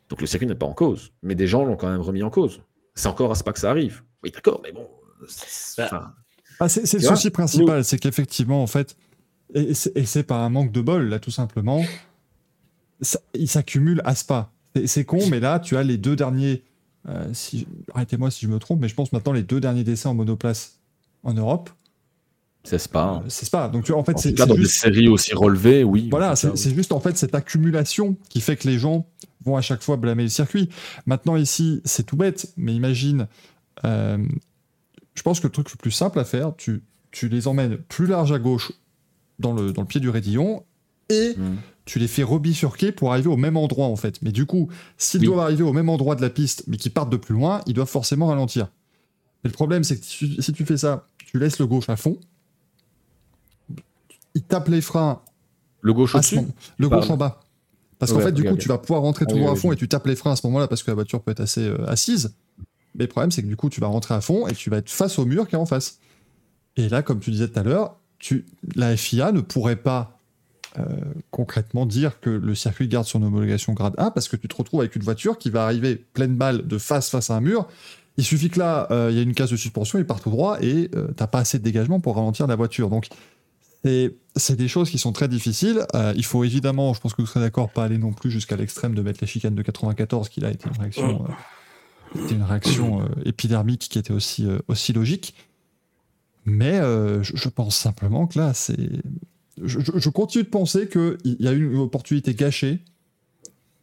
Speaker 6: Donc le circuit n'est pas en cause. Mais des gens l'ont quand même remis en cause. C'est encore à ce pas que ça arrive. Oui, d'accord, mais bon. c'est-
Speaker 3: Bah,
Speaker 2: Ah, c'est c'est le souci principal, c'est qu'effectivement, en fait, et c'est et c'est pas un manque de bol, là, tout simplement, ça- il s'accumule à Spa. C'est- C'est con, mais là, tu as les deux derniers, euh, si, arrêtez-moi si je me trompe, mais je pense maintenant les deux derniers décès en monoplace en Europe,
Speaker 6: c'est pas.
Speaker 2: euh, c'est Spa. Donc, tu vois, en fait,
Speaker 6: en
Speaker 2: c'est
Speaker 6: dans
Speaker 2: juste,
Speaker 6: des séries aussi relevées, oui.
Speaker 2: voilà, c'est juste en fait cette accumulation qui fait que les gens vont à chaque fois blâmer le circuit. Maintenant, ici, c'est tout bête, mais imagine, euh, je pense que le truc le plus simple à faire, tu, tu les emmènes plus large à gauche dans le, dans le pied du raidillon et
Speaker 6: Mm.
Speaker 2: Tu les fais rebifurquer pour arriver au même endroit en fait. Mais du coup, s'ils
Speaker 6: Oui.
Speaker 2: doivent arriver au même endroit de la piste mais qu'ils partent de plus loin, ils doivent forcément ralentir. Mais le problème, c'est que tu- si tu fais ça, tu laisses le gauche à fond, il tape les freins
Speaker 6: Le gauche au-dessus
Speaker 2: le gauche en bas. Parce qu'en fait, du coup, tu vas pouvoir rentrer
Speaker 6: Ah
Speaker 2: toujours
Speaker 6: oui,
Speaker 2: à fond et tu tapes les freins à ce moment-là parce que la voiture peut être assez euh, assise. Mais le problème, c'est que du coup, tu vas rentrer à fond et tu vas être face au mur qui est en face. Et là, comme tu disais tout à l'heure, tu, la FIA ne pourrait pas euh, concrètement dire que le circuit garde son homologation grade 1 parce que tu te retrouves avec une voiture qui va arriver pleine balle de face face à un mur. Il suffit que là, euh, il y a une case de suspension, il part tout droit et euh, t'as pas assez de dégagement pour ralentir la voiture. Donc, c'est c'est des choses qui sont très difficiles. Euh, il faut évidemment, je pense que vous serez d'accord, pas aller non plus jusqu'à l'extrême de mettre la chicane de 94, qui là était une réaction, était une réaction épidermique qui était aussi, aussi logique. Mais je, je pense simplement que là, c'est. Je, continue de penser qu'il y a eu une opportunité gâchée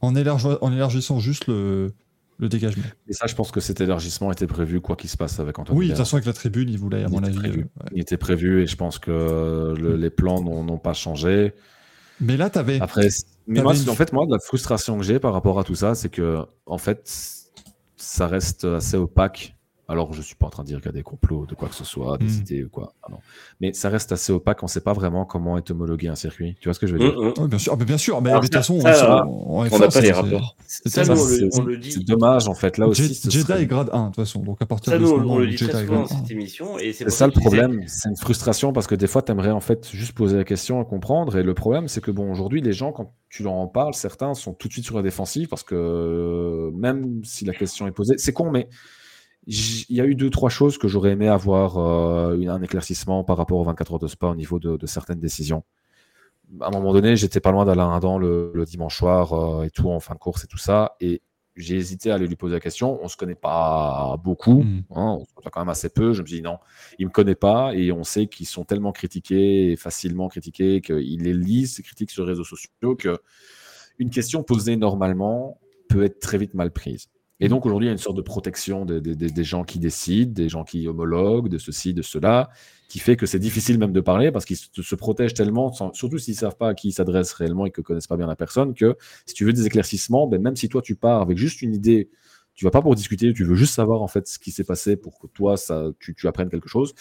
Speaker 2: en, élargi- en élargissant juste le, le dégagement.
Speaker 6: Et ça, je pense que cet élargissement était prévu, quoi qu'il se passe avec Antoine.
Speaker 2: Oui, de toute façon, avec la tribune, il voulait, à mon avis.
Speaker 6: prévu.
Speaker 2: euh, ouais.
Speaker 6: Il était prévu et je pense que le- les plans n'ont pas changé.
Speaker 2: Mais là, tu avais.
Speaker 6: Après, mais moi,
Speaker 2: une-
Speaker 6: en fait, moi, la frustration que j'ai par rapport à tout ça, c'est que, en fait, ça reste assez opaque. Alors, je suis pas en train de dire qu'il y a des complots, de quoi que ce soit, des
Speaker 2: Mm.
Speaker 6: idées ou quoi. Ah non. Mais ça reste assez opaque. On sait pas vraiment comment est homologué un circuit. Tu vois ce que je veux dire?
Speaker 3: Mm, mm.
Speaker 2: Oui, bien sûr, ah, mais bien sûr, mais,
Speaker 3: Alors
Speaker 2: de toute façon,
Speaker 3: ça,
Speaker 2: ça, en
Speaker 4: On
Speaker 2: F1,
Speaker 4: n'a pas les rapports.
Speaker 2: c'est
Speaker 3: Ça,
Speaker 2: ça,
Speaker 3: nous, on
Speaker 6: c'est-
Speaker 3: le- on
Speaker 6: c'est-
Speaker 3: le dit.
Speaker 6: C'est dommage, en fait. Là aussi,
Speaker 2: Jedi
Speaker 6: serait-
Speaker 2: est grade 1, de toute façon. Donc à partir
Speaker 3: Ça,
Speaker 2: de ce
Speaker 3: on,
Speaker 2: moment
Speaker 3: on le
Speaker 2: où
Speaker 3: dit
Speaker 2: Jedi
Speaker 3: très souvent dans
Speaker 2: grade 1.
Speaker 3: cette émission. Et c'est
Speaker 6: ça le problème, c'est une frustration parce que des fois, tu aimerais en fait juste poser la question et comprendre. Et le problème, c'est que bon, aujourd'hui, les gens, quand tu leur en parles, certains sont tout de suite sur la défensive parce que euh, même si la question est posée, c'est con, mais il y a eu deux, trois choses que j'aurais aimé avoir euh, un éclaircissement par rapport aux 24 heures de spa au niveau de, de certaines décisions. À un moment donné, j'étais pas loin d'Alain Adam le, le dimanche soir euh, et tout en fin de course et tout ça. Et j'ai hésité à aller lui poser la question. On se connaît pas beaucoup,
Speaker 2: Mm.
Speaker 6: hein, on se connaît quand même assez peu. Je me suis dit non, il me connaît pas et on sait qu'ils sont tellement critiqués et facilement critiqués qu'il les lit ces critiques sur les réseaux sociaux que une question posée normalement peut être très vite mal prise. Et donc aujourd'hui, il y a une sorte de protection des, gens qui décident, des gens qui homologuent, de ceci, de cela, qui fait que c'est difficile même de parler parce qu'ils se, protègent tellement, surtout s'ils ne savent pas à qui ils s'adressent réellement et que connaissent pas bien la personne, que si tu veux des éclaircissements, ben, même si toi tu pars avec juste une idée, tu vas pas pour discuter, tu veux juste savoir en fait ce qui s'est passé pour que toi, ça, tu, apprennes quelque chose,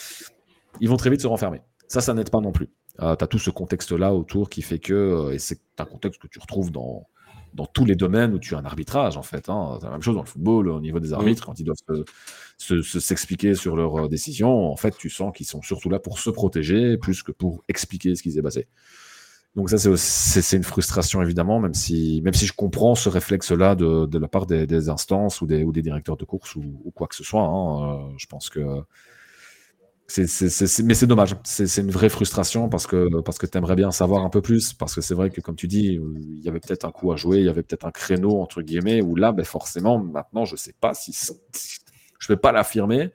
Speaker 6: ils vont très vite se renfermer. Ça, ça n'aide pas non plus. tu as tout ce contexte-là autour qui fait que, euh, et c'est un contexte que tu retrouves dans, dans tous les domaines où tu as un arbitrage, en fait. Hein. C'est la même chose dans le football, au niveau des arbitres, quand ils doivent se- se- s'expliquer sur leurs euh, décisions. En fait, tu sens qu'ils sont surtout là pour se protéger plus que pour expliquer ce qui s'est passé. Donc ça, c'est une frustration, évidemment, même si, même si je comprends ce réflexe-là de, de la part des, des instances ou des, ou des directeurs de course ou, ou quoi que ce soit. hein. Euh, je pense que... mais c'est dommage. C'est une vraie frustration parce que, parce que tu aimerais bien savoir un peu plus. Parce que c'est vrai que, comme tu dis, euh, il y avait peut-être un coup à jouer, il y avait peut-être un créneau, entre guillemets, où là, ben, forcément, maintenant, je sais pas si... si- Je ne vais pas l'affirmer,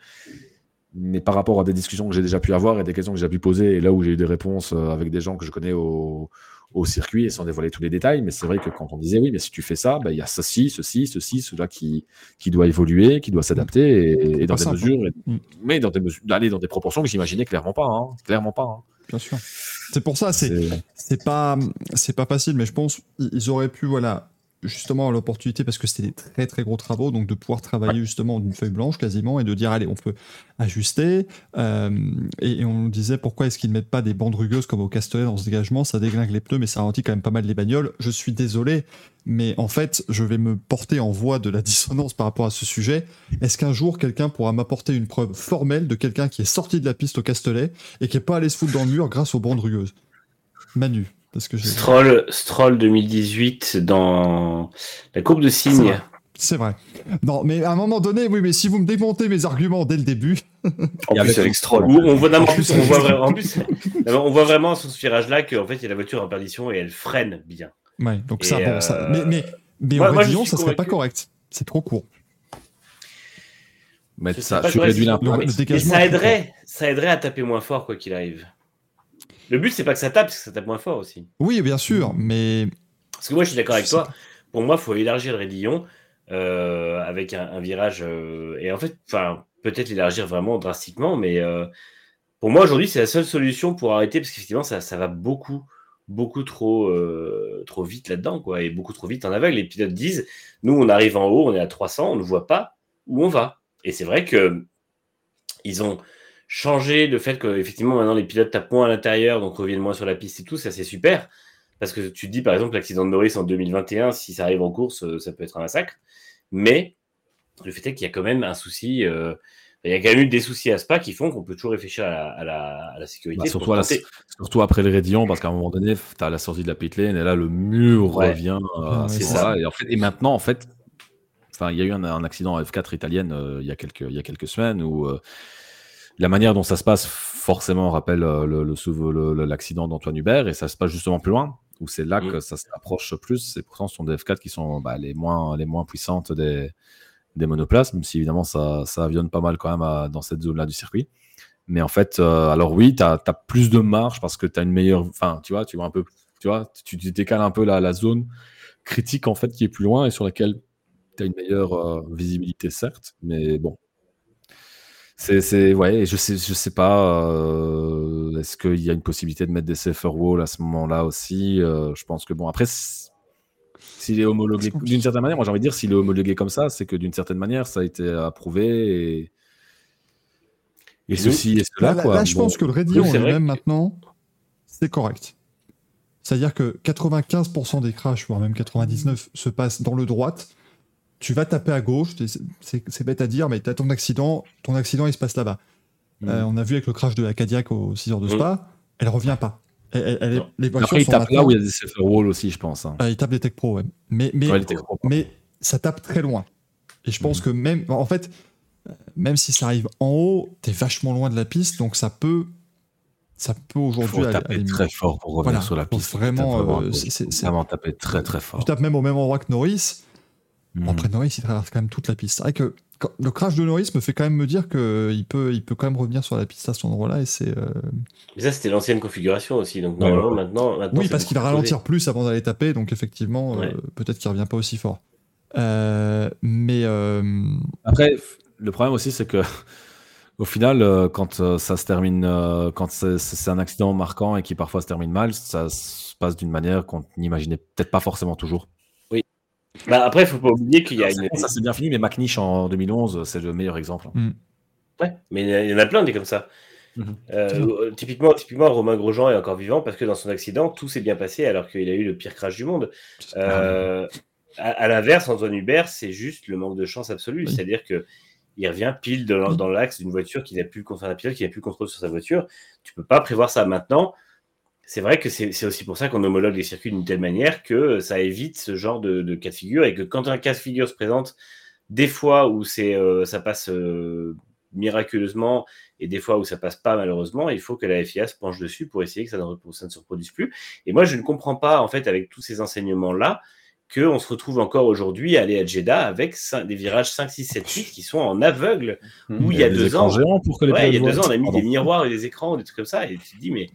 Speaker 6: mais par rapport à des discussions que j'ai déjà pu avoir et des questions que j'ai pu poser, et là où j'ai eu des réponses euh, avec des gens que je connais au, au circuit et sans dévoiler tous les détails, mais c'est vrai que quand on disait oui, mais si tu fais ça, ben, il y a ceci, ceci, ceci, cela qui, qui doit évoluer, qui doit s'adapter, et, et dans des
Speaker 2: simple.
Speaker 6: mesures, et-
Speaker 2: Mm.
Speaker 6: mais dans des mesures, d'aller dans des proportions que j'imaginais clairement pas, hein, clairement pas. hein.
Speaker 2: Bien sûr. C'est pour ça, c'est pas c'est pas facile, mais je pense ils auraient pu voilà justement l'opportunité parce que c'était des très très gros travaux, donc de pouvoir travailler justement d'une feuille blanche quasiment et de dire allez on peut ajuster. Euh, et, et on disait pourquoi est-ce qu'ils ne mettent pas des bandes rugueuses comme au Castellet dans ce dégagement, ça déglingue les pneus, mais ça ralentit quand même pas mal les bagnoles. Je suis désolé, mais en fait je vais me porter en voie de la dissonance par rapport à ce sujet. Est-ce qu'un jour quelqu'un pourra m'apporter une preuve formelle de quelqu'un qui est sorti de la piste au Castellet et qui est pas allé se foutre dans le mur grâce aux bandes rugueuses? Manu, parce que
Speaker 3: Stroll, Stroll 2018 dans la courbe de cygne.
Speaker 2: C'est vrai. Non, mais à un moment donné, oui, mais si vous me démontez mes arguments dès le début,
Speaker 3: En plus
Speaker 6: avec
Speaker 3: Stroll. On voit, non, en plus, on voit vraiment, en plus, on voit vraiment sur ce virage-là qu'en fait, il y a la voiture en perdition et elle freine bien.
Speaker 2: ouais, donc
Speaker 3: Et
Speaker 2: ça, bon,
Speaker 3: euh,
Speaker 2: ça, mais,
Speaker 3: moi, je suis
Speaker 2: ça serait pas correct. C'est trop court.
Speaker 6: Mais
Speaker 3: Je sais
Speaker 6: ça,
Speaker 3: quoi,
Speaker 6: réduis l'impact.
Speaker 3: Mais- ça aiderait, ça aiderait à taper moins fort, quoi qu'il arrive. Le but, c'est pas que ça tape, c'est que ça tape moins fort aussi.
Speaker 2: Oui, bien sûr, mais
Speaker 3: Parce que moi, je suis d'accord avec toi. Pour moi, il faut élargir le raidillon euh, avec un, un virage. euh, et en fait, enfin, peut-être l'élargir vraiment drastiquement, mais euh, pour moi, aujourd'hui, c'est la seule solution pour arrêter, parce qu'effectivement, ça, ça va beaucoup, beaucoup trop, euh, trop vite là-dedans, quoi, et beaucoup trop vite en aveugle. Les pilotes disent, nous, on arrive en haut, on est à 300, on ne voit pas où on va. Et c'est vrai que ils ont changé le fait que effectivement maintenant les pilotes tapent moins à l'intérieur, donc reviennent moins sur la piste et tout, ça c'est super. Parce que tu te dis par exemple l'accident de Norris en 2021, si ça arrive en course, euh, ça peut être un massacre. Mais le fait est qu'il y a quand même un souci. euh, il y a quand même eu des soucis à Spa qui font qu'on peut toujours réfléchir à la, à la- à la sécurité.
Speaker 6: Bah, surtout, à la-
Speaker 3: tenter.
Speaker 6: surtout après le Rédillon, parce qu'à un moment donné, tu as la sortie de la pit lane et là, le mur
Speaker 3: Ouais.
Speaker 6: revient euh, à ce moment-là. Et, en fait, et maintenant, en fait, enfin, il y a eu un, un accident en F4 italienne euh, il, y a quelques, il y a quelques semaines où euh, la manière dont ça se passe forcément rappelle euh, le- le souve- le- le- l'accident d'Antoine Hubert et ça se passe justement plus loin où c'est là
Speaker 3: Mm.
Speaker 6: que ça s'approche plus. Et pourtant, ce sont des F4 qui sont bah, les, moins, les moins puissantes des, des monoplaces, même si évidemment ça, ça avionne pas mal quand même à- dans cette zone-là du circuit. Mais en fait, euh, alors oui, tu as, plus de marge parce que tu as une meilleure. Enfin, tu vois, tu vois un peu. Tu vois, tu, tu décales un peu la, la zone critique en fait qui est plus loin et sur laquelle tu as une meilleure euh, visibilité, certes. Mais bon. C'est, c'est, ouais, je sais, je sais pas. euh, est-ce qu'il y a une possibilité de mettre des safer walls à ce moment-là aussi Euh, Je pense que bon, après, s'il est homologué d'une certaine manière, moi j'ai envie de dire, s'il est homologué comme ça, c'est que d'une certaine manière, ça a été approuvé et, et ceci et cela.
Speaker 2: là-
Speaker 6: quoi.
Speaker 2: là, je
Speaker 6: Bon.
Speaker 2: pense que le
Speaker 3: vrai
Speaker 2: lui-même
Speaker 3: que-
Speaker 2: maintenant, c'est correct. C'est-à-dire que 95% des crashs, voire même 99, se passent dans le droite. Tu vas taper à gauche, c'est- bête à dire, mais tu as ton accident, ton accident il se passe là-bas.
Speaker 6: Mm.
Speaker 2: Euh, on a vu avec le crash de la Cadillac aux 6 heures de
Speaker 3: Mm.
Speaker 2: Spa, elle revient pas. Elle- elle- les
Speaker 6: Après, il
Speaker 2: sont
Speaker 6: tape là où il y a des safer walls aussi, je pense. hein.
Speaker 2: Ah, il tape les Tech Pro, ouais. Mais, mais,
Speaker 6: Ouais, les Tech Pro,
Speaker 2: mais ça tape très loin. Et je pense que même, en fait, euh, même si ça arrive en haut, t'es vachement loin de la piste, donc ça peut, ça peut aujourd'hui
Speaker 6: taper très fort pour revenir
Speaker 2: Voilà,
Speaker 6: sur la piste.
Speaker 2: vraiment, euh, c'est-
Speaker 6: vraiment taper très très fort.
Speaker 2: Tu tapes même au même endroit que Norris. Bon,
Speaker 6: Mm.
Speaker 2: après, Norris, il traverse quand même toute la piste. C'est vrai que quand- le crash de Norris me fait quand même me dire qu'il peut, il peut quand même revenir sur la piste à cet endroit-là. Et c'est, euh,
Speaker 3: Mais ça, c'était l'ancienne configuration aussi. Donc,
Speaker 6: Ouais,
Speaker 3: normalement,
Speaker 6: ouais.
Speaker 3: maintenant, maintenant,
Speaker 2: Oui, parce qu'il va ralentir plus avant d'aller taper, donc effectivement, euh, peut-être qu'il revient pas aussi fort. Euh, mais euh,
Speaker 6: Après, le problème aussi, c'est que au final, euh, quand euh, ça se termine, euh, quand c'est c'est un accident marquant et qui parfois se termine mal, ça se passe d'une manière qu'on n'imaginait peut-être pas forcément toujours.
Speaker 3: Bah, après, il faut pas oublier qu'il y a une.
Speaker 6: c'est- Ça s'est bien fini, mais McNish en 2011, c'est le meilleur exemple.
Speaker 3: Ouais, mais il y en a plein des comme ça.
Speaker 6: Mhm.
Speaker 3: Euh, typiquement, typiquement, Romain Grosjean est encore vivant parce que dans son accident, tout s'est bien passé alors qu'il a eu le pire crash du monde. Euh, à, à l'inverse, Antoine Hubert, c'est juste le manque de chance absolue.
Speaker 2: Oui.
Speaker 3: C'est-à-dire que il revient pile dans, dans l'axe d'une voiture qui n'a plus le contrôle, un pilote qui n'a plus le contrôle sur sa voiture. Tu peux pas prévoir ça maintenant. C'est vrai que c'est aussi pour ça qu'on homologue les circuits d'une telle manière que ça évite ce genre de, de cas de figure et que quand un cas de figure se présente, des fois où c'est euh, ça passe euh, miraculeusement et des fois où ça passe pas malheureusement, il faut que la FIA se penche dessus pour essayer que ça ne, repro- ça ne se reproduise plus. Et moi, je ne comprends pas, en fait, avec tous ces enseignements-là, qu'on se retrouve encore aujourd'hui à aller à Jeddah avec des virages 5, 6, 7, 8 qui sont en aveugle. Où il y a deux ans,
Speaker 6: géants pour que les
Speaker 3: Ouais, il y a deux ans, on a mis
Speaker 6: Pardon.
Speaker 3: des miroirs et des écrans, des trucs comme ça, et tu te dis, mais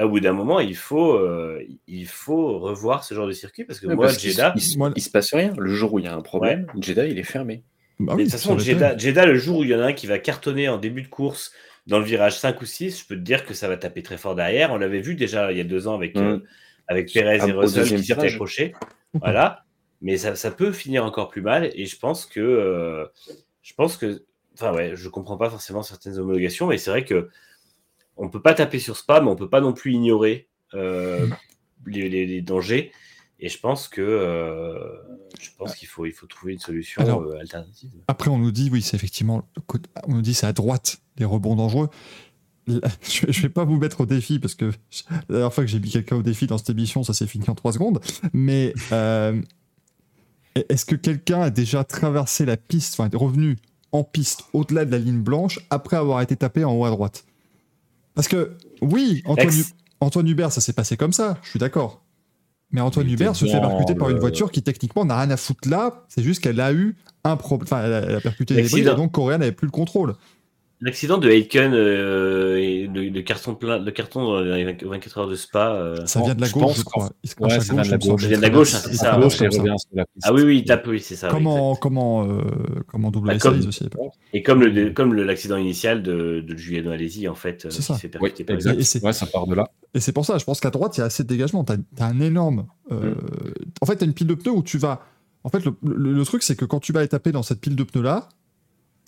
Speaker 3: là, au bout d'un moment, il faut, euh, il faut revoir ce genre de circuit parce que
Speaker 4: Ouais,
Speaker 3: moi,
Speaker 4: parce
Speaker 3: Jeddah,
Speaker 4: il il se passe rien. Le jour où il y a un problème, Jeddah, il est fermé.
Speaker 2: Bah
Speaker 3: Mais
Speaker 2: oui,
Speaker 3: de toute façon,
Speaker 2: ça
Speaker 3: Jeddah, le jour où il y en a un qui va cartonner en début de course dans le virage 5 ou 6, je peux te dire que ça va taper très fort derrière. On l'avait vu déjà il y a deux ans avec,
Speaker 4: Mm.
Speaker 3: euh, avec Perez
Speaker 4: Ah,
Speaker 3: et Russell qui s'étaient accrochés. Voilà. Mais ça, ça peut finir encore plus mal. Et je pense que. euh, je pense que. Enfin, ouais, je comprends pas forcément certaines homologations, mais c'est vrai que on peut pas taper sur Spa, mais on peut pas non plus ignorer euh, les, les- les dangers. Et je pense que euh, je pense qu'il faut, il faut trouver une solution
Speaker 2: Alors,
Speaker 3: euh, alternative.
Speaker 2: Après, on nous dit, oui, c'est effectivement, on nous dit c'est à droite les rebonds dangereux. Là, Je ne vais pas vous mettre au défi parce que la dernière fois que j'ai mis quelqu'un au défi dans cette émission, ça s'est fini en 3 secondes. Mais euh, est-ce que quelqu'un a déjà traversé la piste, enfin est revenu en piste au-delà de la ligne blanche après avoir été tapé en haut à droite? Parce que oui, Antoine,
Speaker 3: Ex-
Speaker 2: Antoine Hubert, ça s'est passé comme ça, je suis d'accord. Mais Antoine
Speaker 6: Il
Speaker 2: Hubert se fait percuter par une
Speaker 6: le-
Speaker 2: voiture qui techniquement n'a rien à foutre là, c'est juste qu'elle a eu un problème. Enfin, elle a, percuté les
Speaker 3: L'accident.
Speaker 2: briques et donc Coréen n'avait plus le contrôle.
Speaker 3: L'accident de Aiken euh, et de, de carton plein, de carton dans les 24 heures de Spa. euh,
Speaker 2: Ça vient de la gauche, je crois. Il se
Speaker 6: Ouais, ça vient de
Speaker 2: gauche,
Speaker 6: la gauche.
Speaker 3: Ça vient de la gauche, c'est ça,
Speaker 2: gauche
Speaker 6: la.
Speaker 3: Ah oui, oui, il tape, oui, c'est ça.
Speaker 2: Comment, comment, euh, comment double
Speaker 3: Bah, comme-
Speaker 2: aussi.
Speaker 3: Et comme le comme l'accident initial de, de Giuliano Alesi, en fait, euh,
Speaker 2: C'est
Speaker 3: qui
Speaker 2: ça.
Speaker 3: fait
Speaker 6: Oui, exact.
Speaker 2: Et
Speaker 6: Ouais, ça part de là.
Speaker 2: Et c'est pour ça, je pense qu'à droite, il y a assez de dégagement. Tu as, un énorme. euh, En fait, tu as une pile de pneus où tu vas. En fait, le, le- le truc, c'est que quand tu vas taper dans cette pile de pneus-là,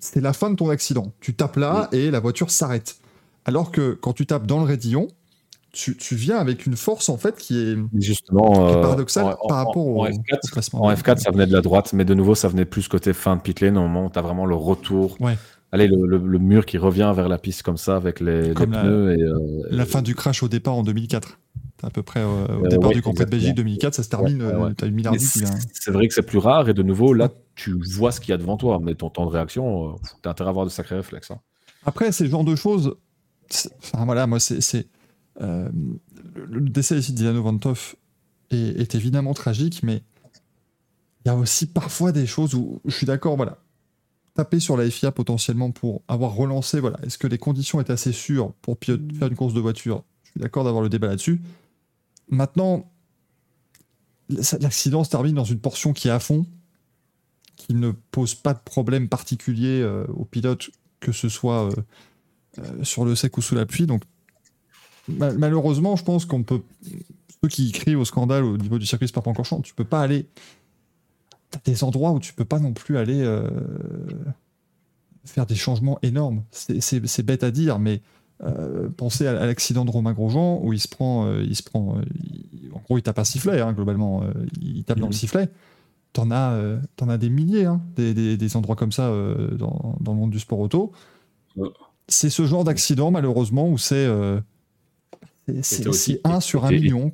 Speaker 2: c'est la fin de ton accident. Tu tapes là et la voiture s'arrête. Alors que quand tu tapes dans le raidillon, tu, tu viens avec une force, en fait, qui est, qui
Speaker 6: Justement, euh,
Speaker 2: paradoxale
Speaker 6: en-
Speaker 2: par rapport au,
Speaker 6: en
Speaker 2: au
Speaker 6: F4,
Speaker 2: classement.
Speaker 6: En F4, ça venait de la droite, mais de nouveau, ça venait plus côté fin de pit lane, au moment où tu as vraiment le retour.
Speaker 2: Ouais.
Speaker 6: Allez, le, le- le mur qui revient vers la piste comme ça, avec les, les
Speaker 2: Comme la-
Speaker 6: pneus. Et, euh,
Speaker 2: La fin du crash au départ en 2004. T'as à peu près euh, au
Speaker 6: Euh,
Speaker 2: départ
Speaker 6: ouais,
Speaker 2: du Grand Prix de Belgique
Speaker 6: exactement.
Speaker 2: 2004, ça se termine.
Speaker 6: Ouais, ouais, ouais.
Speaker 2: Tu as une vient.
Speaker 6: c'est vrai que c'est plus rare, et de nouveau, là, tu vois ce qu'il y a devant toi, mais ton temps de réaction, tu as intérêt à avoir de sacrés réflexes. hein.
Speaker 2: Après, ces genres de choses, enfin voilà, moi, c'est. euh, le, décès ici d'Ilano Vantov est, est évidemment tragique, mais il y a aussi parfois des choses où je suis d'accord, voilà. Taper sur la FIA potentiellement pour avoir relancé, voilà. Est-ce que les conditions étaient assez sûres pour faire une course de voiture? Je suis d'accord d'avoir le débat là-dessus. Maintenant, l'accident se termine dans une portion qui est à fond, qui ne pose pas de problème particulier euh, au pilote, que ce soit euh, euh, sur le sec ou sous la pluie. Donc, ma- malheureusement, je pense qu'on peut. Ceux qui crient au scandale au niveau du circuit Spa-Francorchamps, tu peux pas aller. T'as des endroits où tu peux pas non plus aller faire des changements énormes. C'est bête à dire, mais euh, pensez à, à l'accident de Romain Grosjean où il se prend, euh, il se prend, euh, il- en gros, il tape un sifflet hein, globalement. il tape dans le sifflet. T'en as, t'en as des milliers, hein, des, des- des endroits comme ça dans, dans le monde du sport auto. C'est ce genre d'accident malheureusement où c'est c'est-
Speaker 6: aussi-
Speaker 2: c'est un sur un
Speaker 6: et- et-
Speaker 2: million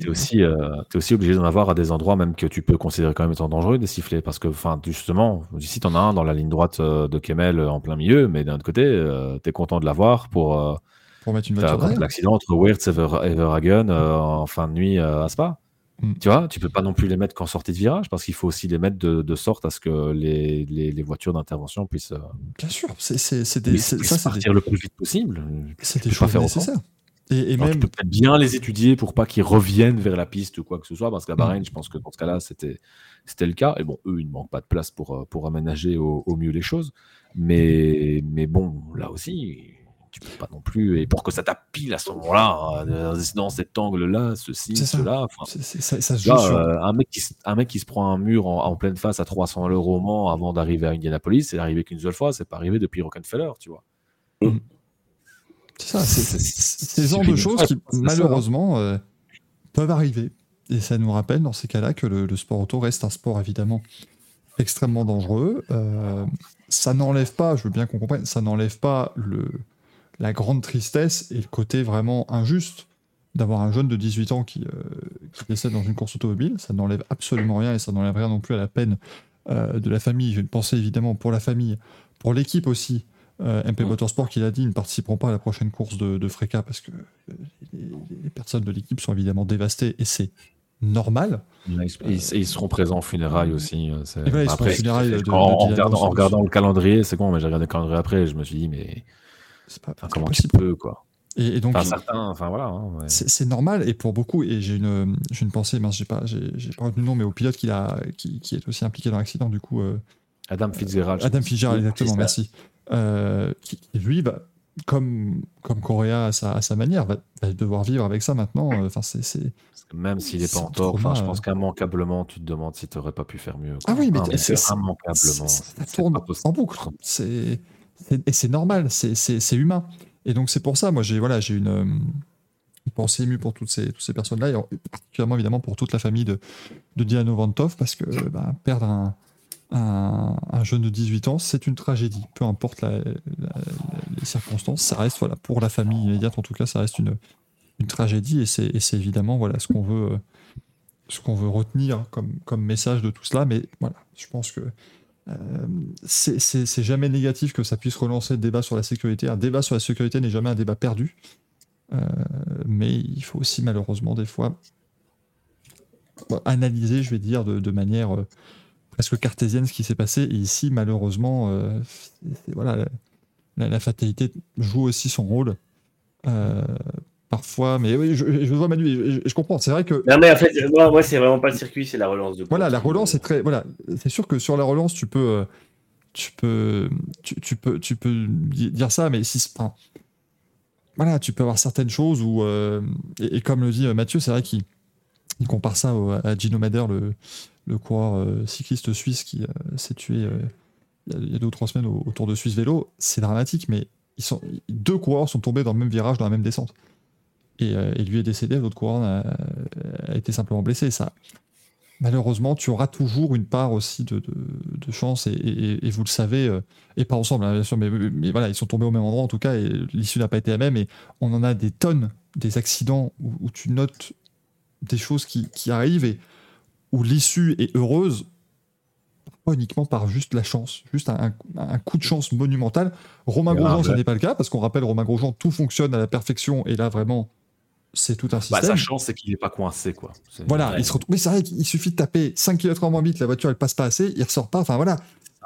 Speaker 6: Tu es aussi, euh, aussi obligé d'en avoir à des endroits même que tu peux considérer quand même étant dangereux des sifflets. Parce que, enfin, justement, ici, tu en as un dans la ligne droite euh, de Kemel euh, en plein milieu, mais d'un autre côté, tu es content de l'avoir pour euh,
Speaker 2: pour mettre une voiture
Speaker 6: l'accident entre Wirtz et Ever- Everhagen euh, en fin de nuit euh, à Spa.
Speaker 2: Mm.
Speaker 6: Tu vois, tu peux pas non plus les mettre qu'en sortie de virage parce qu'il faut aussi les mettre de, de sorte à ce que les, les, les voitures d'intervention puissent, euh,
Speaker 2: Bien sûr, c'est des,
Speaker 6: puissent-
Speaker 2: c'est-
Speaker 6: puissent
Speaker 2: ça c'est des,
Speaker 6: partir le plus vite possible.
Speaker 2: c'est des choses nécessaires. Et, et
Speaker 6: Alors, tu
Speaker 2: même
Speaker 6: peux peut-être bien les étudier pour pas qu'ils reviennent vers la piste ou quoi que ce soit, parce qu'à
Speaker 2: Mm.
Speaker 6: Bahreïn, je pense que dans ce cas-là, c'était c'était le cas. Et bon, eux, ils ne manquent pas de place pour, euh, pour aménager au, au mieux les choses. Mais, mais bon, là aussi, tu peux pas non plus. Et pour que ça tape pile à ce moment-là, euh, dans cet angle-là, ceci, cela. enfin,
Speaker 2: c'est- c'est- ça, ça se
Speaker 6: Là,
Speaker 2: joue sur.
Speaker 6: un, mec qui, se- un mec qui se prend un mur en, en pleine face à 300 euros au Mans avant d'arriver à Indianapolis, c'est arrivé qu'une seule fois, c'est pas arrivé depuis Rockefeller, tu vois.
Speaker 2: C'est ça, c'est ce genre de choses qui, malheureusement, euh, peuvent arriver. Et ça nous rappelle, dans ces cas-là, que le, le sport auto reste un sport, évidemment, extrêmement dangereux. Euh, ça n'enlève pas, je veux bien qu'on comprenne, ça n'enlève pas le, la grande tristesse et le côté vraiment injuste d'avoir un jeune de 18 ans qui, euh, qui décède dans une course automobile. Ça n'enlève absolument rien et ça n'enlève rien non plus à la peine de la famille. J'ai une pensée évidemment pour la famille, pour l'équipe aussi. Euh, MP Motorsport qui l'a dit, ils ne participeront pas à la prochaine course de, de Freca parce que les, les personnes de l'équipe sont évidemment dévastées et c'est normal.
Speaker 6: Ils, ils- ils seront présents aux funérailles aussi. c'est-
Speaker 2: Et voilà, ils seront
Speaker 6: après,
Speaker 2: aux funérailles de- de
Speaker 6: en, regardant, en
Speaker 2: Alonso.
Speaker 6: regardant le calendrier, c'est con, mais j'ai regardé le calendrier après et je me suis dit, mais
Speaker 2: C'est pas,
Speaker 6: enfin, comment tu
Speaker 2: possible.
Speaker 6: peux, quoi.
Speaker 2: Et, et donc,
Speaker 6: Enfin, certains, enfin voilà. hein, ouais.
Speaker 2: c'est c'est normal et pour beaucoup, et j'ai une, j'ai une pensée, mince, j'ai pas, j'ai j'ai pas retenu le nom, mais au pilote qui, a, qui, qui est aussi impliqué dans l'accident, du coup, euh,
Speaker 6: Adam Fitzgerald.
Speaker 2: Adam. Fitzgerald, exactement, merci. Euh, qui, qui, lui, va, comme, comme Correa à sa, à sa manière, va, va devoir vivre avec ça maintenant. euh, Enfin, c'est.
Speaker 6: Même s'il n'est pas en tort, je pense qu'immanquablement, tu te demandes si tu n'aurais pas pu faire mieux.
Speaker 2: Ah oui, mais
Speaker 6: Enfin,
Speaker 2: c'est-
Speaker 6: immanquablement.
Speaker 2: ça tourne en boucle. C'est, et c'est normal, c'est, humain. Et donc, c'est pour ça, moi, j'ai, voilà, une, euh, une pensée émue pour toutes ces, toutes ces personnes-là, et particulièrement, évidemment, pour toute la famille de, de Diano Vantov, parce que bah, perdre un, un, un jeune de 18 ans, c'est une tragédie. Peu importe les circonstances, ça reste, voilà, pour la famille immédiate, en tout cas, ça reste une, une tragédie, et c'est, évidemment, voilà, ce qu'on veut. ce qu'on veut retenir comme, comme message de tout cela, mais voilà, je pense que euh, c'est- jamais négatif que ça puisse relancer le débat sur la sécurité. Un débat sur la sécurité n'est jamais un débat perdu, Euh, mais il faut aussi malheureusement des fois analyser, je vais dire, de, de manière euh, presque cartésienne ce qui s'est passé. Et ici, malheureusement, euh, voilà, la, fatalité joue aussi son rôle. Euh, parfois, mais oui, je, je vois Manu, je, je comprends. C'est vrai que
Speaker 3: Non, mais en fait, moi, moi c'est vraiment pas le circuit, c'est la relance de
Speaker 2: voilà, la relance est très. Voilà, c'est sûr que sur la relance, tu peux, euh, tu peux, tu, tu peux, tu peux di- dire ça, mais si, enfin, voilà, tu peux avoir certaines choses où, euh, et, et comme le dit Mathieu, c'est vrai qu'il il compare ça au- à Gino Mader, le, le coureur euh, cycliste suisse qui euh, s'est tué euh, il y a- deux ou trois semaines au, Tour de Suisse vélo. C'est dramatique, mais ils sont, deux coureurs sont tombés dans le même virage, dans la même descente. Et, lui est décédé, l'autre coureur a, été simplement blessé. Ça, malheureusement, tu auras toujours une part aussi de, chance, et, vous le savez, et pas ensemble, hein, bien sûr, mais, voilà, ils sont tombés au même endroit en tout cas, et l'issue n'a pas été la même, et on en a des tonnes, des accidents où, où tu notes des choses qui, qui arrivent, et où l'issue est heureuse, pas uniquement par juste la chance, juste un, un coup de chance monumental. Romain Grosjean, ce
Speaker 6: ouais.
Speaker 2: n'est pas le cas, parce qu'on rappelle, Romain Grosjean, tout fonctionne à la perfection, et là, vraiment, c'est tout un
Speaker 6: Bah,
Speaker 2: système.
Speaker 6: sa chance, c'est qu'il n'est pas coincé, quoi.
Speaker 2: Voilà, il se retrouve. Mais c'est vrai qu'il suffit de taper 5 km moins vite, la voiture elle passe pas assez, il ressort pas. Enfin voilà,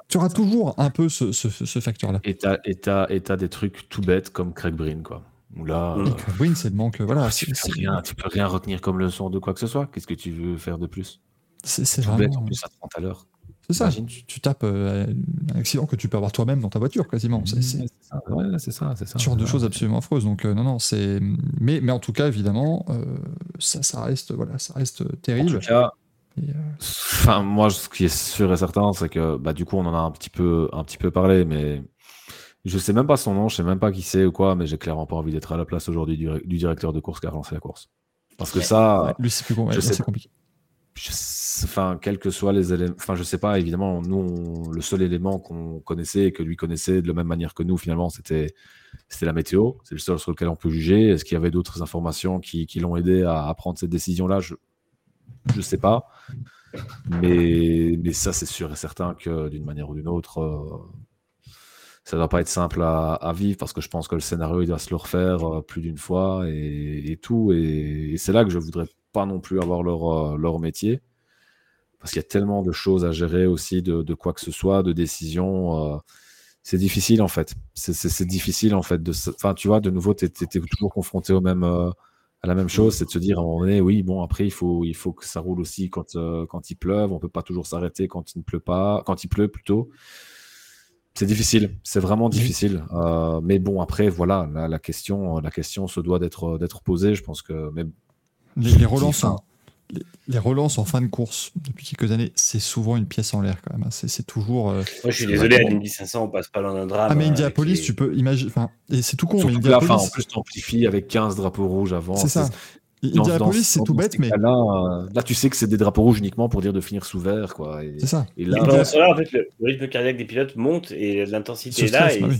Speaker 2: tu auras toujours un peu ce, ce, ce facteur-là.
Speaker 6: Et t'as, des trucs tout bêtes comme Craig Breen, quoi. Là, euh,
Speaker 2: Et Win, c'est le manque. Voilà,
Speaker 6: tu,
Speaker 2: c'est
Speaker 6: peux rien, tu peux rien retenir comme leçon de quoi que ce soit. Qu'est-ce que tu veux faire de plus?
Speaker 2: C'est- vraiment.
Speaker 6: en plus, à 30 à l'heure.
Speaker 2: C'est ça.
Speaker 6: Imagine.
Speaker 2: Tu, tu tapes euh, un accident que tu peux avoir toi-même dans ta voiture quasiment. C'est c'est
Speaker 6: Ouais, c'est ça, ouais, c'est ça,
Speaker 2: ce genre de choses absolument affreuses. Donc euh, non, non, c'est. Mais, mais en tout cas, évidemment, euh, ça, ça reste, voilà, ça reste
Speaker 6: En
Speaker 2: terrible.
Speaker 6: tout cas,
Speaker 2: Et, euh,
Speaker 6: Enfin, moi, ce qui est sûr et certain, c'est que bah, du coup, on en a un petit peu, un petit peu parlé, mais je sais même pas son nom, je sais même pas qui c'est ou quoi, mais j'ai clairement pas envie d'être à la place aujourd'hui du, du directeur de course qui a lancé la course. Parce que ça,
Speaker 2: ouais, lui, c'est plus
Speaker 6: je sais
Speaker 2: c'est compliqué.
Speaker 6: Je enfin, quels que soient les éléments, enfin, je sais pas, évidemment, nous, le seul élément qu'on connaissait et que lui connaissait de la même manière que nous, finalement, c'était, c'était la météo. C'est le seul sur lequel on peut juger. Est-ce qu'il y avait d'autres informations qui, qui l'ont aidé à, prendre cette décision-là? Je, je sais pas. Mais, mais ça, c'est sûr et certain que d'une manière ou d'une autre, euh, ça doit pas être simple à, vivre parce que je pense que le scénario, il doit se le refaire euh, plus d'une fois et, et tout. Et c'est là que je voudrais pas non plus avoir leur, euh, leur métier parce qu'il y a tellement de choses à gérer aussi, de, de quoi que ce soit, de décisions. euh, c'est difficile en fait. C'est- difficile en fait. de Enfin, tu vois, de nouveau, tu es, toujours confronté au même, euh, à la même chose, c'est de se dire à un moment donné, oui, bon, après, il faut, il faut que ça roule aussi quand, euh, quand il pleuve. On peut pas toujours s'arrêter quand il ne pleut pas, quand il pleut plutôt. C'est difficile, c'est vraiment difficile. Euh, mais bon, après, voilà, la, la question, la question se doit d'être d'être posée. Je pense que même
Speaker 2: Les, les relances, sont- les, les relances en fin de course depuis quelques années, c'est souvent une pièce en l'air quand même. hein. C'est c'est toujours. euh,
Speaker 3: Moi, je suis désolé, à l'Indy 500, on passe pas dans un drame.
Speaker 2: Ah, mais
Speaker 3: hein,
Speaker 2: Indianapolis,
Speaker 3: les-
Speaker 2: tu peux imaginer. Et c'est tout con, mais
Speaker 6: là, enfin, en
Speaker 2: Indianapolis,
Speaker 6: plus, t'amplifies avec 15 drapeaux rouges avant.
Speaker 2: c'est ça. Indianapolis,
Speaker 6: dans-
Speaker 2: c'est
Speaker 6: dans
Speaker 2: tout bête, mais
Speaker 6: cas-Là, euh, là, tu sais que c'est des drapeaux rouges uniquement pour dire de finir sous vert, quoi. Et,
Speaker 2: c'est ça.
Speaker 6: et là,
Speaker 3: temps-là, en fait, le, le rythme cardiaque des pilotes monte et l'intensité est là.
Speaker 2: stress,
Speaker 3: Et,
Speaker 2: bah oui.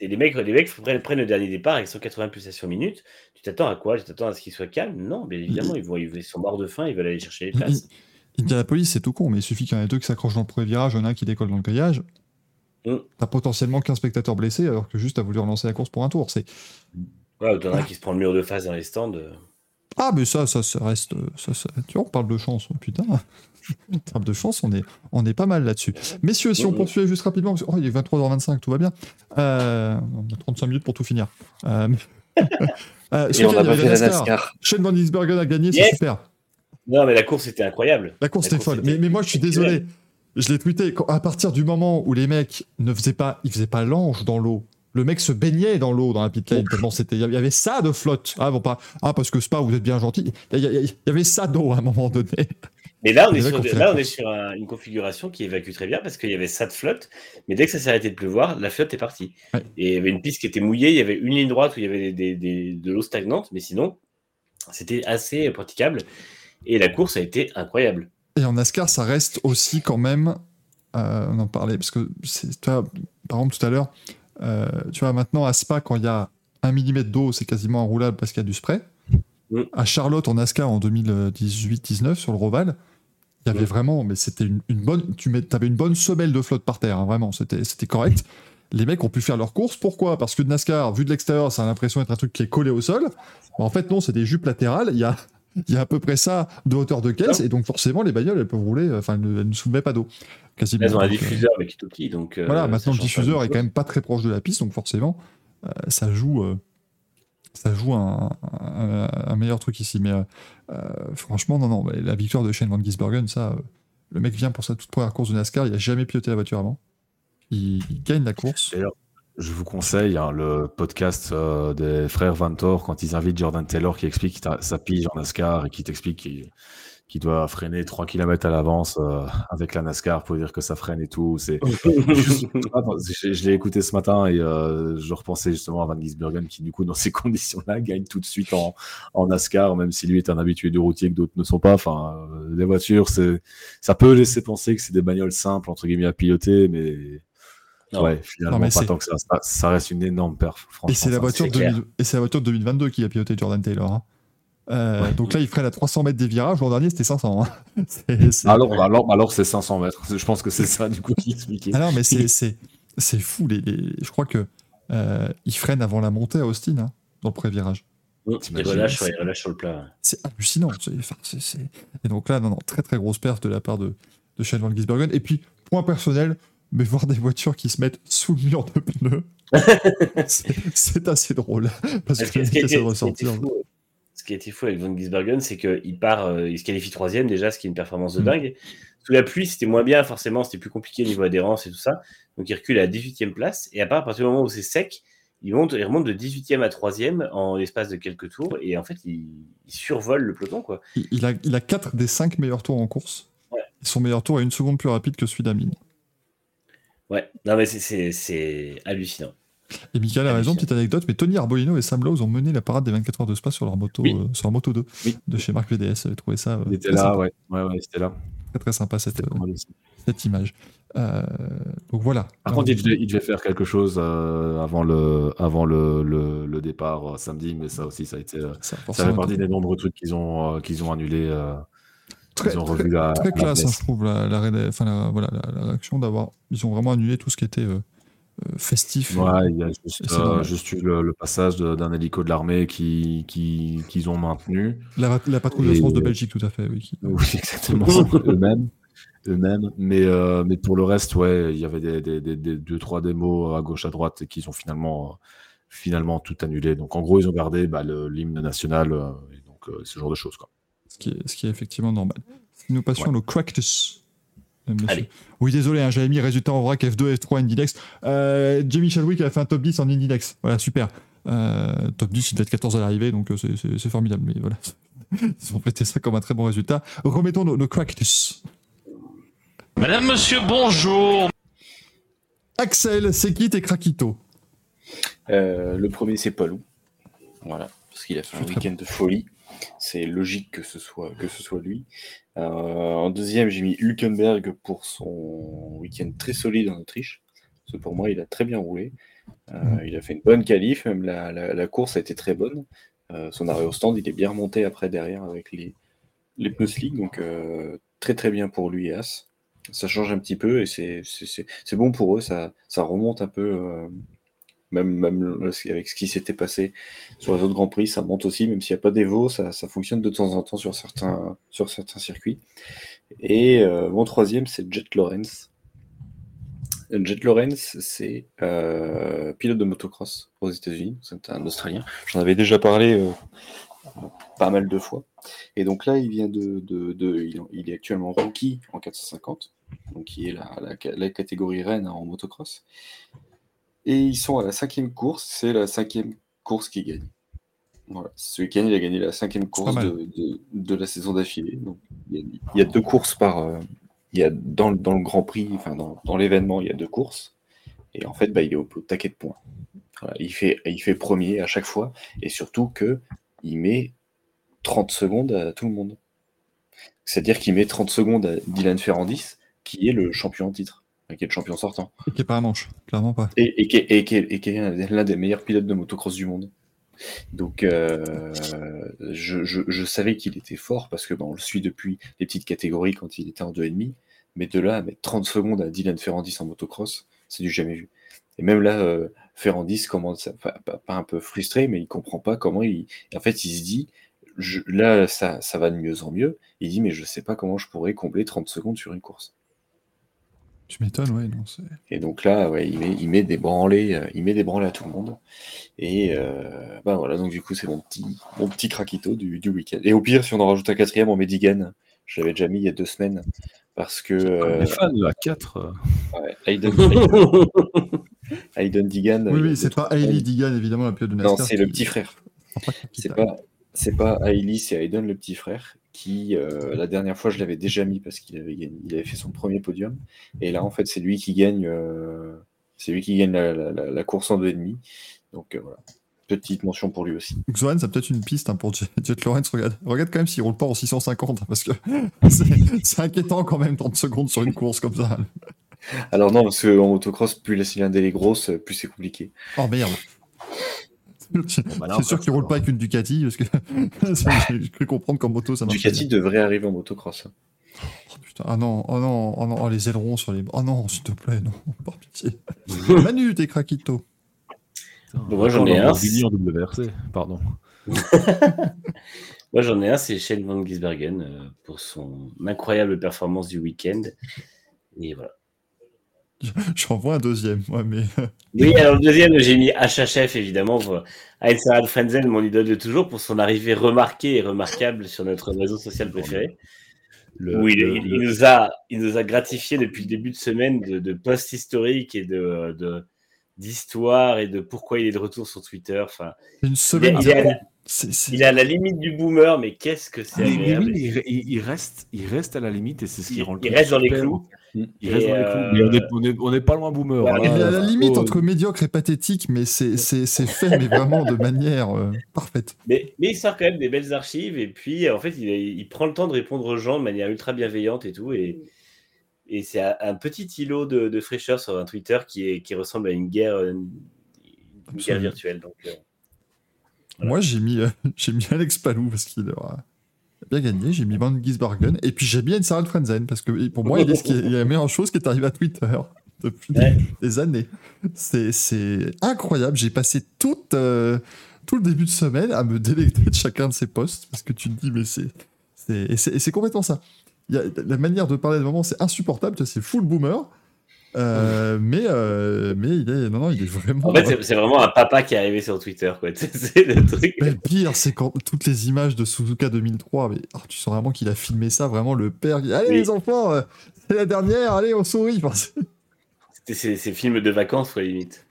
Speaker 3: et les mecs, les mecs prennent, prennent le dernier départ avec 180 pulsations minutes. Tu t'attends à quoi? Tu t'attends à ce qu'ils soient calmes Non, bien évidemment, ils, vont, ils sont morts de faim, ils veulent aller chercher les places.
Speaker 2: Indianapolis, c'est tout con, mais il suffit qu'il y en ait deux qui s'accrochent dans le premier virage, il y en a un qui décolle dans le grillage.
Speaker 3: Mm.
Speaker 2: T'as potentiellement 15 spectateurs blessés alors que juste t'as voulu relancer la course pour un tour. C'est
Speaker 3: Ouais, t'en as un qui se prend le mur de face dans les stands. euh.
Speaker 2: ah mais ça, ça, ça reste, ça, ça- tu vois, on parle de chance, oh, putain. En termes de chance, on est, on est pas mal là-dessus. Messieurs, si on poursuit juste rapidement, oh, il est 23h25, tout va bien. Euh, on a 35 minutes pour tout finir. Euh, euh,
Speaker 4: Et on a
Speaker 2: il y
Speaker 4: pas
Speaker 2: avait
Speaker 4: fait la
Speaker 2: NASCAR.
Speaker 4: NASCAR.
Speaker 2: Shane a gagné, c'est super.
Speaker 3: Non, mais la course était incroyable.
Speaker 2: La course
Speaker 3: La
Speaker 2: était
Speaker 3: course
Speaker 2: folle.
Speaker 3: était
Speaker 2: Mais, mais moi, je suis désolé. Je l'ai tweeté. À partir du moment où les mecs ne faisaient pas, ils faisaient pas l'ange dans l'eau. Le mec se baignait dans l'eau dans la pit lane tellement c'était. Il y avait ça de flotte. Ah bon pas. Ah parce que Spa, vous êtes bien gentil. Il y avait ça d'eau à un moment donné.
Speaker 3: Mais là, on est sur, là, on est sur un- une configuration qui évacue très bien parce qu'il y avait ça de flotte. Mais dès que ça s'est arrêté de pleuvoir, la flotte est partie.
Speaker 2: Ouais.
Speaker 3: Et il y avait une piste qui était mouillée. Il y avait une ligne droite où il y avait des- des- des- de l'eau stagnante. Mais sinon, c'était assez praticable. Et la course a été incroyable.
Speaker 2: Et en NASCAR, ça reste aussi quand même. euh, on en parlait parce que c'est. Par exemple, tout à l'heure, euh, tu vois, maintenant à Spa, quand il y a un millimètre d'eau, c'est quasiment enroulable parce qu'il y a du spray.
Speaker 3: Mm.
Speaker 2: À Charlotte, en NASCAR, en 2018-19, sur le Roval, il y avait
Speaker 3: Mm.
Speaker 2: vraiment, mais c'était une, une bonne, tu mets, avais une bonne semelle de flotte par terre, hein, vraiment, c'était, c'était correct. Les mecs ont pu faire leur course. Pourquoi? Parce que de NASCAR, vu de l'extérieur, ça a l'impression d'être un truc qui est collé au sol. Bon, en fait, non, c'est des jupes latérales. Il y a, il y a à peu près ça de hauteur de caisse, et donc forcément, les bagnoles, elles peuvent rouler. euh, Enfin, elles ne, elles ne soulevaient pas d'eau. Quasiment.
Speaker 3: Elles ont un
Speaker 2: euh,
Speaker 3: diffuseur, mais qui est tout petit. Donc, euh,
Speaker 2: voilà, maintenant le diffuseur est quand même pas très proche de la piste, donc forcément, euh, ça joue, euh, ça joue un, meilleur truc ici. Mais euh, euh, franchement, non, non, la victoire de Shane Van Gisbergen, ça, euh, le mec vient pour sa toute première course de NASCAR, il a jamais piloté la voiture avant. Il, gagne la course.
Speaker 6: Je vous conseille hein, le podcast des frères Vantor quand ils invitent Jordan Taylor qui explique sa pige en NASCAR et qui t'explique qu'il doit freiner 3 km à l'avance euh, avec la NASCAR pour dire que ça freine et tout. C'est je, je l'ai écouté ce matin et euh, je repensais justement à Van Gisbergen qui, du coup, dans ces conditions-là, gagne tout de suite en, en NASCAR, même si lui est un habitué du routier que d'autres ne sont pas. Enfin, euh, les voitures, c'est, ça peut laisser penser que c'est des bagnoles simples, entre guillemets, à piloter, mais
Speaker 3: Non.
Speaker 6: ouais, finalement,
Speaker 2: Non, mais
Speaker 6: pas
Speaker 2: c'est-
Speaker 6: tant que ça. ça. ça reste une énorme perf, franchement.
Speaker 2: Et c'est la, voiture
Speaker 3: c'est
Speaker 2: de
Speaker 3: clair.
Speaker 2: 2000 et c'est la voiture de 2022 qui a piloté Jordan Taylor. hein. Euh,
Speaker 6: Ouais.
Speaker 2: Donc là, il freine à 300 mètres des virages. L'an dernier, c'était 500. hein. C'est- c'est-
Speaker 6: Alors, alors, alors c'est 500 mètres. Je pense que c'est ça, du coup, qui expliquait.
Speaker 2: Ah non, mais c'est, c'est, c'est fou. Les, les- Je crois que euh, il freine avant la montée à Austin, hein, dans le pré-virage.
Speaker 3: Il
Speaker 6: T'imagines,
Speaker 3: relâche, ouais, il relâche sur le plat.
Speaker 2: C'est hallucinant. c'est- enfin, c'est- c'est- Et donc là, non, non, très très grosse perte de la part de, de Shane Van Gisbergen. Et puis, point personnel, mais voir des voitures qui se mettent sous le mur de pneus, c'est, c'est assez drôle. Parce
Speaker 3: Ce
Speaker 2: que
Speaker 3: qui,
Speaker 2: le
Speaker 3: ce qui a
Speaker 2: mec
Speaker 3: été,
Speaker 2: essaie de
Speaker 3: ce qui a été
Speaker 2: ressortir.
Speaker 3: fou, ce qui a été fou avec Van Gisbergen, c'est qu'il part, euh, il se qualifie troisième déjà, ce qui est une performance de
Speaker 2: Mm.
Speaker 3: dingue. Sous la pluie, c'était moins bien, forcément, c'était plus compliqué au niveau adhérence et tout ça. Donc il recule à la 18e place. Et à part à partir du moment où c'est sec, il, monte, il remonte de 18e à 3e en l'espace de quelques tours. Et en fait, il, il survole le peloton. Quoi.
Speaker 2: Il, a, il a 4 des 5 meilleurs tours en course.
Speaker 3: Ouais.
Speaker 2: Son meilleur tour est une seconde plus rapide que celui d'Amine.
Speaker 3: Ouais, non, mais c'est hallucinant.
Speaker 2: Et Michael a raison,
Speaker 3: Hallucinant.
Speaker 2: petite anecdote, mais Tony Arbolino et Sam Lowe ont mené la parade des 24 heures de Spa sur leur moto,
Speaker 6: Oui.
Speaker 2: euh, sur leur moto 2
Speaker 6: Oui.
Speaker 2: de chez Marc VDS. J'avais trouvé ça euh,
Speaker 6: Il était là, ouais. Ouais, ouais, c'était là.
Speaker 2: très très sympa cette, euh, cette image. Euh, donc voilà.
Speaker 6: Par contre, il devait, il devait faire quelque chose avant le, avant le, le, le départ samedi, mais ça aussi, ça a été.
Speaker 2: ça,
Speaker 6: ça fait partie des nombreux trucs qu'ils ont, qu'ils ont annulés.
Speaker 2: très,
Speaker 6: ils ont
Speaker 2: très-
Speaker 6: revu la.
Speaker 2: très
Speaker 6: la
Speaker 2: classe, hein, je trouve, la, la, voilà, réaction d'avoir. Ils ont vraiment annulé tout ce qui était euh, festif.
Speaker 6: Ouais, il y a juste, euh, juste eu le, le passage d'un hélico de l'armée qui, qui, qu'ils ont maintenu.
Speaker 2: La, la patrouille de France de Belgique, tout à fait, oui. qui-
Speaker 6: Oui, exactement. eux-mêmes. Eux-mêmes. Mais, euh, mais pour le reste, ouais, il y avait des, des, des, des- deux, trois démos à gauche, à droite et qu'ils ont finalement, euh, finalement tout annulé. Donc en gros, ils ont gardé bah, l'hymne national euh, et donc euh, ce genre de choses. Quoi.
Speaker 2: ce, qui est, ce qui est effectivement normal. Nous passions
Speaker 6: Ouais.
Speaker 2: au Practice. Monsieur. Oui, désolé, hein, j'avais mis résultat en vrac F2, F3, Indidex. Euh, Jamie Chadwick a fait un top 10 en Indidex. Voilà, super. Euh, top 10, il devait être 14 à l'arrivée, donc euh, c'est- formidable. Mais voilà. Ils ont prêté ça comme un très bon résultat. Remettons nos, nos crackers.
Speaker 5: Madame, monsieur, bonjour.
Speaker 2: Axel, c'est qui tes craquitos
Speaker 4: Euh, le premier, c'est Palou. Voilà, parce qu'il a fait un week-end de folie. C'est logique que ce soit, que ce soit lui. Euh, en deuxième, j'ai mis Hülkenberg pour son week-end très solide en Autriche. Parce que pour moi, il a très bien roulé. Euh, il a fait une bonne qualif, même la, la- course a été très bonne. Euh, son arrêt au stand, il est bien remonté après derrière avec les, les pneus slick. Donc très très bien pour lui et As. Ça change un petit peu et c'est bon pour eux. Ça, ça remonte un peu. Même, avec ce qui s'était passé sur les autres Grands Prix, ça monte aussi, même s'il n'y a pas d'Evo, ça, ça fonctionne de temps en temps sur certains, circuits. Et euh, mon troisième, c'est Jet Lawrence. Jet Lawrence, c'est euh, pilote de motocross aux États-Unis, c'est un Australien. J'en avais déjà parlé euh, pas mal de fois. Et donc là, il vient de, il, est actuellement rookie en 450, donc qui est la catégorie reine en motocross. Et ils sont à la cinquième course, c'est la cinquième course qui gagne. Voilà. Ce week-end, il a gagné la cinquième course de, de- de la saison d'affilée. Donc, il y, a, il y a deux courses par. euh, il y a dans, le- dans le Grand Prix, enfin dans, dans l'événement, il y a deux courses. Et en fait, bah, il est au, taquet de points. Voilà. Il, fait, il fait premier à chaque fois. Et surtout que il met 30 secondes à tout le monde. C'est-à-dire qu'il met 30 secondes à Dylan Ferrandis, qui est le champion en titre, qui est le champion sortant.
Speaker 2: Et qui est pas un manche, clairement pas.
Speaker 4: Et, et qui est, et qui est- et qui est l'un des meilleurs pilotes de motocross du monde. Donc, euh, je, je- je savais qu'il était fort parce que bah, on le suit depuis les petites catégories quand il était en 2,5. Mais de là à mettre 30 secondes à Dylan Ferrandis en motocross, c'est du jamais vu. Et même là, euh, Ferrandis commence à, pas, pas- pas un peu frustré, mais il comprend pas comment il. En fait, il se dit je- là, ça, ça va de mieux en mieux. Il dit, mais je sais pas comment je pourrais combler 30 secondes sur une course.
Speaker 2: Tu m'étonnes, ouais. Non, c'est-
Speaker 4: Et donc là, ouais, il, met, il met des branlées, euh, il met des branlées à tout le monde. Et euh, ben voilà, donc du coup, c'est mon petit, mon petit craquito du, du week-end. Et au pire, si on en rajoute un quatrième, on met Digan. Je l'avais déjà mis il y a deux semaines. Parce que euh,
Speaker 6: Les fans, la 4.
Speaker 4: ouais, Hayden, Hayden, Hayden Digan.
Speaker 2: Oui, oui, c'est
Speaker 4: deux-
Speaker 2: pas Hailey Digan, évidemment, la pilote de
Speaker 4: Non,
Speaker 2: NASCAR.
Speaker 4: c'est le petit frère. C'est pas, c'est pas Hailey, c'est Hayden le petit frère qui, euh, la dernière fois, je l'avais déjà mis parce qu'il avait, gagné- il avait fait son premier podium. Et là, en fait, c'est lui qui gagne, euh, c'est lui qui gagne la, la- la- course en deux et demi. Donc euh, voilà, petite mention pour lui aussi.
Speaker 2: Xoan, c'est peut-être une piste hein, pour Jet, Jet Lawrence. Regarde, regarde quand même s'il roule pas en 650, hein, parce que c'est c'est inquiétant quand même 30 secondes sur une course comme ça.
Speaker 4: Alors non, parce qu'en motocross, plus la cylindrée est grosse, plus c'est compliqué.
Speaker 2: Oh merde. C'est
Speaker 6: bah là,
Speaker 2: sûr qu'il roule
Speaker 6: c'est
Speaker 2: pas avec une Ducati, parce que j'ai cru comprendre qu'en moto ça marche.
Speaker 4: Ducati devrait arriver en motocross.
Speaker 2: Oh, putain, ah non, oh non, oh non, oh, les ailerons sur les. Oh non, s'il te plaît, non, par pitié. Manu, t'es craquito.
Speaker 3: Bon, moi, j'en ai un.
Speaker 6: Lamborghini en WRC, pardon.
Speaker 3: Moi, j'en ai un, c'est Shane Van Gisbergen euh, pour son incroyable performance du week-end. Et voilà.
Speaker 2: J'en vois un deuxième, moi, mais.
Speaker 3: Oui, alors le deuxième, j'ai mis HHF évidemment pour Aelsarad Frenzel, mon idole de toujours, pour son arrivée remarquée et remarquable sur notre réseau social préféré.
Speaker 6: Le,
Speaker 3: Où il,
Speaker 6: le-
Speaker 3: il- il
Speaker 6: le-
Speaker 3: nous a, il nous a gratifié depuis le début de semaine de, de posts historiques et de, de- d'histoires et de pourquoi il est de retour sur Twitter. Enfin,
Speaker 2: Une semaine.
Speaker 3: il est à la- il est à la limite du boomer, mais qu'est-ce que c'est
Speaker 6: Ah, oui, il, il- il reste, il reste à la limite et c'est ce qui
Speaker 3: Il-
Speaker 6: rend le
Speaker 3: il reste dans les clous.
Speaker 6: Il
Speaker 3: Et,
Speaker 6: reste dans les
Speaker 3: euh,
Speaker 6: clous. Mais on est, on est- on est pas loin boomer.
Speaker 3: Voilà.
Speaker 2: À la limite
Speaker 6: oh,
Speaker 2: entre médiocre et pathétique, mais c'est fait, mais vraiment de manière euh, parfaite.
Speaker 3: Mais, mais il sort quand même des belles archives et puis en fait il, il prend le temps de répondre aux gens de manière ultra bienveillante et tout et, et c'est un, petit îlot de, de fraîcheur sur un Twitter qui, est, qui ressemble à une guerre, une, une guerre
Speaker 2: Absolument.
Speaker 3: virtuelle. Donc, euh, Voilà.
Speaker 2: Moi, j'ai mis, euh, j'ai mis Alex Palou parce qu'il aura bien gagné. J'ai mis Van Gisbergen. Et puis, j'ai mis Sarah Frenzen parce que pour moi, il est, il est la meilleure chose qui est arrivée à Twitter depuis
Speaker 3: Ouais.
Speaker 2: des années. C'est incroyable. J'ai passé toute, euh, tout le début de semaine à me délecter de chacun de ses posts parce que tu te dis, mais c'est. Et c'est complètement ça. Y a, la manière de parler de moment, c'est insupportable. C'est full boomer. Euh, mais, euh, mais il est, non, non, il est vraiment.
Speaker 3: en fait, c'est- c'est vraiment un papa qui est arrivé sur Twitter. Quoi. C'est c'est le truc.
Speaker 2: Mais le pire, c'est quand toutes les images de Suzuka 2003, mais oh, tu sens vraiment qu'il a filmé ça, vraiment le père. qui- Allez
Speaker 3: Oui.
Speaker 2: les enfants, euh, c'est la dernière, allez on sourit. Enfin, c'est-
Speaker 3: C'était ces films de vacances, quoi, limite.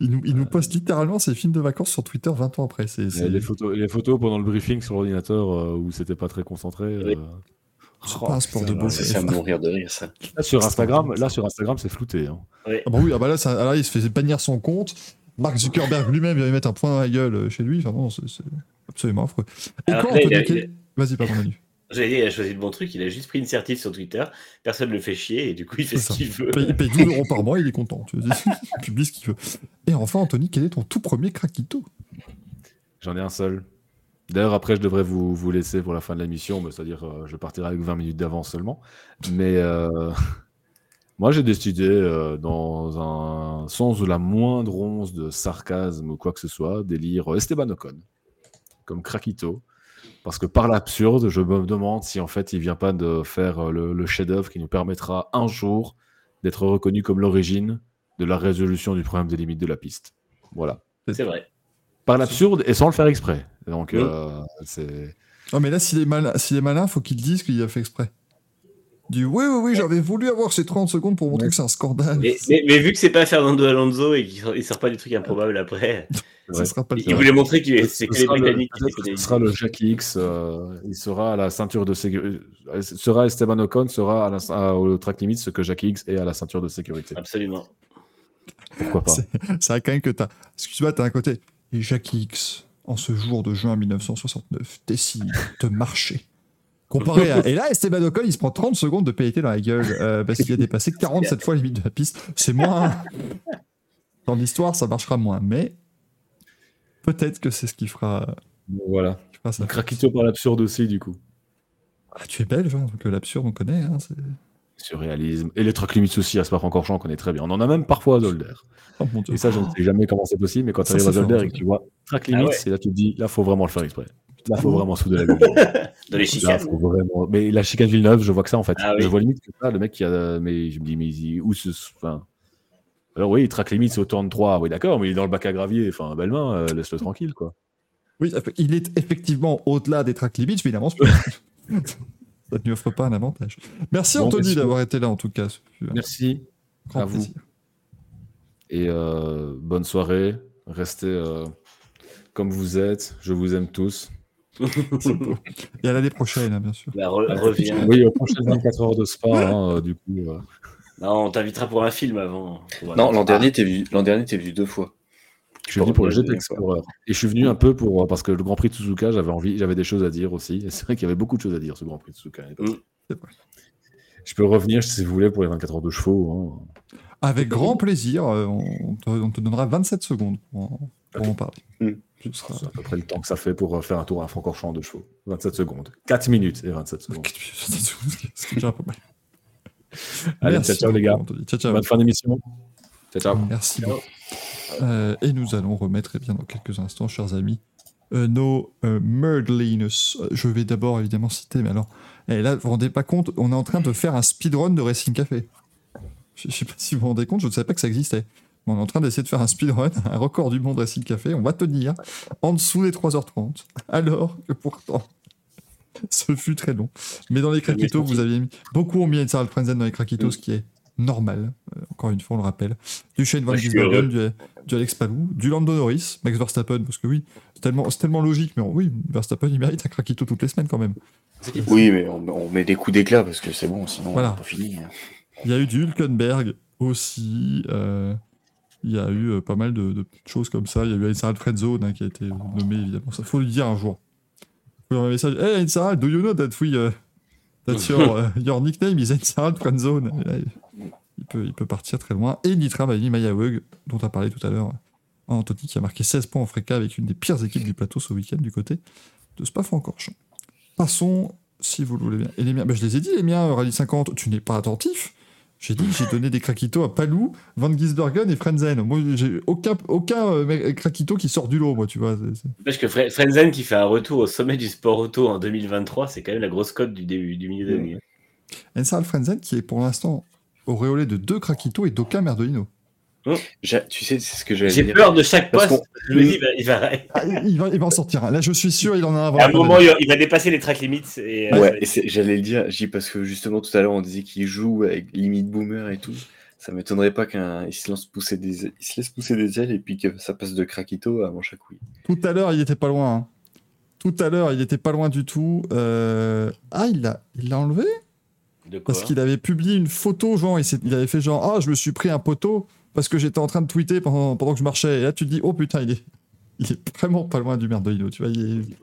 Speaker 2: Il nous, il nous poste littéralement ses films de vacances sur Twitter 20 ans après. C'est, c'est-
Speaker 6: Et Les photos, les photos pendant le briefing sur l'ordinateur euh, où c'était pas très concentré.
Speaker 3: Oui.
Speaker 6: Euh,
Speaker 2: c'est
Speaker 6: oh,
Speaker 2: pas un sport de beau.
Speaker 4: C'est ça, mourir de rire, ça.
Speaker 6: Là, sur Instagram, là sur Instagram, c'est flouté. hein.
Speaker 2: Ah bah oui, ah bah là, ça, là, il se fait bannir son compte. Mark Zuckerberg lui-même vient lui mettre un point dans la gueule euh, chez lui. Enfin, c'est, absolument affreux. Et
Speaker 3: Alors
Speaker 2: quand
Speaker 3: il
Speaker 2: Anthony
Speaker 3: a-
Speaker 2: Vas-y, pardon, Manu.
Speaker 3: J'allais dire, il a choisi le bon truc, il a juste pris une certif sur Twitter, personne ne le fait chier et du coup il fait ce qu'il veut.
Speaker 2: Il paye, il paye 12 euros par mois, il est content. Tu vois, il publie ce qu'il veut. Et enfin, Anthony, quel est ton tout premier craquito?
Speaker 6: J'en ai un seul. D'ailleurs, après, je devrais vous, vous laisser pour la fin de l'émission, c'est-à-dire, euh, je partirai avec 20 minutes d'avance seulement. Mais euh, moi, j'ai décidé, euh, dans un sens de la moindre once de sarcasme ou quoi que ce soit, d'élire Esteban Ocon comme craquito. Parce que par l'absurde, je me demande si en fait il vient pas de faire euh, le, le chef-d'œuvre qui nous permettra un jour d'être reconnu comme l'origine de la résolution du problème des limites de la piste. Voilà.
Speaker 3: C'est vrai.
Speaker 6: Par l'absurde et sans le faire exprès. Donc,
Speaker 3: Oui.
Speaker 6: euh, c'est.
Speaker 2: Non, mais là, s'il est, malin, s'il est malin, faut qu'il dise qu'il a fait exprès. Dit Oui, oui, oui, j'avais voulu avoir ces 30 secondes pour montrer que c'est un scandale.
Speaker 3: Mais, mais- mais vu que c'est pas Fernando Alonso et qu'il sort, sort pas des trucs improbables après,
Speaker 2: Ça sera pas le
Speaker 3: il voulait montrer que
Speaker 6: Ce
Speaker 3: c'est que les
Speaker 6: sera le-
Speaker 3: Britanniques
Speaker 6: ce sera le Jackie X, euh, il sera à la ceinture de sécurité. Sera Esteban Ocon, sera à la- à- au track limit ce que Jackie X est à la ceinture de sécurité.
Speaker 3: Absolument.
Speaker 6: Pourquoi pas?
Speaker 2: C'est- vrai quand même que t'as. Excuse-moi, t'as un côté. Et Jacques X, en ce jour de juin 1969, décide de marcher. Comparé à. Et là, Esteban Ocon, il se prend 30 secondes de pénalité dans la gueule euh, parce qu'il a dépassé 47 fois la limite de la piste. C'est moins. Dans l'histoire, ça marchera moins. Mais peut-être que c'est ce qui fera.
Speaker 6: Voilà.
Speaker 2: qui fera ça.
Speaker 6: Craquito par l'absurde aussi, du coup.
Speaker 2: Ah, tu es belge, hein, donc l'absurde, on connaît. Hein,
Speaker 6: Surréalisme. Et les track limits aussi à Spa-Francorchamps, on connaît très bien. On en a même parfois à Zolder.
Speaker 2: oh.
Speaker 6: Et ça, je ne sais jamais comment c'est possible, mais quand tu arrives à Zolder et que tu vois track
Speaker 3: Ah
Speaker 6: limits,
Speaker 3: ouais.
Speaker 6: et là tu te dis, là, faut vraiment le faire exprès. Là, faut
Speaker 2: Ah
Speaker 6: vraiment souder la gueule.
Speaker 3: Dans les
Speaker 6: Là,
Speaker 3: chicanes.
Speaker 6: faut vraiment... Mais la chicane Villeneuve, je vois que ça en fait.
Speaker 3: Ah oui.
Speaker 6: Je vois limite que ça, le mec qui a. Mais je me dis, mais il- où ce. Enfin... Alors oui, il track limite, c'est au tourne 3. Oui, d'accord, mais il est dans le bac à gravier. Enfin, belle main, euh, laisse-le tranquille, quoi.
Speaker 2: Oui, il est effectivement au-delà des track limits, mais il avance plus. Ça ne lui offre pas un avantage. Merci
Speaker 6: Bon,
Speaker 2: Anthony d'avoir été là en tout cas.
Speaker 6: Merci.
Speaker 2: grand
Speaker 6: à vous.
Speaker 2: plaisir.
Speaker 6: Et euh, bonne soirée. Restez euh, comme vous êtes. Je vous aime tous.
Speaker 2: Et à l'année prochaine, hein, bien sûr.
Speaker 3: Bah, re- reviens.
Speaker 6: Oui, aux prochaines 24 heures de spa, hein, euh, du coup. euh.
Speaker 3: Non, on t'invitera pour un film avant.
Speaker 4: Non, l'an dernier, t'es venu, l'an dernier, t'es venu deux fois.
Speaker 6: Je suis venu pour le GT. Explorer. Et je suis venu un peu pour euh, parce que le Grand Prix de Suzuka, j'avais envie, j'avais des choses à dire aussi. Et c'est vrai qu'il y avait beaucoup de choses à dire ce Grand Prix de Suzuka.
Speaker 3: Mm.
Speaker 2: C'est vrai.
Speaker 6: Je peux revenir si vous voulez pour les 24 heures de chevaux. hein.
Speaker 2: Avec grand plaisir, euh, on te, on te donnera 27 secondes pour en, pour en parler.
Speaker 4: Mm.
Speaker 6: C'est à peu près le temps que ça fait pour euh, faire un tour à Francorchamps de chevaux. 27 secondes. 4 minutes et 27 secondes.
Speaker 2: Ce qui est déjà pas mal.
Speaker 6: Allez,
Speaker 2: Merci
Speaker 6: ciao, ciao, les gars.
Speaker 2: Ciao, ciao.
Speaker 6: Bonne fin d'émission. Ciao, ciao.
Speaker 2: Merci beaucoup. Euh, et nous allons remettre eh bien, dans quelques instants, chers amis, euh, nos euh, Je vais d'abord évidemment citer, mais alors, eh, là, vous vous rendez pas compte, on est en train de faire un speedrun de Racing Café. Je, je sais pas si vous vous rendez compte, je ne savais pas que ça existait. Mais on est en train d'essayer de faire un speedrun, un record du monde Racing Café. On va tenir en dessous des 3h30, alors que pourtant, ce fut très long. Mais dans les craquitos, vous aviez mis. Beaucoup ont mis Ensar Frenzen dans les craquitos, ce qui est normal. Euh, encore une fois, on le rappelle. Du Shane Van Gisbergen, du, du Alex Palou, du Lando Norris, Max Verstappen, parce que oui, c'est tellement, c'est tellement logique, mais on- oui, Verstappen, il mérite un craquito toutes les semaines quand même.
Speaker 4: Oui, mais on, on met des coups d'éclat parce que c'est bon, sinon
Speaker 2: Voilà.
Speaker 4: on pas fini. hein.
Speaker 2: Il y a eu du Hülkenberg aussi. euh, il y a eu euh, pas mal de, de petites choses comme ça. Il y a eu Ensar Fredzone hein, qui a été nommé, évidemment. Ça faut lui dire un jour. Faut lui un message. Hey, Ensar, do you know that we. uh, that's your, uh, your nickname is Ensar Fredzone. Il, peut, il peut partir très loin. Et Nitra Bali Mayaweg, dont on a parlé tout à l'heure. Anthony qui a marqué 16 points en Freca avec une des pires équipes du plateau ce week-end du côté de Spa-Francorchamps. Passons, si vous le voulez bien. Et les miens, bah, je les ai dit, les miens, Rallye 50, tu n'es pas attentif. J'ai dit que j'ai donné des craquitos à Palou, Van Gisbergen et Frenzen. Moi, j'ai aucun, aucun euh, craquito qui sort du lot, moi, tu vois.
Speaker 3: Parce que Fre- Frenzen qui fait un retour au sommet du sport auto en 2023, c'est quand même la grosse cote du début du milieu d'année.
Speaker 2: Ensar Frenzen qui est pour l'instant auréolé de deux craquitos et d'aucun Merdolino.
Speaker 4: J'a- Tu sais, c'est ce que j'allais
Speaker 3: J'ai peur de chaque poste.
Speaker 4: qu'on-
Speaker 3: Je me dis, bah, il va,
Speaker 2: Ah, il, va, il va en sortir. Là, je suis sûr, il en a un.
Speaker 3: à un moment, il il va dépasser les track limits. Et, euh,
Speaker 4: Ouais, et c'est- j'allais le dire, parce que justement tout à l'heure on disait qu'il joue avec limite boomer et tout. Ça m'étonnerait pas qu'il se lance pousser des ailes, il se laisse pousser des ailes et puis que ça passe de Krakito à couilles.
Speaker 2: Tout à l'heure, il était pas loin. hein. Tout à l'heure, il était pas loin du tout. Euh, Ah, il l'a il l'a enlevé?
Speaker 3: De quoi
Speaker 2: Parce qu'il avait publié une photo, genre, il, avait fait genre, ah, je me suis pris un poteau parce que j'étais en train de tweeter pendant, pendant que je marchais. Et là, tu te dis, oh putain, il est, il est vraiment pas loin du merdolino. Tu vois, il est,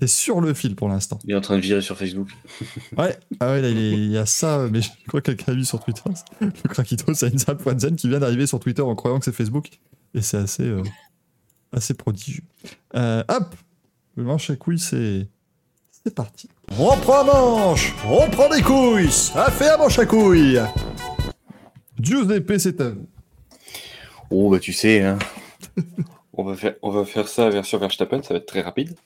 Speaker 2: c'est sur le fil pour l'instant.
Speaker 4: Il est en train de virer sur Facebook.
Speaker 2: Ouais, ah ouais, là, il, est- il y a ça, mais je crois que quelqu'un a vu sur Twitter. Le Krakito, c'est une Zen qui vient d'arriver sur Twitter en croyant que c'est Facebook. Et c'est assez, euh, assez prodigieux. Euh, hop Le manche à couilles, c'est. C'est parti. On prend un manche On prend des couilles Ça fait un manche à couilles Juice d'épée, c'est à vous.
Speaker 4: Oh, bah tu sais, hein. on, va faire, on va faire ça version Verstappen, ça va être très rapide.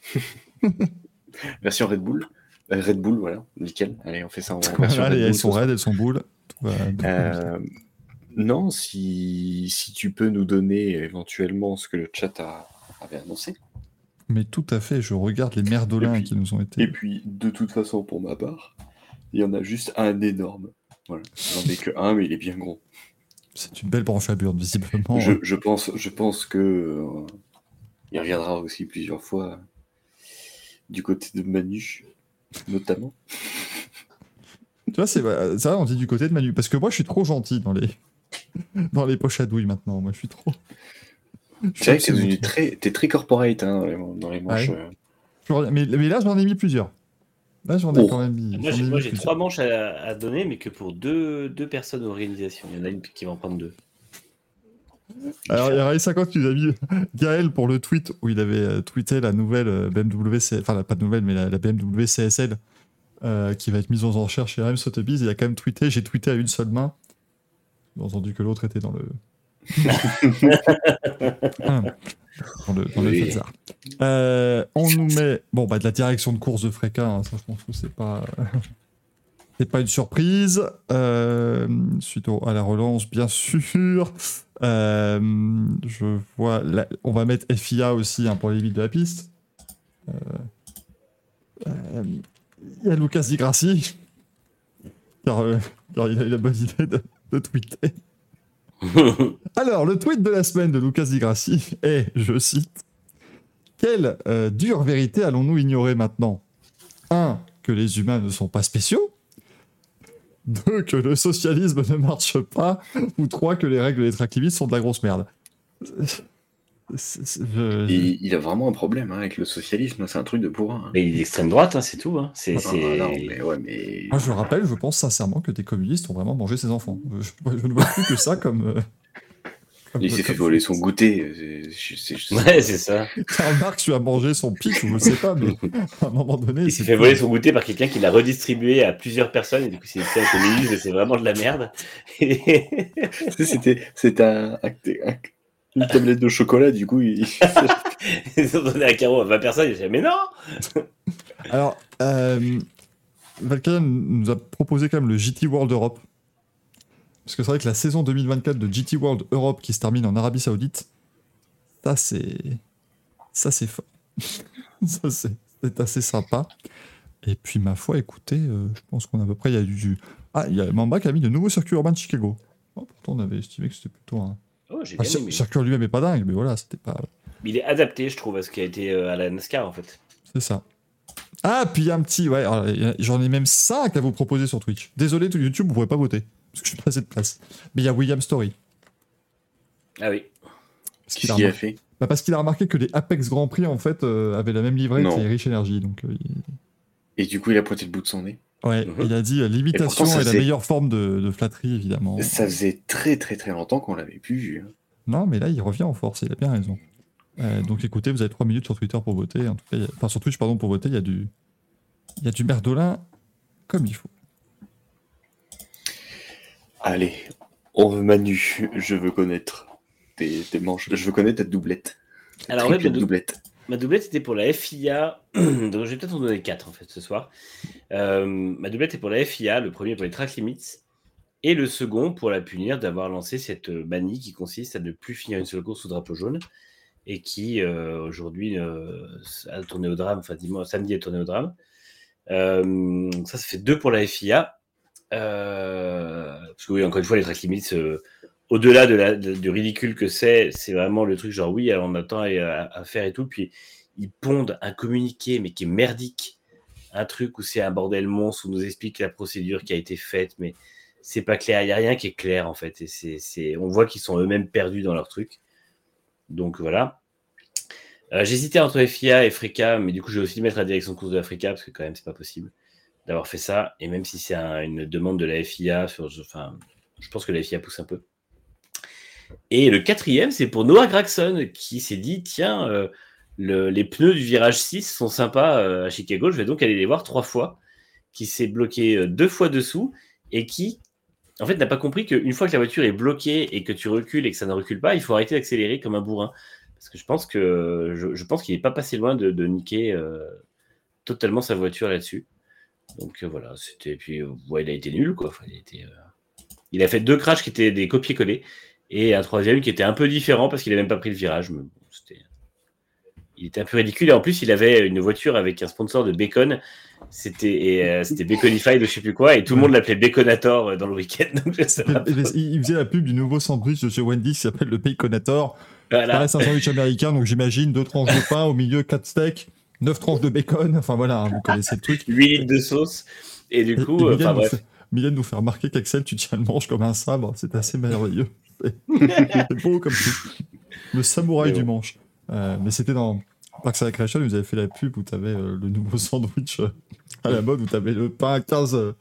Speaker 4: version Red Bull. Euh, Red Bull, voilà, nickel. Allez, on fait ça en version
Speaker 2: Voilà,
Speaker 4: Red
Speaker 2: et
Speaker 4: Bull.
Speaker 2: elles sont raides, elles sont boules.
Speaker 4: Euh, non, si, si tu peux nous donner éventuellement ce que le chat a, avait annoncé.
Speaker 2: Mais tout à fait, je regarde les merdolins
Speaker 4: puis-
Speaker 2: qui nous ont été.
Speaker 4: Et puis, de toute façon, pour ma part, il y en a juste un énorme. Voilà. J'en ai que un, mais il est bien gros.
Speaker 2: C'est une belle branche à burne, visiblement.
Speaker 4: Je, je pense, je pense que euh, il reviendra aussi plusieurs fois du côté de Manu, notamment.
Speaker 2: Tu vois, c'est c'est vrai, on dit du côté de Manu. Parce que moi, je suis trop gentil dans les, dans les poches à douille maintenant. Moi, je suis trop.
Speaker 4: C'est vrai que t'es devenu très, t'es très corporate hein, dans, les, dans les manches.
Speaker 2: Ouais.
Speaker 4: euh.
Speaker 2: Mais, mais là, j'en ai mis plusieurs. Là, j'en ai
Speaker 4: Oh.
Speaker 2: quand même mis.
Speaker 3: Moi, j'ai, moi, trois manches à, à donner, mais que pour deux, deux personnes organisation. Il y en a une qui va en prendre deux.
Speaker 2: Alors, il y a Ray 50 qui nous a mis Gaël pour le tweet où il avait euh, tweeté la nouvelle euh, BMW, enfin, la- pas de nouvelle, mais la, la BMW CSL euh, qui va être mise aux enchères chez RM Sotheby's. Il a quand même tweeté, j'ai tweeté à une seule main. J'ai entendu que l'autre était dans le. Ah, dans le, dans le
Speaker 4: Oui.
Speaker 2: Fezard. Euh, on nous met bon bah de la direction de course de Fréca, hein, ça je pense que c'est pas c'est pas une surprise. Euh, suite au- à la relance, bien sûr. Euh, je vois, la- on va mettre FIA aussi hein, pour les limites de la piste. Il y a Lucas Di Grassi, car, car il a eu la bonne idée de, de tweeter. Alors, le tweet de la semaine de Lucas Di Grassi est, je cite, Quelle euh, dure vérité allons-nous ignorer maintenant? 1. Que les humains ne sont pas spéciaux 2. Que le socialisme ne marche pas Ou 3. Que les règles des track limits sont de la grosse merde je-
Speaker 4: Il, il a vraiment un problème hein, avec le socialisme, c'est un truc de bourrin. hein.
Speaker 3: Mais il est d'extrême droite, hein, c'est tout. Hein. C'est,
Speaker 4: Ah,
Speaker 3: c'est...
Speaker 4: non, mais ouais, mais.
Speaker 2: Moi, je le rappelle, je pense sincèrement que des communistes ont vraiment mangé ses enfants. Je, je ne vois plus que ça comme. euh, comme-
Speaker 4: Il s'est fait voler son goûter. c'est- c'est- c'est-
Speaker 3: Ouais, c'est ça.
Speaker 2: Karl Marx lui a mangé son pic, je sais pas, mais à un moment donné.
Speaker 3: Il s'est fait voler son goûter par quelqu'un qui l'a redistribué à plusieurs personnes. Et du coup, c'est un communiste, c'est vraiment de la merde.
Speaker 4: C'était c'était un, un- un- une tablette de chocolat, du coup. Il...
Speaker 3: Ils ont donné un carreau à 20 personnes. Il a dit, mais non
Speaker 2: Alors, euh, nous a proposé quand même le GT World Europe. Parce que c'est vrai que la saison 2024 de GT World Europe qui se termine en Arabie Saoudite, ça c'est. Ça c'est fort. ça c'est c'est assez sympa. Et puis, ma foi, écoutez, euh, je pense qu'on a à peu près. Il y a du. Ah, il y a Mamba qui a mis le nouveau circuit urbain de Chicago. Oh, pourtant, on avait estimé que c'était plutôt un.
Speaker 3: Oh, j'ai bien aimé.
Speaker 2: lui-même est pas dingue, mais voilà, c'était pas.
Speaker 3: Mais Il est adapté, je trouve, à ce qui a été euh, à la NASCAR, en fait.
Speaker 2: C'est ça. Ah, puis il y a un petit. Ouais, j'en ai même 5 à vous proposer sur Twitch. Désolé, tout YouTube, vous pourrez pas voter. Parce que je suis pas assez de place. Mais il y a William Story.
Speaker 3: Ah oui.
Speaker 2: Parce qu'il a, remarqué...
Speaker 4: fait?
Speaker 2: Bah, parce qu'il a remarqué que les Apex Grand Prix, en fait, euh, avaient la même livrée que les Rich Energy. Donc, euh, il...
Speaker 4: Et du coup, il a pointé le bout de son nez.
Speaker 2: Ouais,
Speaker 3: Mhm.
Speaker 2: il a dit euh, l'imitation est la
Speaker 4: faisait-
Speaker 2: meilleure forme de, de flatterie, évidemment.
Speaker 4: Ça faisait très très très longtemps qu'on l'avait plus vu. hein.
Speaker 2: Non, mais là, il revient en force, il a bien raison. Euh, donc écoutez, vous avez 3 minutes sur Twitter pour voter. En tout cas, a- enfin, sur Twitch, pardon, pour voter, il y a du. Il y a du merdolin comme il faut.
Speaker 4: Allez, on veut Manu, je veux connaître tes, tes manches, je veux connaître ta doublette.
Speaker 3: Alors, ouais,
Speaker 4: doublette.
Speaker 3: Ma doublette était pour la FIA, donc je vais peut-être en donner 4 en fait ce soir. Euh, ma doublette est pour la FIA, le premier pour les track limits, et le second pour la punir d'avoir lancé cette euh, manie qui consiste à ne plus finir une seule course sous drapeau jaune, et qui euh, aujourd'hui euh, a tourné au drame, enfin dimanche, samedi a tourné au drame. Euh, ça, ça fait deux pour la FIA. Euh, parce que oui, encore une fois, les track limits, euh, au-delà de la, ridicule que c'est, c'est vraiment le truc genre oui, on attend à, faire et tout. Puis ils pondent un communiqué, mais qui est merdique. Un truc où c'est un bordel monstre, où on nous explique la procédure qui a été faite, mais c'est pas clair. Il n'y a rien qui est clair en fait. Et c'est, c'est, on voit qu'ils sont eux-mêmes perdus dans leur truc. Donc voilà. Euh, J'hésitais entre FIA et Freka, mais du coup, je vais aussi mettre la direction de course de la Freka parce que quand même, c'est pas possible d'avoir fait ça. Et même si c'est un- une demande de la FIA, sur, enfin, je pense que la FIA pousse un peu. Et le quatrième, c'est pour Noah Gragson qui s'est dit tiens, euh, le- les pneus du virage 6 sont sympas euh, à Chicago, je vais donc aller les voir trois fois. Qui s'est bloqué euh, deux fois dessous et qui, en fait, n'a pas compris qu'une fois que la voiture est bloquée et que tu recules et que ça ne recule pas, il faut arrêter d'accélérer comme un bourrin. Parce que je pense je, qu'il n'est pas passé loin de, niquer totalement sa voiture là-dessus. Donc voilà, c'était. Puis il a été nul, quoi. Il, a il a fait deux crashs qui étaient des copier-coller et un troisième qui était un peu différent parce qu'il n'a même pas pris le virage. Mais bon, c'était. Il était un peu ridicule et en plus il avait une voiture avec un sponsor de bacon. C'était et, euh, c'était Baconified ou je sais plus quoi et tout le monde l'appelait Baconator euh, dans le week-end.
Speaker 2: Il faisait la pub du nouveau sandwich de chez Wendy qui s'appelle le Baconator.
Speaker 3: Voilà.
Speaker 2: reste un sandwich américain, donc j'imagine deux tranches de pain, au milieu quatre steaks, neuf tranches de bacon. Enfin voilà, hein, vous connaissez le truc.
Speaker 3: 8 litres de sauce et du
Speaker 2: Et-
Speaker 3: coup,
Speaker 2: et
Speaker 3: euh,
Speaker 2: Mylène
Speaker 3: enfin
Speaker 2: nous
Speaker 3: bref.
Speaker 2: fait- Mylène nous fait remarquer qu'Axel, tu tiens le manche comme un sabre. C'est assez merveilleux. C'est beau comme tout. Le samouraï du manche. Euh, mais c'était dans Parks and Recreation, vous avez fait la pub où tu avais le nouveau sandwich euh, à la mode, où tu avais le pain à 15, euh,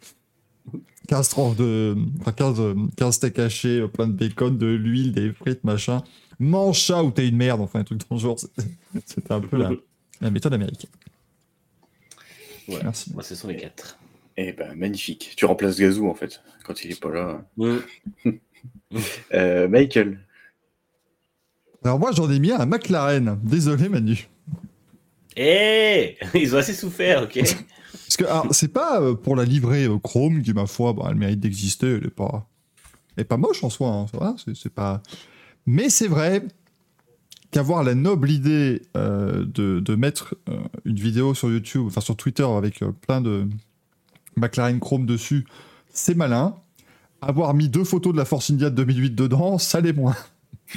Speaker 2: 15 tranches de. Enfin, 15, euh, 15 steaks hachés, euh, plein de bacon, de l'huile, des frites, machin. Mange ça ou t'es une merde, enfin un truc dans le genre. C'était un peu la, la méthode américaine.
Speaker 3: Voilà.
Speaker 2: Merci.
Speaker 3: Moi, ce sont les quatre.
Speaker 4: Eh ben, magnifique. Tu remplaces Gazou, en fait, quand il est pas là. Euh, Michael.
Speaker 2: Alors moi j'en ai mis un à McLaren. Désolé Manu.
Speaker 3: Eh Ils ont assez souffert, ok
Speaker 2: Parce que alors, c'est pas euh, pour la livrée euh, Chrome qui, ma foi, bah, elle mérite d'exister. Elle est pas, elle est pas moche en soi. hein, c'est, c'est pas. Mais c'est vrai qu'avoir la noble idée euh, de, de mettre euh, une vidéo sur YouTube, enfin sur Twitter avec euh, plein de McLaren Chrome dessus, c'est malin. Avoir mis deux photos de la Force India de 2008 dedans, ça l'est moins.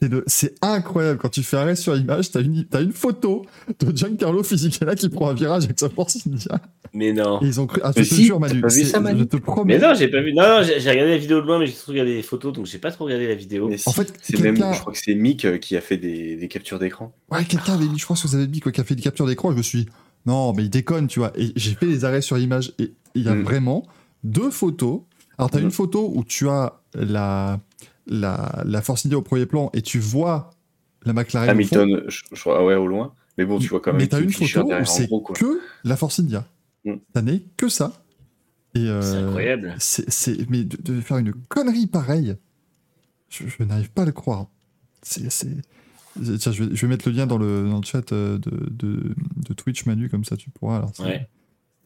Speaker 2: C'est le- C'est incroyable quand tu fais arrêt sur image, t'as une, t'as une photo de Giancarlo Fisichella qui prend un virage avec sa Force India.
Speaker 3: Mais non.
Speaker 2: Et ils ont cru. Ah, je
Speaker 4: Mais
Speaker 2: te
Speaker 4: si,
Speaker 2: jure, Manu.
Speaker 4: pas vu
Speaker 2: c'est-
Speaker 4: ça, Manu
Speaker 2: Je te promets.
Speaker 3: Mais non, j'ai pas vu. Non, non, j'ai j'ai regardé la vidéo de loin, mais j'ai surtout regardé les photos, donc j'ai pas trop regardé la vidéo.
Speaker 4: Mais si,
Speaker 2: En fait,
Speaker 4: c'est même,
Speaker 2: quelqu'un-
Speaker 4: je crois que c'est Mick euh, qui a fait des, des captures d'écran.
Speaker 2: Ouais, quelqu'un avait mis, je crois que vous avez dit, quoi, qui a fait des captures d'écran. Je me suis dit, non, mais il déconne, tu vois. Et j'ai fait les arrêts sur image. Et il y a
Speaker 4: Mm.
Speaker 2: vraiment deux photos. Alors, tu as
Speaker 4: Mm.
Speaker 2: une photo où tu as la, la, la Force India au premier plan et tu vois la McLaren. au fond.
Speaker 4: Hamilton, je, je crois, ouais, au loin. Mais bon, tu vois quand même
Speaker 2: mais t'as
Speaker 4: Kim
Speaker 2: une photo où c'est que la Force India.
Speaker 4: Mm.
Speaker 2: Ça n'est que ça. Euh,
Speaker 3: C'est incroyable.
Speaker 2: c'est- c'est- mais de, de faire une connerie pareille, je, je n'arrive pas à le croire. C'est, c'est- Tiens, je vais, je vais mettre le lien dans le, dans le chat euh, de, de, de Twitch Manu, comme ça tu pourras. Alors,
Speaker 3: Ouais.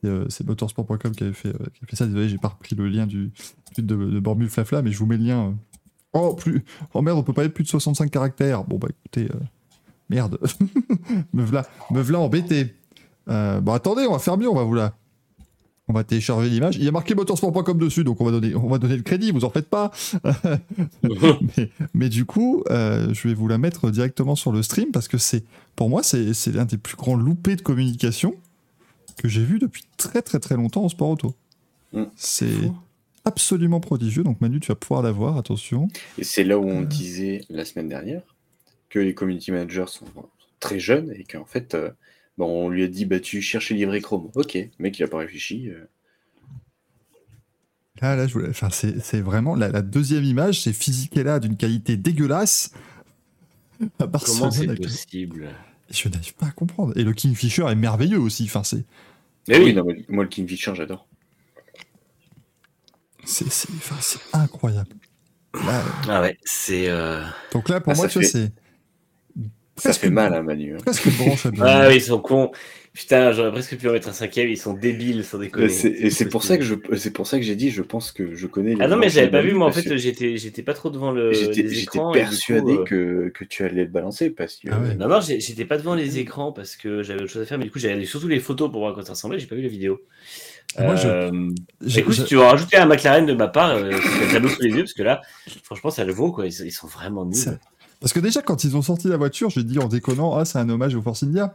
Speaker 2: C'est, euh, c'est motorsport.com qui avait, fait, euh, qui a fait ça. Désolé, j'ai pas repris le lien du tweet de, de Bormule Flafla, mais je vous mets le lien. euh. Oh, plus... oh merde, on peut pas être plus de 65 caractères. Bon, bah écoutez, euh, merde. me v'là embêté. Euh, bon, attendez, on va faire mieux, on va vous la. On va télécharger l'image. Il y a marqué motorsport.com dessus, donc on va donner, on va donner le crédit, vous en faites pas. mais, mais du coup, euh, je vais vous la mettre directement sur le stream parce que c'est, pour moi, c'est l'un des plus grands loupés de communication que j'ai vu depuis très très très longtemps en sport auto.
Speaker 4: Mm.
Speaker 2: C'est absolument prodigieux. Donc Manu, tu vas pouvoir la voir, attention.
Speaker 4: Et c'est là où on
Speaker 2: Euh.
Speaker 4: disait la semaine dernière que les community managers sont très jeunes et qu'en fait, euh, bon, on lui a dit bah, tu cherches les livrets Chrome. Ok, le mec il a pas réfléchi. euh.
Speaker 2: Là, là, je voulais- enfin, c'est c'est vraiment la, la deuxième image, c'est Physiquella d'une qualité dégueulasse. À
Speaker 3: Comment c'est possible?
Speaker 2: Je n'arrive pas à comprendre. Et le Kingfisher est merveilleux aussi. Enfin, c'est
Speaker 3: Mais
Speaker 4: oui,
Speaker 3: oui,
Speaker 4: non, mais moi le Kingfisher j'adore.
Speaker 2: c'est c'est- enfin, c'est incroyable. Là,
Speaker 3: Ah ouais, c'est. euh,
Speaker 2: donc là, pour
Speaker 4: Ah,
Speaker 2: moi,
Speaker 4: ça
Speaker 2: tu vois,
Speaker 4: fait-
Speaker 2: c'est
Speaker 4: Ça
Speaker 2: Presque
Speaker 4: fait mal à Manu. hein.
Speaker 2: presque branche à
Speaker 3: Ah oui, ils sont cons. Putain, j'aurais presque pu en mettre un cinquième, ils sont débiles, sans déconner.
Speaker 4: c'est- Et c'est pour ça que je, c'est pour ça que j'ai dit, je pense que je connais. les
Speaker 3: Ah non, mais j'avais pas vu, moi en fait, j'étais j'étais pas trop devant le,
Speaker 4: j'étais
Speaker 3: coup,
Speaker 4: persuadé
Speaker 3: euh,
Speaker 4: que, que tu allais le balancer parce que.
Speaker 2: Ah ouais.
Speaker 3: Non, non, j'étais pas devant les écrans parce que j'avais autre chose à faire, mais du coup, j'avais surtout les photos pour voir à quoi ça ressemblait, j'ai pas vu la vidéo.
Speaker 2: Moi, je-
Speaker 3: Euh,
Speaker 2: J'ai-
Speaker 3: écoute,
Speaker 2: j'ai-
Speaker 3: si tu veux en rajouter un McLaren de ma part, euh, tableau sous les yeux, parce que là, franchement, ça le vaut, quoi. Ils, ils sont vraiment nuls.
Speaker 2: Parce que déjà, quand ils ont sorti la voiture, j'ai dit en déconnant, ah, c'est un hommage au Force India.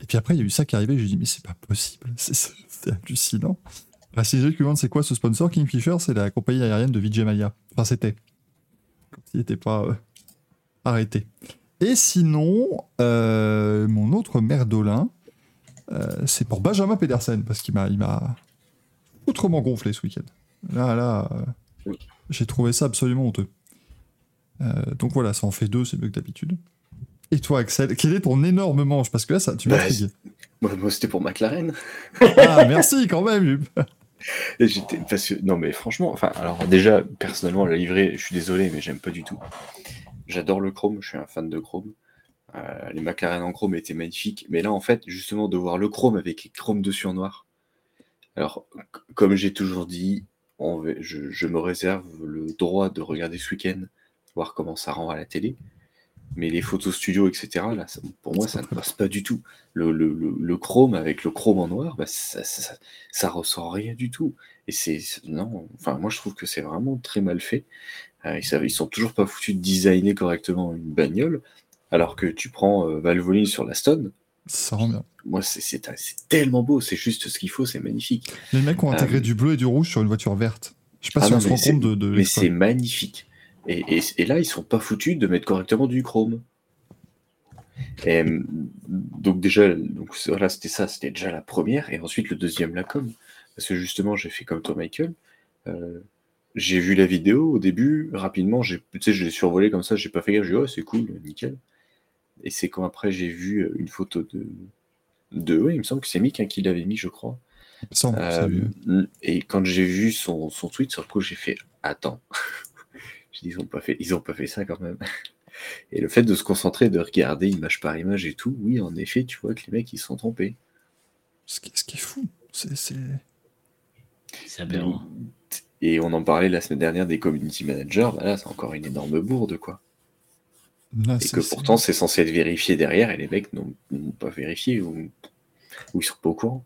Speaker 2: Et puis après, il y a eu ça qui est arrivé, j'ai dit, mais c'est pas possible, c'est- hallucinant. La CG qui demande, c'est quoi ce sponsor? Kingfisher, c'est la compagnie aérienne de Vijay Mallya. Enfin, c'était. Quand il n'était pas euh, arrêté. Et sinon, euh, mon autre merdolin, euh, c'est pour Benjamin Pedersen, parce qu'il m'a, il autrement gonflé ce week-end. Là, là, euh, j'ai trouvé ça absolument honteux. Donc voilà, ça en fait deux, c'est mieux que d'habitude. Et toi, Axel, quel est ton énorme manche Parce que là, ça, tu
Speaker 4: Bah,
Speaker 2: m'intrigues.
Speaker 4: Moi, moi, c'était pour McLaren.
Speaker 2: Ah, merci quand même,
Speaker 4: j'étais parce que non mais franchement, enfin alors déjà personnellement la livrée, je suis désolé mais j'aime pas du tout. J'adore le chrome, je suis un fan de chrome. Euh, les McLaren en chrome étaient magnifiques, mais là en fait justement de voir le chrome avec les chrome dessus en noir. Alors comme j'ai toujours dit, on va- je, je me réserve le droit de regarder ce week-end, voir comment ça rend à la télé. Mais les photos studio, etc., là, ça- pour moi, ça ne passe pas du tout. Le, le- le- le chrome avec le chrome en noir, bah, ça, ça, ressort rien du tout. Et c'est non, enfin moi je trouve que c'est vraiment très mal fait. Euh, ils, savent- ils sont toujours pas foutus de designer correctement une bagnole, alors que tu prends euh, Valvoline sur la Stone.
Speaker 2: Ça rend bien.
Speaker 4: Moi c'est tellement beau, c'est juste ce qu'il faut, c'est magnifique.
Speaker 2: Les mecs ont intégré
Speaker 4: Euh,
Speaker 2: du bleu et du rouge sur une voiture verte. Je sais pas
Speaker 4: Ah
Speaker 2: si
Speaker 4: non,
Speaker 2: on se rend compte de. de
Speaker 4: Mais c'est magnifique. Et, et- et là ils sont pas foutus de mettre correctement du chrome. Et, euh, donc déjà, donc voilà, c'était ça, c'était déjà la première, et ensuite le deuxième la com, parce que justement j'ai fait comme toi Michael, euh, j'ai vu la vidéo au début, rapidement, j'ai, tu sais, je l'ai survolé comme ça, j'ai pas fait gaffe, j'ai dit oh c'est cool, nickel. Et c'est quand après j'ai vu euh, une photo de, de, ouais, il me semble que c'est Mick hein, qui l'avait mis, je crois.
Speaker 2: Peut
Speaker 4: Euh, et quand j'ai vu son, son tweet, sur le coup, j'ai fait attends. Ils ont pas fait, ils ont pas fait ça quand même. Et le fait de se concentrer, de regarder image par image et tout, oui, en effet, tu vois que les mecs ils se sont trompés.
Speaker 2: Ce qui, ce qui est fou. C'est. c'est-
Speaker 3: aberrant.
Speaker 4: Et on en parlait la semaine dernière des community managers, bah là c'est encore une énorme bourde quoi.
Speaker 2: là,
Speaker 4: Et que pourtant c'est censé être vérifié derrière et les mecs n'ont n'ont pas vérifié ou, ou ils sont pas au courant.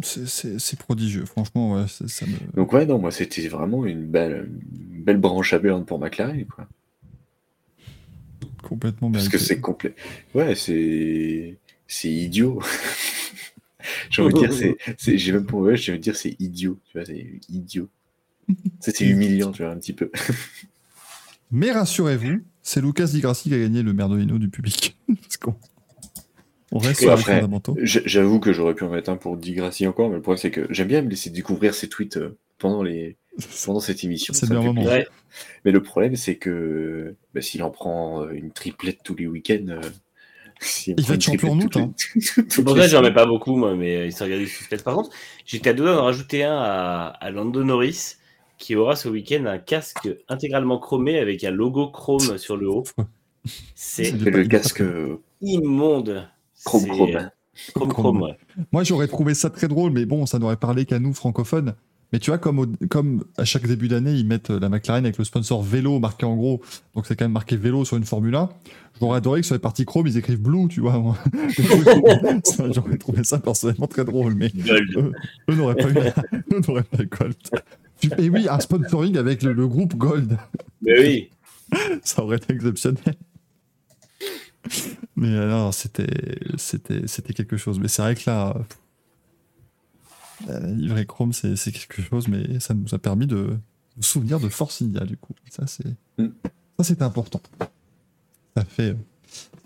Speaker 2: C'est prodigieux, franchement, ouais, ça me.
Speaker 4: Donc ouais, non, moi c'était vraiment une belle, une belle branche à burn pour McLaren quoi.
Speaker 2: Complètement
Speaker 4: Parce que c'est complet. Ouais, c'est c'est idiot. J'ai envie de dire, c'est, j'ai même pas ouais, j'ai envie de dire, c'est idiot. Tu vois, c'est idiot. C'est humiliant, tu vois, un petit peu.
Speaker 2: Mais rassurez-vous, c'est Lucas Di Grassi qui a gagné le Merdolino du public. Parce qu'on on reste
Speaker 4: Et
Speaker 2: sur les
Speaker 4: après,
Speaker 2: fondamentaux.
Speaker 4: J'- J'avoue que j'aurais pu en mettre un pour digresser encore, mais le problème, c'est que j'aime bien me laisser découvrir ces tweets euh, pendant, les, pendant cette émission.
Speaker 2: C'est
Speaker 4: plaisir. Mais le problème, c'est que bah, s'il en prend euh, une triplette tous les week-ends. euh, s'il
Speaker 2: Il va être champion en août,
Speaker 4: les-
Speaker 3: C'est pour ça que j'en mets pas beaucoup, moi, mais ils sont regardés suspense. Par contre, j'étais à deux doigts d'en rajouter un à, à Lando Norris, qui aura ce week-end un casque intégralement chromé avec un logo chrome sur le haut. C'est
Speaker 4: le casque
Speaker 3: immonde.
Speaker 4: Chrome
Speaker 3: C'est,
Speaker 4: Chrome.
Speaker 3: Chrome Chrome, ouais.
Speaker 2: Moi, j'aurais trouvé ça très drôle, mais bon, ça n'aurait parlé qu'à nous, francophones. Mais tu vois, comme, au- comme à chaque début d'année, ils mettent la McLaren avec le sponsor vélo marqué en gros, donc c'est quand même marqué vélo sur une Formule 1. J'aurais adoré que sur les parties chrome, ils écrivent blue, tu vois. J'aurais trouvé ça personnellement très drôle, mais
Speaker 3: Gold.
Speaker 2: eux, eux n'auraient pas eu, eux n'auraient pas eu Gold. Et oui, un sponsoring avec le, le groupe Gold,
Speaker 3: Mais oui.
Speaker 2: ça aurait été exceptionnel. Mais euh, non, c'était, c'était, c'était quelque chose. Mais c'est vrai que là, euh, la livrée Chrome, c'est, c'est quelque chose, mais ça nous a permis de nous souvenir de Force India, du coup. Ça, c'est,
Speaker 4: Mm.
Speaker 2: ça, c'est important. Ça fait,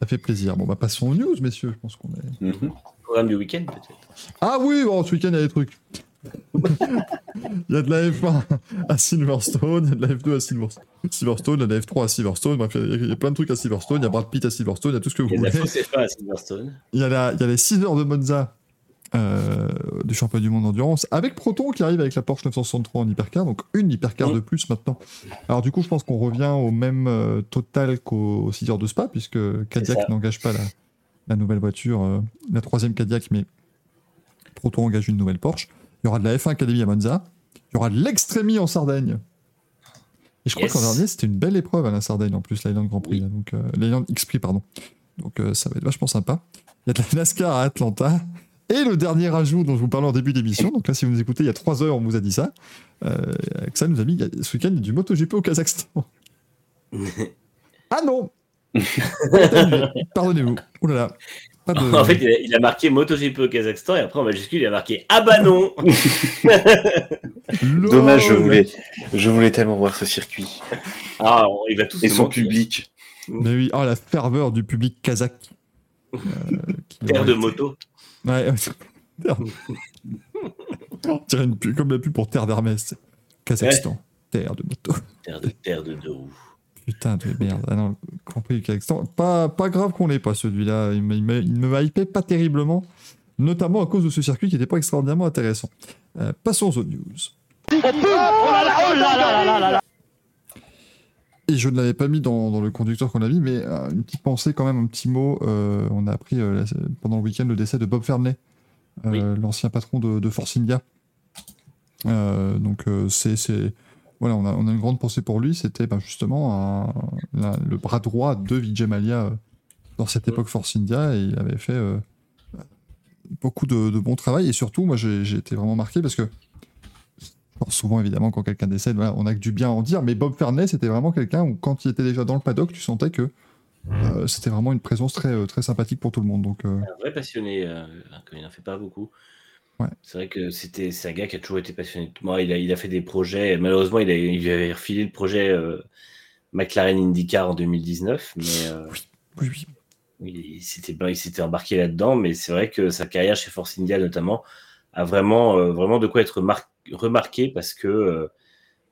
Speaker 2: ça fait plaisir. Bon, bah, passons aux news, messieurs. Je pense qu'on est.
Speaker 4: Mhm.
Speaker 3: Programme du week-end, peut-être.
Speaker 2: Ah oui, bon, ce week-end, il y a des trucs. Il y a de la F1 à Silverstone, il y a de la F2 à Silverstone, Silverstone, il y a de la F3 à Silverstone, bref, il y a- il y, a plein de trucs à Silverstone, il y a Brad Pitt à Silverstone, il y a tout ce que vous
Speaker 3: Il y a la
Speaker 2: voulez.
Speaker 3: fausse F1 à Silverstone.
Speaker 2: Il y, a la- il y a les 6 heures de Monza euh, du championnat du monde d'endurance, avec Proton qui arrive avec la Porsche 963 en hypercar, donc une hypercar de plus maintenant. Alors du coup, je pense qu'on revient au même euh, total qu'aux 6 heures de Spa, puisque Cadillac n'engage pas la, la nouvelle voiture, euh, la troisième Cadillac, mais Proton engage une nouvelle Porsche. Il y aura de la F1 Academy à Monza, il y aura de l'Extremi en Sardaigne. Et je crois
Speaker 3: Yes.
Speaker 2: qu'en dernier, c'était une belle épreuve à la Sardaigne, en plus, l'Island Grand Prix, là, donc euh, l'Island X Prix, pardon. Donc euh, ça va être vachement sympa. Il y a de la NASCAR à Atlanta. Et le dernier ajout dont je vous parlais en début d'émission, donc là, si vous nous écoutez, il y a trois heures, on vous a dit ça. Euh, ça nous a mis il y a- ce week-end du MotoGP au Kazakhstan. ah non Pardonnez-vous. Oh là là. Pas de-
Speaker 3: En fait, il a, il a marqué MotoGP au Kazakhstan et après en majuscule, il a marqué Ah bah non.
Speaker 4: Dommage, je voulais, je voulais tellement voir ce circuit.
Speaker 3: Ah, on- il va tous
Speaker 4: Et son public.
Speaker 2: Mais oui, oh la ferveur du public kazakh. Euh,
Speaker 3: Terre de
Speaker 2: été-
Speaker 3: moto.
Speaker 2: Ouais, Terre- On dirait une pub- comme la pub pour Terre d'Hermès. Kazakhstan, terre de moto.
Speaker 3: Terre de, terre de deux roues.
Speaker 2: Putain de merde. Ah non, Grand Prix du Kazakhstan. Pas, pas grave qu'on l'ait pas celui-là. Il, ne me hypait pas terriblement. Notamment à cause de ce circuit qui n'était pas extraordinairement intéressant. Euh, passons aux news. Et je ne l'avais pas mis dans, dans le conducteur qu'on a mis, mais euh, une petite pensée quand même, un petit mot. Euh, on a appris la- pendant le week-end le décès de Bob Fernley, l'ancien patron de, de Force India. Donc c'est, c'est- voilà, on a, on a une grande pensée pour lui. C'était ben, justement un- la- le bras droit de Vijay Mallya euh, dans cette époque Force India, et il avait fait euh, beaucoup de, de bon travail. Et surtout, moi, j'ai, été vraiment marqué parce que Bon, souvent, évidemment, quand quelqu'un décède, voilà, on a que du bien à en dire, mais Bob Fernley, c'était vraiment quelqu'un où, quand il était déjà dans le paddock, tu sentais que euh, c'était vraiment une présence très, très sympathique pour tout le monde. Donc, euh,
Speaker 3: Un vrai passionné, comme il n'en fait pas beaucoup.
Speaker 2: Ouais.
Speaker 3: C'est vrai que c'était, c'est un gars qui a toujours été passionné. Moi, il a, il a fait des projets. Malheureusement, il, a, il lui avait refilé le projet euh, McLaren IndyCar en 2019. Mais euh,
Speaker 2: oui, oui.
Speaker 3: oui, il s'était, ben, il s'était embarqué là-dedans. Mais c'est vrai que sa carrière chez Force India, notamment, a vraiment, euh, vraiment de quoi être mar- remarqué parce que,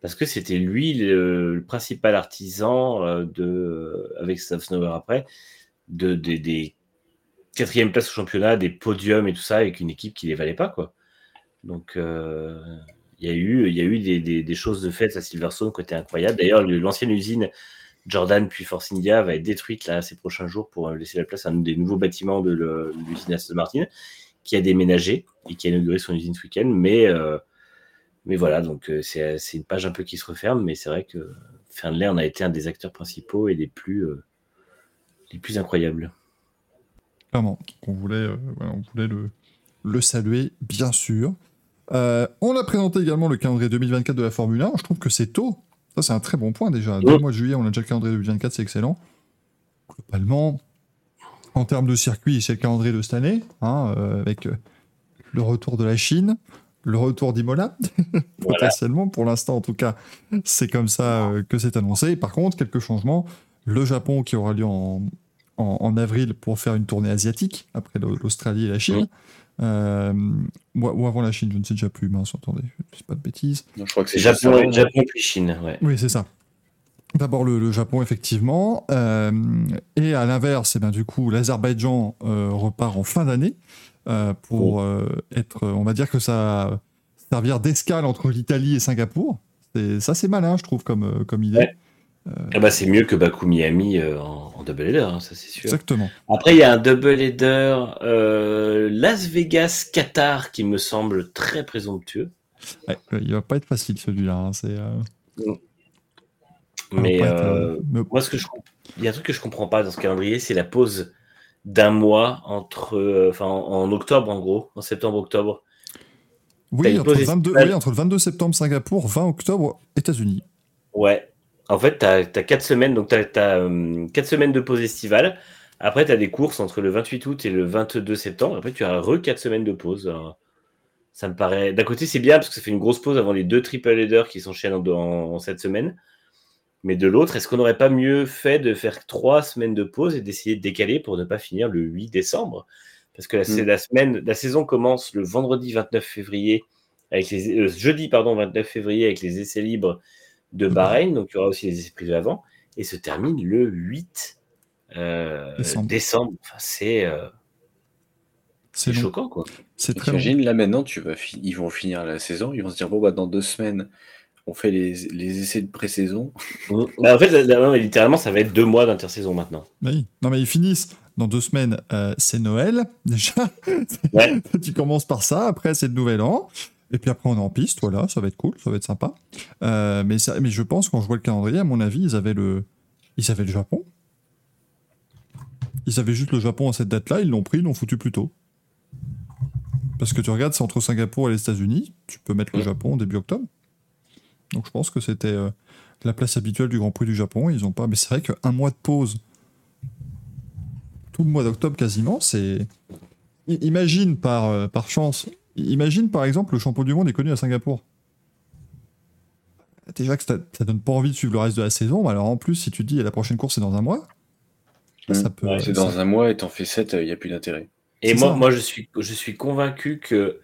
Speaker 3: parce que c'était lui le, le principal artisan de, avec Stav Snower après, de, des quatrième place au championnat, des podiums et tout ça, avec une équipe qui les valait pas, quoi. Donc, euh, il y a eu, des, choses de fait à Silverstone qui étaient incroyables. D'ailleurs, le- l'ancienne usine Jordan puis Force India va être détruite là ces prochains jours pour euh, laisser la place à un des nouveaux bâtiments de l'usine Aston Martin, qui a déménagé et qui a inauguré son usine ce week-end. Mais, euh, voilà, donc c'est une page un peu qui se referme, mais c'est vrai que Fernley en a été un des acteurs principaux et des les plus incroyables.
Speaker 2: Clairement. On voulait, euh, voilà, on voulait le, le saluer, bien sûr. Euh, on a présenté également le calendrier 2024 de la Formule 1. Je trouve que c'est tôt. Ça, c'est un très bon point déjà. Dès le mois de juillet, on a déjà le calendrier 2024, c'est excellent. Globalement, en termes de circuit, c'est le calendrier de cette année, hein, euh, avec le retour de la Chine, le retour d'Imola,
Speaker 3: Voilà.
Speaker 2: potentiellement. Pour l'instant, en tout cas, c'est comme ça euh, que c'est annoncé. Par contre, quelques changements. Le Japon qui aura lieu en, en, en avril pour faire une tournée asiatique, après l'Au- l'Australie et la Chine. Euh, ou, ou avant la Chine, je ne sais déjà plus, mince, attendez, je ne dis pas de bêtises.
Speaker 4: Non, je crois que c'est
Speaker 3: Japon. Japon puis Chine, ouais.
Speaker 2: Oui, c'est ça. D'abord le, le Japon, effectivement. Euh, et à l'inverse, eh du coup, l'Azerbaïdjan euh, repart en fin d'année euh, pour euh, être, on va dire que ça va servir d'escale entre l'Italie et Singapour. C'est- Ça, c'est malin, je trouve, comme, comme idée.
Speaker 3: Ouais. Ah bah, c'est mieux que Baku Miami euh, en, en double header, hein, ça c'est sûr.
Speaker 2: Exactement.
Speaker 3: Après, il y a un double header euh, Las Vegas Qatar qui me semble très présomptueux.
Speaker 2: Ouais, il va pas être facile celui-là. hein, C'est. euh, va
Speaker 3: Mais euh, moi, ce que je, il y a un truc que je comprends pas dans ce calendrier, c'est la pause d'un mois entre, enfin, en, octobre en gros, en septembre-octobre.
Speaker 2: Oui,
Speaker 3: une
Speaker 2: entre le,
Speaker 3: pause
Speaker 2: 22,
Speaker 3: estivale.
Speaker 2: oui, entre le 22 septembre Singapour, 20 octobre États-Unis.
Speaker 3: Ouais. En fait, tu as, 4 semaines, donc tu as, 4 semaines de pause estivale. Après, tu as des courses entre le 28 août et le 22 septembre. Après, tu as re 4 semaines de pause. Alors, ça me paraît. D'un côté, c'est bien parce que ça fait une grosse pause avant les deux triple headers qui s'enchaînent en, en, en cette semaine. Mais de l'autre, est-ce qu'on n'aurait pas mieux fait de faire 3 semaines de pause et d'essayer de décaler pour ne pas finir le 8 décembre? Parce que la,
Speaker 4: Mm.
Speaker 3: la semaine, la saison commence le vendredi 29 février, avec les, euh, jeudi pardon, 29 février avec les essais libres de Bahreïn, donc il y aura aussi les essais privés avant, et se termine le 8 euh,
Speaker 2: Décembre.
Speaker 3: décembre. Enfin, c'est euh,
Speaker 2: C'est
Speaker 3: choquant, quoi.
Speaker 2: C'est très long.
Speaker 4: T'imagines, là maintenant, tu vas fi- ils vont finir la saison, ils vont se dire, bon, bah, dans deux semaines, on fait les, les essais de pré-saison.
Speaker 3: Bah, en fait, littéralement, ça va être deux mois d'intersaison maintenant.
Speaker 2: Oui. Non, mais ils finissent dans deux semaines. euh, c'est Noël, déjà.
Speaker 3: Ouais.
Speaker 2: tu commences par ça. Après, c'est le Nouvel An. Et puis après, on est en piste. Voilà, ça va être cool. Ça va être sympa. Euh, mais, ça, mais je pense, quand je vois le calendrier, à mon avis, ils avaient le, ils avaient le Japon. Ils avaient juste le Japon à cette date-là. Ils l'ont pris, ils l'ont foutu plus tôt. Parce que tu regardes, c'est entre Singapour et les États-Unis. Tu peux mettre le. Japon début octobre. Donc je pense que c'était euh, la place habituelle du Grand Prix du Japon. Ils ont pas. Mais c'est vrai qu'un mois de pause, tout le mois d'octobre quasiment, c'est. Imagine par, euh, par chance. Imagine par exemple le champion du monde est connu à Singapour. Déjà que ça, ça donne pas envie de suivre le reste de la saison. mais Alors en plus, si tu te dis la prochaine course c'est dans un mois,
Speaker 4: Mm.
Speaker 2: ça peut.
Speaker 4: C'est
Speaker 2: ça-
Speaker 4: dans un mois et t'en fais 7, il n'y a plus d'intérêt.
Speaker 3: Et moi,
Speaker 2: ça.
Speaker 3: moi je, suis, je suis convaincu que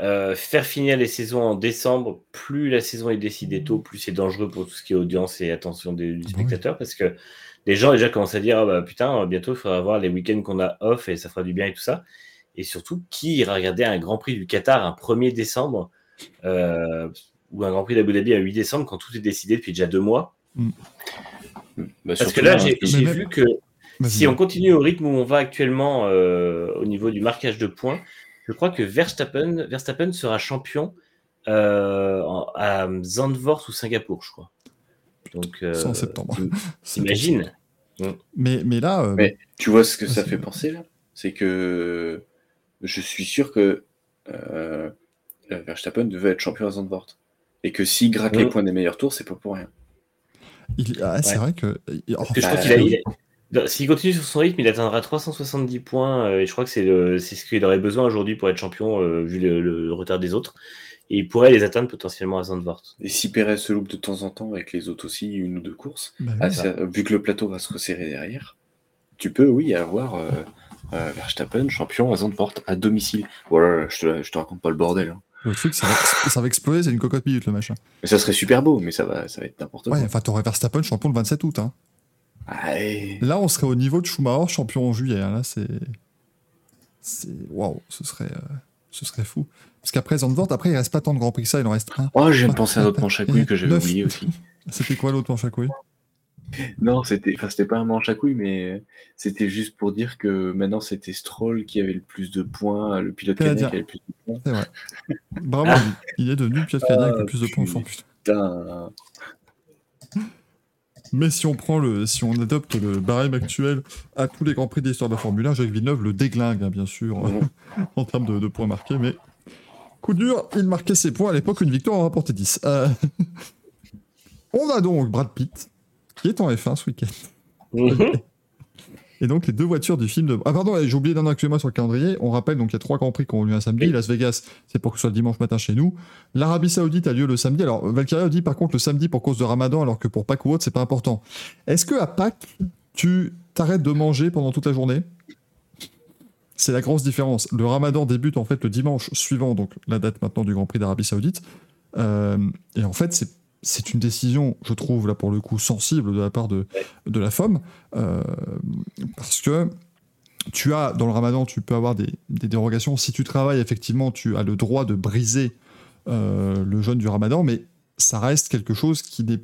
Speaker 3: euh, faire finir les saisons en décembre, plus la saison est décidée tôt, plus c'est dangereux pour tout ce qui est audience et attention des, du
Speaker 2: Bah
Speaker 3: spectateur. Parce que les gens déjà commencent à dire ah bah, putain, bientôt il faudra voir les week-ends qu'on a off et ça fera du bien et tout ça. Et surtout, qui ira regarder un Grand Prix du Qatar un 1er décembre euh, ou un Grand Prix d'Abu Dhabi un 8 décembre quand tout est décidé depuis déjà deux mois
Speaker 4: Bah,
Speaker 3: Parce que là,
Speaker 4: là,
Speaker 3: j'ai
Speaker 2: même-
Speaker 3: vu que si on continue au rythme où on va actuellement euh, au niveau du marquage de points, je crois que Verstappen, Verstappen sera champion euh, à Zandvoort ou Singapour, je crois. Donc, euh,
Speaker 2: en septembre.
Speaker 3: T'imagines
Speaker 2: Mais, mais là, euh,
Speaker 4: Mais- Tu vois ce que ça fait penser là? C'est que je suis sûr que euh, Verstappen devait être champion à Zandvoort. Et que s'il gratte les points des meilleurs tours, c'est pas pour rien.
Speaker 2: il- ah, c'est
Speaker 3: Ouais.
Speaker 2: vrai que. il- oh,
Speaker 3: Parce que je
Speaker 4: Bah,
Speaker 3: crois qu'il a.
Speaker 4: oui.
Speaker 3: il a- dans- S'il continue sur son rythme, il atteindra 370 points. euh, et je crois que c'est le- ce qu'il aurait besoin aujourd'hui pour être champion, euh, vu le, le retard des autres. Et il pourrait les atteindre potentiellement à Zandvoort.
Speaker 4: Et si Perez se loupe de temps en temps avec les autres aussi, une ou deux courses,
Speaker 2: bah oui.
Speaker 4: ah, ça- vu que le plateau va se resserrer derrière, tu peux, oui, avoir euh, Verstappen champion à Zandvoort à domicile. Voilà, je te, je te raconte pas le bordel. hein.
Speaker 2: Le truc, ça va, ça va exploser, c'est une cocotte minute le machin.
Speaker 4: Mais ça serait super beau, mais ça va, ça va être n'importe
Speaker 2: Ouais,
Speaker 4: quoi.
Speaker 2: enfin, t'aurais Verstappen champion le 27 août. Hein. Là, on serait au niveau de Schumacher champion en juillet. hein. Là, c'est. Waouh, ce serait. euh, Ce serait fou. Parce qu'après Zandvoort, après, il reste pas tant de Grand Prix que ça, il en reste un.
Speaker 4: Oh, de penser à un autre manche à couilles que j'avais oublié aussi.
Speaker 2: C'était quoi l'autre manche à couilles?
Speaker 4: Non, c'était, enfin, c'était pas un manche à couilles, mais c'était juste pour dire que maintenant c'était Stroll qui avait le plus de points, le pilote
Speaker 2: Canadien.
Speaker 4: qui avait le plus de points.
Speaker 2: C'est vrai. Bravo, lui. il est devenu le pilote canadien avec le plus de points
Speaker 4: Ah, Putain.
Speaker 2: Mais si on prend le, si on adopte le barème actuel à tous les grands prix de l'histoire de la Formule 1, Jacques Villeneuve le déglingue, hein, bien sûr, en termes de, de points marqués. Mais coup dur, il marquait ses points à l'époque, une victoire en rapportait 10. Euh, on a donc Brad Pitt, qui est en F1 ce week-end.
Speaker 3: Mhm.
Speaker 2: Et donc les deux voitures du film de... Ah pardon, j'ai oublié d'un actuellement sur le calendrier. On rappelle donc il y a trois grands prix qui ont lieu un samedi.
Speaker 3: Oui.
Speaker 2: Las Vegas, c'est pour que ce soit le dimanche matin chez nous. L'Arabie Saoudite a lieu le samedi. Alors Valkyria dit par contre le samedi pour cause de Ramadan, alors que pour Pâques ou autre, c'est pas important. Est-ce que à Pâques, tu t'arrêtes de manger pendant toute la journée? C'est la grosse différence. Le Ramadan débute en fait le dimanche suivant, donc la date maintenant du Grand Prix d'Arabie Saoudite. Euh, et en fait, c'est c'est une décision, je trouve, là pour le coup, sensible de la part de, la FOM. euh, parce que tu as, dans le ramadan, tu peux avoir des, dérogations. Si tu travailles, effectivement, tu as le droit de briser euh, le jeûne du ramadan, mais ça reste quelque chose qui n'est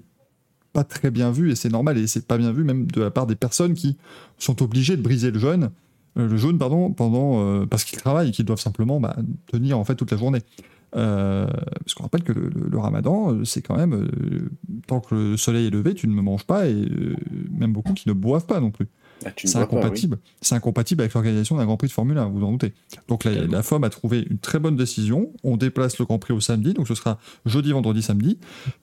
Speaker 2: pas très bien vu, et c'est normal, et c'est pas bien vu même de la part des personnes qui sont obligées de briser le jeûne, euh, le jeûne, pardon, pendant, parce qu'ils travaillent et qu'ils doivent simplement bah, tenir en fait toute la journée. Euh, parce qu'on rappelle que le, le- le ramadan, euh, c'est quand même, euh, tant que le soleil est levé, tu ne me manges pas, et euh, même beaucoup qui ne boivent pas non plus.
Speaker 4: Ah,
Speaker 2: C'est
Speaker 4: oui.
Speaker 2: incompatible. C'est incompatible avec l'organisation d'un Grand Prix de Formule 1, vous en doutez. Donc la, la FOM a trouvé une très bonne décision. On déplace le Grand Prix au samedi, donc ce sera jeudi, vendredi, samedi.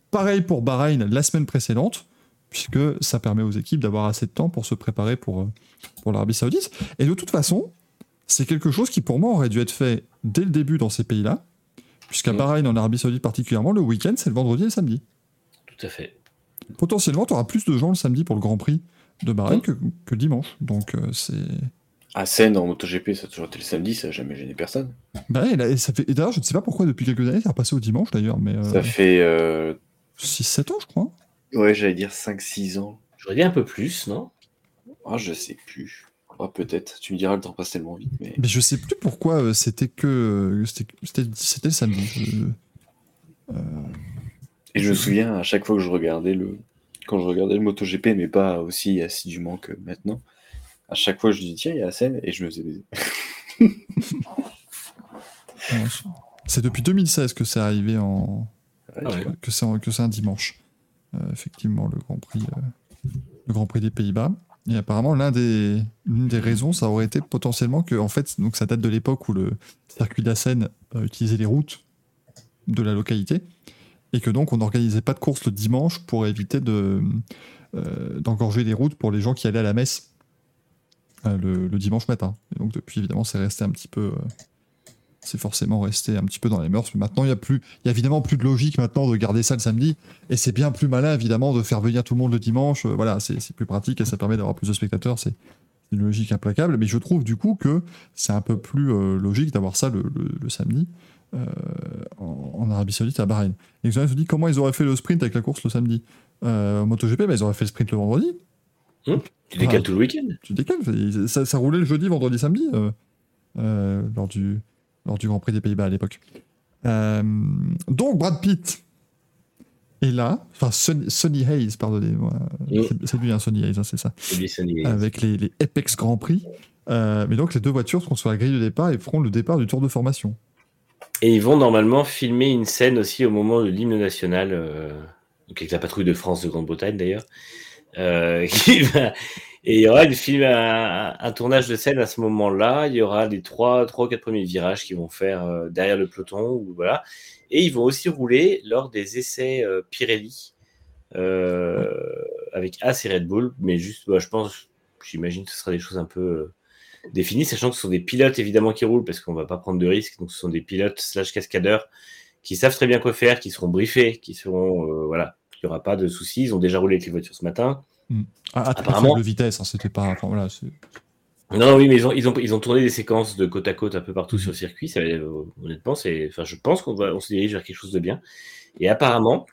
Speaker 2: Pareil pour Bahreïn la semaine précédente, puisque ça permet aux équipes d'avoir assez de temps pour se préparer pour, pour l'Arabie Saoudite. Et de toute façon, c'est quelque chose qui pour moi aurait dû être fait dès le début dans ces pays-là, puisqu'à
Speaker 3: Mm.
Speaker 2: Bahreïn, en Arabie Saoudite particulièrement, le week-end, c'est le vendredi et le samedi.
Speaker 3: Tout à fait.
Speaker 2: Potentiellement, tu auras plus de gens le samedi pour le Grand Prix de Bahreïn
Speaker 3: Mm.
Speaker 2: que, que le dimanche. Donc euh, c'est...
Speaker 4: À Seine, en MotoGP, ça a toujours été le samedi, ça n'a jamais gêné personne.
Speaker 2: Bah, et, là, et ça fait... et d'ailleurs, je ne sais pas pourquoi depuis quelques années, c'est repassé au dimanche d'ailleurs, mais euh,
Speaker 4: Ça fait, euh,
Speaker 2: 6-7 ans, je crois.
Speaker 4: ouais, j'allais dire 5-6 ans.
Speaker 3: J'aurais dit un peu plus, non?
Speaker 4: Ah, je sais plus. Ah, peut-être. Tu me diras, le temps passe tellement vite. Mais...
Speaker 2: Mais je sais plus pourquoi euh, c'était que. euh, C'était le samedi. Je-
Speaker 4: Et je me souviens, à chaque fois que je regardais le. Quand je regardais le MotoGP, mais pas aussi assidûment que maintenant, à chaque fois, je dis tiens, il y a la scène, et je me faisais baiser.
Speaker 2: C'est depuis 2016 que c'est arrivé en.
Speaker 4: Ouais,
Speaker 3: Ah ouais.
Speaker 2: que c'est en- que c'est un dimanche. Euh, effectivement, le Grand Prix, euh, le Grand Prix des Pays-Bas. Et apparemment, l'une des raisons, ça aurait été potentiellement que, en fait, donc ça date de l'époque où le circuit de la Seine euh, utilisait les routes de la localité, et que donc on n'organisait pas de course le dimanche pour éviter de, euh, d'engorger les routes pour les gens qui allaient à la messe euh, le, le dimanche matin. Et donc depuis, évidemment, c'est resté un petit peu... euh, c'est forcément resté un petit peu dans les mœurs. Mais maintenant, il y a plus, il y a évidemment plus de logique maintenant de garder ça le samedi. Et c'est bien plus malin, évidemment, de faire venir tout le monde le dimanche. Euh, voilà, c'est c'est plus pratique et ça permet d'avoir plus de spectateurs. C'est une logique implacable. Mais je trouve du coup que c'est un peu plus euh, logique d'avoir ça le, le- le samedi euh, en, en Arabie Saoudite à Bahreïn. Et Xavier se dit comment ils auraient fait le sprint avec la course le samedi? MotoGP, bah, ils auraient fait le sprint le vendredi.
Speaker 3: Tu décales
Speaker 2: Ah.
Speaker 3: tout le week-end.
Speaker 2: Tu décales. Ça, ça roulait le jeudi, vendredi, samedi lors, du, lors du Grand Prix des Pays-Bas à l'époque. Euh, donc Brad Pitt est là, enfin Sonny, Hayes, pardonnez-moi.
Speaker 3: Mm.
Speaker 2: C'est- lui, hein, Sonny Hayes, hein, c'est ça.
Speaker 3: Lui, Sonny.
Speaker 2: Avec les, les Apex Grand Prix. Euh, mais donc les deux voitures seront sur la grille de départ et feront le départ du tour de formation.
Speaker 3: Et ils vont normalement filmer une scène aussi au moment de l'hymne national, euh, avec la patrouille de France de Grande-Bretagne d'ailleurs. Euh, qui va- Et il y aura une film, un, tournage de scène à ce moment-là. Il y aura les trois, trois quatre premiers virages qu'ils vont faire euh, derrière le peloton. Ou, voilà. Et ils vont aussi rouler lors des essais euh, Pirelli euh, avec As et Red Bull. Mais juste, bah, je pense, j'imagine que ce sera des choses un peu définies, sachant que ce sont des pilotes évidemment qui roulent parce qu'on va pas prendre de risques. Donc ce sont des pilotes slash cascadeurs qui savent très bien quoi faire, qui seront briefés, qui seront voilà, il n'y aura pas de soucis. Ils ont déjà roulé avec les voitures ce matin.
Speaker 2: À, à très
Speaker 3: Apparemment-
Speaker 2: faible vitesse, hein, c'était pas. Enfin, voilà, c'est-
Speaker 3: Non, oui, mais ils ont, ils ont, ils ont tourné des séquences de côte à côte un peu partout sur le circuit. Ça, euh, honnêtement, c'est, enfin, je pense qu'on va, on se dirige vers quelque chose de bien. Et apparemment,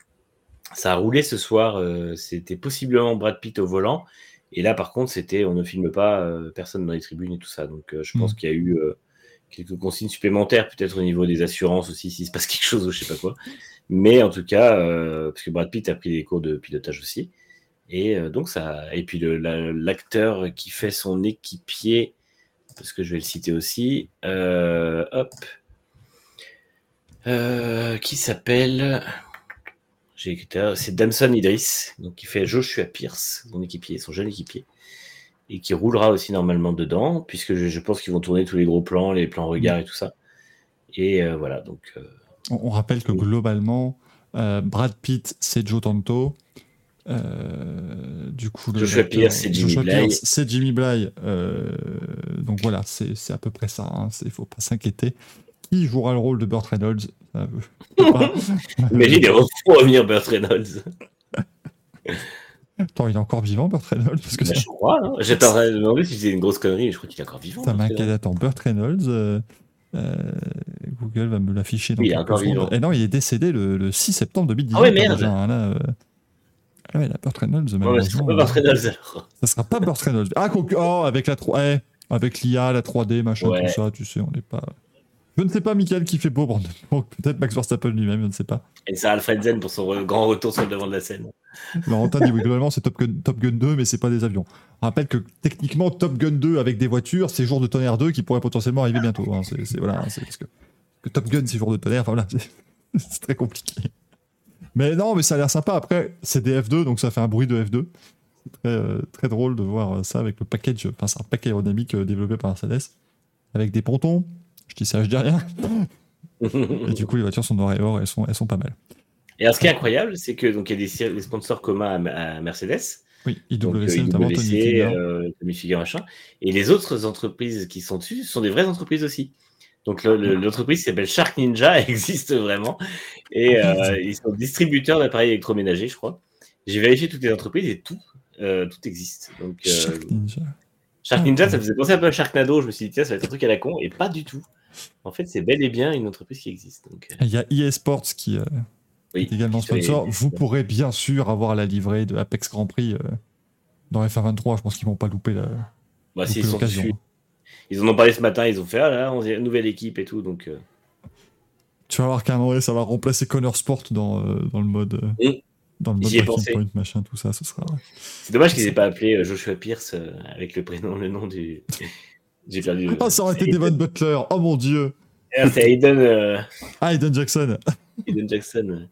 Speaker 3: ça a roulé ce soir. euh, c'était possiblement Brad Pitt au volant. Et là, par contre, c'était, on ne filme pas euh, personne dans les tribunes et tout ça. Donc, je pense
Speaker 2: Mhm.
Speaker 3: qu'il y a eu quelques consignes supplémentaires, peut-être au niveau des assurances aussi, s'il se passe quelque chose ou je sais pas quoi. Mais en tout cas, parce que Brad Pitt a pris des cours de pilotage aussi. Et euh, donc ça, et puis la- l'acteur qui fait son équipier, parce que je vais le citer aussi, euh, hop, Euh, qui s'appelle, c'est Damson Idris, donc qui fait Joshua Pierce, son équipier, son jeune équipier, et qui roulera aussi normalement dedans, puisque je, je pense qu'ils vont tourner tous les gros plans, les plans regard et tout ça. Et euh, voilà, donc euh,
Speaker 2: On, on rappelle que globalement, Brad Pitt, c'est Joe Tanto. Euh, du coup, le
Speaker 3: Joshua Pierce, c'est Jimmy Bly.
Speaker 2: C'est Jimmy Bly. Euh, donc voilà, c'est à peu près ça. hein, Il ne faut pas s'inquiéter. Qui jouera le rôle de Burt Reynolds? Pas.
Speaker 3: imagine, il faut revenir Burt Reynolds.
Speaker 2: Attends, il est encore vivant, Burt Reynolds? Parce que
Speaker 3: Bah,
Speaker 2: ça,
Speaker 3: je crois, hein. j'étais en train de demander si c'était une grosse connerie, mais je crois qu'il est encore vivant.
Speaker 2: ça m'inquiète. Attends, Burt Reynolds, euh, euh, Google va me l'afficher
Speaker 3: Oui, il est encore vivant.
Speaker 2: Et non, il est décédé le, le 6 septembre 2018.
Speaker 3: Ah ouais,
Speaker 2: hein,
Speaker 3: merde.
Speaker 2: déjà, hein, là, euh. Ah ouais, la Burt Reynolds,
Speaker 3: ce sera
Speaker 2: malheureusement,
Speaker 3: pas Burt Reynolds alors.
Speaker 2: Ça sera pas Burt Reynolds. Ah, oh, avec la 3 eh, avec l'IA, la 3D, machin,
Speaker 3: Ouais.
Speaker 2: tout ça, tu sais, on n'est pas. Je ne sais pas, Michael, qui fait beau, Peut-être Max Verstappen lui-même, je ne sais pas.
Speaker 3: Et ça Alfred Zen pour son grand retour sur le devant de la scène.
Speaker 2: Laurentin dit oui, globalement, c'est Top Gun, Top Gun 2, mais c'est pas des avions. On rappelle que techniquement, Top Gun 2 avec des voitures, c'est Jour de Tonnerre 2 qui pourrait potentiellement arriver bientôt. hein. C'est, voilà, c'est parce que, que Top Gun, c'est Jour de Tonnerre, enfin voilà, c'est très compliqué. Mais non, mais ça a l'air sympa. Après, c'est des F2, donc ça fait un bruit de F2. C'est très, euh, très drôle de voir euh, ça avec le package, enfin, c'est un pack aérodynamique euh, développé par Mercedes, avec des pontons. Je dis ça, je dis rien. Et du coup, les voitures sont noires et or, elles sont, elles sont pas mal.
Speaker 3: Et alors, ce qui est incroyable, c'est que donc il y a des, sponsors communs à, à Mercedes,
Speaker 2: Oui,
Speaker 3: donc euh,
Speaker 2: IWC, notamment
Speaker 3: IWC, euh, Tommy machin. Et les autres entreprises qui sont dessus sont des vraies entreprises aussi. Donc le- le- l'entreprise s'appelle Shark Ninja, elle existe vraiment, et euh, ils sont distributeurs d'appareils électroménagers, je crois. J'ai vérifié toutes les entreprises et tout, euh, tout existe. Donc euh,
Speaker 2: Shark Ninja.
Speaker 3: Shark Ninja, ça me faisait penser un peu à Sharknado. Je me suis dit tiens, ça va être un truc à la con, et pas du tout. En fait, c'est bel et bien une entreprise qui existe. Donc,
Speaker 2: Il y a EA Sports qui
Speaker 3: oui.
Speaker 2: est également sponsor. Vous pourrez bien sûr avoir la livrée de Apex Grand Prix dans F1 Je pense qu'ils vont pas louper la
Speaker 3: Bah, sont dessus. Ils en ont parlé ce matin, ils ont fait ah là, on une nouvelle équipe et tout. Donc, euh,
Speaker 2: Tu vas voir qu'à un moment donné, ça va remplacer Connor Sport dans, euh, dans le mode. euh,
Speaker 3: Oui.
Speaker 2: Dans le mode
Speaker 3: J'y ai
Speaker 2: Breaking
Speaker 3: pensé.
Speaker 2: Point, machin, tout ça, ce sera.
Speaker 3: c'est dommage qu'ils aient pas appelé euh, Joshua Pierce euh, avec le prénom, le nom du. J'ai perdu. le-
Speaker 2: Oh, ça aurait été Devon Butler. Oh mon dieu.
Speaker 3: Aiden- C'est Aiden, euh,
Speaker 2: Ah, Aiden Jackson.
Speaker 3: Aiden Jackson.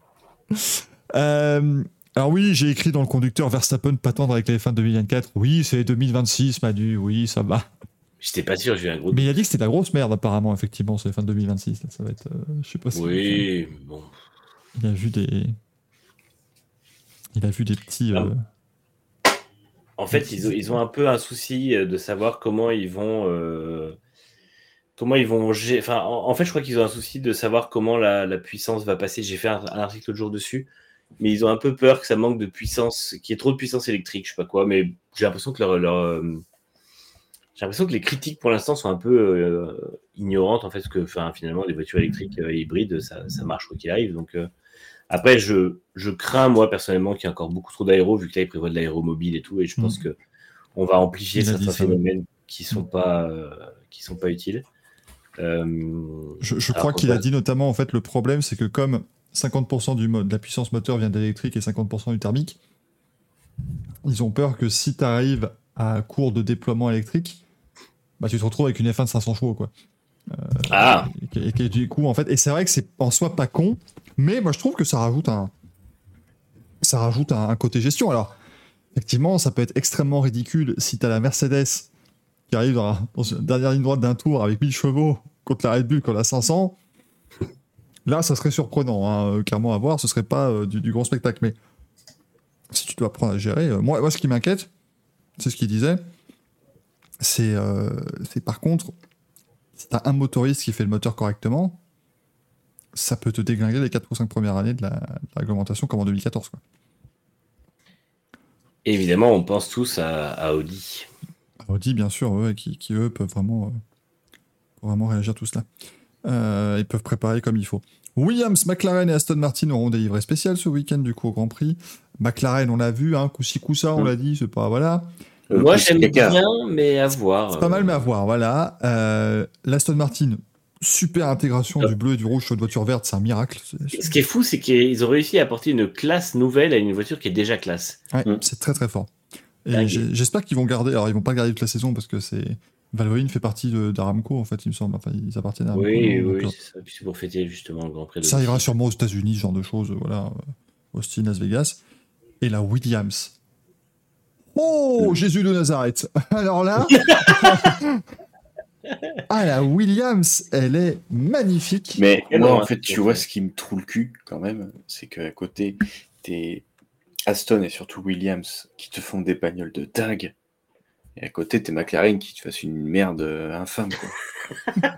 Speaker 2: Euh, Alors oui, j'ai écrit dans le conducteur Verstappen pas tendre avec les fins de 2024. Oui, c'est 2026, Manu. Oui, ça va.
Speaker 3: J'étais pas sûr, j'ai eu un gros.
Speaker 2: Mais il a dit que c'était la grosse merde apparemment, effectivement, c'est de 2026. là, ça va être, euh, je sais pas si.
Speaker 3: Oui, bon.
Speaker 2: Il a vu des. Il a vu des petits.
Speaker 3: Ah.
Speaker 2: euh,
Speaker 3: En fait, ils ont, ils ont un peu un souci euh, de savoir comment ils vont. euh, comment ils vont. Enfin, en, en fait, je crois qu'ils ont un souci de savoir comment la, la puissance va passer. J'ai fait un, un article l'autre jour dessus. Mais ils ont un peu peur que ça manque de puissance, qu'il y ait trop de puissance électrique, je sais pas quoi. Mais j'ai l'impression que leur. leur, j'ai l'impression que les critiques pour l'instant sont un peu euh, ignorantes en fait, parce que enfin, finalement, les voitures électriques euh, hybrides, ça, ça marche quoi qu'il arrive. Donc, euh, après, je, je crains, moi, personnellement, qu'il y ait encore beaucoup trop d'aéro, vu que là, ils prévoient de l'aéromobile et tout, et je pense que on va amplifier certains phénomènes qui sont pas, euh, qui sont pas utiles.
Speaker 2: Je, crois qu'il a dit notamment, en fait, le problème, c'est que comme 50% du mo- de la puissance moteur vient d'électrique et 50% du thermique, ils ont peur que si tu arrives à court de déploiement électrique, bah, tu te retrouves avec une F1 de 500 chevaux, quoi.
Speaker 3: Ah,
Speaker 2: Et, et du coup, en fait, et c'est vrai que c'est en soi pas con, mais moi je trouve que ça rajoute un, ça rajoute un, un côté gestion. Alors, effectivement, ça peut être extrêmement ridicule si t'as la Mercedes qui arrive dans, la- dans une dernière ligne droite d'un tour avec 1000 chevaux contre la Red Bull qu'on a 500. Là, ça serait surprenant, hein, euh, clairement à voir. Ce serait pas euh, du, du grand spectacle, mais si tu dois apprendre à gérer, euh, moi, moi, ce qui m'inquiète, c'est ce qu'il disait, c'est, euh, c'est par contre si t'as un motoriste qui fait le moteur correctement, ça peut te déglinguer les 4 ou 5 premières années de la, de la réglementation comme en 2014. Quoi.
Speaker 3: évidemment, on pense tous à, à Audi.
Speaker 2: Audi, bien sûr, ouais, qui, qui, eux peuvent vraiment, euh, vraiment réagir tout cela. Euh, ils peuvent préparer comme il faut. Williams, McLaren et Aston Martin auront des livrets spéciales ce week-end du coup au Grand Prix. McLaren, on l'a vu, hein, coup ci coup ça, on
Speaker 4: Mm.
Speaker 2: l'a dit, c'est pas voilà.
Speaker 4: Euh,
Speaker 3: Moi, j'aime bien, mais à voir.
Speaker 2: C'est pas mal, mais à voir, voilà. Euh, L'Aston Martin, super intégration
Speaker 3: Ah.
Speaker 2: du bleu et du rouge sur une voiture verte, c'est un miracle.
Speaker 3: Ce qui est fou, c'est qu'ils ont réussi à apporter une classe nouvelle à une voiture qui est déjà classe.
Speaker 2: Ouais,
Speaker 4: Mm.
Speaker 2: c'est très très fort. Et j'espère qu'ils vont garder. Alors, ils vont pas garder toute la saison parce que c'est. Valvoline fait partie d'Aramco, en fait, il me semble. Enfin, ils appartiennent à Aramco.
Speaker 3: Oui, oui,
Speaker 2: euh,
Speaker 3: c'est ça. Puis c'est pour fêter justement le Grand Prix de
Speaker 2: ça arrivera sûrement aux États-Unis, ce genre de choses. Voilà. Austin, Las Vegas. Et la Williams. Oh, Jésus de Nazareth. Alors là. ah, la Williams, elle est magnifique.
Speaker 4: Mais moi,
Speaker 3: non,
Speaker 4: en fait, tu vois, ce qui me trouve le cul, quand même, c'est qu'à côté, t'es Aston et surtout Williams qui te font des bagnoles de dingue. Et à côté, t'es McLaren qui te fasse une merde infâme. Quoi.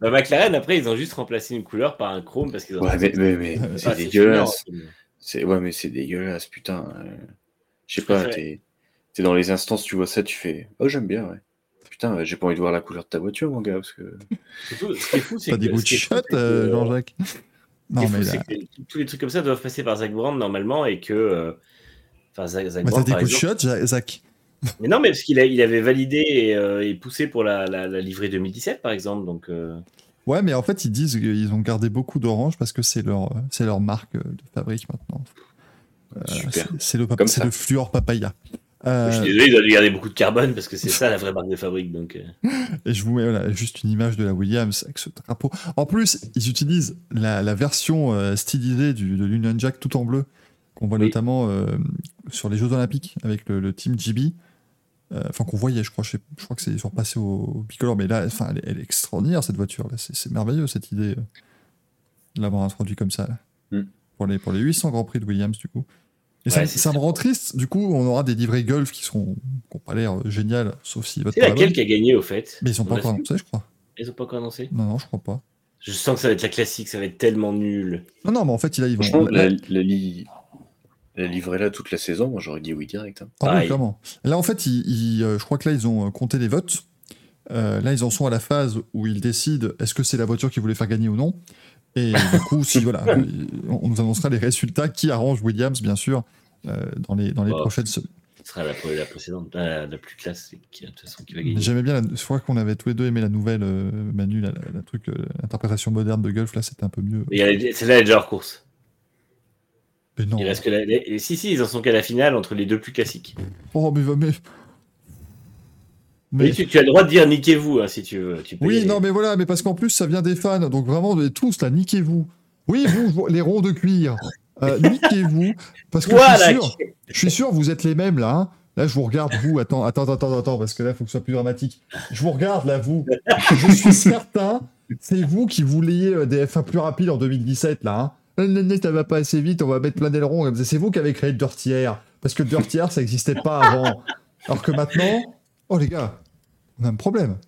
Speaker 3: Bah, McLaren, après, ils ont juste remplacé une couleur par un chrome parce qu'ils ont.
Speaker 4: Ouais, mais, mais, mais c'est
Speaker 3: Ah,
Speaker 4: dégueulasse. C'est ouais, mais c'est dégueulasse, putain. euh, Je sais pas, t'es t'es dans les instances, tu vois ça, tu fais Oh, j'aime bien, ouais. Putain, j'ai pas envie de voir la couleur de ta voiture, mon gars, parce que.
Speaker 3: Surtout, ce qui est fou, c'est
Speaker 2: T'as des goûts de shot, euh, Jean-Jacques? Non,
Speaker 3: fou,
Speaker 2: mais
Speaker 3: c'est
Speaker 2: là.
Speaker 3: que tous les trucs comme ça doivent passer par Zach Brown normalement et que. euh, Enfin, Zach, Zach
Speaker 2: Mais t'as des coups de shot, Zach.
Speaker 3: Mais non, mais parce qu'il a, il avait validé et, euh, et poussé pour la, la, la livrée 2017, par exemple. Donc, euh,
Speaker 2: Ouais, mais en fait, ils disent qu'ils ont gardé beaucoup d'orange parce que c'est leur, c'est leur marque de fabrique maintenant. Euh,
Speaker 4: Super.
Speaker 2: c'est- C'est le, c'est le fluor papaya. Euh,
Speaker 3: je suis désolé, il doit lui garder beaucoup de carbone parce que c'est ça la vraie marque de fabrique. Donc, euh.
Speaker 2: et je vous mets voilà, juste une image de la Williams avec ce drapeau. En plus, ils utilisent la, la version euh, stylisée du, de l'Union Jack tout en bleu, qu'on voit
Speaker 3: Oui.
Speaker 2: notamment euh, sur les Jeux Olympiques avec le, le team GB. Enfin, qu'on voyait, je crois. Je, sais- je crois que c'est ils sont repassés au, au bicolore, mais là, enfin, elle, est- elle est extraordinaire cette voiture. C'est merveilleux cette idée de l'avoir introduit comme ça. là.
Speaker 4: Mm.
Speaker 2: Pour, les, pour les 800 Grands Prix de Williams, du coup. Et ça,
Speaker 3: Ouais,
Speaker 2: me- ça rend triste. Du coup, on aura des livrets Golf qui seront qui n'ont pas l'air euh, génial, sauf votent
Speaker 3: C'est laquelle qui a gagné au fait
Speaker 2: Mais ils sont
Speaker 3: On
Speaker 2: pas encore
Speaker 3: su
Speaker 2: annoncés, je crois.
Speaker 3: Ils ont pas encore annoncé
Speaker 2: Non, non, je crois pas.
Speaker 3: Je sens que ça va être la classique, ça va être tellement nul.
Speaker 2: Non, non, mais en fait, là, ils vont.
Speaker 4: Franchement, la, la, li- la livrée là toute la saison, moi j'aurais dit oui direct. hein.
Speaker 2: Ah oui, clairement. Là, en fait, ils, ils, euh, je crois que là, ils ont euh, compté les votes. Euh, là, ils en sont à la phase où ils décident est-ce que c'est la voiture qu'ils voulaient faire gagner ou non. Et du coup, si voilà, on nous annoncera les résultats qui arrangent Williams, bien sûr, euh, dans les, dans les
Speaker 3: Oh.
Speaker 2: prochaines semaines.
Speaker 3: Ce sera la, la précédente, la, la plus classe, qui, de toute façon, qui va gagner.
Speaker 2: J'aimais bien, la, je crois qu'on avait tous les deux aimé la nouvelle euh, Manu, la, truc, euh, l'interprétation moderne de Golf. Là, c'était un peu mieux.
Speaker 3: Celle-là, elle est déjà hors course.
Speaker 2: Mais non.
Speaker 3: Il reste que la- les- et si, si, ils en sont qu'à la finale entre les deux plus classiques.
Speaker 2: Oh, mais. mais...
Speaker 3: Mais tu, tu as le droit de dire niquez-vous hein, si tu veux. Tu peux y
Speaker 2: Oui, non, mais voilà, mais parce qu'en plus, ça vient des fans, donc vraiment, de- tous, là, niquez-vous. Oui, vous, les ronds de cuir. Euh, Niquez-vous. Parce que
Speaker 3: Voilà.
Speaker 2: je, suis sûr, je suis sûr, vous êtes les mêmes là. hein. Là, je vous regarde, vous. Attends, attends, attends, attends, parce que là, il faut que ce soit plus dramatique. Je vous regarde là, vous. Je suis certain, c'est vous qui vouliez euh, des F1 plus rapides en 2017 là. Hein. Ça va pas assez vite, on va mettre plein d'ailerons. C'est vous qui avez créé le Dirty Air. Parce que le Dirty Air, ça n'existait pas avant. Alors que maintenant, oh les gars, on a un problème.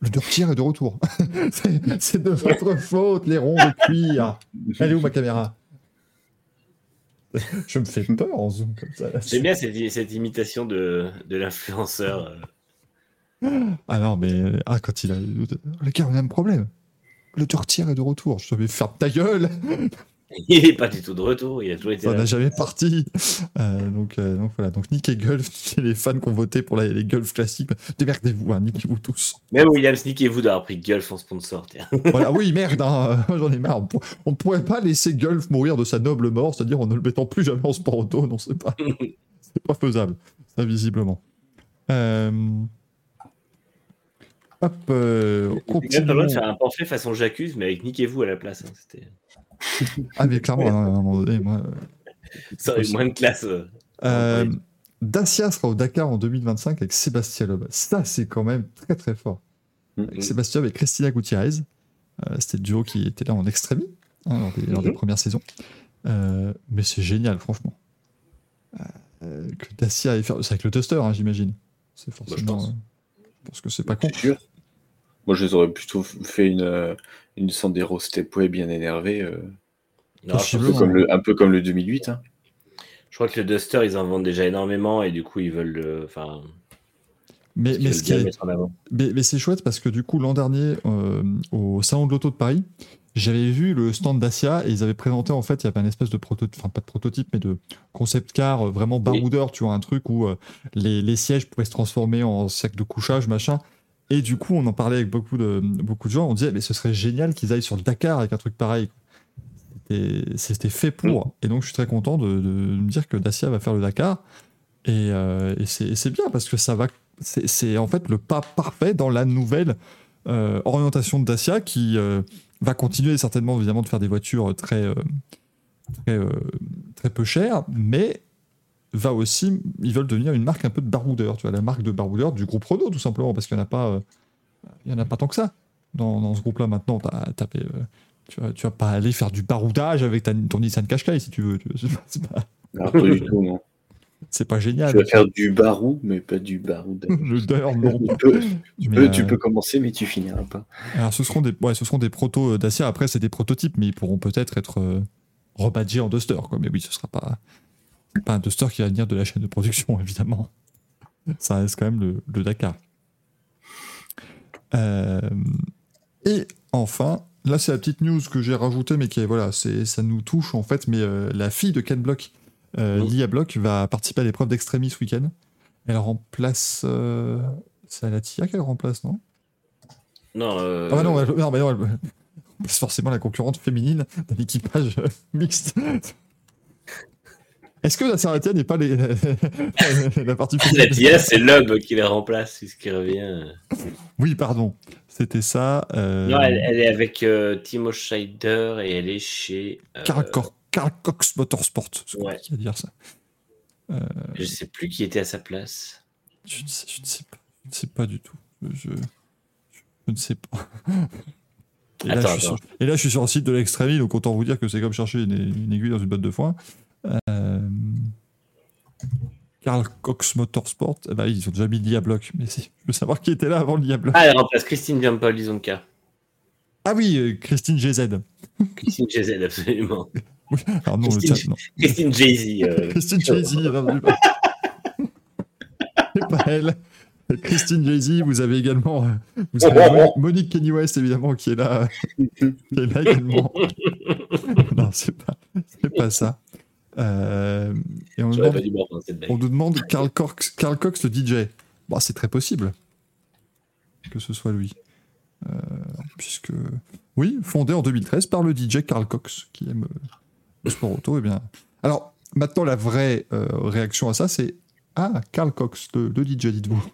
Speaker 2: Le Air est de retour. C'est- de votre faute, les ronds de cuir. Elle est où ma caméra? Je me fais peur en zoom comme ça.
Speaker 3: J'aime bien cette, cette imitation de, de l'influenceur.
Speaker 2: Ah non, mais ah, quand il a. Les gars, on a un problème. Le Dirty Air est de retour. Je vais faire ta gueule.
Speaker 3: Il est pas du tout de retour, il a toujours été
Speaker 2: Ça n'a jamais parti. Euh, donc, euh, donc voilà. Donc niquez Gulf. les fans qui ont voté pour la- les Gulf classiques. Démerdez-vous, hein, niquez-vous tous.
Speaker 3: Même Williams, niquez-vous d'avoir pris Gulf en sponsor.
Speaker 2: Voilà, oui, merde, hein, euh, j'en ai marre. On, on pourrait pas laisser Gulf mourir de sa noble mort, c'est-à-dire en ne le mettant plus jamais en sport auto. Non, c'est pas, c'est pas faisable, ça, visiblement. Euh, Hop, euh, on
Speaker 3: Il a pas de
Speaker 2: continue.
Speaker 3: faire un pamphlet façon j'accuse, mais avec niquez-vous à la place. hein, C'était...
Speaker 2: Ah, mais clairement, à un moment donné, moi. euh,
Speaker 3: Ça aurait eu moins de classe. euh.
Speaker 2: Euh. Dacia sera au Dakar en 2025 avec Sébastien Loeb. Ça, c'est quand même très très fort. Avec Sébastien avec Christina Gutiérrez. Euh, C'était le duo qui était là en extrémie hein, lors, des, lors des premières saisons. Euh, mais c'est génial, franchement. Euh, que Dacia ait fait. C'est avec le Duster, hein, j'imagine. C'est forcément.
Speaker 3: pense.
Speaker 2: euh, je pense que c'est pas con.
Speaker 4: Sûr. Moi, je les aurais plutôt fait une, euh, une Sandero Stepway bien énervée. euh,
Speaker 3: Non, je,
Speaker 4: un, peu comme le, un peu comme le 2008. hein.
Speaker 3: je crois que le Duster, ils en vendent déjà énormément et du coup, ils veulent le. Enfin,
Speaker 2: Mais, ce est, c'est chouette parce que du coup, l'an dernier, euh, au Salon de l'Auto de Paris, j'avais vu le stand Dacia et ils avaient présenté, en fait, il y avait un espèce de prototype, enfin pas de prototype, mais de concept car euh, vraiment baroudeur, tu vois, un truc où euh, les, les sièges pouvaient se transformer en sac de couchage, machin. Et du coup, on en parlait avec beaucoup de, beaucoup de gens, on disait, mais ce serait génial qu'ils aillent sur le Dakar avec un truc pareil. C'était- fait pour. Et donc, je suis très content de, de me dire que Dacia va faire le Dakar. Et, euh, et c'est bien parce que ça va c'est en fait le pas parfait dans la nouvelle euh, orientation de Dacia qui euh, va continuer certainement évidemment de faire des voitures très très, très peu chères, mais va aussi ils veulent devenir une marque un peu de baroudeur, tu vois la marque de baroudeur du groupe Renault tout simplement parce qu'il n'y en a pas euh, il y en a pas tant que ça dans, dans ce groupe-là maintenant. T'as- t'as fait, euh, tu vas, tu vas pas aller faire du baroudage avec ta, ton Nissan Qashqai si tu veux. C'est pas,
Speaker 4: du tout, non.
Speaker 2: c'est pas génial.
Speaker 4: Tu vas faire du barou, mais pas du barou.
Speaker 2: Le deur, non.
Speaker 4: tu, peux, tu,
Speaker 2: Mais,
Speaker 4: peux,
Speaker 2: euh,
Speaker 4: tu peux commencer, mais tu finiras pas.
Speaker 2: Alors, ce seront des, ouais, ce seront des protos Dacia. Après, c'est des prototypes, mais ils pourront peut-être être rebadgés en Duster. Quoi. Mais oui, ce sera pas, pas un Duster qui va venir de la chaîne de production, évidemment. Ça reste quand même le, le Dakar. Euh, et enfin, là, c'est la petite news que j'ai rajoutée, mais qui est, voilà, c'est, ça nous touche en fait. Mais euh, la fille de Ken Block, euh. Lia Block, va participer à l'épreuve d'Extremis ce week-end. Elle remplace. c'est Alatia qu'elle remplace, non?
Speaker 3: Non,
Speaker 2: ah bah non, elle, non, bah non, elle- c'est forcément la concurrente féminine d'un équipage mixte. Est-ce que la Sarratia n'est pas les- la partie
Speaker 3: la
Speaker 2: féminine
Speaker 3: TIA, c'est l'homme qui la remplace, puisqu'il revient.
Speaker 2: Oui, pardon. C'était ça. Euh...
Speaker 3: Non, elle, elle est avec euh, Timo Scheider et elle est chez. euh,
Speaker 2: Cox Motorsport. C'est
Speaker 3: Ouais.
Speaker 2: dire ça.
Speaker 3: Je sais plus qui était à sa place.
Speaker 2: Je ne sais, je ne sais pas. Je ne sais pas du tout. Je, ne sais pas. Et là,
Speaker 3: Attends,
Speaker 2: je suis sur, et là, je suis sur le site de l'Extremi, donc autant vous dire que c'est comme chercher une, une aiguille dans une botte de foin. Euh, Karl Cox Motorsport, eh ben, ils ont déjà mis l'IA Block, mais c'est- je veux savoir qui était là avant l'IA Block.
Speaker 3: Ah, elle remplace Christine Jean-Paul Lizonka.
Speaker 2: Ah oui, euh, Christine GZ.
Speaker 3: Christine GZ, absolument.
Speaker 2: Alors non,
Speaker 3: Christine-
Speaker 2: chat, non.
Speaker 3: Christine Jay-Z. euh,
Speaker 2: Christine Jay-Z. c'est pas- elle. Christine Jay-Z, vous avez également euh, vous avez Monique- Kenny West, évidemment, qui est là, qui est là également. non, c'est pas, c'est pas ça. Euh, et on nous, demande, on nous Carl Cox, Carl Cox, le DJ. Bon, c'est très possible que ce soit lui. Euh, puisque, oui, fondé en 2013 par le DJ Carl Cox, qui aime euh, le sport auto. Et bien, alors, maintenant, la vraie euh, réaction à ça, c'est Ah, Carl Cox, le, le DJ, dites-vous.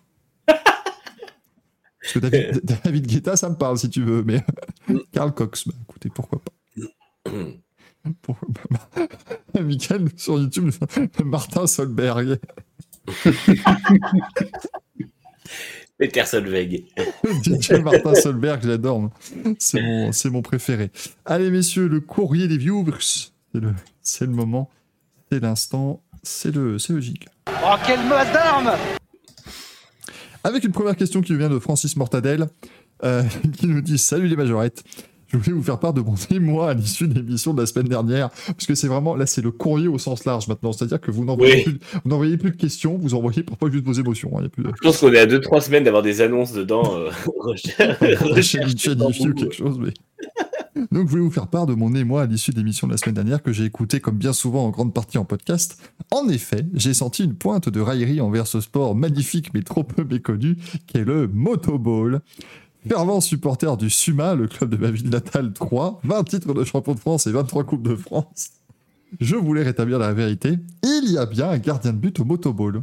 Speaker 2: Parce que David, David Guetta, ça me parle si tu veux, mais Carl Cox, bah, écoutez, pourquoi pas. Pas Michael sur YouTube, Martin Solberg.
Speaker 3: Peter Solveig.
Speaker 2: DJ Martin Solberg, j'adore. C'est mon, c'est mon préféré. Allez, messieurs, le courrier des viewers. C'est le, c'est le moment, c'est l'instant, c'est le, c'est le jig.
Speaker 7: Oh, quelle masse d'armes
Speaker 2: Avec une première question qui vient de Francis Mortadelle, euh, qui nous dit Salut les majorettes. Je voulais vous faire part de mon émoi à l'issue de l'émission de la semaine dernière, parce que c'est vraiment, là, c'est le courrier au sens large maintenant. C'est-à-dire que vous n'envoyez,
Speaker 3: Oui.
Speaker 2: plus, vous plus de questions, vous envoyez parfois juste vos émotions. hein. Y a plus de.
Speaker 3: Je pense qu'on est à 2-3 semaines d'avoir des annonces dedans. euh,
Speaker 2: ou quelque chose, mais. Donc, je voulais vous faire part de mon émoi à l'issue de l'émission de la semaine dernière que j'ai écouté comme bien souvent en grande partie en podcast. En effet, j'ai senti une pointe de raillerie envers ce sport magnifique mais trop peu méconnu qu'est le motoball. Fervent supporter du SUMA, le club de ma ville natale 3, 20 titres de champion de France et 23 coupes de France. Je voulais rétablir la vérité. Il y a bien un gardien de but au motoball.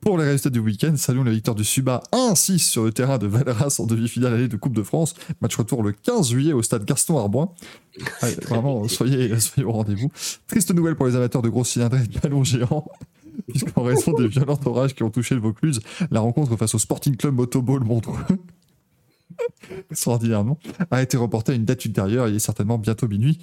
Speaker 2: Pour les résultats du week-end, saluons la victoire du Suba 1-6 sur le terrain de Valras en demi-finale allée de Coupe de France. Match retour le 15 juillet au stade Gaston Arboin. Ouais, vraiment, soyez, au rendez-vous. Triste nouvelle pour les amateurs de gros cylindrés et de ballons géants. Puisqu'en raison des violents orages qui ont touché le Vaucluse, la rencontre face au Sporting Club Motoball Montreux, extraordinairement, a été reportée à une date ultérieure. Il est certainement bientôt minuit.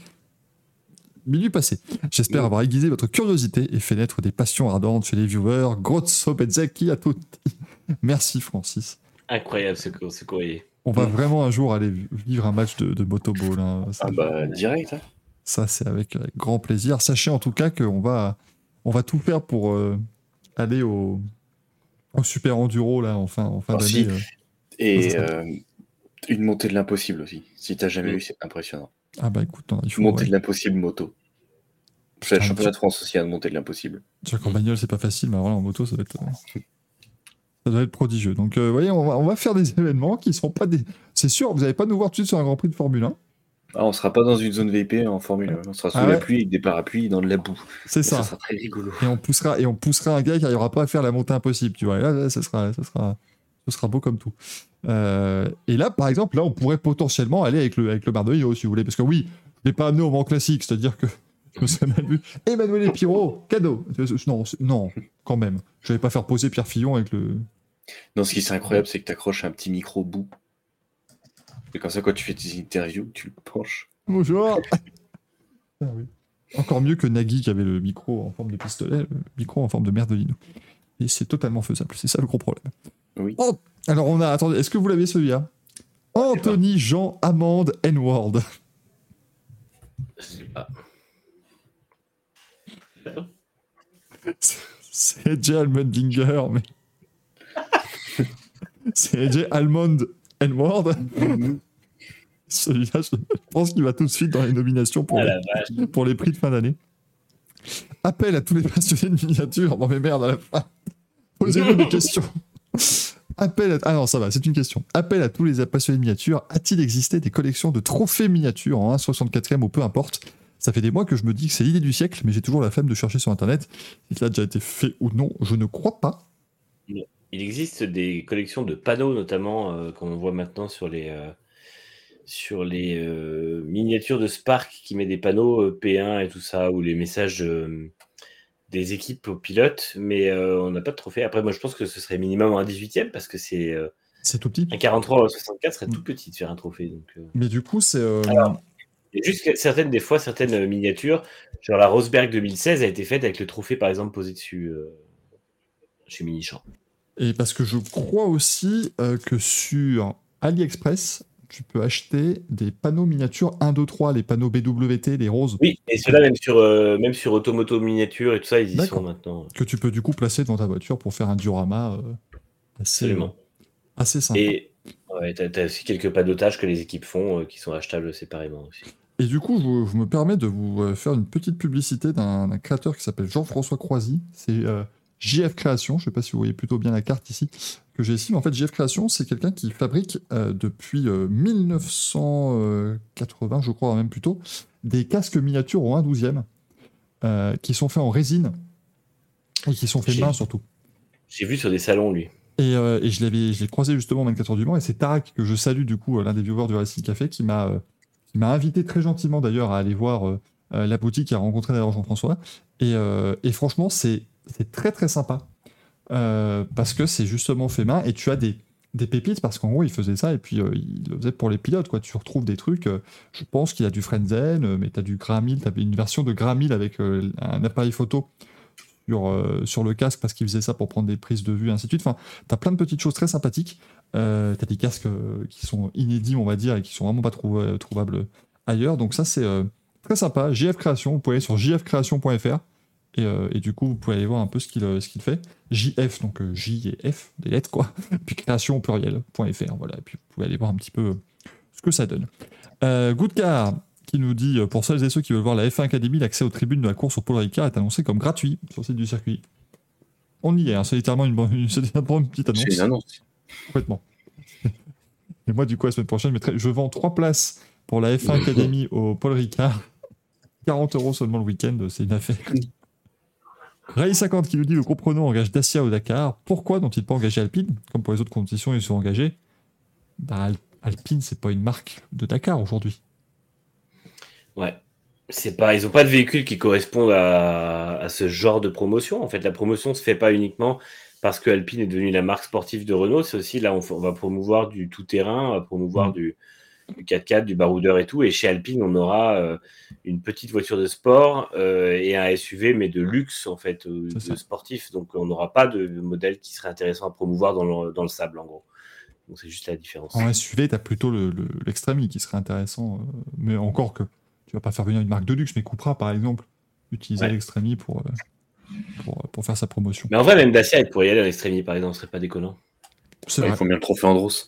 Speaker 2: Minuit passé. J'espère avoir aiguisé votre curiosité et fait naître des passions ardentes chez les viewers. Grozzo Bezzecchi à tutti. Merci Francis.
Speaker 3: Incroyable ce, ce courrier.
Speaker 2: On va vraiment un jour aller vivre un match de, de motoball. hein. Ça,
Speaker 4: Ah bah, direct. hein.
Speaker 2: ça, c'est avec grand plaisir. Sachez en tout cas qu'on va, on va tout faire pour euh, aller au, au Super Enduro là, en fin, en fin d'année.
Speaker 4: si.
Speaker 2: euh.
Speaker 4: Et euh, une montée de l'impossible aussi. Si t'as jamais
Speaker 3: Mm.
Speaker 4: eu, c'est impressionnant.
Speaker 2: Ah bah écoute, non, il faut.
Speaker 4: Montée
Speaker 2: ouais.
Speaker 4: de l'impossible moto. C'est le championnat de France aussi, à monter de l'impossible.
Speaker 2: Déjà qu'en bagnole, c'est pas facile, mais alors là, en moto, ça doit être, ça doit être prodigieux. Donc, euh, vous voyez, on va, on va faire des événements qui sont pas des. C'est sûr, vous n'allez pas nous voir tout de suite sur un Grand Prix de Formule 1.
Speaker 4: Ah, on sera pas dans une zone VIP en Formule 1. On sera sous
Speaker 2: Ah
Speaker 4: la pluie avec des parapluies dans de la boue.
Speaker 2: C'est ça.
Speaker 4: Ça sera très rigolo.
Speaker 2: Et on poussera, et on poussera un gars qui n'arrivera pas à faire la montée impossible, tu vois. Et là, là, ça sera, ça sera, ce sera beau comme tout. Euh, et là, par exemple, là, on pourrait potentiellement aller avec le, avec le Bardolino, si vous voulez, parce que oui, je l'ai pas amené au moment classique, c'est-à-dire que je serais mal vu. Emmanuel et Pirot, cadeau. Non, non, quand même. Je vais pas faire poser Pierre Fillon avec le.
Speaker 4: Non, ce qui est incroyable, c'est que tu accroches un petit micro bout. Et comme ça, quand tu fais tes interviews, tu le penches.
Speaker 2: Bonjour. Ah oui. Encore mieux que Nagui qui avait le micro en forme de pistolet, le micro en forme de merdolino. Et c'est totalement faisable, c'est ça le gros problème.
Speaker 4: Oui.
Speaker 2: Oh, alors on a, attendez, est-ce que vous l'avez celui-là? Anthony Jean Amande N-Ward.
Speaker 3: Je sais pas.
Speaker 2: C'est AJ Almondinger, mais. c'est AJ Almond N-Ward. Celui-là, je pense qu'il va tout de suite dans les nominations pour
Speaker 3: Ah
Speaker 2: les- pour les prix de fin d'année. Appel à tous les passionnés de miniatures. Non mais merde, à la fin. Posez-vous des questions. Appel à... Ah non, ça va, c'est une question. Appel à tous les passionnés de miniatures. A-t-il existé des collections de trophées miniatures en 1,64e ou peu importe? Ça fait des mois que je me dis que c'est l'idée du siècle, mais j'ai toujours la flemme de chercher sur Internet. Si cela a déjà été fait ou non, je ne crois pas.
Speaker 3: Il existe des collections de panneaux, notamment, euh, qu'on voit maintenant sur les, euh, sur les euh, miniatures de Spark qui met des panneaux euh, P1 et tout ça, ou les messages des équipes aux pilotes, mais on n'a pas de trophée. Après, moi, je pense que ce serait minimum un 18e, parce que c'est
Speaker 2: C'est tout petit.
Speaker 3: un 43 ou un 64 serait tout petit de faire un trophée. Donc.
Speaker 2: Mais du coup, c'est...
Speaker 3: Alors, juste certaines, des fois, certaines miniatures, genre la Rosberg 2016 a été faite avec le trophée, par exemple, posé dessus chez Minichamp.
Speaker 2: Et parce que je crois aussi euh, que sur AliExpress, tu peux acheter des panneaux miniatures 1, 2, 3, les panneaux BWT, les roses,
Speaker 3: Oui, et ceux-là, même sur, euh, même sur Automoto Miniature et tout ça, ils y sont maintenant.
Speaker 2: que tu peux du coup placer dans ta voiture pour faire un diorama euh, assez,
Speaker 3: Absolument.
Speaker 2: assez sympa. Et...
Speaker 3: Et ouais, t'as, as aussi quelques padotages que les équipes font qui sont achetables séparément aussi.
Speaker 2: du coup, je, je me permets de vous faire une petite publicité d'un créateur qui s'appelle Jean-François Croisy. C'est JF Création, je ne sais pas si vous voyez plutôt bien la carte ici, que j'ai ici. Mais en fait, JF Création, c'est quelqu'un qui fabrique euh, depuis euh, 1980, je crois même plutôt, des casques miniatures au 1 12e, euh, qui sont faits en résine et qui sont faits main surtout.
Speaker 3: J'ai vu sur des salons, lui.
Speaker 2: Et, euh, et je l'avais, je l'ai croisé justement au 24 heures du Mans, et c'est Tarak que je salue du coup, euh, l'un des viewers du Racing Café, qui m'a, euh, qui m'a invité très gentiment d'ailleurs à aller voir euh, euh, la boutique qui a rencontré d'ailleurs Jean-François. Et, euh, et franchement, c'est c'est très très sympa. Euh, parce que c'est justement fait main et tu as des, pépites parce qu'en gros il faisait ça et puis euh, il le faisait pour les pilotes quoi. Tu retrouves des trucs, euh, je pense qu'il y a du Frenzen, mais tu as du Gramil, tu une version de Gramil avec un appareil photo sur, le casque parce qu'il faisait ça pour prendre des prises de vue ainsi de suite. Enfin, tu as plein de petites choses très sympathiques. Tu as des casques qui sont inédits on va dire et qui sont vraiment pas trou- trouvables ailleurs. Donc ça c'est très sympa. JF Création, vous pouvez aller sur jfcreation.fr et, euh, et du coup vous pouvez aller voir un peu ce qu'il euh, qu'il fait. JF, donc euh, J et F, des lettres quoi, puis création au pluriel.fr, voilà, et puis vous pouvez aller voir un petit peu ce que ça donne. Euh, Goodcar, qui nous dit, pour celles et ceux qui veulent voir la F1 Academy, l'accès aux tribunes de la course au Paul Ricard est annoncé comme gratuit sur le site du circuit. On y est, hein, c'est littéralement une, bonne- littéralement une petite annonce.
Speaker 4: C'est une annonce.
Speaker 2: Complètement. Et moi, du coup, la semaine prochaine, je, mettrai- je vends trois places pour la F1 Academy au Paul Ricard. 40 euros seulement le week-end, c'est une affaire. Ray 50 qui nous dit le groupe Renault engage Dacia au Dakar. Pourquoi n'ont-ils pas engagé Alpine? Comme pour les autres compétitions, ils sont engagés. Bah, Al- Alpine, c'est pas une marque de Dakar aujourd'hui.
Speaker 3: Ouais. C'est pas, ils ont pas de véhicules qui correspondent à, à ce genre de promotion. En fait, la promotion se fait pas uniquement parce que Alpine est devenue la marque sportive de Renault. C'est aussi là, on, on va promouvoir du tout-terrain, on va promouvoir
Speaker 2: Mm.
Speaker 3: du, du 4x4, du baroudeur et tout. Et chez Alpine, on aura euh, une petite voiture de sport euh, et un SUV, mais de luxe en fait, euh, de sportif. Donc, on n'aura pas de modèle qui serait intéressant à promouvoir dans le, dans le sable, en gros. Donc, c'est juste la différence.
Speaker 2: En SUV, tu as plutôt le- le- qui serait intéressant. euh, mais encore que tu vas pas faire venir une marque de luxe, mais Cupra, par exemple, utiliser
Speaker 3: Ouais.
Speaker 2: l'Extremi pour, pour, pour faire sa promotion.
Speaker 3: Mais en vrai, même Dacia, elle pourrait y aller à l'extrémité, par exemple, ce serait pas déconnant.
Speaker 4: Il faut bien le trophée Andros.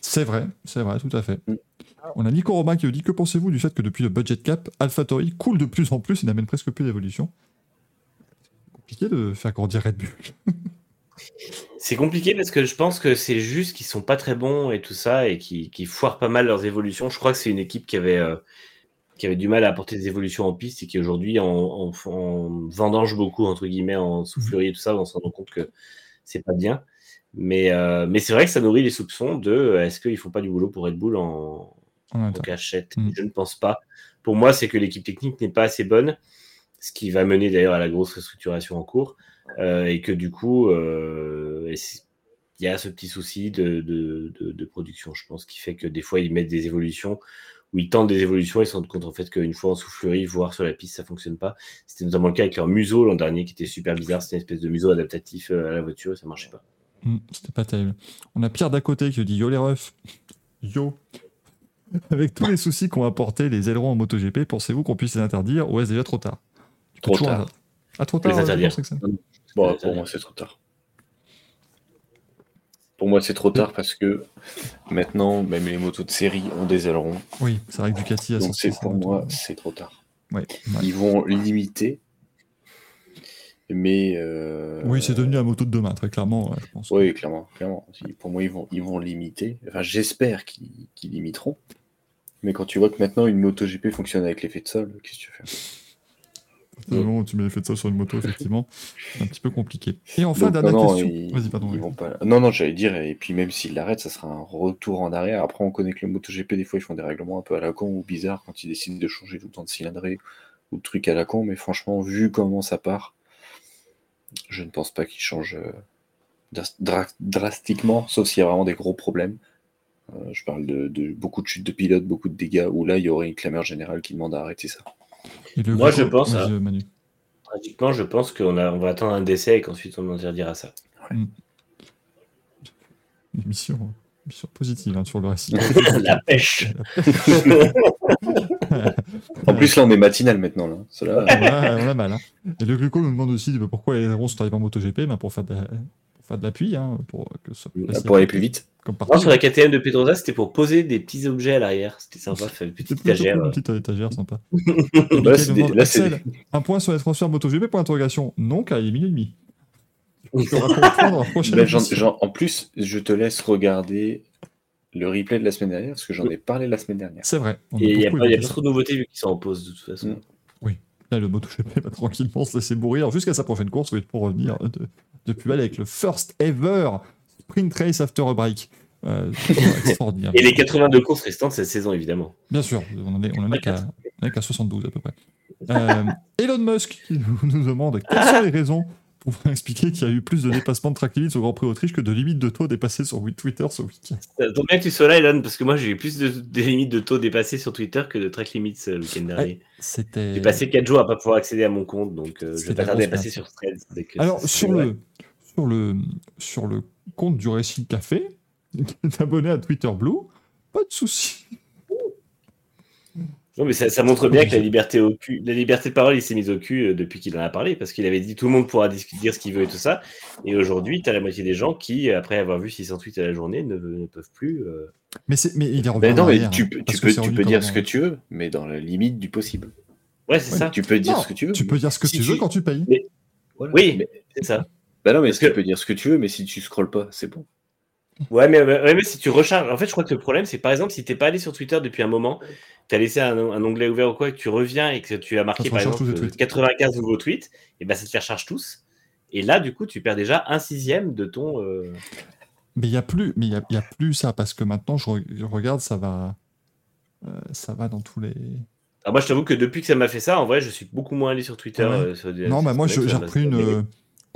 Speaker 2: C'est vrai, c'est vrai, tout à fait.
Speaker 4: Mm.
Speaker 2: On a Nico Romain qui nous dit Que pensez-vous du fait que depuis le budget cap, AlphaTauri coule de plus en plus et n'amène presque plus d'évolution? Compliqué de faire grandir Red Bull.
Speaker 3: C'est compliqué parce que je pense que c'est juste qu'ils sont pas très bons et tout ça et qui, qui foirent pas mal leurs évolutions. Je crois que c'est une équipe qui avait, euh, qui avait du mal à apporter des évolutions en piste et qui aujourd'hui en, en, en vendange beaucoup, entre guillemets, en soufflerie et tout ça, on se rend compte que c'est pas bien. Mais, euh, mais c'est vrai que ça nourrit les soupçons de euh, est-ce qu'ils font pas du boulot pour Red Bull en,
Speaker 2: En
Speaker 3: en
Speaker 2: interne.
Speaker 3: cachette?
Speaker 2: Mm.
Speaker 3: Je ne pense pas. Pour moi, c'est que l'équipe technique n'est pas assez bonne, ce qui va mener d'ailleurs à la grosse restructuration en cours, euh, et que du coup, euh, et il y a ce petit souci de, de, de- de production, je pense, qui fait que des fois, ils mettent des évolutions, ou ils tentent des évolutions, ils se rendent compte en fait qu'une fois en soufflerie, voire sur la piste, ça fonctionne pas. C'était notamment le cas avec leur museau l'an dernier, qui était super bizarre, c'était une espèce de museau adaptatif à la voiture, et ça marchait pas.
Speaker 2: Mm, C'était pas terrible. On a Pierre d'à côté qui dit Yo les refs. Yo. Avec tous les soucis qu'ont apporté les ailerons en MotoGP, pensez-vous qu'on puisse les interdire? Ou est-ce déjà trop tard Tu
Speaker 4: Trop
Speaker 2: toujours-
Speaker 4: tard.
Speaker 2: Ah, trop tard
Speaker 3: Les interdire.
Speaker 2: je pense que ça-
Speaker 4: Bon,
Speaker 3: Ouais,
Speaker 4: pour moi, c'est trop tard. Pour moi, c'est trop tard parce que maintenant, même les motos de série ont des ailerons.
Speaker 2: Oui, c'est vrai que Ducati a
Speaker 4: Donc, c'est pour moi, c'est trop tard.
Speaker 2: Ouais, ouais.
Speaker 4: Ils vont limiter. Mais. euh,
Speaker 2: Oui, c'est devenu la moto de demain, très clairement, ouais, je pense.
Speaker 4: Oui, clairement, clairement. Pour moi, ils vont, ils vont limiter. Enfin, j'espère qu'ils limiteront. Mais quand tu vois que maintenant une moto GP fonctionne avec l'effet de sol, qu'est-ce que tu fais?
Speaker 2: Où tu m'avais fait ça sur une moto, effectivement, c'est un petit peu compliqué. Et enfin, dernière
Speaker 4: non, non,
Speaker 2: question.
Speaker 4: ils-
Speaker 2: Vas-y, pardon.
Speaker 4: ils vont pas... Non, non, j'allais dire, et puis même s'ils l'arrêtent, ça sera un retour en arrière. Après, on connaît que le MotoGP, des fois, ils font des règlements un peu à la con ou bizarres quand ils décident de changer tout le temps de cylindrée ou de trucs à la con, mais franchement, vu comment ça part, je ne pense pas qu'ils changent euh, dras- dra- drastiquement, sauf s'il y a vraiment des gros problèmes. Euh, je parle de, de beaucoup de chutes de pilotes, beaucoup de dégâts, où là, il y aurait une clameur générale qui demande à arrêter ça.
Speaker 3: Moi, je pense, hein.
Speaker 2: Manu.
Speaker 3: Tragiquement, je pense qu'on on va attendre un décès et qu'ensuite on interdira ça.
Speaker 2: Une mission, une mission positive hein, sur le récit.
Speaker 3: La pêche
Speaker 4: En plus, là, on est matinal maintenant. Là. Cela,
Speaker 2: on, a, on a mal. hein. Et le Greco nous demande aussi pourquoi les ailerons sont arrivés en MotoGP bah, pour faire de la- pour faire de l'appui, hein, pour que ça
Speaker 4: pour aller plus vite.
Speaker 2: Comme
Speaker 3: Non,
Speaker 2: partout.
Speaker 3: sur la KTM de Pedrosa, c'était pour poser des petits objets à l'arrière. C'était sympa, faire une petite étagère.
Speaker 2: cool,
Speaker 3: euh.
Speaker 2: une petite étagère sympa.
Speaker 4: Là, c'est des-
Speaker 2: demande,
Speaker 4: là, c'est
Speaker 2: Axel, un point sur les transferts MotoGP pour interrogation. Non, car il est minuit et demi.
Speaker 4: Ben, j'en- en plus, je te laisse regarder le replay de la semaine dernière, parce que j'en ai parlé la semaine dernière.
Speaker 2: C'est vrai.
Speaker 3: Et il n'y a, pas, y a pas trop de nouveautés vu qu'ils sont en pause de toute façon.
Speaker 4: Mm.
Speaker 2: Là, le MotoGP va tranquillement se laisser mourir jusqu'à sa prochaine course pour revenir de, de plus belle avec le first ever sprint race after a break. Euh, c'est extraordinaire.
Speaker 3: Et les 82 courses restantes cette saison, évidemment.
Speaker 2: Bien sûr, on en est, on en est qu'à on est qu'à 72 à peu près. Euh, Elon Musk nous demande quelles sont les raisons pour expliquer qu'il y a eu plus de dépassements de track limits au Grand Prix Autriche que de limites de taux dépassées sur Twitter ce week-end.
Speaker 3: Ça tombe bien que tu sois là, Elon, parce que moi j'ai eu plus de, de limites de taux dépassées sur Twitter que de track limits euh, le week-end dernier. J'ai passé 4 jours à pas pouvoir accéder à mon compte, donc euh, je vais pas tarder à passer sur Threads.
Speaker 2: Alors, sur le, sur, le, sur le compte du Racing Café, abonné à Twitter Blue, pas de souci.
Speaker 3: Non, mais ça, ça montre bien que la liberté, au cul, la liberté de parole, il s'est mise au cul euh, depuis qu'il en a parlé, parce qu'il avait dit tout le monde pourra discuter, dire ce qu'il veut et tout ça. Et aujourd'hui, tu as la moitié des gens qui, après avoir vu 600 tweets à la journée, ne, ne peuvent plus. euh,
Speaker 2: Mais, c'est- mais il est revenu
Speaker 4: Mais
Speaker 2: en
Speaker 4: non, mais tu
Speaker 2: hein,
Speaker 4: tu
Speaker 2: que
Speaker 4: peux, tu peux dire ce que tu veux, mais dans la limite du possible.
Speaker 3: Ouais, c'est
Speaker 2: Ouais,
Speaker 3: ça.
Speaker 4: Tu peux dire
Speaker 2: Non,
Speaker 4: ce que tu veux.
Speaker 2: Tu peux dire ce que
Speaker 4: Si
Speaker 2: tu
Speaker 4: tu-
Speaker 2: veux quand tu payes.
Speaker 4: Voilà.
Speaker 3: Oui,
Speaker 4: Mais-
Speaker 3: c'est ça.
Speaker 4: Bah non, mais
Speaker 3: Parce
Speaker 4: tu
Speaker 3: que-
Speaker 4: peux dire ce que tu veux, mais si tu scrolles pas, c'est bon.
Speaker 3: Ouais mais, ouais, mais si tu recharges. En fait, je crois que le problème, c'est que par exemple, si t'es pas allé sur Twitter depuis un moment, tu as laissé un, un onglet ouvert ou quoi, et que tu reviens et que tu as marqué par exemple
Speaker 2: tous les
Speaker 3: euh,
Speaker 2: tweets.
Speaker 3: 95 nouveaux tweets, et ben ça te les recharge tous. Et là, du coup, tu perds déjà un sixième de ton. euh,
Speaker 2: Mais il n'y a, plus- mais il y a, il y a plus ça, parce que maintenant, je, re- je regarde, ça va, euh, ça va dans tous les...
Speaker 3: Alors moi, je t'avoue que depuis que ça m'a fait ça, en vrai, je suis beaucoup moins allé sur Twitter.
Speaker 2: Ouais.
Speaker 3: euh, sur des-
Speaker 2: Non, bah moi, j'ai repris une
Speaker 3: mais-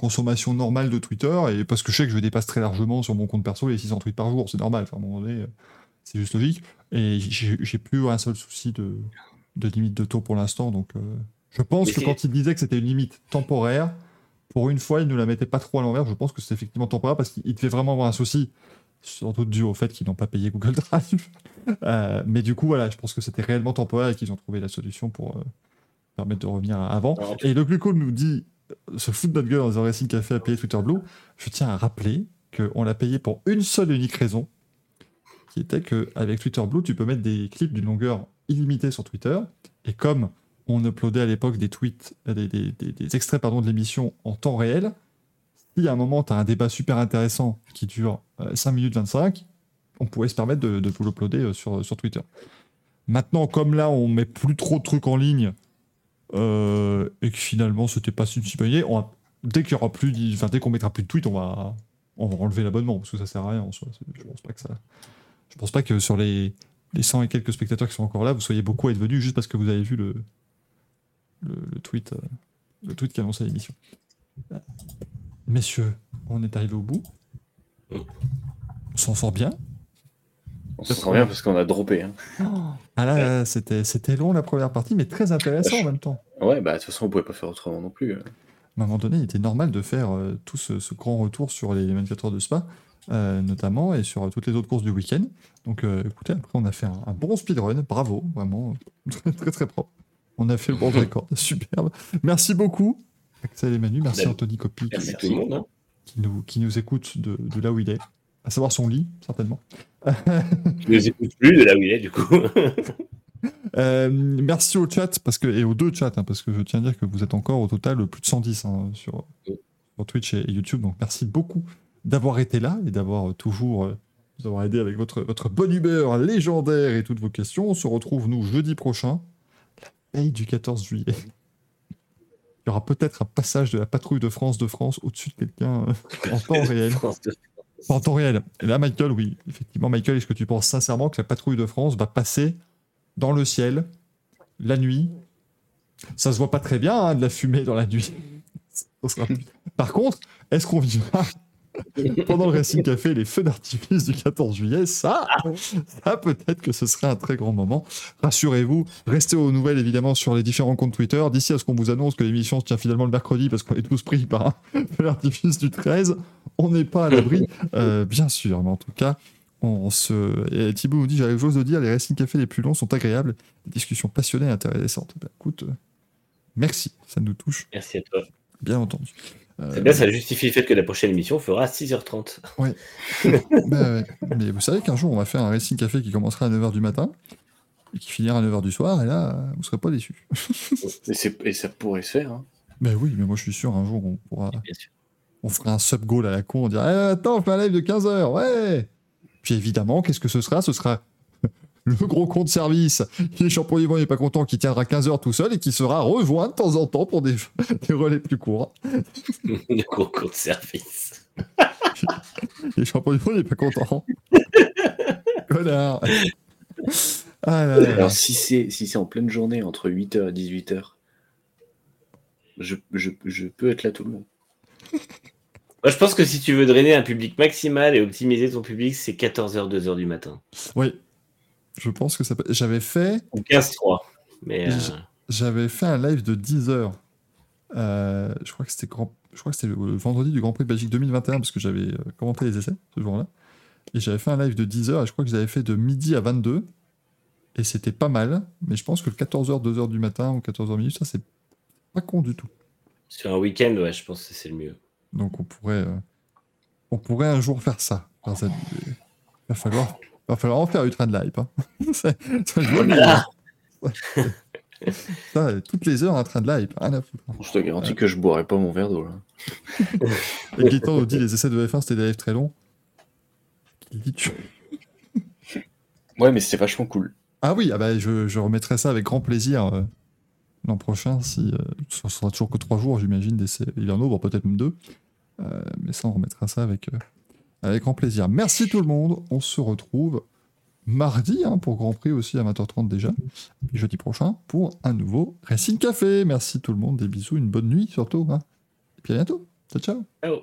Speaker 2: consommation normale de Twitter, et parce que je sais que je dépasse très largement sur mon compte perso les 600 tweets par jour, c'est normal, enfin, à un moment donné, euh, c'est juste logique. Et j'ai plus un seul souci de, de limite de taux pour l'instant, donc euh, je pense
Speaker 3: Mais
Speaker 2: que quand il disait que c'était une limite temporaire, pour une fois, il ne la mettait pas trop à l'envers, je pense que c'est effectivement temporaire, parce qu'il devait vraiment avoir un souci, sans doute dû au fait qu'ils n'ont pas payé Google Drive. Euh, mais du coup, voilà, je pense que c'était réellement temporaire et qu'ils ont trouvé la solution pour euh, permettre de revenir à avant. Et le Glucose nous dit se fout de notre gueule dans un Racing Café à payer Twitter Blue. Je tiens à rappeler qu'on l'a payé pour une seule et unique raison, qui était qu'avec Twitter Blue, tu peux mettre des clips d'une longueur illimitée sur Twitter. Et comme on uploadait à l'époque des tweets, euh, des, extraits pardon, de l'émission en temps réel, si à un moment tu as un débat super intéressant qui dure euh, 5 minutes 25, on pourrait se permettre de, de l'uploader euh, sur, sur Twitter. Maintenant, comme là, on met plus trop de trucs en ligne euh, et que finalement, c'était pas on va- dès qu'il y aura plus, enfin, dès qu'on mettra plus de tweets, on va, on va enlever l'abonnement parce que ça sert à rien en soi. Je pense pas que ça. Je pense pas que sur les, les 100 et quelques spectateurs qui sont encore là, vous soyez beaucoup à être venus juste parce que vous avez vu le, le, le tweet, euh, le tweet qui annonçait l'émission. Messieurs, on est arrivé au bout. On s'en sort bien.
Speaker 4: On se sent bien parce qu'on a droppé. hein.
Speaker 2: Ah là, là, c'était, c'était long la première partie, mais très intéressant en même temps.
Speaker 4: Ouais, bah de toute façon, on pouvait pas faire autrement non plus. euh.
Speaker 2: À un moment donné, il était normal de faire euh, tout ce, ce grand retour sur les 24 heures de Spa, euh, notamment, et sur euh, toutes les autres courses du week-end. Donc euh, écoutez, après, on a fait un, un bon speedrun, bravo, vraiment, très très très propre. On a fait le bon record, superbe. Merci beaucoup, Axel et Manu, merci
Speaker 3: Ben,
Speaker 2: Anthony Copy qui,
Speaker 3: Merci tout le monde. hein.
Speaker 2: qui nous, qui nous écoute de, de là où il est, à savoir son lit, certainement.
Speaker 3: Tu nous écoutes plus de là où il est, du coup.
Speaker 2: Euh, merci au chat parce que, et aux deux chats, hein, parce que je tiens à dire que vous êtes encore au total plus de 110 hein, sur, sur Twitch et, et YouTube. Donc merci beaucoup d'avoir été là et d'avoir euh, toujours euh, nous avoir aidé avec votre, votre bonne humeur légendaire et toutes vos questions. On se retrouve, nous, jeudi prochain, la veille du 14 juillet. Il y aura peut-être un passage de la patrouille de France de France au-dessus de quelqu'un euh, en temps réel. Pas en temps réel. Et là, Michael, oui, effectivement, Michael, est-ce que tu penses sincèrement que la patrouille de France va passer dans le ciel la nuit? Ça se voit pas très bien, hein, de la fumée dans la nuit. Sera- Par contre, est-ce qu'on vivra pendant le Racing Café les feux d'artifice du 14 juillet Ça, ça peut-être que ce serait un très grand moment. Rassurez-vous, restez aux nouvelles évidemment sur les différents comptes Twitter. D'ici à ce qu'on vous annonce que l'émission se tient finalement le mercredi parce qu'on est tous pris par un feu d'artifice du 13, on n'est pas à l'abri, euh, bien sûr. Mais en tout cas, on se. Et Thibaut nous dit J'avais j'ose de dire, les Racing Café les plus longs sont agréables, des discussions passionnées et intéressantes. Ben, écoute, euh, merci, ça nous touche,
Speaker 3: Merci à toi.
Speaker 2: bien entendu. Euh,
Speaker 3: C'est bien, ça justifie le fait que la prochaine émission fera à 6h30.
Speaker 2: ben, ouais. Mais vous savez qu'un jour, on va faire un Racing Café qui commencera à 9h du matin et qui finira à 9h du soir, et là, vous serez pas déçus.
Speaker 4: Et, ça pourrait se faire. hein.
Speaker 2: Mais oui, mais moi je suis sûr, un jour, on pourra.
Speaker 3: Bien sûr.
Speaker 2: on fera un sub-goal à la con, on dira Eh, Attends, on fait un live de 15h, ouais Puis évidemment, qu'est-ce que ce sera? Ce sera le gros compte service qui est champion du monde n'est pas content, qui tiendra 15h tout seul et qui sera rejoint de temps en temps pour des, des relais plus courts.
Speaker 3: Le concours de service.
Speaker 2: Les champions du monde n'est pas content. Connard Ah, là, là, là.
Speaker 4: Alors, si c'est si c'est en pleine journée, entre 8h et 18h, je, je, je peux être là tout le long.
Speaker 3: Moi, je pense que si tu veux drainer un public maximal et optimiser ton public, c'est 14h, 2h du matin.
Speaker 2: Oui. Je pense que ça peut... J'avais fait,
Speaker 3: Ou 15-3. Mais euh,
Speaker 2: j'avais fait un live de 10 heures. Euh, je crois que c'était grand... je crois que c'était le, vendredi du Grand Prix de Belgique 2021 parce que j'avais euh, commenté les essais ce jour-là. Et j'avais fait un live de 10 heures et je crois que j'avais fait de midi à 22. Et c'était pas mal, mais je pense que le 14h, 2h du matin ou 14h minutes, ça c'est pas con du tout.
Speaker 3: sur un week-end, ouais, je pense que c'est le mieux.
Speaker 2: Donc on pourrait, euh, on pourrait un jour faire ça. Faire ça- Il va falloir, va falloir en faire du train de live. Hein. Ça- ça, je vois le
Speaker 3: Voilà.
Speaker 2: Ça, toutes les heures un train de live, rien à foutre.
Speaker 4: Je te garantis que je boirai pas mon verre d'eau là.
Speaker 2: Et Gaëtan nous dit les essais de F1 c'était des lives très longs.
Speaker 4: Ouais, mais c'était vachement cool.
Speaker 2: Ah oui, ah bah, je, je remettrai ça avec grand plaisir euh, l'an prochain. Si, euh, ça sera toujours que trois jours, j'imagine, d'essais hivernaux, bon, peut-être même deux. Euh, mais ça, on remettra ça avec, euh, avec grand plaisir. Merci tout le monde. On se retrouve mardi hein, pour Grand Prix aussi à 20h30 déjà. Et jeudi prochain pour un nouveau Racing Café. Merci tout le monde. Des bisous, une bonne nuit surtout. Hein. Et puis à bientôt. Ciao, ciao.
Speaker 3: Hello.